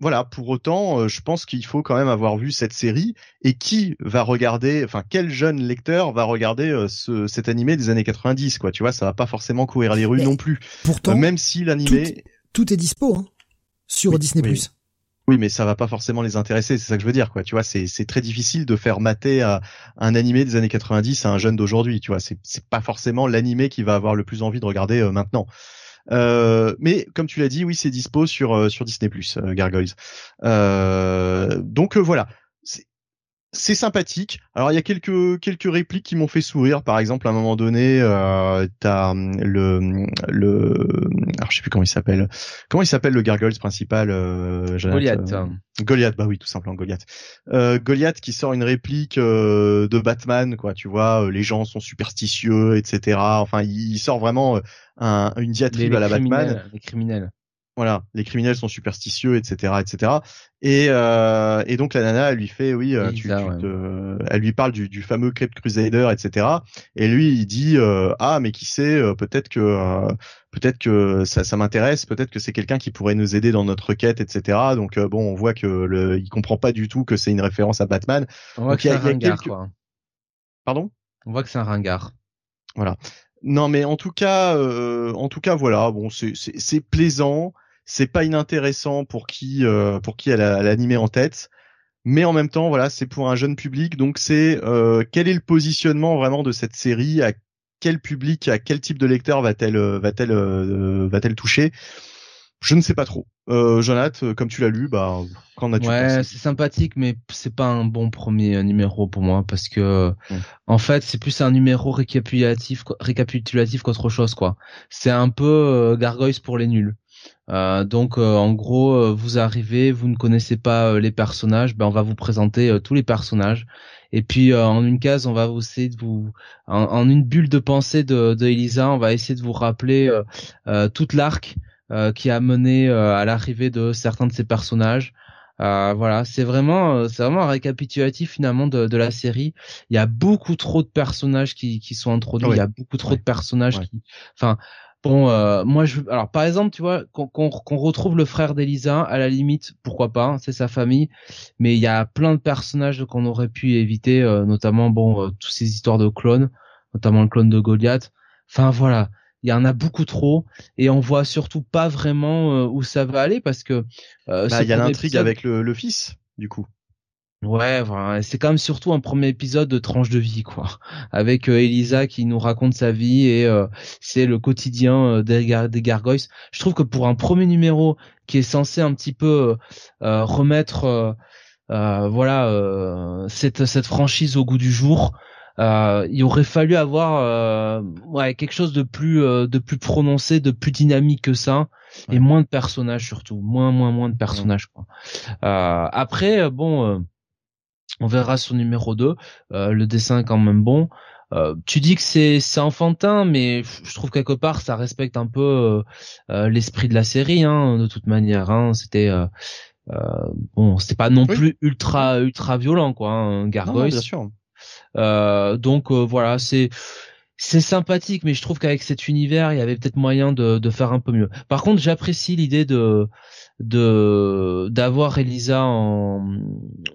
voilà, pour autant, je pense qu'il faut quand même avoir vu cette série et qui va regarder, enfin quel jeune lecteur va regarder ce, cet animé des années 90, quoi. Tu vois, ça va pas forcément courir les rues non plus. Pourtant, même si l'animé, tout, est dispo hein, sur Disney+. Oui, mais ça va pas forcément les intéresser, c'est ça que je veux dire, quoi. Tu vois, c'est très difficile de faire mater un animé des années 90 à un jeune d'aujourd'hui. Tu vois, c'est c'est pas forcément l'animé qui va avoir le plus envie de regarder euh, maintenant. Euh, mais comme tu l'as dit, oui, c'est dispo sur euh, sur Disney Plus, Gargoyles. donc voilà, c'est sympathique. Alors il y a quelques quelques répliques qui m'ont fait sourire. Par exemple, à un moment donné, euh, t'as hum, le le alors je sais plus comment il s'appelle. Comment il s'appelle le gargoyle principal euh, Goliath. Euh, Goliath, bah oui, tout simplement Goliath. Euh, Goliath qui sort une réplique euh, de Batman, quoi. Tu vois, euh, les gens sont superstitieux, etc. Enfin, il, sort vraiment un, une diatribe à la Batman. Les criminels. Voilà, les criminels sont superstitieux, etc., etc. Et, euh, et donc la nana, elle lui fait, oui, euh, tu, tu te, elle lui parle du, du fameux Crypt Crusader, etc. Et lui, il dit, euh, ah, mais qui sait, euh, peut-être que, euh, peut-être que ça, ça m'intéresse, peut-être que c'est quelqu'un qui pourrait nous aider dans notre quête, etc. Donc bon, on voit que le, il comprend pas du tout que c'est une référence à Batman. On voit que c'est un ringard, quoi. Pardon? On voit que c'est un ringard. Voilà. Non, mais en tout cas, en tout cas, voilà. Bon, c'est c'est plaisant c'est pas inintéressant pour qui euh, pour qui elle a l'animé en tête mais en même temps voilà c'est pour un jeune public donc c'est euh, quel est le positionnement vraiment de cette série? À quel public à quel type de lecteur va-t-elle euh, va-t-elle toucher? Je ne sais pas trop. Jonathan, comme tu l'as lu, bah, qu'en as-tu Ouais, c'est sympathique, mais c'est pas un bon premier numéro pour moi parce que, en fait, c'est plus un numéro récapitulatif, récapitulatif qu'autre chose, quoi. C'est un peu Gargoyles pour les nuls. Euh, donc euh, en gros, euh, vous arrivez, vous ne connaissez pas les personnages, ben on va vous présenter tous les personnages. Et puis en une case, on va vous essayer de vous, en, une bulle de pensée de, de, Elisa, on va essayer de vous rappeler toute l'arc qui a mené à l'arrivée de certains de ces personnages. voilà, c'est vraiment, c'est vraiment un récapitulatif finalement de, de, la série. Il y a beaucoup trop de personnages qui, qui sont introduits. Il y a beaucoup trop de personnages qui, enfin, Bon, euh, moi, je, alors par exemple, tu vois, qu'on retrouve le frère d'Elisa, à la limite, pourquoi pas, hein, c'est sa famille, mais il y a plein de personnages qu'on aurait pu éviter, euh, notamment, bon, euh, toutes ces histoires de clones, notamment le clone de Goliath. Enfin voilà, il y en a beaucoup trop, et on voit surtout pas vraiment où ça va aller parce que. Bah, il y a l'intrigue avec le, le fils, du coup. Ouais, c'est quand même surtout un premier épisode de tranche de vie, quoi, avec euh, Elisa qui nous raconte sa vie et euh, c'est le quotidien euh, des, des gargoyles. Je trouve que pour un premier numéro qui est censé un petit peu remettre, voilà, cette cette franchise au goût du jour, il aurait fallu avoir ouais quelque chose de plus de plus prononcé, de plus dynamique que ça. Et moins de personnages surtout, moins moins moins de personnages quoi. après bon on verra son numéro 2. Euh, le dessin est quand même bon. Euh, tu dis que c'est c'est enfantin, mais je trouve quelque part ça respecte un peu euh, l'esprit de la série, hein, de toute manière. Hein. C'était bon, c'était pas non plus ultra ultra violent, quoi, hein, Gargoyle. bien sûr. donc voilà, c'est c'est sympathique, mais je trouve qu'avec cet univers, il y avait peut-être moyen de, faire un peu mieux. Par contre, j'apprécie l'idée de de d'avoir Elisa en,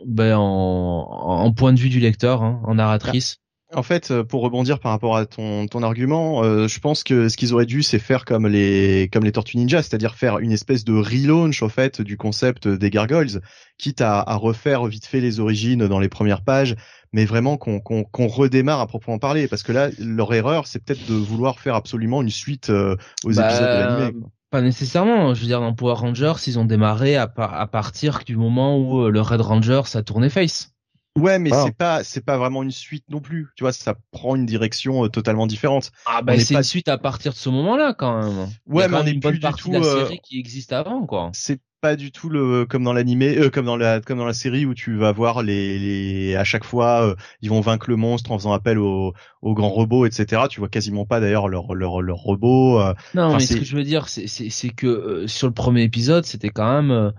ben en point de vue du lecteur, hein, en narratrice. En fait, euh, pour rebondir par rapport à ton, ton argument, euh, je pense que ce qu'ils auraient dû, c'est faire comme les comme les Tortues Ninja, c'est-à-dire faire une espèce de relaunch au fait du concept des gargoyles, quitte à refaire vite fait les origines dans les premières pages, mais vraiment qu'on redémarre à proprement parler, parce que là, leur erreur, c'est peut-être de vouloir faire absolument une suite euh, aux bah, épisodes de l'anime. Pas nécessairement. Je veux dire, dans Power Rangers, ils ont démarré à, à partir du moment où euh, le Red Ranger a tourné face. Ouais, mais c'est pas c'est pas vraiment une suite non plus. Tu vois, ça prend une direction euh, totalement différente. Ah bah c'est une suite à partir de ce moment-là quand même. Ouais, mais on est une bonne partie de la série qui existe avant quoi. C'est pas du tout le comme dans l'animé euh, comme dans la comme dans la série où tu vas voir les, les à chaque fois euh, ils vont vaincre le monstre en faisant appel aux au grands robots etc tu vois quasiment pas d'ailleurs leur leur leur robot euh, non mais ce que je veux dire c'est c'est c'est que sur le premier épisode c'était quand même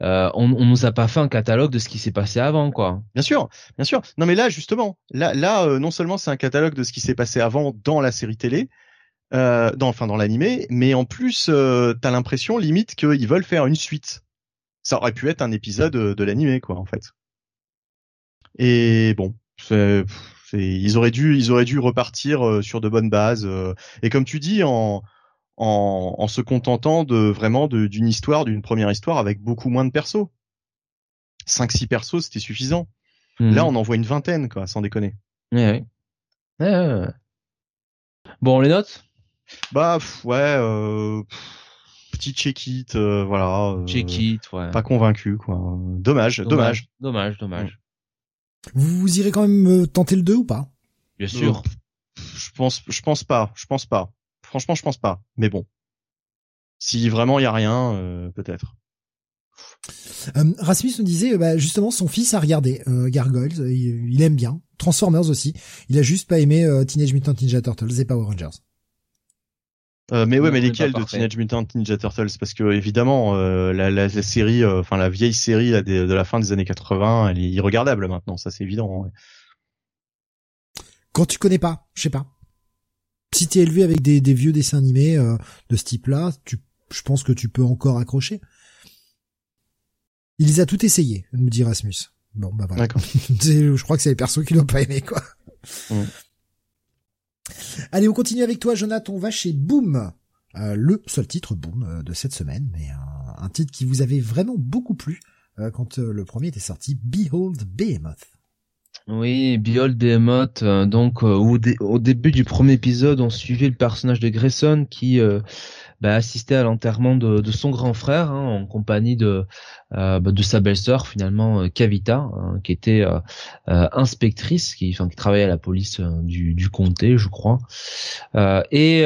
on, on nous a pas fait un catalogue de ce qui s'est passé avant quoi. Bien sûr bien sûr. Non mais là justement là là non seulement c'est un catalogue de ce qui s'est passé avant dans la série télé euh, dans, enfin dans l'animé, mais en plus euh, t'as l'impression limite qu'ils veulent faire une suite. Ça aurait pu être un épisode euh, de l'animé quoi en fait. Et bon, c'est, ils auraient dû ils auraient dû repartir euh, sur de bonnes bases et comme tu dis en en, en se contentant de vraiment d'une histoire d'une première histoire avec beaucoup moins de persos. 5 six persos c'était suffisant. Mmh. Là on en voit une vingtaine quoi sans déconner. Ouais, ouais. Bon, les notes bah ouais, euh, petit check-it, euh, voilà. Euh, check-it, ouais. Pas convaincu, quoi. Dommage, dommage. Dommage, dommage. Vous irez quand même tenter le 2 ou pas? Bien sûr. je pense, je pense pas, je pense pas. Franchement, je pense pas. Mais bon, si vraiment il y a rien, peut-être. Euh, Rasmus nous disait bah, justement son fils a regardé euh, Gargoyles, il, il, aime bien Transformers aussi. Il a juste pas aimé Teenage Mutant Ninja Turtles et Power Rangers. Euh, mais ouais, mais lesquels de Teenage Mutant Ninja Turtles? Parce que évidemment, euh, la, la, série, euh, enfin la vieille série de, la fin des années 80, elle est irregardable maintenant, ça c'est évident. Quand tu connais pas, je sais pas. Si t'es élevé avec des, des, vieux dessins animés de ce type-là, tu, je pense que tu peux encore accrocher. Il les a tout essayé, nous dit Rasmus. Bon, bah voilà. je crois que c'est les persos qui l'ont pas aimé, quoi. Mm. Allez, on continue avec toi, Jonathan. On va chez Boom. Euh, le seul titre Boom euh, de cette semaine, mais un, titre qui vous avait vraiment beaucoup plu euh, quand le premier était sorti, Behold Behemoth. Oui, Behold Behemoth. donc au, début du premier épisode, on suivait le personnage de Grayson qui bah, assister à l'enterrement de, de, son grand frère hein, en compagnie de euh, bah, de sa belle-sœur finalement Kavita euh, hein, qui était euh, inspectrice qui enfin qui travaillait à la police du, du comté je crois. Et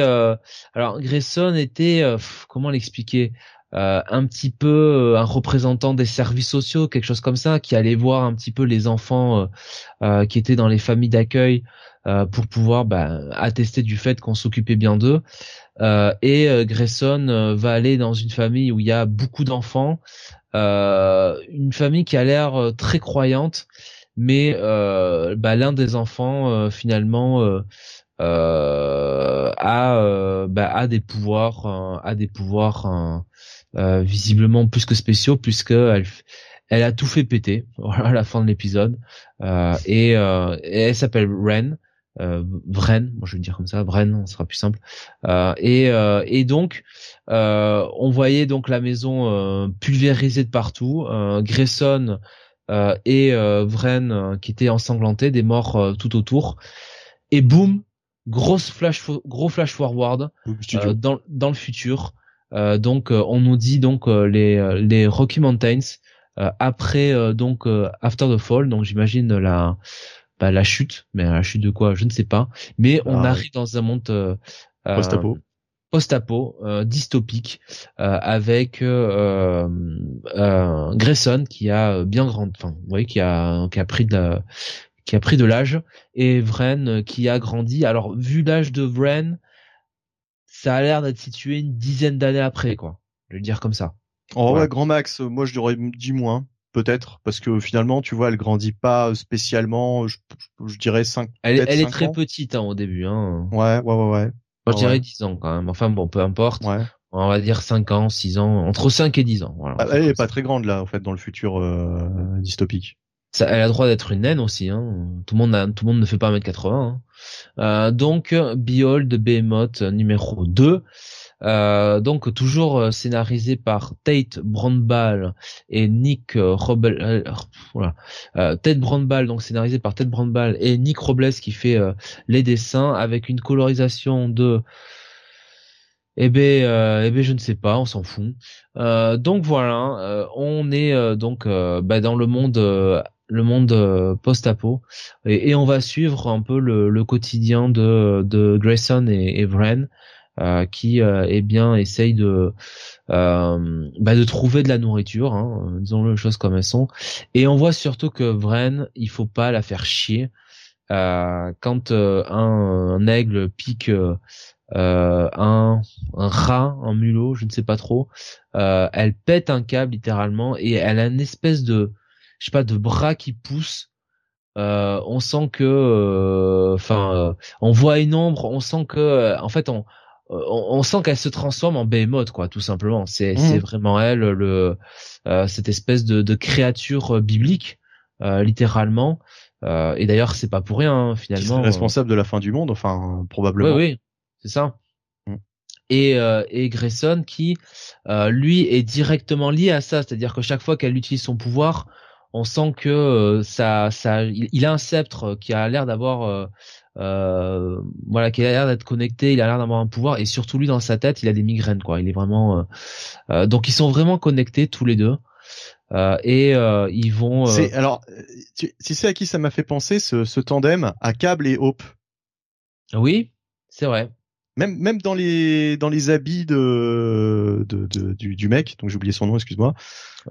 alors Grayson était comment l'expliquer un petit peu un représentant des services sociaux, quelque chose comme ça, qui allait voir un petit peu les enfants qui étaient dans les familles d'accueil pour pouvoir bah, attester du fait qu'on s'occupait bien d'eux. Euh, et euh, Grayson euh, va aller dans une famille où il y a beaucoup d'enfants, une famille qui a l'air très croyante, mais bah, l'un des enfants finalement a bah, a des pouvoirs, a des pouvoirs visiblement plus que spéciaux puisque elle, a tout fait péter à la fin de l'épisode. Et, elle s'appelle Ren euh, Vren, moi je vais dire comme ça, Vren, ce sera plus simple. Euh, et, euh, et donc, euh, on voyait donc la maison euh, pulvérisée de partout, Grayson et Vren qui étaient ensanglantés, des morts tout autour. Et boum, grosse flash, gros flash forward dans, dans le futur. donc, on nous dit donc les les Rocky Mountains après donc After the Fall. Donc, j'imagine la bah, la chute, mais la chute de quoi, je ne sais pas. Mais on ah, arrive dans un monde euh, euh post-apo, post-apo, euh, dystopique, euh, avec euh, Grayson qui a bien grand, enfin, vous voyez, qui a qui a pris de qui a pris de l'âge, et Vren qui a grandi. Alors vu l'âge de Vren, ça a l'air d'être situé une dizaine d'années après, quoi. Je vais le dire comme ça. Oh ouais, grand max. Moi, je dirais du moins peut-être parce que finalement tu vois elle grandit pas spécialement je, dirais 5 elle, elle est très petite hein, au début hein. ouais ouais ouais ouais Moi, je dirais 10 ans quand même enfin bon peu importe ouais. on va dire 5 ans 6 ans entre 5 et 10 ans voilà, ah, elle est pas très grande là en fait dans le futur euh, dystopique ça, elle a le droit d'être une naine aussi hein. tout le monde a, tout le monde ne fait pas 1m80 hein. euh, donc Behold Behemoth numéro 2 euh, donc toujours euh, scénarisé par Tate Brandball et Nick euh, Robel, voilà. Tate Brandball donc scénarisé par Tate Brandball et Nick Robles qui fait les dessins avec une colorisation de eh ben, eh ben, je ne sais pas, on s'en fout. donc voilà, on est donc bah, dans le monde le monde post-apo et, on va suivre un peu le, quotidien de, de Grayson et, et euh, qui euh, eh bien essaye de euh, bah, de trouver de la nourriture, hein, disons les choses comme elles sont. Et on voit surtout que Vren, il faut pas la faire chier. quand un, aigle pique un, un, rat, un mulot, je ne sais pas trop, elle pète un câble littéralement et elle a une espèce de, je sais pas, de bras qui pousse. on sent que, enfin, on voit une ombre, on sent que, en fait, on, euh, on, sent qu'elle se transforme en Behemoth quoi tout simplement. C'est mmh. c'est vraiment elle le euh, cette espèce de, de créature euh, biblique littéralement. Et d'ailleurs c'est pas pour rien hein, finalement responsable de la fin du monde enfin probablement. Oui oui c'est ça. Mmh. et et Grayson qui lui est directement lié à ça. C'est-à-dire que chaque fois qu'elle utilise son pouvoir on sent que ça ça il, a un sceptre qui a l'air d'avoir euh, voilà, qui a l'air d'être connecté, il a l'air d'avoir un pouvoir et surtout lui dans sa tête, il a des migraines quoi. Il est vraiment, euh, euh donc ils sont vraiment connectés tous les deux. Euh, et euh, ils vont. C'est alors, tu, tu, sais à qui ça m'a fait penser ce, ce tandem à Cable et Hope? Oui, c'est vrai. Même même dans les dans les habits de, de, de du, du, mec, donc j'ai oublié son nom, excuse-moi.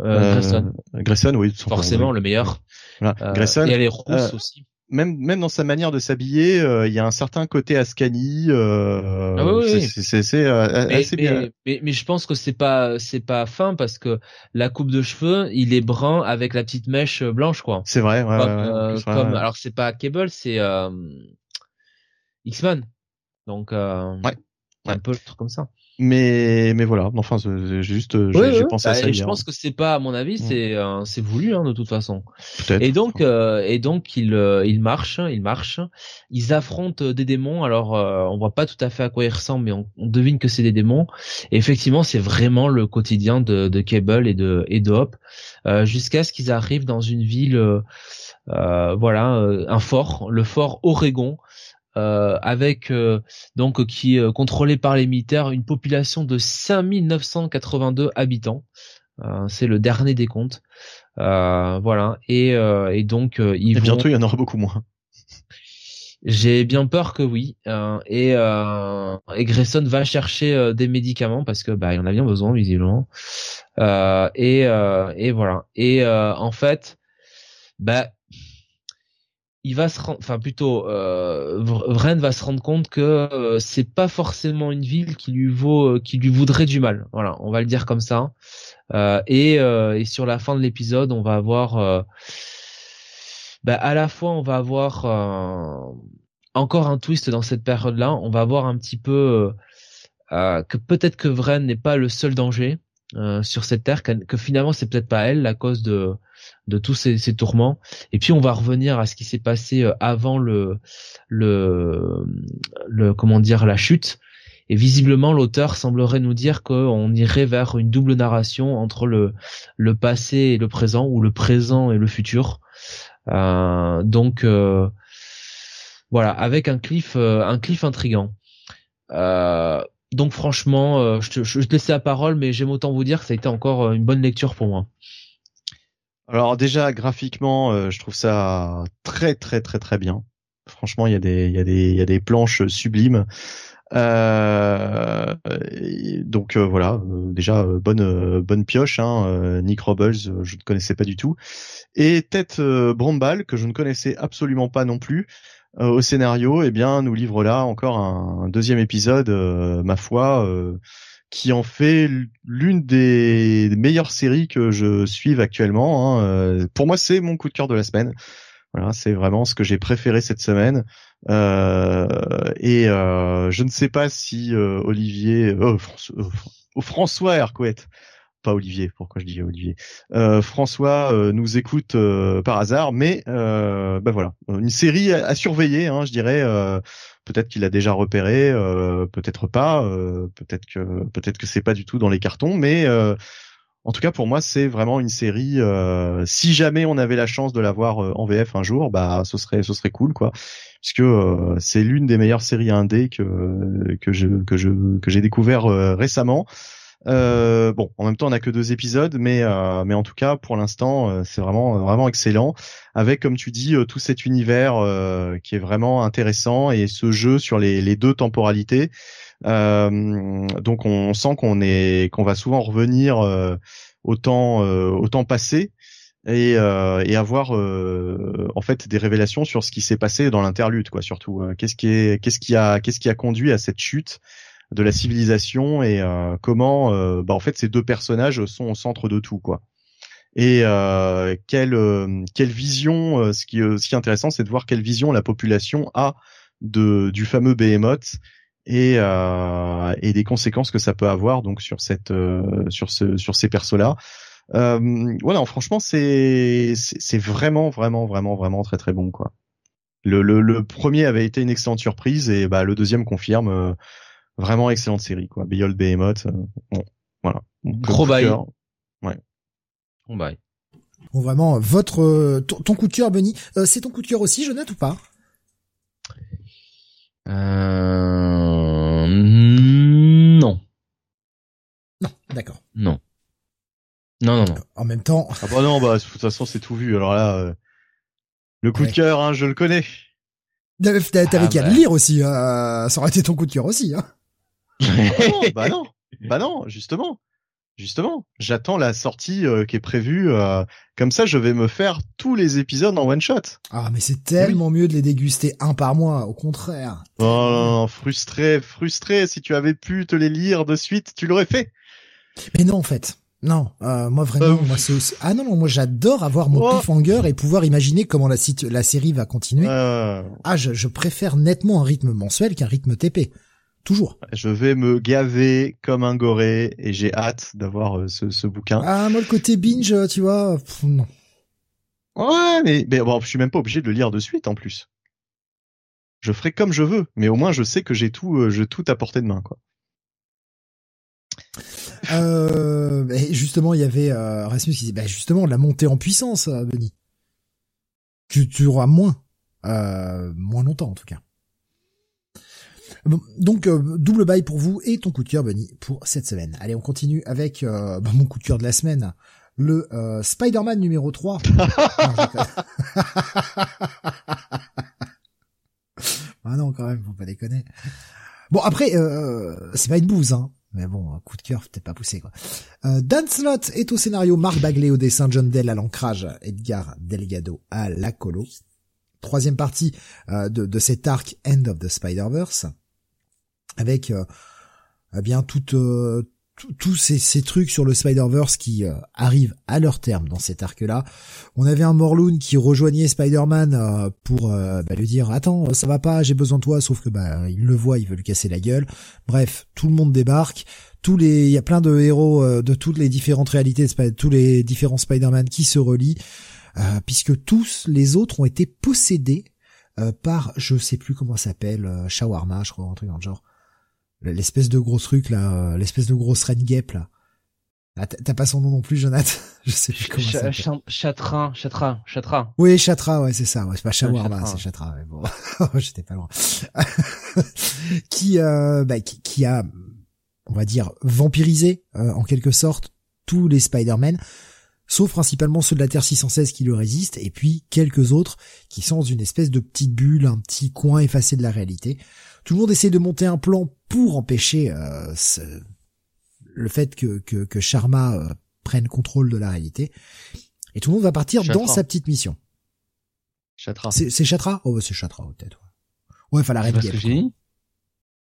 Euh, Grayson. Grayson, oui. Forcément le meilleur. Voilà. Grayson. Et elle est rousse aussi. Même même dans sa manière de s'habiller, euh, il y a un certain côté Ascani. Euh, ah oui, c'est c'est euh, assez bien. Mais, mais, je pense que c'est pas c'est pas fin parce que la coupe de cheveux, il est brun avec la petite mèche blanche quoi. C'est vrai. Ouais, comme, alors c'est pas Cable, c'est X-Men. Donc ouais. un peu le truc comme ça. Mais mais voilà, enfin j'ai juste j'ai pensé à bah, ça. Je pense que c'est pas à mon avis, c'est euh, c'est voulu hein, de toute façon. Et donc euh, et donc ils euh, ils marchent, ils marchent, ils affrontent des démons. Alors on voit pas tout à fait à quoi ils ressemblent, mais on, devine que c'est des démons. Et effectivement, c'est vraiment le quotidien de, de Cable et de et de Hop jusqu'à ce qu'ils arrivent dans une ville. voilà, un fort, le fort Oregon, euh, avec euh, donc qui est euh, contrôlé par les militaires une population de 5982 habitants. c'est le dernier des comptes. voilà et, et donc ils et bientôt il y en aura beaucoup moins. J'ai bien peur que oui. et, et Grayson va chercher des médicaments parce que bah il en a bien besoin visiblement. et et voilà. Et en fait, bah il va se enfin plutôt, euh, Vren va se rendre compte que euh, c'est pas forcément une ville qui lui vaut, euh, qui lui voudrait du mal. Voilà, on va le dire comme ça. Euh, et, et sur la fin de l'épisode, on va avoir, bah, à la fois, on va avoir encore un twist dans cette période-là. On va avoir un petit peu que peut-être que Vren n'est pas le seul danger sur cette terre, que, que finalement c'est peut-être pas elle la cause de de tous ces, ces, tourments. Et puis on va revenir à ce qui s'est passé euh, avant le, le, le, comment dire, la chute. Et visiblement, l'auteur semblerait nous dire qu'on irait vers une double narration entre le, le passé et le présent, ou le présent et le futur. Euh, donc euh, voilà, avec un cliff, euh, un cliff intrigant. Euh, donc franchement, je te, je te laisse la parole, mais j'aime autant vous dire que ça a été encore une bonne lecture pour moi. Alors déjà graphiquement, euh, je trouve ça très très très très bien. Franchement, il y a des planches sublimes. Euh, donc euh, voilà, déjà bonne bonne pioche. Hein, Nick Robles, je ne connaissais pas du tout. Et Tête Brombal que je ne connaissais absolument pas non plus. Au scénario, eh bien, nous livre là encore un, deuxième épisode, ma foi qui en fait l'une des meilleures séries que je suive actuellement. Hein. Euh, pour moi, c'est mon coup de cœur de la semaine. Voilà, c'est vraiment ce que j'ai préféré cette semaine. Euh, et euh, je ne sais pas si euh, Olivier, euh, François, François Hercouet, pas Olivier, pourquoi je dis Olivier, François nous écoute par hasard, mais ben voilà, une série à, surveiller, hein, je dirais peut-être qu'il a déjà repéré, euh, peut-être pas, euh, peut-être que peut-être que c'est pas du tout dans les cartons, mais euh, en tout cas pour moi c'est vraiment une série. si jamais on avait la chance de la voir en VF un jour, bah ce serait ce serait cool quoi, puisque c'est l'une des meilleures séries indé que que je que je que j'ai découvert récemment. Euh, bon, en même temps, on n'a que deux épisodes, mais euh, mais en tout cas, pour l'instant, euh, c'est vraiment vraiment excellent. Avec, comme tu dis, tout cet univers qui est vraiment intéressant et ce jeu sur les, les deux temporalités. donc, on sent qu'on est qu'on va souvent revenir au temps au temps passé et, et avoir en fait des révélations sur ce qui s'est passé dans l'interlude, quoi. Surtout, qu'est-ce qui est qu'est-ce qui a qu'est-ce qui a conduit à cette chute de la civilisation et euh, comment euh, bah, en fait ces deux personnages sont au centre de tout quoi. Et euh, quelle quelle vision ce qui ce qui est intéressant c'est de voir quelle vision la population a de du fameux Behemoth et euh, et des conséquences que ça peut avoir donc sur cette sur ce sur ces persos là. Euh, voilà, franchement, c'est c'est vraiment vraiment vraiment vraiment très très bon quoi. Le, le, le, premier avait été une excellente surprise et bah le deuxième confirme Vraiment excellente série, quoi. Behold Behemoth. Euh, bon, voilà. Gros bail. Ouais. Bon bail. Bon, vraiment, votre euh, ton, coup de cœur, Benny. Euh, c'est ton coup de cœur aussi, Jonathan, ou pas? Euh... Non. Non, d'accord. Non. Non, non, non. En même temps. Ah bah non, bah de toute façon c'est tout vu. Alors là, le coup de cœur, hein, je le connais. T'avais ah, qu'à le bah. lire aussi. ça aurait été ton coup de cœur aussi. Hein. Bah non, bah non, justement. Justement, j'attends la sortie euh, qui est prévue. Euh, comme ça, je vais me faire tous les épisodes en one shot. Ah, mais c'est tellement mieux de les déguster un par mois. Au contraire. Oh, frustré, frustré. Si tu avais pu te les lire de suite, tu l'aurais fait. Mais non, en fait. Non, euh, moi vraiment, moi c'est aussi... ah non non, moi j'adore avoir mon oh. cliffhanger et pouvoir imaginer comment la, la série va continuer. Ah, je, je préfère nettement un rythme mensuel qu'un rythme TP. Toujours. Je vais me gaver comme un goré et j'ai hâte d'avoir euh, ce, ce, bouquin. Ah, moi, le côté binge, tu vois, non. Ouais, mais, mais bon, je suis même pas obligé de le lire de suite, en plus. Je ferai comme je veux, mais au moins, je sais que j'ai tout, euh, je tout à portée de main, quoi. Euh, justement, il y avait euh, Rasmus qui disait, bah, justement, la montée en puissance, euh, Benny. Tu, tu auras moins, euh, moins longtemps en tout cas donc euh, double bail pour vous et ton coup de cœur Bunny pour cette semaine. Allez, on continue avec euh, bah, mon coup de cœur de la semaine, le euh, Spider-Man numéro 3. ah non, quand même, faut pas déconner. Bon après, c'est pas une bouse, hein. Mais bon, coup de cœur, peut-être pas poussé quoi. Dan Slott est au scénario, Marc Bagley au dessin, John Dell à l'ancrage, Edgar Delgado à la colo. Troisième partie de, de cet arc End of the Spider-Verse avec euh, eh bien euh, tous ces, ces, trucs sur le Spider-Verse qui euh, arrivent à leur terme dans cet arc-là. On avait un Morlun qui rejoignait Spider-Man pour bah, lui dire attends ça va pas j'ai besoin de toi sauf que bah il le voit il veut lui casser la gueule. Bref tout le monde débarque. Il y a plein de héros de toutes les différentes réalités de tous les différents Spider-Man qui se relient puisque tous les autres ont été possédés par je sais plus comment ça s'appelle Shawarma je crois un truc dans le genre l'espèce de gros truc là, euh, l'espèce de grosse Rengep là. Ah, t'as pas son nom non plus, Jonathan Je sais plus comment ça Chatra, Chatra, Chatra. Oui, Chatra, ouais, c'est ça. Ouais, c'est pas Shawarma, c'est Chatra. Mais bon, j'étais pas loin. qui, euh, bah, qui, a, on va dire, vampirisé euh, en quelque sorte tous les Spider-Man, sauf principalement ceux de la Terre 616 qui le résistent, et puis quelques autres qui sont dans une espèce de petite bulle, un petit coin effacé de la réalité. Tout le monde essaie de monter un plan pour empêcher euh, ce, le fait que, que, que Sharma euh, prenne contrôle de la réalité. Et tout le monde va partir dans sa petite mission. Chatra. C'est, c'est Chatra? Oh, bah, c'est Chatra, peut-être. Ouais, enfin, la Red Gap.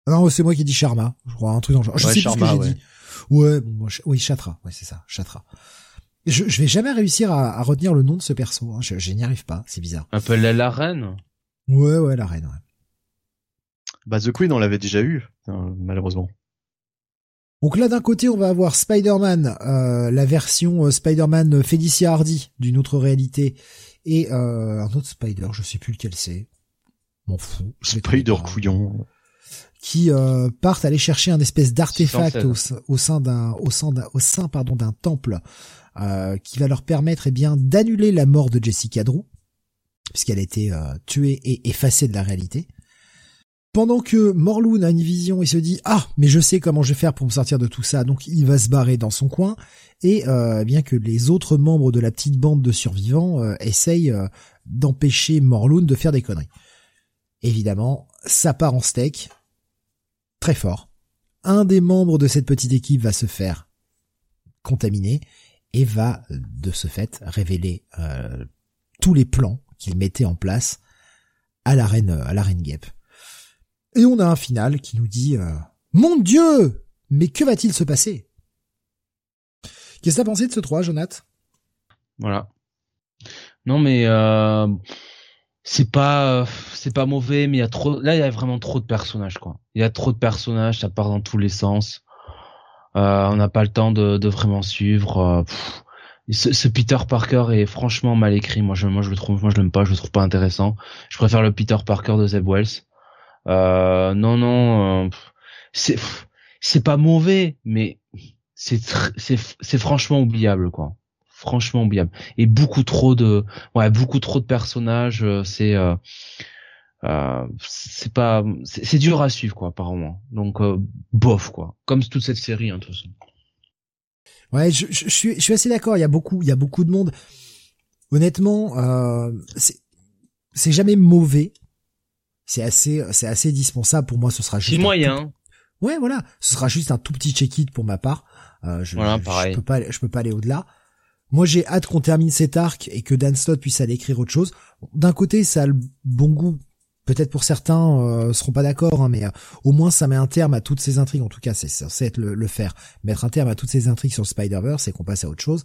Non, c'est moi qui dit Sharma. Je crois, un truc dans le genre. Je sais plus ce que j'ai dit. Ouais, bon, oui, Chatra. Ouais, c'est ça, Chatra. Je, je vais jamais réussir à, à retenir le nom de ce perso. Hein. Je, je n'y arrive pas. C'est bizarre. Appelle-la la reine. Ouais, ouais, la reine, ouais. Bah The Queen, on l'avait déjà eu, hein, malheureusement. Donc là, d'un côté, on va avoir Spider-Man, euh, la version euh, Spider-Man Felicia Hardy d'une autre réalité, et euh, un autre Spider, je sais plus lequel c'est. M'en fous. Spider couillon. Qui euh, partent aller chercher un espèce d'artefact au, sein d'un, au sein d'un, au sein pardon d'un temple, euh, qui va leur permettre eh bien d'annuler la mort de Jessica Drew, puisqu'elle a été tuée et effacée de la réalité. Pendant que Morloon a une vision et se dit ah mais je sais comment je vais faire pour me sortir de tout ça donc il va se barrer dans son coin et euh, bien que les autres membres de la petite bande de survivants euh, essayent euh, d'empêcher Morloon de faire des conneries. Évidemment ça part en steak très fort. Un des membres de cette petite équipe va se faire contaminer et va de ce fait révéler tous les plans qu'il mettait en place à la reine à la reine Guêpe. Et on a un final qui nous dit euh, Mon Dieu Mais que va-t-il se passer? Qu'est-ce que t'as pensé de ce 3, Jonath? Voilà. Non mais euh, c'est pas c'est pas mauvais, mais il y a trop là il y a vraiment trop de personnages quoi. Il y a trop de personnages, ça part dans tous les sens. Euh, on n'a pas le temps de, de vraiment suivre. ce, ce, Peter Parker est franchement mal écrit. Moi je moi je le trouve moi je l'aime pas, je le trouve pas intéressant. Je préfère le Peter Parker de Zeb Wells. Euh, non, non, euh, c'est c'est pas mauvais, mais c'est c'est franchement oubliable, quoi. Franchement oubliable. Et beaucoup trop de ouais, beaucoup trop de personnages. Euh, c'est euh, c'est pas c'est dur à suivre quoi apparemment donc bof quoi comme toute cette série hein, de toute ouais je, je, suis je suis assez d'accord il y a beaucoup il y a beaucoup de monde honnêtement euh, c'est jamais mauvais c'est assez, c'est assez dispensable pour moi. Ce sera juste. moyen. Ouais, voilà. Ce sera juste un tout petit check-it pour ma part. je, je, peux pas, je peux pas aller au-delà. Moi, j'ai hâte qu'on termine cet arc et que Dan Slott puisse aller écrire autre chose. D'un côté, ça a le bon goût. Peut-être pour certains euh, seront pas d'accord, hein, mais au moins ça met un terme à toutes ces intrigues. En tout cas, c'est censé être le, faire. Mettre un terme à toutes ces intrigues sur le Spider-Verse et qu'on passe à autre chose.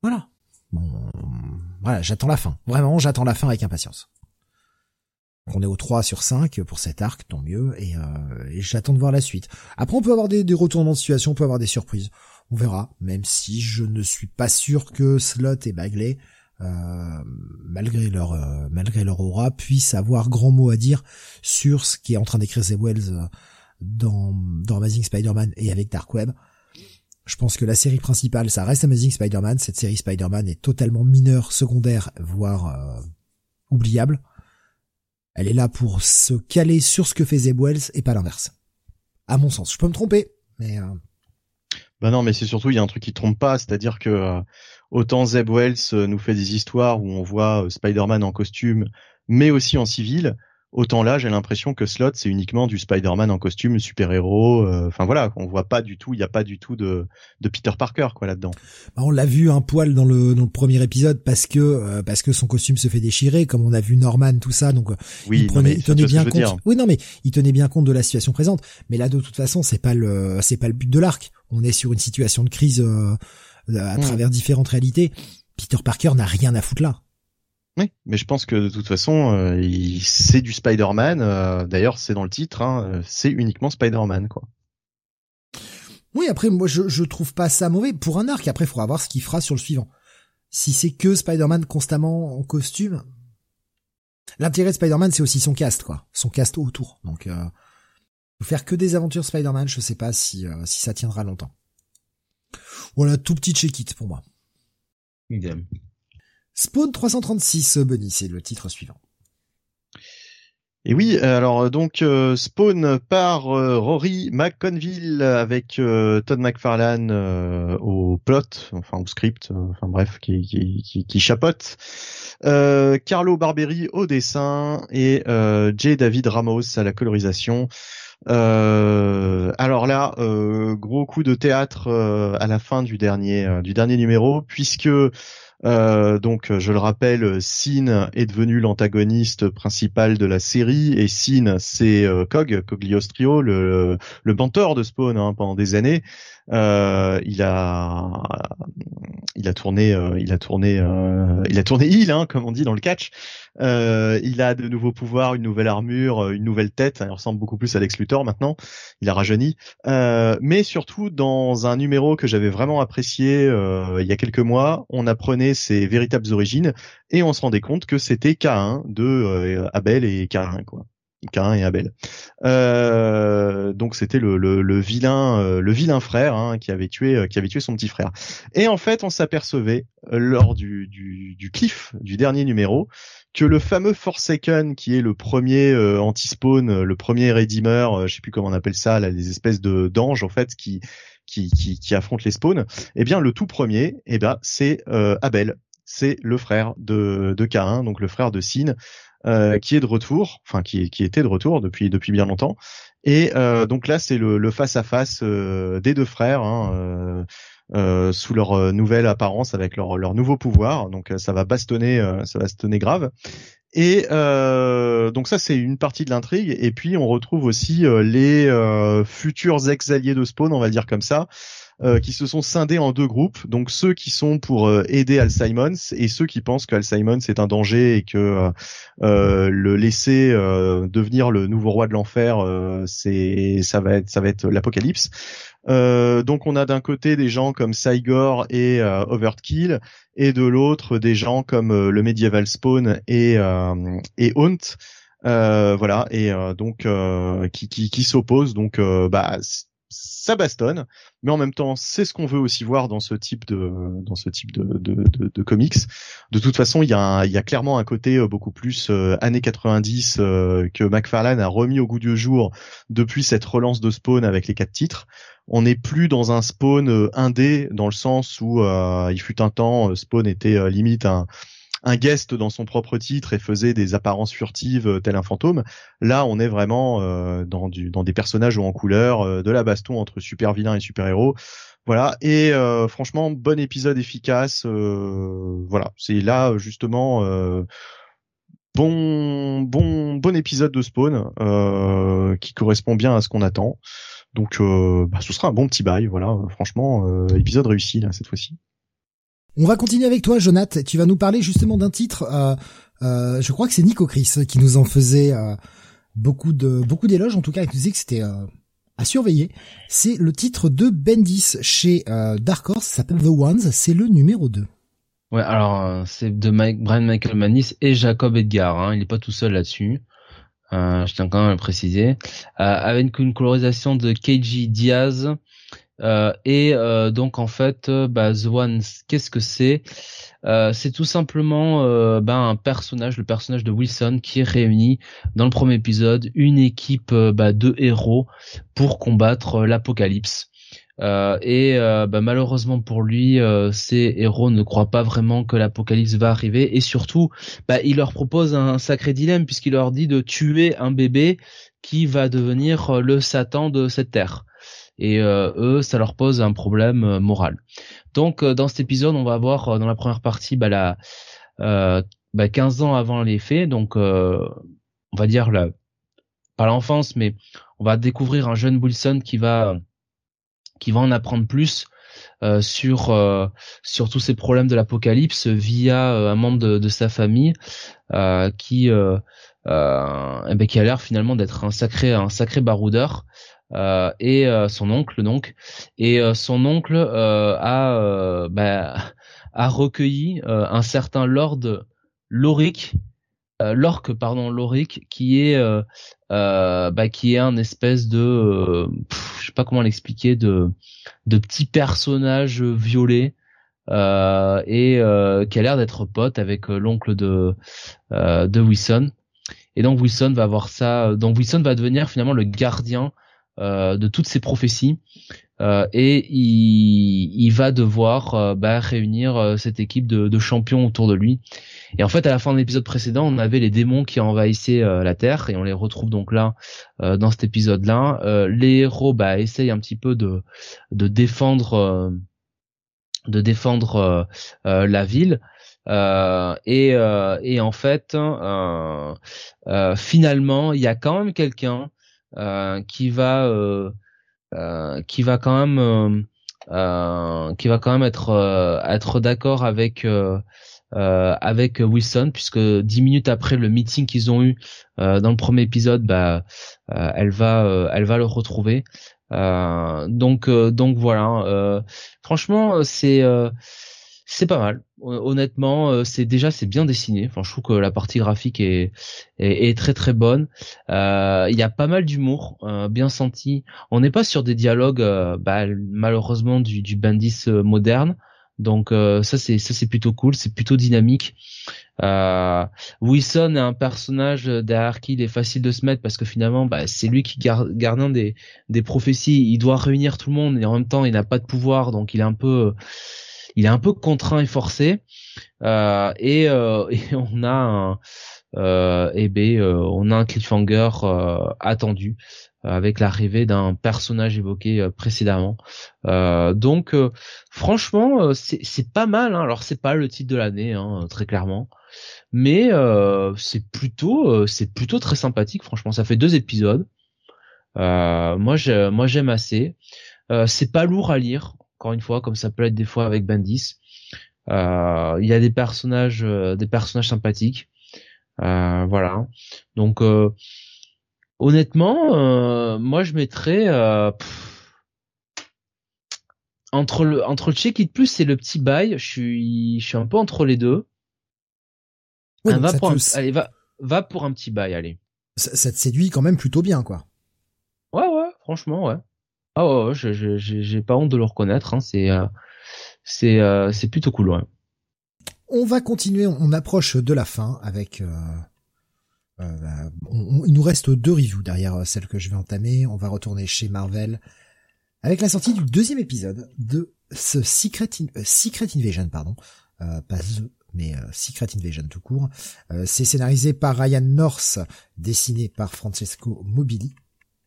Voilà. Bon, voilà, j'attends la fin. Vraiment, j'attends la fin avec impatience. On est au 3 sur 5 pour cet arc, tant mieux, et, euh, et j'attends de voir la suite. Après, on peut avoir des, retournements de situation, on peut avoir des surprises. On verra, même si je ne suis pas sûr que Slot et Bagley, euh, malgré leur euh, malgré leur aura, puissent avoir grand mot à dire sur ce qui est en train d'écrire Zeb Wells dans Amazing Spider-Man et avec Dark Web. Je pense que la série principale, ça reste Amazing Spider-Man. Cette série Spider-Man est totalement mineure, secondaire, voire oubliable. Elle est là pour se caler sur ce que fait Zeb Wells et pas l'inverse. À mon sens. Je peux me tromper, mais... Euh... Bah non, mais c'est surtout, il y a un truc qui trompe pas, c'est-à-dire que euh, autant Zeb Wells euh, nous fait des histoires où on voit Spider-Man en costume, mais aussi en civil, Autant là, j'ai l'impression que Slot, c'est uniquement du Spider-Man en costume, super-héros. Euh, enfin voilà, on voit pas du tout, il n'y a pas du tout de, de Peter Parker quoi là-dedans. Bah, on l'a vu un poil dans le, dans le premier épisode parce que euh, parce que son costume se fait déchirer, comme on a vu Norman tout ça. Donc euh, oui, il, prenait, il tenait bien compte. Oui non mais il tenait bien compte de la situation présente. Mais là de toute façon, c'est pas le c'est pas le but de l'arc. On est sur une situation de crise à hmm. travers différentes réalités. Peter Parker n'a rien à foutre là. Oui, mais je pense que de toute façon, euh, c'est du Spider-Man. Euh, d'ailleurs, c'est dans le titre. Hein, euh, c'est uniquement Spider-Man, quoi. Oui, après, moi, je, je trouve pas ça mauvais pour un arc. Après, il faudra voir ce qu'il fera sur le suivant. Si c'est que Spider-Man constamment en costume, l'intérêt de Spider-Man, c'est aussi son cast, quoi, son cast autour. Donc, euh, faire que des aventures Spider-Man, je sais pas si si ça tiendra longtemps. Voilà, tout petit check-it pour moi. Idem. Spawn 336, Bunny, c'est le titre suivant. Et oui, alors donc euh, Spawn par euh, Rory McConville avec euh, Todd McFarlane au plot, enfin au script, enfin bref, qui, qui, qui, chapote. Carlo Barberi au dessin et J. David Ramos à la colorisation. alors là, gros coup de théâtre à la fin du dernier du dernier numéro, puisque euh, donc, je le rappelle, Sin est devenu l'antagoniste principal de la série et Sin, c'est euh, Cog, Cogliostrio, le, le mentor de Spawn hein, pendant des années. Euh, il a il a tourné euh, il a tourné euh, il a tourné il hein, comme on dit dans le catch. il a de nouveaux pouvoirs, une nouvelle armure, une nouvelle tête. Il ressemble beaucoup plus à Lex Luthor maintenant. Il a rajeuni. mais surtout dans un numéro que j'avais vraiment apprécié il y a quelques mois, on apprenait ses véritables origines et on se rendait compte que c'était K1 de Abel et K1 quoi. Cain et Abel. Euh, donc c'était le, le, vilain euh, le vilain frère hein, qui avait tué euh, qui avait tué son petit frère. Et en fait, on s'apercevait lors du, du, du cliff du dernier numéro que le fameux Forsaken qui est le premier anti-spawn, le premier Redeemer, je sais plus comment on appelle ça, là, les espèces de d'anges en fait qui qui, qui, qui affrontent les spawns, eh bien le tout premier, eh ben c'est Abel, c'est le frère de, de Cain, donc le frère de Sin, euh, qui est de retour, enfin qui, qui était de retour depuis depuis bien longtemps. Et euh, donc là, c'est le, face à face des deux frères. Hein, euh, sous leur nouvelle apparence avec leur, leur nouveau pouvoir donc ça va bastonner ça va bastonner grave et donc ça c'est une partie de l'intrigue et puis on retrouve aussi les futurs ex-alliés de Spawn on va dire comme ça euh, qui se sont scindés en deux groupes. Donc ceux qui sont pour euh, aider Al Simons et ceux qui pensent qu'Al Simons est un danger et que euh, le laisser devenir le nouveau roi de l'enfer, c'est ça va être ça va être l'apocalypse. donc on a d'un côté des gens comme Cygor et Overkill et de l'autre des gens comme le Medieval Spawn et et Hunt. voilà et donc qui qui, qui s'opposent donc bah ça bastonne, mais en même temps, c'est ce qu'on veut aussi voir dans ce type de dans ce type de, de, de, de comics. De toute façon, il y a, il y a clairement un côté euh, beaucoup plus euh, années 90 euh, que McFarlane a remis au goût du jour depuis cette relance de Spawn avec les quatre titres. On n'est plus dans un Spawn indé dans le sens où il fut un temps Spawn était limite un un guest dans son propre titre et faisait des apparences furtives euh, tel un fantôme. Là, on est vraiment euh, dans, du, dans des personnages en couleur, euh, de la baston entre super vilains et super héros. Voilà et franchement bon épisode efficace. voilà, c'est là justement bon bon bon épisode de Spawn qui correspond bien à ce qu'on attend. Donc bah, ce sera un bon petit bail. Voilà, franchement épisode réussi là cette fois-ci. On va continuer avec toi, Jonath. Tu vas nous parler justement d'un titre. Euh, euh, je crois que c'est Nico Chris qui nous en faisait euh, beaucoup de beaucoup d'éloges. En tout cas, il nous disait que c'était à surveiller. C'est le titre de Bendis chez Dark Horse. Ça s'appelle The Ones. C'est le numéro 2. Ouais, alors c'est de Mike, Brian Michael Manis et Jacob Edgar. Hein. Il n'est pas tout seul là-dessus. je tiens quand même à le préciser. avec une colorisation de KG Diaz euh, et euh, donc en fait, euh, bah, The One, qu'est-ce que c'est? C'est tout simplement bah, un personnage, le personnage de Wilson, qui réunit dans le premier épisode une équipe bah, de héros pour combattre l'apocalypse. et bah, malheureusement pour lui, ces héros ne croient pas vraiment que l'apocalypse va arriver. Et surtout, bah, il leur propose un sacré dilemme puisqu'il leur dit de tuer un bébé qui va devenir le Satan de cette terre et euh, eux ça leur pose un problème euh, moral. Donc euh, dans cet épisode on va voir dans la première partie bah, la, bah, 15 ans avant les faits, donc on va dire la, pas l'enfance mais on va découvrir un jeune Wilson qui va qui va en apprendre plus euh, sur euh, sur tous ces problèmes de l'apocalypse via un membre de, de sa famille qui eh ben, qui a l'air finalement d'être un sacré un sacré baroudeur et euh, son oncle donc et euh, son oncle a bah, a recueilli un certain Lord Loric Lorque pardon Loric qui est bah, qui est un espèce de je sais pas comment l'expliquer de de petit personnage violet euh, et euh, qui a l'air d'être pote avec l'oncle de euh, de Wilson. Et donc Wilson va avoir ça. Donc Wilson va devenir finalement le gardien euh, de toutes ces prophéties euh, et il, va devoir euh, bah, réunir cette équipe de, champions autour de lui. Et en fait, à la fin de l'épisode précédent, on avait les démons qui envahissaient la Terre et on les retrouve donc là dans cet épisode-là. les héros bah, essayent un petit peu de, de défendre de défendre la ville. et, et en fait, finalement, il y a quand même quelqu'un euh, qui va euh, euh, qui va quand même qui va quand même être être d'accord avec avec Wilson puisque dix minutes après le meeting qu'ils ont eu dans le premier épisode, bah, elle va elle va le retrouver. donc donc voilà. franchement, c'est c'est pas mal. Honnêtement, euh, c'est déjà c'est bien dessiné. Enfin, je trouve que la partie graphique est est, très très bonne. Euh, il y a pas mal d'humour, euh, bien senti. On n'est pas sur des dialogues, bah, malheureusement du, du Bandis moderne. Donc ça c'est ça c'est plutôt cool, c'est plutôt dynamique. Wilson est un personnage derrière qui il est facile de se mettre parce que finalement bah, c'est lui qui garde gardien des des prophéties. Il doit réunir tout le monde et en même temps il n'a pas de pouvoir donc il est un peu il est un peu contraint et forcé. Euh, et, euh, et, on a un, euh, eh ben, euh, on a un cliffhanger attendu avec l'arrivée d'un personnage évoqué précédemment. donc, franchement, c'est pas mal. Hein. Alors, c'est pas le titre de l'année, hein, très clairement, mais c'est plutôt, c'est plutôt très sympathique. Franchement, ça fait deux épisodes. moi, moi, j'aime assez. c'est pas lourd à lire encore une fois, comme ça peut être des fois avec Bandis. Euh, il y a des personnages, euh, des personnages sympathiques. Euh, voilà. Donc honnêtement, moi je mettrais entre le entre le check it plus et le petit bail, je suis je suis un peu entre les deux. va pour un, allez va va pour un petit bail, allez. Ça, ça, te séduit quand même plutôt bien, quoi. Ouais ouais, franchement ouais. Ah ouais, j'ai pas honte de le reconnaître. Hein, c'est euh, c'est euh, c'est plutôt cool. Ouais. On va continuer. On approche de la fin avec. Euh, il nous reste deux reviews derrière celle que je vais entamer. On va retourner chez Marvel avec la sortie du deuxième épisode de ce Secret, Secret Invasion, pardon, pas The, mais Secret Invasion tout court. C'est scénarisé par Ryan North, dessiné par Francesco Mobili,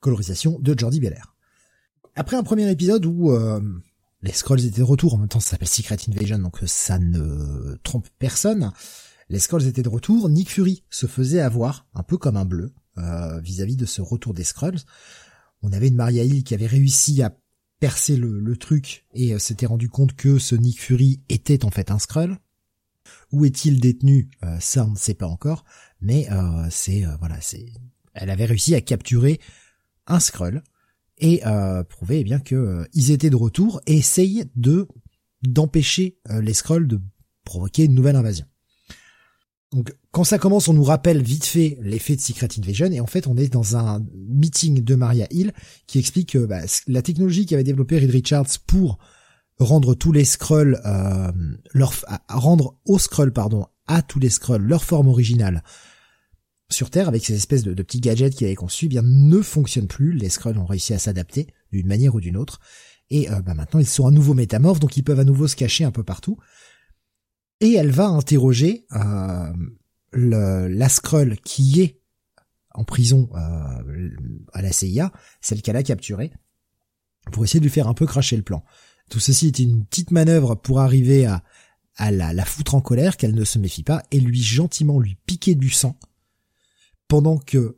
colorisation de Jordi Belair après un premier épisode où euh, les Scrolls étaient de retour. En même temps, ça s'appelle Secret Invasion, donc ça ne trompe personne. Les Scrolls étaient de retour. Nick Fury se faisait avoir, un peu comme un bleu, euh, vis-à-vis de ce retour des Scrolls. On avait une Maria Hill qui avait réussi à percer le, truc et euh, s'était rendu compte que ce Nick Fury était en fait un Skrull. Où est-il détenu? Euh, Ça, on ne sait pas encore. Mais c'est voilà, c'est. Elle avait réussi à capturer un Skrull et prouver eh bien que ils étaient de retour et essayer de d'empêcher les Skrulls de provoquer une nouvelle invasion. Donc quand ça commence, on nous rappelle vite fait l'effet de Secret Invasion et en fait on est dans un meeting de Maria Hill qui explique que bah, la technologie qu'avait développé Reed Richards pour rendre tous les Skrulls euh, leur rendre aux Skrulls pardon à tous les Skrulls leur forme originale sur Terre avec ces espèces de, petits gadgets qu'il avait conçus eh bien ne fonctionne plus. Les Skrulls ont réussi à s'adapter d'une manière ou d'une autre et euh, bah, maintenant ils sont à nouveau métamorphes donc ils peuvent à nouveau se cacher un peu partout et elle va interroger euh, le, la Skrull qui est en prison euh, à la CIA, celle qu'elle a capturée, pour essayer de lui faire un peu cracher le plan. Tout ceci est une petite manœuvre pour arriver à, à la, la foutre en colère, qu'elle ne se méfie pas, et lui gentiment lui piquer du sang, pendant que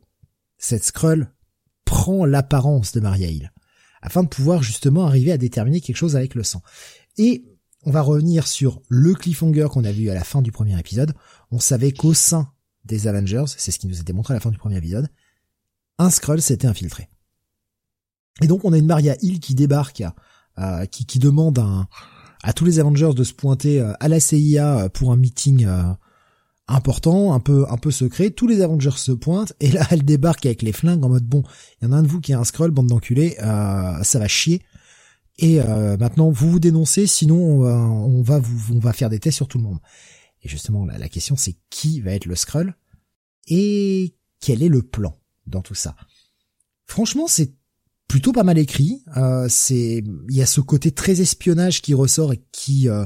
cette Skrull prend l'apparence de Maria Hill, afin de pouvoir justement arriver à déterminer quelque chose avec le sang. Et on va revenir sur le cliffhanger qu'on a vu à la fin du premier épisode. On savait qu'au sein des Avengers, c'est ce qui nous était montré à la fin du premier épisode, un Skrull s'était infiltré. Et donc on a une Maria Hill qui débarque, euh, qui, qui, demande à tous les Avengers de se pointer euh, à la CIA pour un meeting euh, important, un peu un peu secret. Tous les Avengers se pointent et là elle débarque avec les flingues en mode bon, il y en a un de vous qui est un Skrull, bande d'enculés, ça va chier. Et euh, maintenant, vous vous dénoncez, sinon on va, vous, on va faire des tests sur tout le monde. Et justement, la, question c'est qui va être le Skrull et quel est le plan dans tout ça? Franchement, c'est plutôt pas mal écrit. Euh, c'est, il y a ce côté très espionnage qui ressort et qui euh,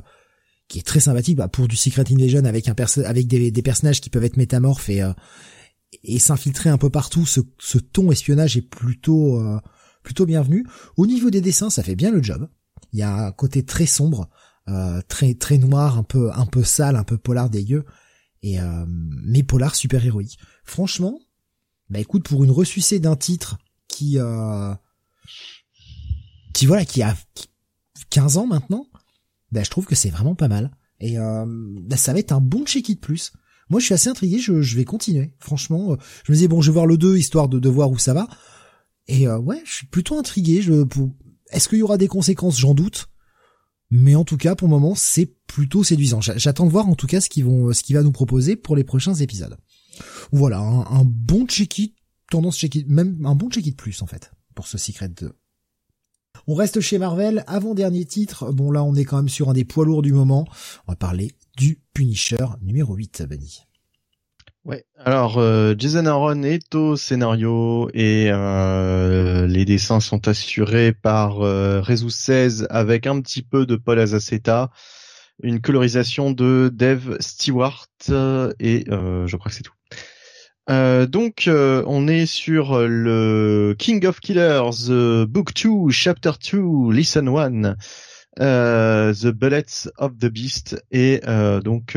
qui est très sympathique bah, pour du Secret Invasion avec un avec des, des, personnages qui peuvent être métamorphes et euh, et s'infiltrer un peu partout. Ce, ce ton espionnage est plutôt euh, plutôt bienvenu. Au niveau des dessins, ça fait bien le job. Il y a un côté très sombre, euh, très très noir, un peu un peu sale, un peu polar dégueu, et euh, mais polar super héroïque. Franchement, bah écoute, pour une ressucée d'un titre qui euh, qui voilà, qui a 15 ans maintenant, bah je trouve que c'est vraiment pas mal. Et euh, bah, ça va être un bon check-it plus. Moi, je suis assez intrigué, je, vais continuer. Franchement, je me disais bon, je vais voir le 2 histoire de, de voir où ça va. Et euh, ouais, je suis plutôt intrigué. Je, Est-ce qu'il y aura des conséquences? J'en doute. Mais en tout cas, pour le moment, c'est plutôt séduisant. J'attends de voir en tout cas ce qu'ils vont, qu'il va nous proposer pour les prochains épisodes. Voilà, un, bon check-it, tendance check-it, même un bon check-it plus en fait, pour ce Secret 2. On reste chez Marvel, avant-dernier titre, bon là on est quand même sur un des poids lourds du moment, on va parler du Punisher numéro 8, Benny. Ouais. Alors euh, Jason Aaron est au scénario et euh, les dessins sont assurés par euh, 16 avec un petit peu de Paul Azaceta, une colorisation de Dave Stewart euh, et euh, je crois que c'est tout. Donc on est sur le King of Killers, Book 2, Chapter 2, Listen 1. the Bullets of the Beast et donc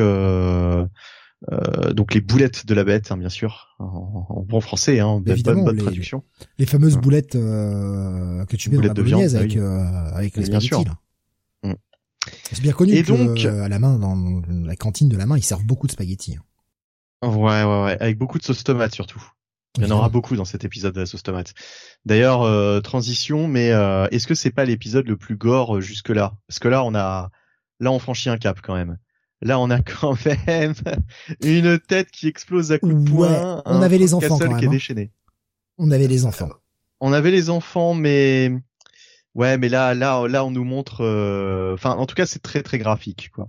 euh, donc les boulettes de la bête, hein, bien sûr, en, bon français, hein, bonne, bonne traduction. Les, fameuses boulettes euh, que tu mets dans la de viande, avec, euh, avec les spaghettis. Mm. C'est bien connu Et que, donc, à la main, dans la cantine de la main, ils servent beaucoup de spaghettis. Hein. Ouais, ouais, ouais, avec beaucoup de sauce tomate surtout. Il y en aura beaucoup dans cet épisode de la sauce tomate. D'ailleurs, transition, mais est-ce que c'est pas l'épisode le plus gore jusque là Parce que là, on a, là, on franchit un cap quand même. Là, on a quand même une tête qui explose à coups de poing. on avait les enfants quand même. Qui est hein. déchaîné. On avait les enfants. On avait les enfants, mais ouais, mais là, là, là, on nous montre. Euh, enfin, en tout cas, c'est très, très graphique, quoi.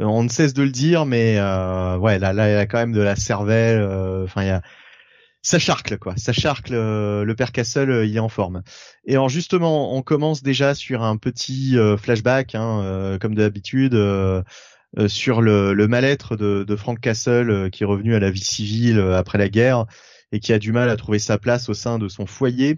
Euh, on ne cesse de le dire, mais euh, ouais, là, là, il y a quand même de la cervelle. Enfin, il y a ça charcle quoi, ça charcle. le père Castle, il est en forme. Et alors justement, on commence déjà sur un petit flashback, hein, comme d'habitude. Euh, sur le, le mal-être de, de, Frank Castle euh, qui est revenu à la vie civile euh, après la guerre et qui a du mal à trouver sa place au sein de son foyer.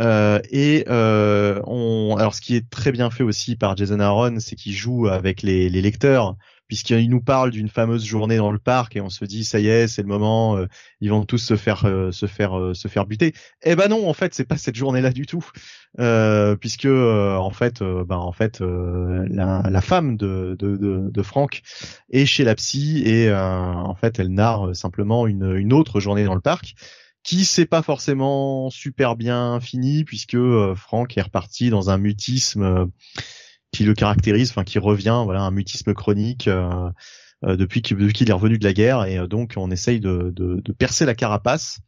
Euh, et euh, on, alors ce qui est très bien fait aussi par Jason Aaron, c'est qu'il joue avec les, les lecteurs puisqu'il nous parle d'une fameuse journée dans le parc et on se dit ça y est c'est le moment euh, ils vont tous se faire euh, se faire euh, se faire buter. Eh ben non en fait c'est pas cette journée là du tout puisque en fait ben en fait la, femme de, de, de, de, Franck est chez la psy et en fait elle narre simplement une, une autre journée dans le parc qui s'est pas forcément super bien fini puisque Franck est reparti dans un mutisme qui le caractérise, enfin qui revient, voilà, un mutisme chronique euh, euh, depuis qu'il est revenu de la guerre, et euh, donc on essaye de, de, de percer la carapace.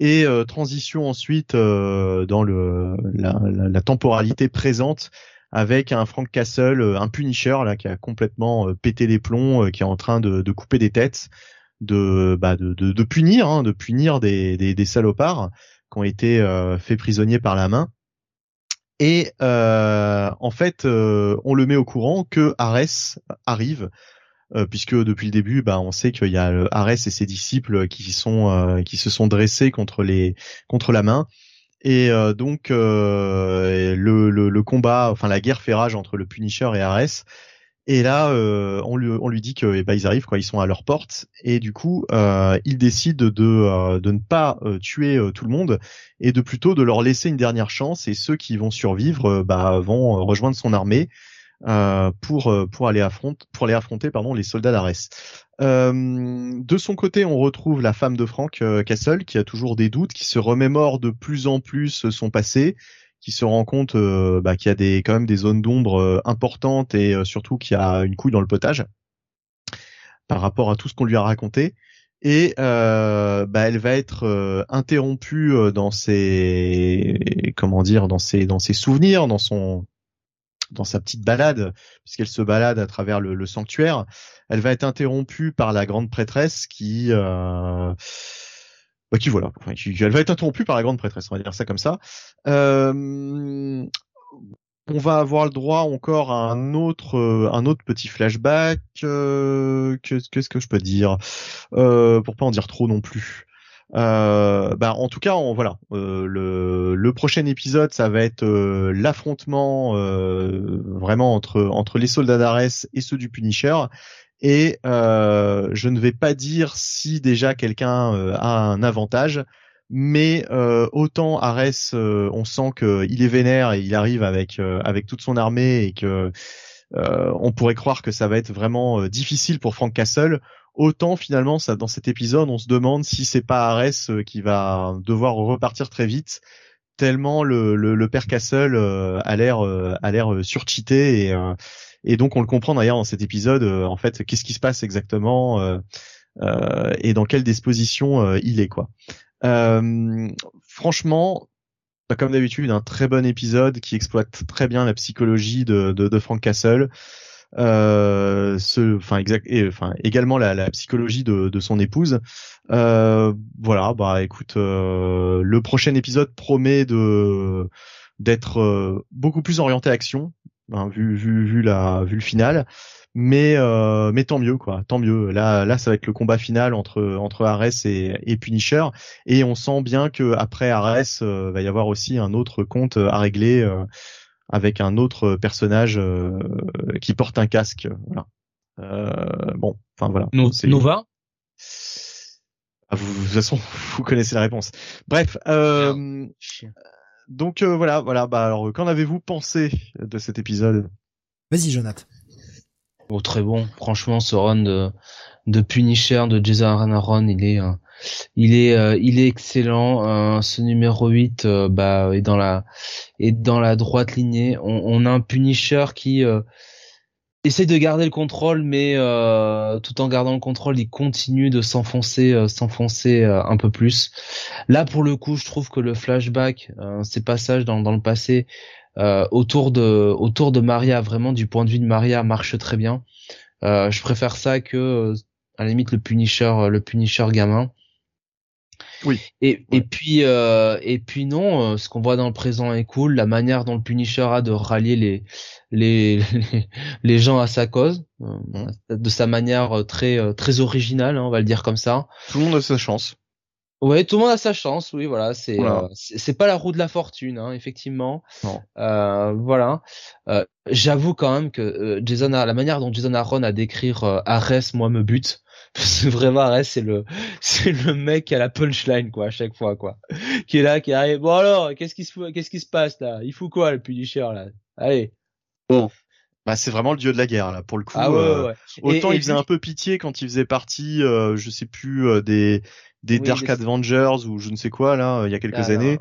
Et transition ensuite dans le la, la, temporalité présente avec un Frank Castle, un Punisher là qui a complètement pété les plombs, qui est en train de, de couper des têtes, de bah de, de, punir, hein, de punir des, des, des, salopards qui ont été faits prisonniers par la main. Et euh, en fait, euh, on le met au courant que Arès arrive, euh, puisque depuis le début, bah, on sait qu'il y a Arès et ses disciples qui sont qui se sont dressés contre les contre la main. Et donc le, le, combat, enfin la guerre fait rage entre le Punisher et Arès. Et là, euh, on, lui, dit que eh ben, ils arrivent, quoi, ils sont à leur porte, et du coup, euh, il décide de, euh, ne pas euh, tuer tout le monde et de plutôt de leur laisser une dernière chance. Et ceux qui vont survivre, bah, vont rejoindre son armée pour pour aller affronter pour aller affronter pardon les soldats d'Arès. de son côté, on retrouve la femme de Frank Castle qui a toujours des doutes, qui se remémore de plus en plus son passé qui se rend compte euh, bah, qu'il y a des quand même des zones d'ombre euh, importantes et euh, surtout qu'il y a une couille dans le potage par rapport à tout ce qu'on lui a raconté. Et bah, elle va être interrompue dans ses comment dire dans ses dans ses souvenirs dans son dans sa petite balade puisqu'elle se balade à travers le, le, sanctuaire. Elle va être interrompue par la grande prêtresse qui bah, qui voilà, elle va être interrompue par la grande prêtresse, on va dire ça comme ça. Euh, on va avoir le droit encore à un autre, euh, un autre petit flashback. Euh, Qu'est-ce que je peux dire? Euh, Pour pas en dire trop non plus. Euh, bah, en tout cas, voilà, euh, le, le, prochain épisode, ça va être euh, l'affrontement vraiment entre entre les soldats d'Ares et ceux du Punisher, et euh, je ne vais pas dire si déjà quelqu'un euh, a un avantage, mais euh, autant Arès, on sent qu'il est vénère et il arrive avec avec toute son armée et que on pourrait croire que ça va être vraiment difficile pour Frank Castle. Autant finalement, dans cet épisode, on se demande si c'est pas Arès qui va devoir repartir très vite, tellement le, père Castle a l'air a l'air et et donc on le comprend d'ailleurs dans cet épisode, euh, en fait, qu'est-ce qui se passe exactement euh, euh, et dans quelle disposition il est quoi. franchement, bah, comme d'habitude, un très bon épisode qui exploite très bien la psychologie de, de, de Frank Castle. Enfin exact, et, enfin également la, la psychologie de, de, son épouse. Euh, voilà, bah écoute, euh, le prochain épisode promet de d'être beaucoup plus orienté action, Hein, vu, vu, vu, la, vu le final. Mais, euh, mais tant mieux, quoi. Tant mieux. Là, là, ça va être le combat final entre entre Ares et, et Punisher, et on sent bien que après Ares, euh, va y avoir aussi un autre compte à régler euh, avec un autre personnage euh, qui porte un casque. Voilà. bon, enfin voilà. Nova? Ah, vous, de toute façon, vous connaissez la réponse. Bref. Euh, donc euh, voilà, voilà. Bah alors, qu'en avez-vous pensé de cet épisode? Vas-y, Jonathan. Oh, très bon. Franchement, ce run de, de Punisher de Jason Aaron, il est, euh, il est, euh, il est excellent. ce numéro 8, bah, est dans la, est dans la droite lignée. On, on a un Punisher qui essaie de garder le contrôle, mais euh, tout en gardant le contrôle, il continue de s'enfoncer, euh, s'enfoncer euh, un peu plus. Là, pour le coup, je trouve que le flashback, ces passages dans, le passé autour de autour de Maria, vraiment du point de vue de Maria, marche très bien. je préfère ça que à la limite le Punisher, le Punisher gamin. Oui. Et, et puis euh, et puis non, ce qu'on voit dans le présent est cool. La manière dont le Punisher a de rallier les les, les, gens à sa cause, euh, de sa manière euh, très euh, très originale, hein, on va le dire comme ça. Tout le monde a sa chance. Ouais, tout le monde a sa chance, oui, voilà. C'est euh, c'est pas la roue de la fortune, hein, effectivement. Euh, voilà. Euh, J'avoue quand même que euh, Jason, la manière dont Jason Aaron a décrire euh, Ares, moi me bute. Parce que vraiment c'est le c'est le mec qui a la punchline quoi à chaque fois quoi, qui est là, qui arrive. Bon alors, qu'est-ce qui se qu'est-ce qui se passe là? Il faut quoi le Punisher là? Allez. Bon. Bah, c'est vraiment le dieu de la guerre là pour le coup. Ah ouais, ouais. Autant il faisait un peu pitié quand il faisait partie, je sais plus des des Dark Avengers ou je ne sais quoi là il y a quelques années.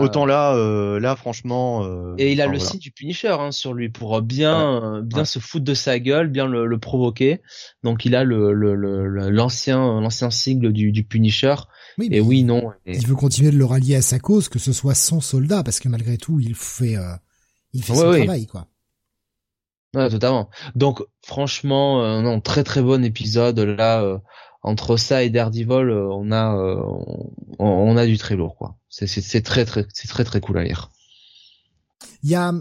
Autant là, euh, là franchement. Euh, et il a le signe du Punisher hein, sur lui pour bien, euh, bien se foutre de sa gueule, bien le, le provoquer. Donc il a le l'ancien l'ancien sigle du, du Punisher. Oui, et oui, non. Il veut continuer de le rallier à sa cause, que ce soit son soldat, parce que malgré tout, il fait, il fait son travail, quoi. Ouais, totalement. Donc franchement, non, très très bon épisode là entre ça et Daredevil, euh, on a euh, on, a du très lourd quoi. C'est c'est très très c'est très très cool à lire. Il y a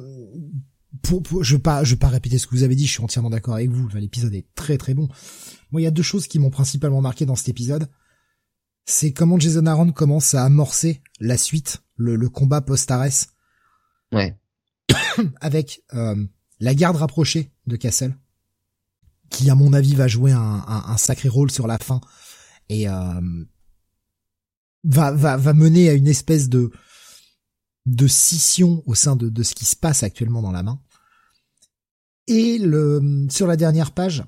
pour, je vais pas je vais pas répéter ce que vous avez dit, je suis entièrement d'accord avec vous. L'épisode est très très bon. Moi, il y a deux choses qui m'ont principalement marqué dans cet épisode. C'est comment Jason Aaron commence à amorcer la suite, le, le combat post-Ares. Ouais. Avec euh, la garde rapprochée de Castle qui à mon avis va jouer un, sacré rôle sur la fin et euh, va, va, va mener à une espèce de de scission au sein de, de ce qui se passe actuellement dans la main. Et le sur la dernière page,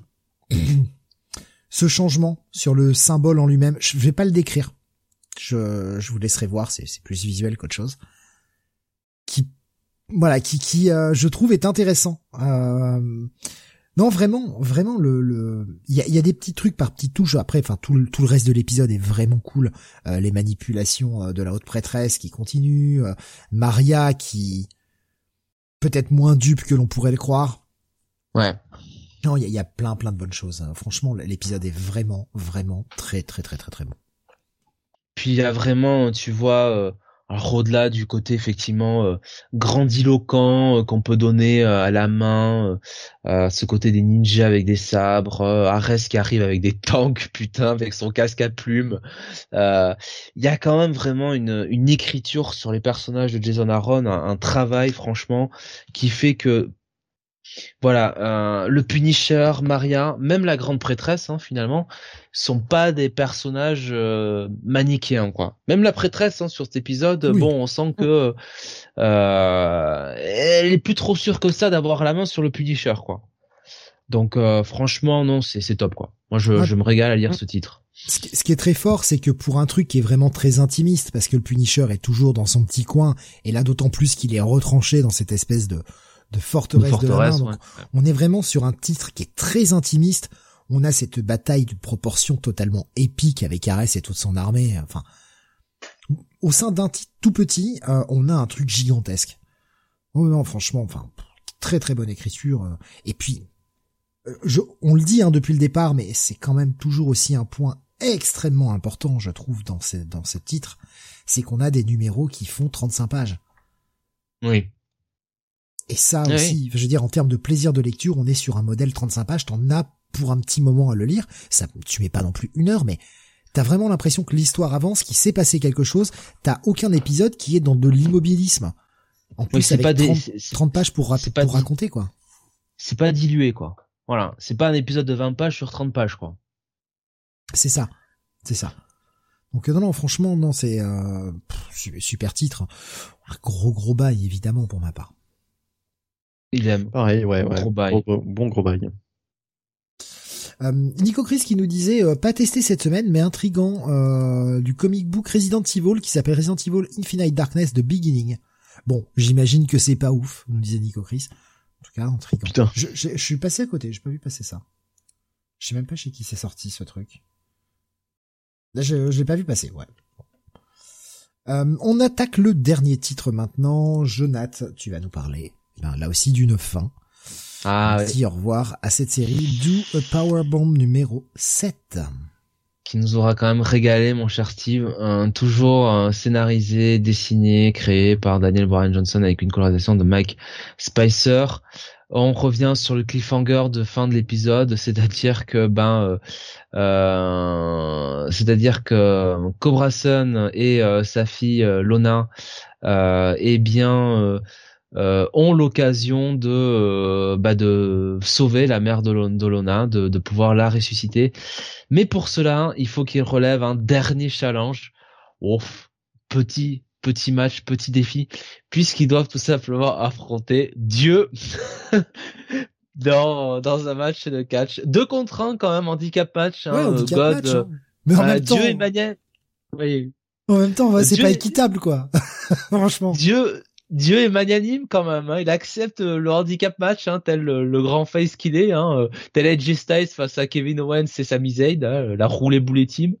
ce changement sur le symbole en lui-même, je vais pas le décrire. Je, je vous laisserai voir, c'est plus visuel qu'autre chose. Qui voilà, qui qui euh, je trouve est intéressant. Euh, non, vraiment, vraiment le le il y a, y a, des petits trucs par petites touches. Après, enfin tout le tout le reste de l'épisode est vraiment cool. Euh, les manipulations euh, de la haute prêtresse qui continuent, euh, Maria qui peut-être moins dupe que l'on pourrait le croire. Ouais. Non, il y a, y a, plein plein de bonnes choses. Hein. Franchement, l'épisode est vraiment vraiment très très très très très bon. Puis il y a vraiment, tu vois alors au-delà du côté effectivement euh, grandiloquent euh, qu'on peut donner euh, à la main, ce côté des ninjas avec des sabres, Ares qui arrive avec des tanks, putain, avec son casque à plumes. Il y a quand même vraiment une, une écriture sur les personnages de Jason Aaron, un travail franchement qui fait que voilà, euh, le Punisher, Maria, même la grande prêtresse, hein, finalement, sont pas des personnages euh, manichéens, quoi. Même la prêtresse, hein, sur cet épisode, bon, on sent que euh, elle est plus trop sûre que ça d'avoir la main sur le Punisher, quoi. Donc, euh, franchement, non, c'est top, quoi. Moi, je, je me régale à lire ce titre. Ce qui est très fort, c'est que pour un truc qui est vraiment très intimiste, parce que le Punisher est toujours dans son petit coin, et là d'autant plus qu'il est retranché dans cette espèce de de forteresse, de la main. On est vraiment sur un titre qui est très intimiste. On a cette bataille de proportions totalement épique avec Ares et toute son armée. Enfin, au sein d'un titre tout petit, euh, on a un truc gigantesque. Oh non, franchement, enfin, très très bonne écriture. Euh. Et puis, euh, je, on le dit hein, depuis le départ, mais c'est quand même toujours aussi un point extrêmement important, je trouve, dans ce, dans ce titre, c'est qu'on a des numéros qui font 35 pages. Oui. Et ça aussi, je veux dire, en termes de plaisir de lecture, on est sur un modèle 35 pages, t'en as pour un petit moment à le lire. Ça, tu mets pas non plus une heure, mais t'as vraiment l'impression que l'histoire avance, qu'il s'est passé quelque chose. T'as aucun épisode qui est dans de l'immobilisme. En plus, c'est pas 30, pages pour, pour raconter, quoi. C'est pas dilué, quoi. Voilà. C'est pas un épisode de 20 pages sur 30 pages, quoi. C'est ça. C'est ça. Donc non, non, franchement, non, c'est euh, super titre. Un gros gros bail, évidemment, pour ma part. Il aime. Pareil, ouais, ouais. Gros bail. Bon, gros bail. Euh, Nico Chris qui nous disait euh, pas testé cette semaine mais intrigant euh, du comic book Resident Evil qui s'appelle Resident Evil Infinite Darkness The Beginning. Bon, j'imagine que c'est pas ouf, nous disait Nico Chris. En tout cas, intrigant. Putain. Je, je, suis passé à côté, j'ai pas vu passer ça. Je sais même pas chez qui c'est sorti ce truc. Là, je, je l'ai pas vu passer, ouais. Euh, on attaque le dernier titre maintenant. Jonath, tu vas nous parler ben, là aussi d'une fin. Ah, On dit au revoir à cette série Do a Powerbomb numéro 7 qui nous aura quand même régalé, mon cher Steve. toujours scénarisé, dessiné, créé par Daniel Bryan Johnson avec une colorisation de Mike Spicer. on revient sur le cliffhanger de fin de l'épisode, c'est-à-dire que ben, euh, euh c'est-à-dire que Cobra Sun et euh, sa fille euh, Lona, eh bien, ont l'occasion de bah, de sauver la mère de, Lona, de, de pouvoir la ressusciter. Mais pour cela, il faut qu'ils relèvent un dernier challenge. Ouf, petit petit match, petit défi, puisqu'ils doivent tout simplement affronter Dieu dans, dans un match de catch. Deux contre un quand même, handicap match. Hein, handicap God, match, hein. Mais en euh, même temps... Dieu et Oui. En même temps, c'est pas équitable, quoi. Franchement. Dieu, Dieu est magnanime quand même. Hein. Il accepte euh, le handicap match, hein, tel le, grand face qu'il est. Hein. Euh, tel Edge Styles face à Kevin Owens et Sami Zayn, hein, la roulée boulet team.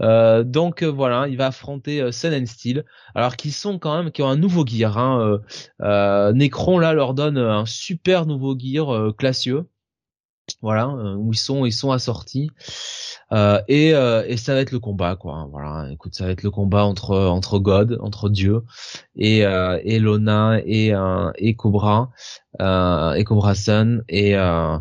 Euh, donc euh, voilà, il va affronter Sun and Steel. Alors qu'ils sont quand même, qui ont un nouveau gear. Hein. Necron là leur donne un super nouveau gear classieux voilà où ils sont ils sont assortis. Euh, et euh, et ça va être le combat quoi voilà. Écoute ça va être le combat entre entre God entre Dieu et euh, et Lona et euh, et Cobra euh, et Cobra Sun et euh,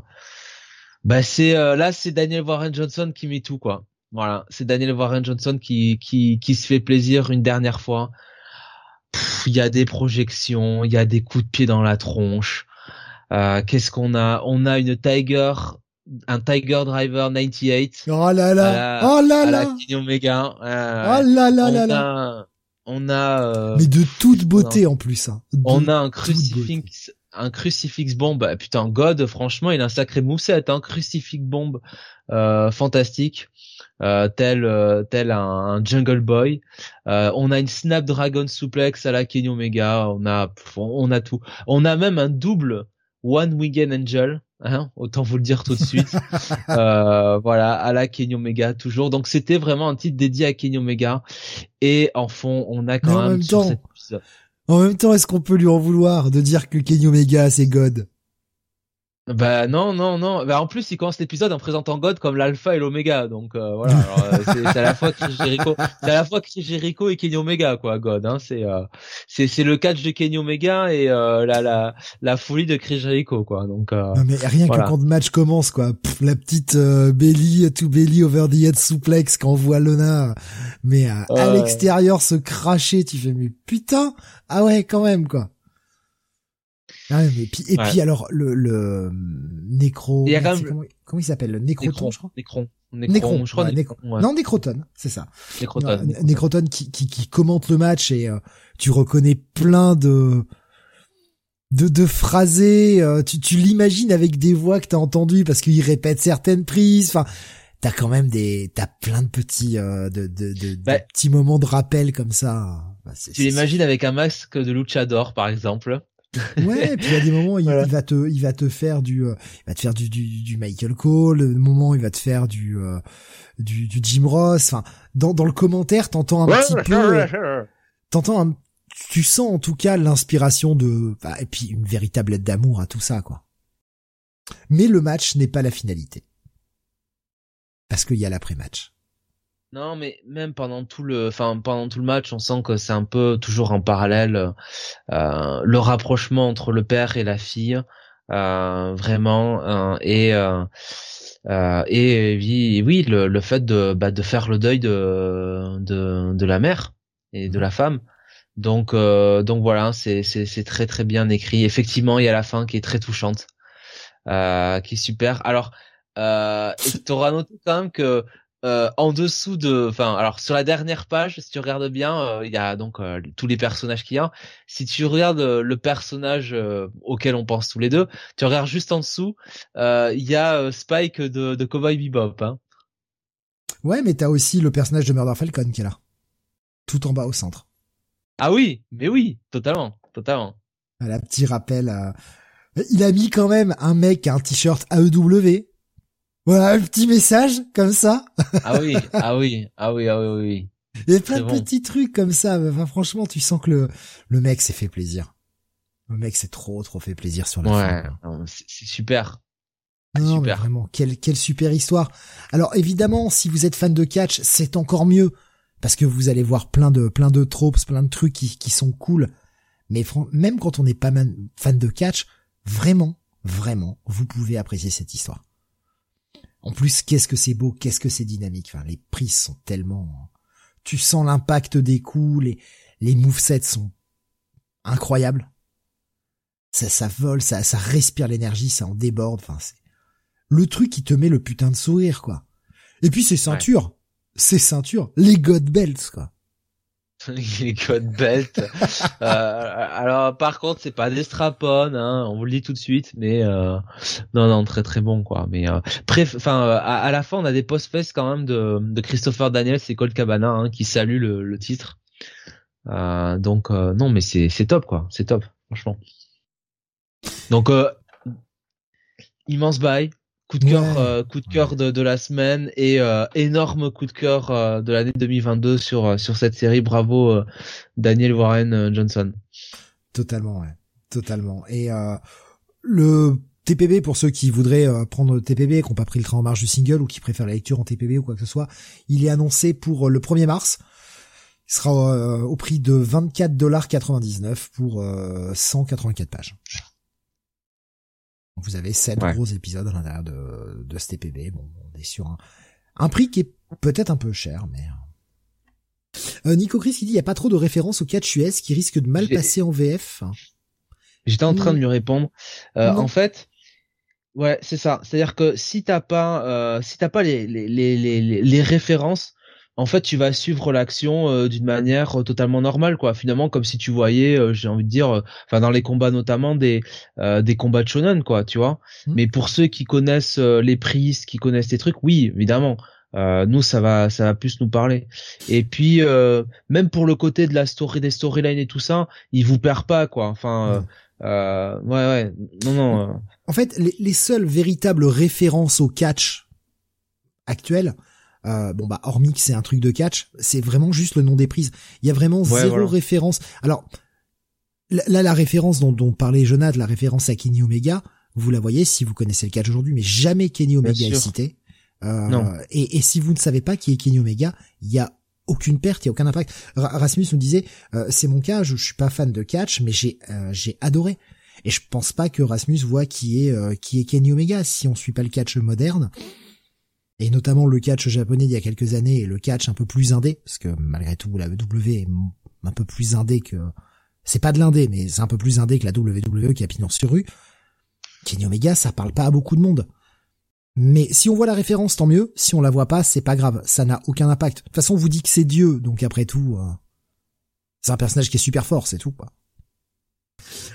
bah c'est euh, là c'est Daniel Warren Johnson qui met tout quoi. Voilà c'est Daniel Warren Johnson qui qui qui se fait plaisir une dernière fois. Il y a des projections il y a des coups de pied dans la tronche euh, qu'est-ce qu'on a? On a une Tiger, un Tiger Driver 98. Oh là là, oh là là, Omega. Euh, oh là là là là. On a. Euh, Mais de toute beauté en plus. Hein. on a un crucifix, un crucifix bomb. Bah, putain, God, franchement, il a un sacré mousset, un crucifix bomb euh, fantastique. Euh, tel tel un, Jungle Boy. Euh, on a une Snapdragon suplex à la Kenny Omega. On a on a tout. On a même un double One Weekend Angel, hein, autant vous le dire tout de suite. euh, voilà, à la Kenny Omega toujours. Donc c'était vraiment un titre dédié à Kenny Omega. Et en fond, on a quand même, sur cet épisode. En même temps, est-ce qu'on peut lui en vouloir de dire que Kenny Omega c'est God? Bah non non non. Bah en plus il commence l'épisode en présentant God comme l'alpha et l'oméga. Donc euh, voilà, euh, c'est à la fois Chris Jericho, c'est à la fois Chris Jericho et Kenny Omega quoi. God, hein, c'est euh, c'est c'est le catch de Kenny Omega et la la la folie de Chris Jericho quoi. Donc non mais rien que quand le match commence quoi, la petite belly to belly over the head suplex quand on voit Lona, mais à l'extérieur se cracher, tu fais mais putain ah ouais quand même quoi. Ah et puis, et puis alors le, le nécro. Il comment, il s'appelle le nécroton, je crois. Nécron. Nécron, je crois. Non, nécroton, c'est ça. Nécroton. Nécroton qui, qui, qui commente le match et euh, tu reconnais plein de de, de phrasés. Euh, tu, tu l'imagines avec des voix que t'as entendues parce qu'il répète certaines prises. Enfin, t'as quand même des, t'as plein de petits, euh, de, de, de, bah petits moments de rappel comme ça. Bah, tu l'imagines avec un masque de luchador, par exemple. Ouais, et puis il y a des moments il, va te il va te faire du euh, il va te faire du du, du Michael Cole, le moment il va te faire du euh, du, du Jim Ross. Enfin, dans dans le commentaire, t'entends un petit peu t'entends un tu sens en tout cas l'inspiration de bah, et puis une véritable aide d'amour à tout ça quoi. Mais le match n'est pas la finalité. Parce qu'il y a l'après-match. Non, mais même pendant tout le, enfin pendant tout le match, on sent que c'est un peu toujours en parallèle euh, le rapprochement entre le père et la fille, euh, vraiment, euh, et euh, euh, et oui, oui, le, le fait de bah, de faire le deuil de de, de la mère et de la femme. Donc euh, donc voilà, c'est c'est c'est très très bien écrit. Effectivement, il y a la fin qui est très touchante, qui est super. Alors, euh, t'auras noté quand même que euh, en dessous de, enfin, alors sur la dernière page, si tu regardes bien, euh, il y a donc euh, tous les personnages qu'il y a. Si tu regardes le personnage auquel on pense tous les deux, tu regardes juste en dessous, il y a Spike de, de Cowboy Bebop. Hein. Ouais, mais t'as aussi le personnage de Murder Falcon qui est là, tout en bas au centre. Ah oui, mais oui, totalement, totalement. La petit rappel. Il a mis quand même un mec à un t-shirt AEW voilà, un petit message comme ça. Ah oui, ah oui, ah oui, ah oui, oui. Il y a plein de petits trucs comme ça. Enfin, franchement, tu sens que le, le mec s'est fait plaisir. Le mec s'est trop, trop fait plaisir sur la ouais, C'est super. Non, super. vraiment, quelle, quelle super histoire. Alors évidemment, si vous êtes fan de catch, c'est encore mieux parce que vous allez voir plein de, plein de tropes, plein de trucs qui, qui sont cool. Mais même quand on n'est pas fan de catch, vraiment, vraiment, vous pouvez apprécier cette histoire. En plus, qu'est-ce que c'est beau, qu'est-ce que c'est dynamique. Enfin, les prises sont tellement, tu sens l'impact des coups, les, les movesets sont incroyables. Ça, ça vole, ça, ça respire l'énergie, ça en déborde. Enfin, c'est le truc qui te met le putain de sourire, quoi. Et puis ces ceintures, ces ceintures, les God Belts, quoi. les God Belts. euh, alors par contre, c'est pas des strap-on, hein, on vous le dit tout de suite, mais euh, non, non, très très bon, quoi. Mais euh, enfin, euh, à, la fin, on a des post-fest quand même de, de Christopher Daniels et Colt Cabana hein, qui saluent le, le titre. Euh, donc non, mais c'est c'est top, quoi. C'est top, franchement. Donc immense bail, coup de cœur euh, coup de cœur de, de, la semaine et euh, énorme coup de cœur euh, de l'année 2022 sur sur cette série. Bravo Daniel Warren Johnson. Totalement ouais. Totalement. Et le TPB pour ceux qui voudraient prendre le TPB qui n'ont pas pris le train en marche du single ou qui préfèrent la lecture en TPB ou quoi que ce soit il est annoncé pour le 1er mars. Il sera au prix de 24,99$ pour 184 pages vous avez sept gros épisodes à l'intérieur de, de ce TPB. Bon, on est sur un, un prix qui est peut-être un peu cher, mais... Euh, Nico Chris qui dit il y a pas trop de références au catch US qui risque de mal passer en VF. J'étais en train de lui répondre. Euh, en fait, ouais, c'est ça. C'est-à-dire que si t'as pas, euh, si t'as pas les, les, les, les, les références, en fait tu vas suivre l'action euh, d'une manière euh, totalement normale quoi. Finalement comme si tu voyais euh, j'ai envie de dire enfin dans les combats notamment des des combats de shonen quoi tu vois. Mmh. mais pour ceux qui connaissent les prises qui connaissent les trucs oui évidemment. Nous ça va ça va plus nous parler. Et puis même pour le côté de la story des storylines et tout ça il vous perd pas quoi. Enfin mmh. ouais ouais. Non non en fait les, les seules véritables références au catch actuel euh, bon bah hormis que c'est un truc de catch, c'est vraiment juste le nom des prises. Il y a vraiment zéro référence. Alors là la référence dont, dont parlait Jonathan, la référence à Kenny Omega, vous la voyez si vous connaissez le catch aujourd'hui, mais jamais Kenny Omega est cité. Euh, non. Et, et, si vous ne savez pas qui est Kenny Omega, il y a aucune perte, il y a aucun impact. Rasmus nous disait, euh, c'est mon cas, je, je, suis pas fan de catch, mais j'ai euh, j'ai adoré. Et je pense pas que Rasmus voit qui est euh, qui est Kenny Omega si on suit pas le catch moderne et notamment le catch japonais d'il y a quelques années et le catch un peu plus indé, parce que malgré tout la W est un peu plus indé que c'est pas de l'indé, mais c'est un peu plus indé que la WWE qui a pignon sur rue. Kenny Omega, ça parle pas à beaucoup de monde. Mais si on voit la référence, tant mieux. Si on la voit pas, c'est pas grave. Ça n'a aucun impact. De toute façon, on vous dit que c'est Dieu, donc après tout, euh, c'est un personnage qui est super fort, c'est tout, quoi.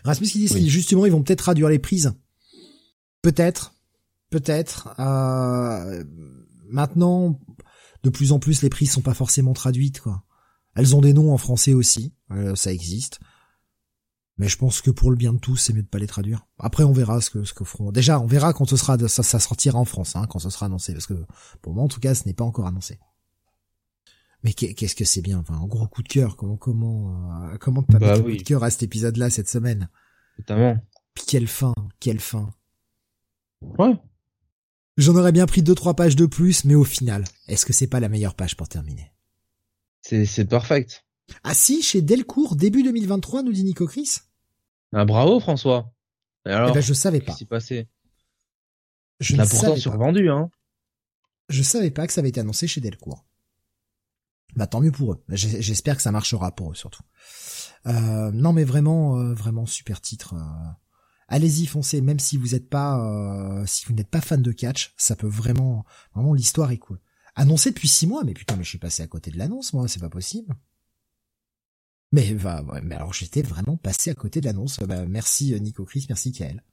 Rasmus qui dit justement, ils vont peut-être traduire les prises. Peut-être peut-être. Euh, maintenant, de plus en plus, les prises sont pas forcément traduites, quoi. Elles ont des noms en français aussi, euh, ça existe. Mais je pense que pour le bien de tous, c'est mieux de pas les traduire. Après, on verra ce que ce que feront. Déjà, on verra quand ce sera ça, ça sortira en France, hein, quand ce sera annoncé, parce que pour moi, en tout cas, ce n'est pas encore annoncé. Mais qu'est-ce que c'est bien, enfin, un gros coup de cœur. Comment comment euh, comment t'as bah, oui. coup de cœur à cet épisode-là cette semaine? Notamment. Puis quelle fin, quelle fin. Ouais. J'en aurais bien pris deux trois pages de plus, mais au final, est-ce que c'est pas la meilleure page pour terminer? C'est c'est perfect. Ah si, chez Delcourt début 2023, nous dit Nico Chris. Ah bravo François. Et alors, eh ben, je savais pas. Qu'est-ce qui s'est passé? Je ne pourtant survendu hein. Je savais pas que ça avait été annoncé chez Delcourt. Bah tant mieux pour eux. J'espère que ça marchera pour eux surtout. Euh, non mais vraiment, euh, vraiment super titre. Euh, allez-y, foncez, même si vous n'êtes pas, euh, si vous n'êtes pas fan de catch, ça peut vraiment, vraiment l'histoire est cool. Annoncé depuis six mois, mais putain, mais je suis passé à côté de l'annonce, moi, c'est pas possible. Mais, bah, mais alors j'étais vraiment passé à côté de l'annonce. Bah, merci euh, Nico Chris, merci Kael.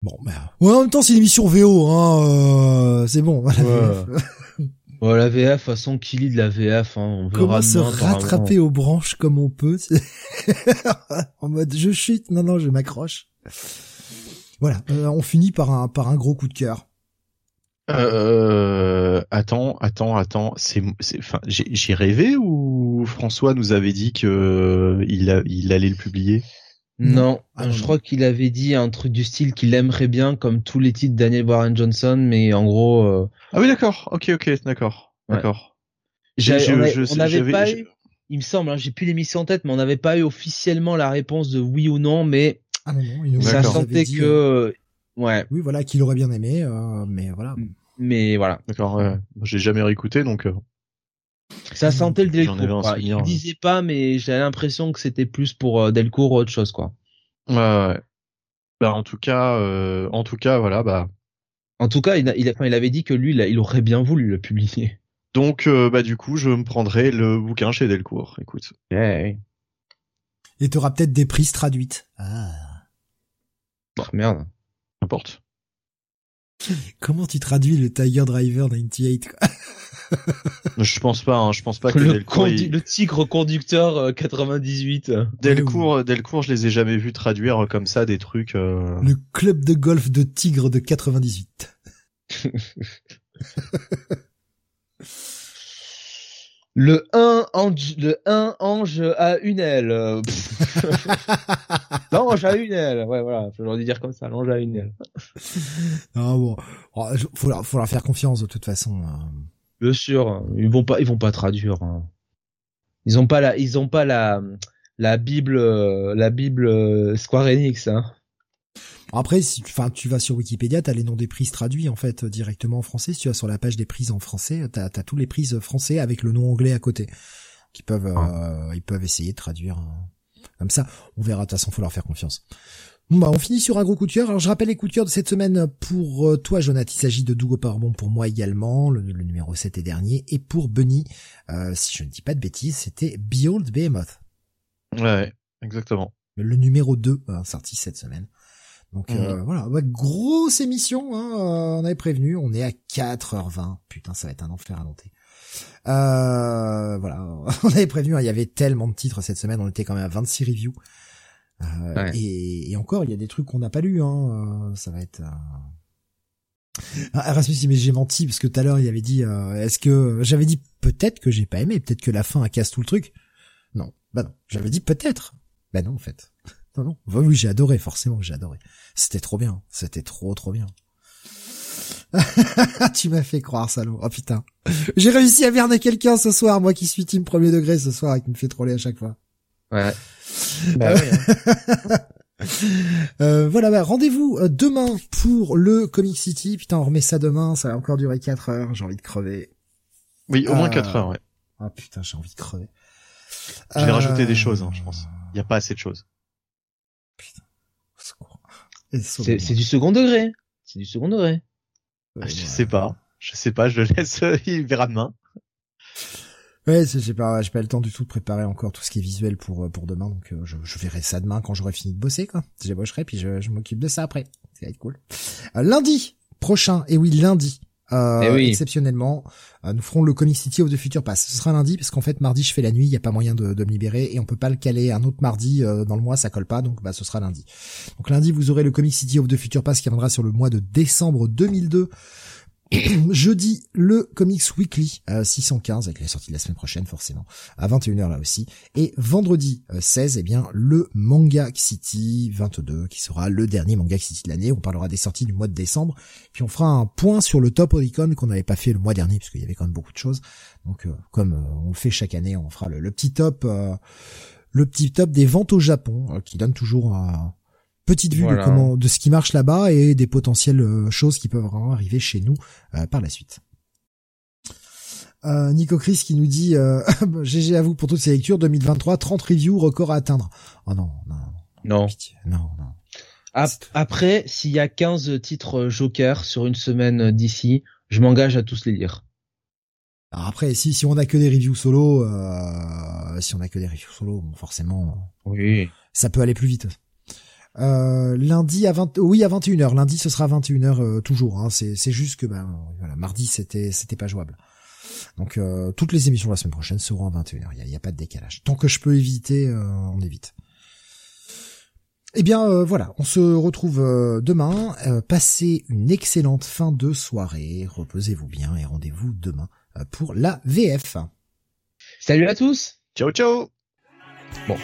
Bon, bah, ouais, en même temps c'est une émission VO, hein, euh, c'est bon. Ouais. la VF, façon qu'il lit de la VF, hein, on verra Comment se rattraper aux branches comme on peut, en mode je chute, non non, je m'accroche. Voilà, euh, on finit par un par un gros coup de cœur. Euh, attends, attends, attends, c'est, enfin, j'ai rêvé ou François nous avait dit que il, il allait le publier? Non, ah, je crois qu'il avait dit un truc du style qu'il aimerait bien, comme tous les titres Daniel Warren Johnson, mais en gros. Euh... Ah oui, d'accord. Ok, ok, d'accord, d'accord. On n'avait pas eu, il me semble, hein, j'ai plus l'émission en tête, mais on n'avait pas eu officiellement la réponse de oui ou non, mais Ah non, non, Ça sentait dit, que, euh, ouais, oui, voilà, qu'il aurait bien aimé, euh, mais voilà. mais voilà. D'accord. Ouais. J'ai jamais réécouté donc. Ça sentait le Delcourt. quoi. Il disait pas, mais j'avais l'impression que c'était plus pour euh, Delcourt ou autre chose, quoi. Ouais, ouais. Bah en tout cas, euh, en tout cas, voilà, bah En tout cas, il, a- il, a- enfin, il avait dit que lui, il, a- il aurait bien voulu le publier. donc euh, bah du coup, je me prendrai le bouquin chez Delcourt. Écoute. Ouais. Et t'auras peut-être des prises traduites. Ah. Oh, merde. N'importe. Comment tu traduis le Tiger Driver 98 quoi? Je pense pas. Hein, je pense pas que Le, Delcourt. il- le tigre conducteur euh, 98. Delcourt, Delcourt, je les ai jamais vus traduire comme ça des trucs. euh, Le club de golf de Tigre de 98. Le 1 ange, le 1 ange à une aile. euh. L'ange à une aile. Ouais, voilà. Faut leur dire comme ça. L'ange à une aile. Ah bon, Oh, faut leur, faut leur faire confiance de toute façon. Hein. Bien sûr. Ils vont pas, ils vont pas traduire. hein. Ils ont pas la, ils ont pas la, la Bible, euh, la Bible euh, Square Enix, hein. Après, si tu, enfin, tu vas sur Wikipédia, t'as les noms des prises traduits en fait directement en français. Si tu vas sur la page des prises en français, t'as as tous les prises français avec le nom anglais à côté, qui peuvent, euh, ils peuvent essayer de traduire euh, comme ça. On verra. De toute façon, faut leur faire confiance. Bon bah, on finit sur un gros coup de cœur. Alors, je rappelle les coups de cœur de cette semaine pour euh, toi, Jonathan. Il s'agit de Dougo Powerbomb pour moi également, le, le numéro 7 et dernier, et pour Bunny, euh, si je ne dis pas de bêtises, c'était Behold Behemoth, Ouais, exactement. le numéro 2 euh, sorti cette semaine. Donc euh, voilà, ouais, grosse émission, hein, euh, on avait prévenu, on est à 4h20, putain ça va être un enfer à monter. Euh, voilà, on avait prévenu, hein, il y avait tellement de titres cette semaine, on était quand même à 26 reviews. Euh, Ouais. et, et encore, il y a des trucs qu'on n'a pas lus, hein, euh, ça va être... euh, Ah, Erasmus, mais j'ai menti parce que tout à l'heure il avait dit, euh, est-ce que j'avais dit peut-être que j'ai pas aimé, peut-être que la fin casse tout le truc. Non, bah non, j'avais dit peut-être. Bah non en fait. Non non, Bah oui j'ai adoré, forcément j'ai adoré. C'était trop bien, c'était trop trop bien. tu m'as fait croire salaud. Oh putain, j'ai réussi à merder quelqu'un ce soir, moi qui suis team premier degré ce soir et qui me fait troller à chaque fois. Ouais. Bah ouais, hein. Euh, voilà, bah, rendez-vous euh, demain pour le Comic City. Putain, on remet ça demain, ça va encore durer 4 heures, j'ai envie de crever. Oui, au moins Euh, 4 heures. Ouais. Ah putain, j'ai envie de crever. Je vais Euh, rajouter des choses, hein, je pense. Il y a pas assez de choses. Et C'est du second degré. C'est du second degré. Ouais, je ouais. sais pas. Je sais pas. Je le laisse. euh, il verra demain. Ouais, j'ai pas, j'ai pas le temps du tout de préparer encore tout ce qui est visuel pour euh, pour demain, donc euh, je, je verrai ça demain quand j'aurai fini de bosser, quoi. J'ébaucherai, puis je, je m'occupe de ça après. Ça va être cool. Euh, lundi prochain, et oui, lundi, euh, Eh oui. exceptionnellement, euh, nous ferons le Comic City of the Future Pass. Ce sera lundi, parce qu'en fait, mardi, je fais la nuit, il y a pas moyen de, de me libérer, et on peut pas le caler un autre mardi euh, dans le mois, ça colle pas, donc bah ce sera lundi. Donc lundi, vous aurez le Comic City of the Future Pass qui viendra sur le mois de décembre 2002. Jeudi, le Comics Weekly euh, 615 avec la sortie de la semaine prochaine forcément à 21h là aussi. Et vendredi euh, 16 eh bien le Manga City 22 qui sera le dernier Manga City de l'année. On parlera des sorties du mois de décembre. Puis on fera un point sur le top Oricon qu'on n'avait pas fait le mois dernier parce qu'il y avait quand même beaucoup de choses. Donc euh, comme euh, on le fait chaque année on fera le, le petit top euh, le petit top des ventes au Japon euh, qui donne toujours un petite vue Voilà. de comment de ce qui marche là-bas et des potentielles euh, choses qui peuvent vraiment arriver chez nous euh, par la suite. Euh, Nico Chris qui nous dit euh, GG à vous pour toutes ces lectures 2023 30 reviews record à atteindre. Oh non non Non. pitié non non. Ap- Après, s'il y a 15 titres Joker sur une semaine d'ici, je m'engage à tous les lire. Alors après si si on a que des reviews solo euh, si on a que des reviews solo bon, forcément Oui. ça peut aller plus vite. Euh, lundi à 20 oui à 21h lundi ce sera à 21h euh, toujours hein. c'est c'est juste que ben voilà mardi c'était c'était pas jouable. Donc euh, toutes les émissions de la semaine prochaine seront à 21h il y a, il y a pas de décalage. Tant que je peux éviter euh, on évite. Eh bien euh, voilà. On se retrouve euh, demain. Euh, passez une excellente fin de soirée. Reposez-vous bien et rendez-vous demain euh, pour la VF Salut à tous. Ciao ciao. Bon,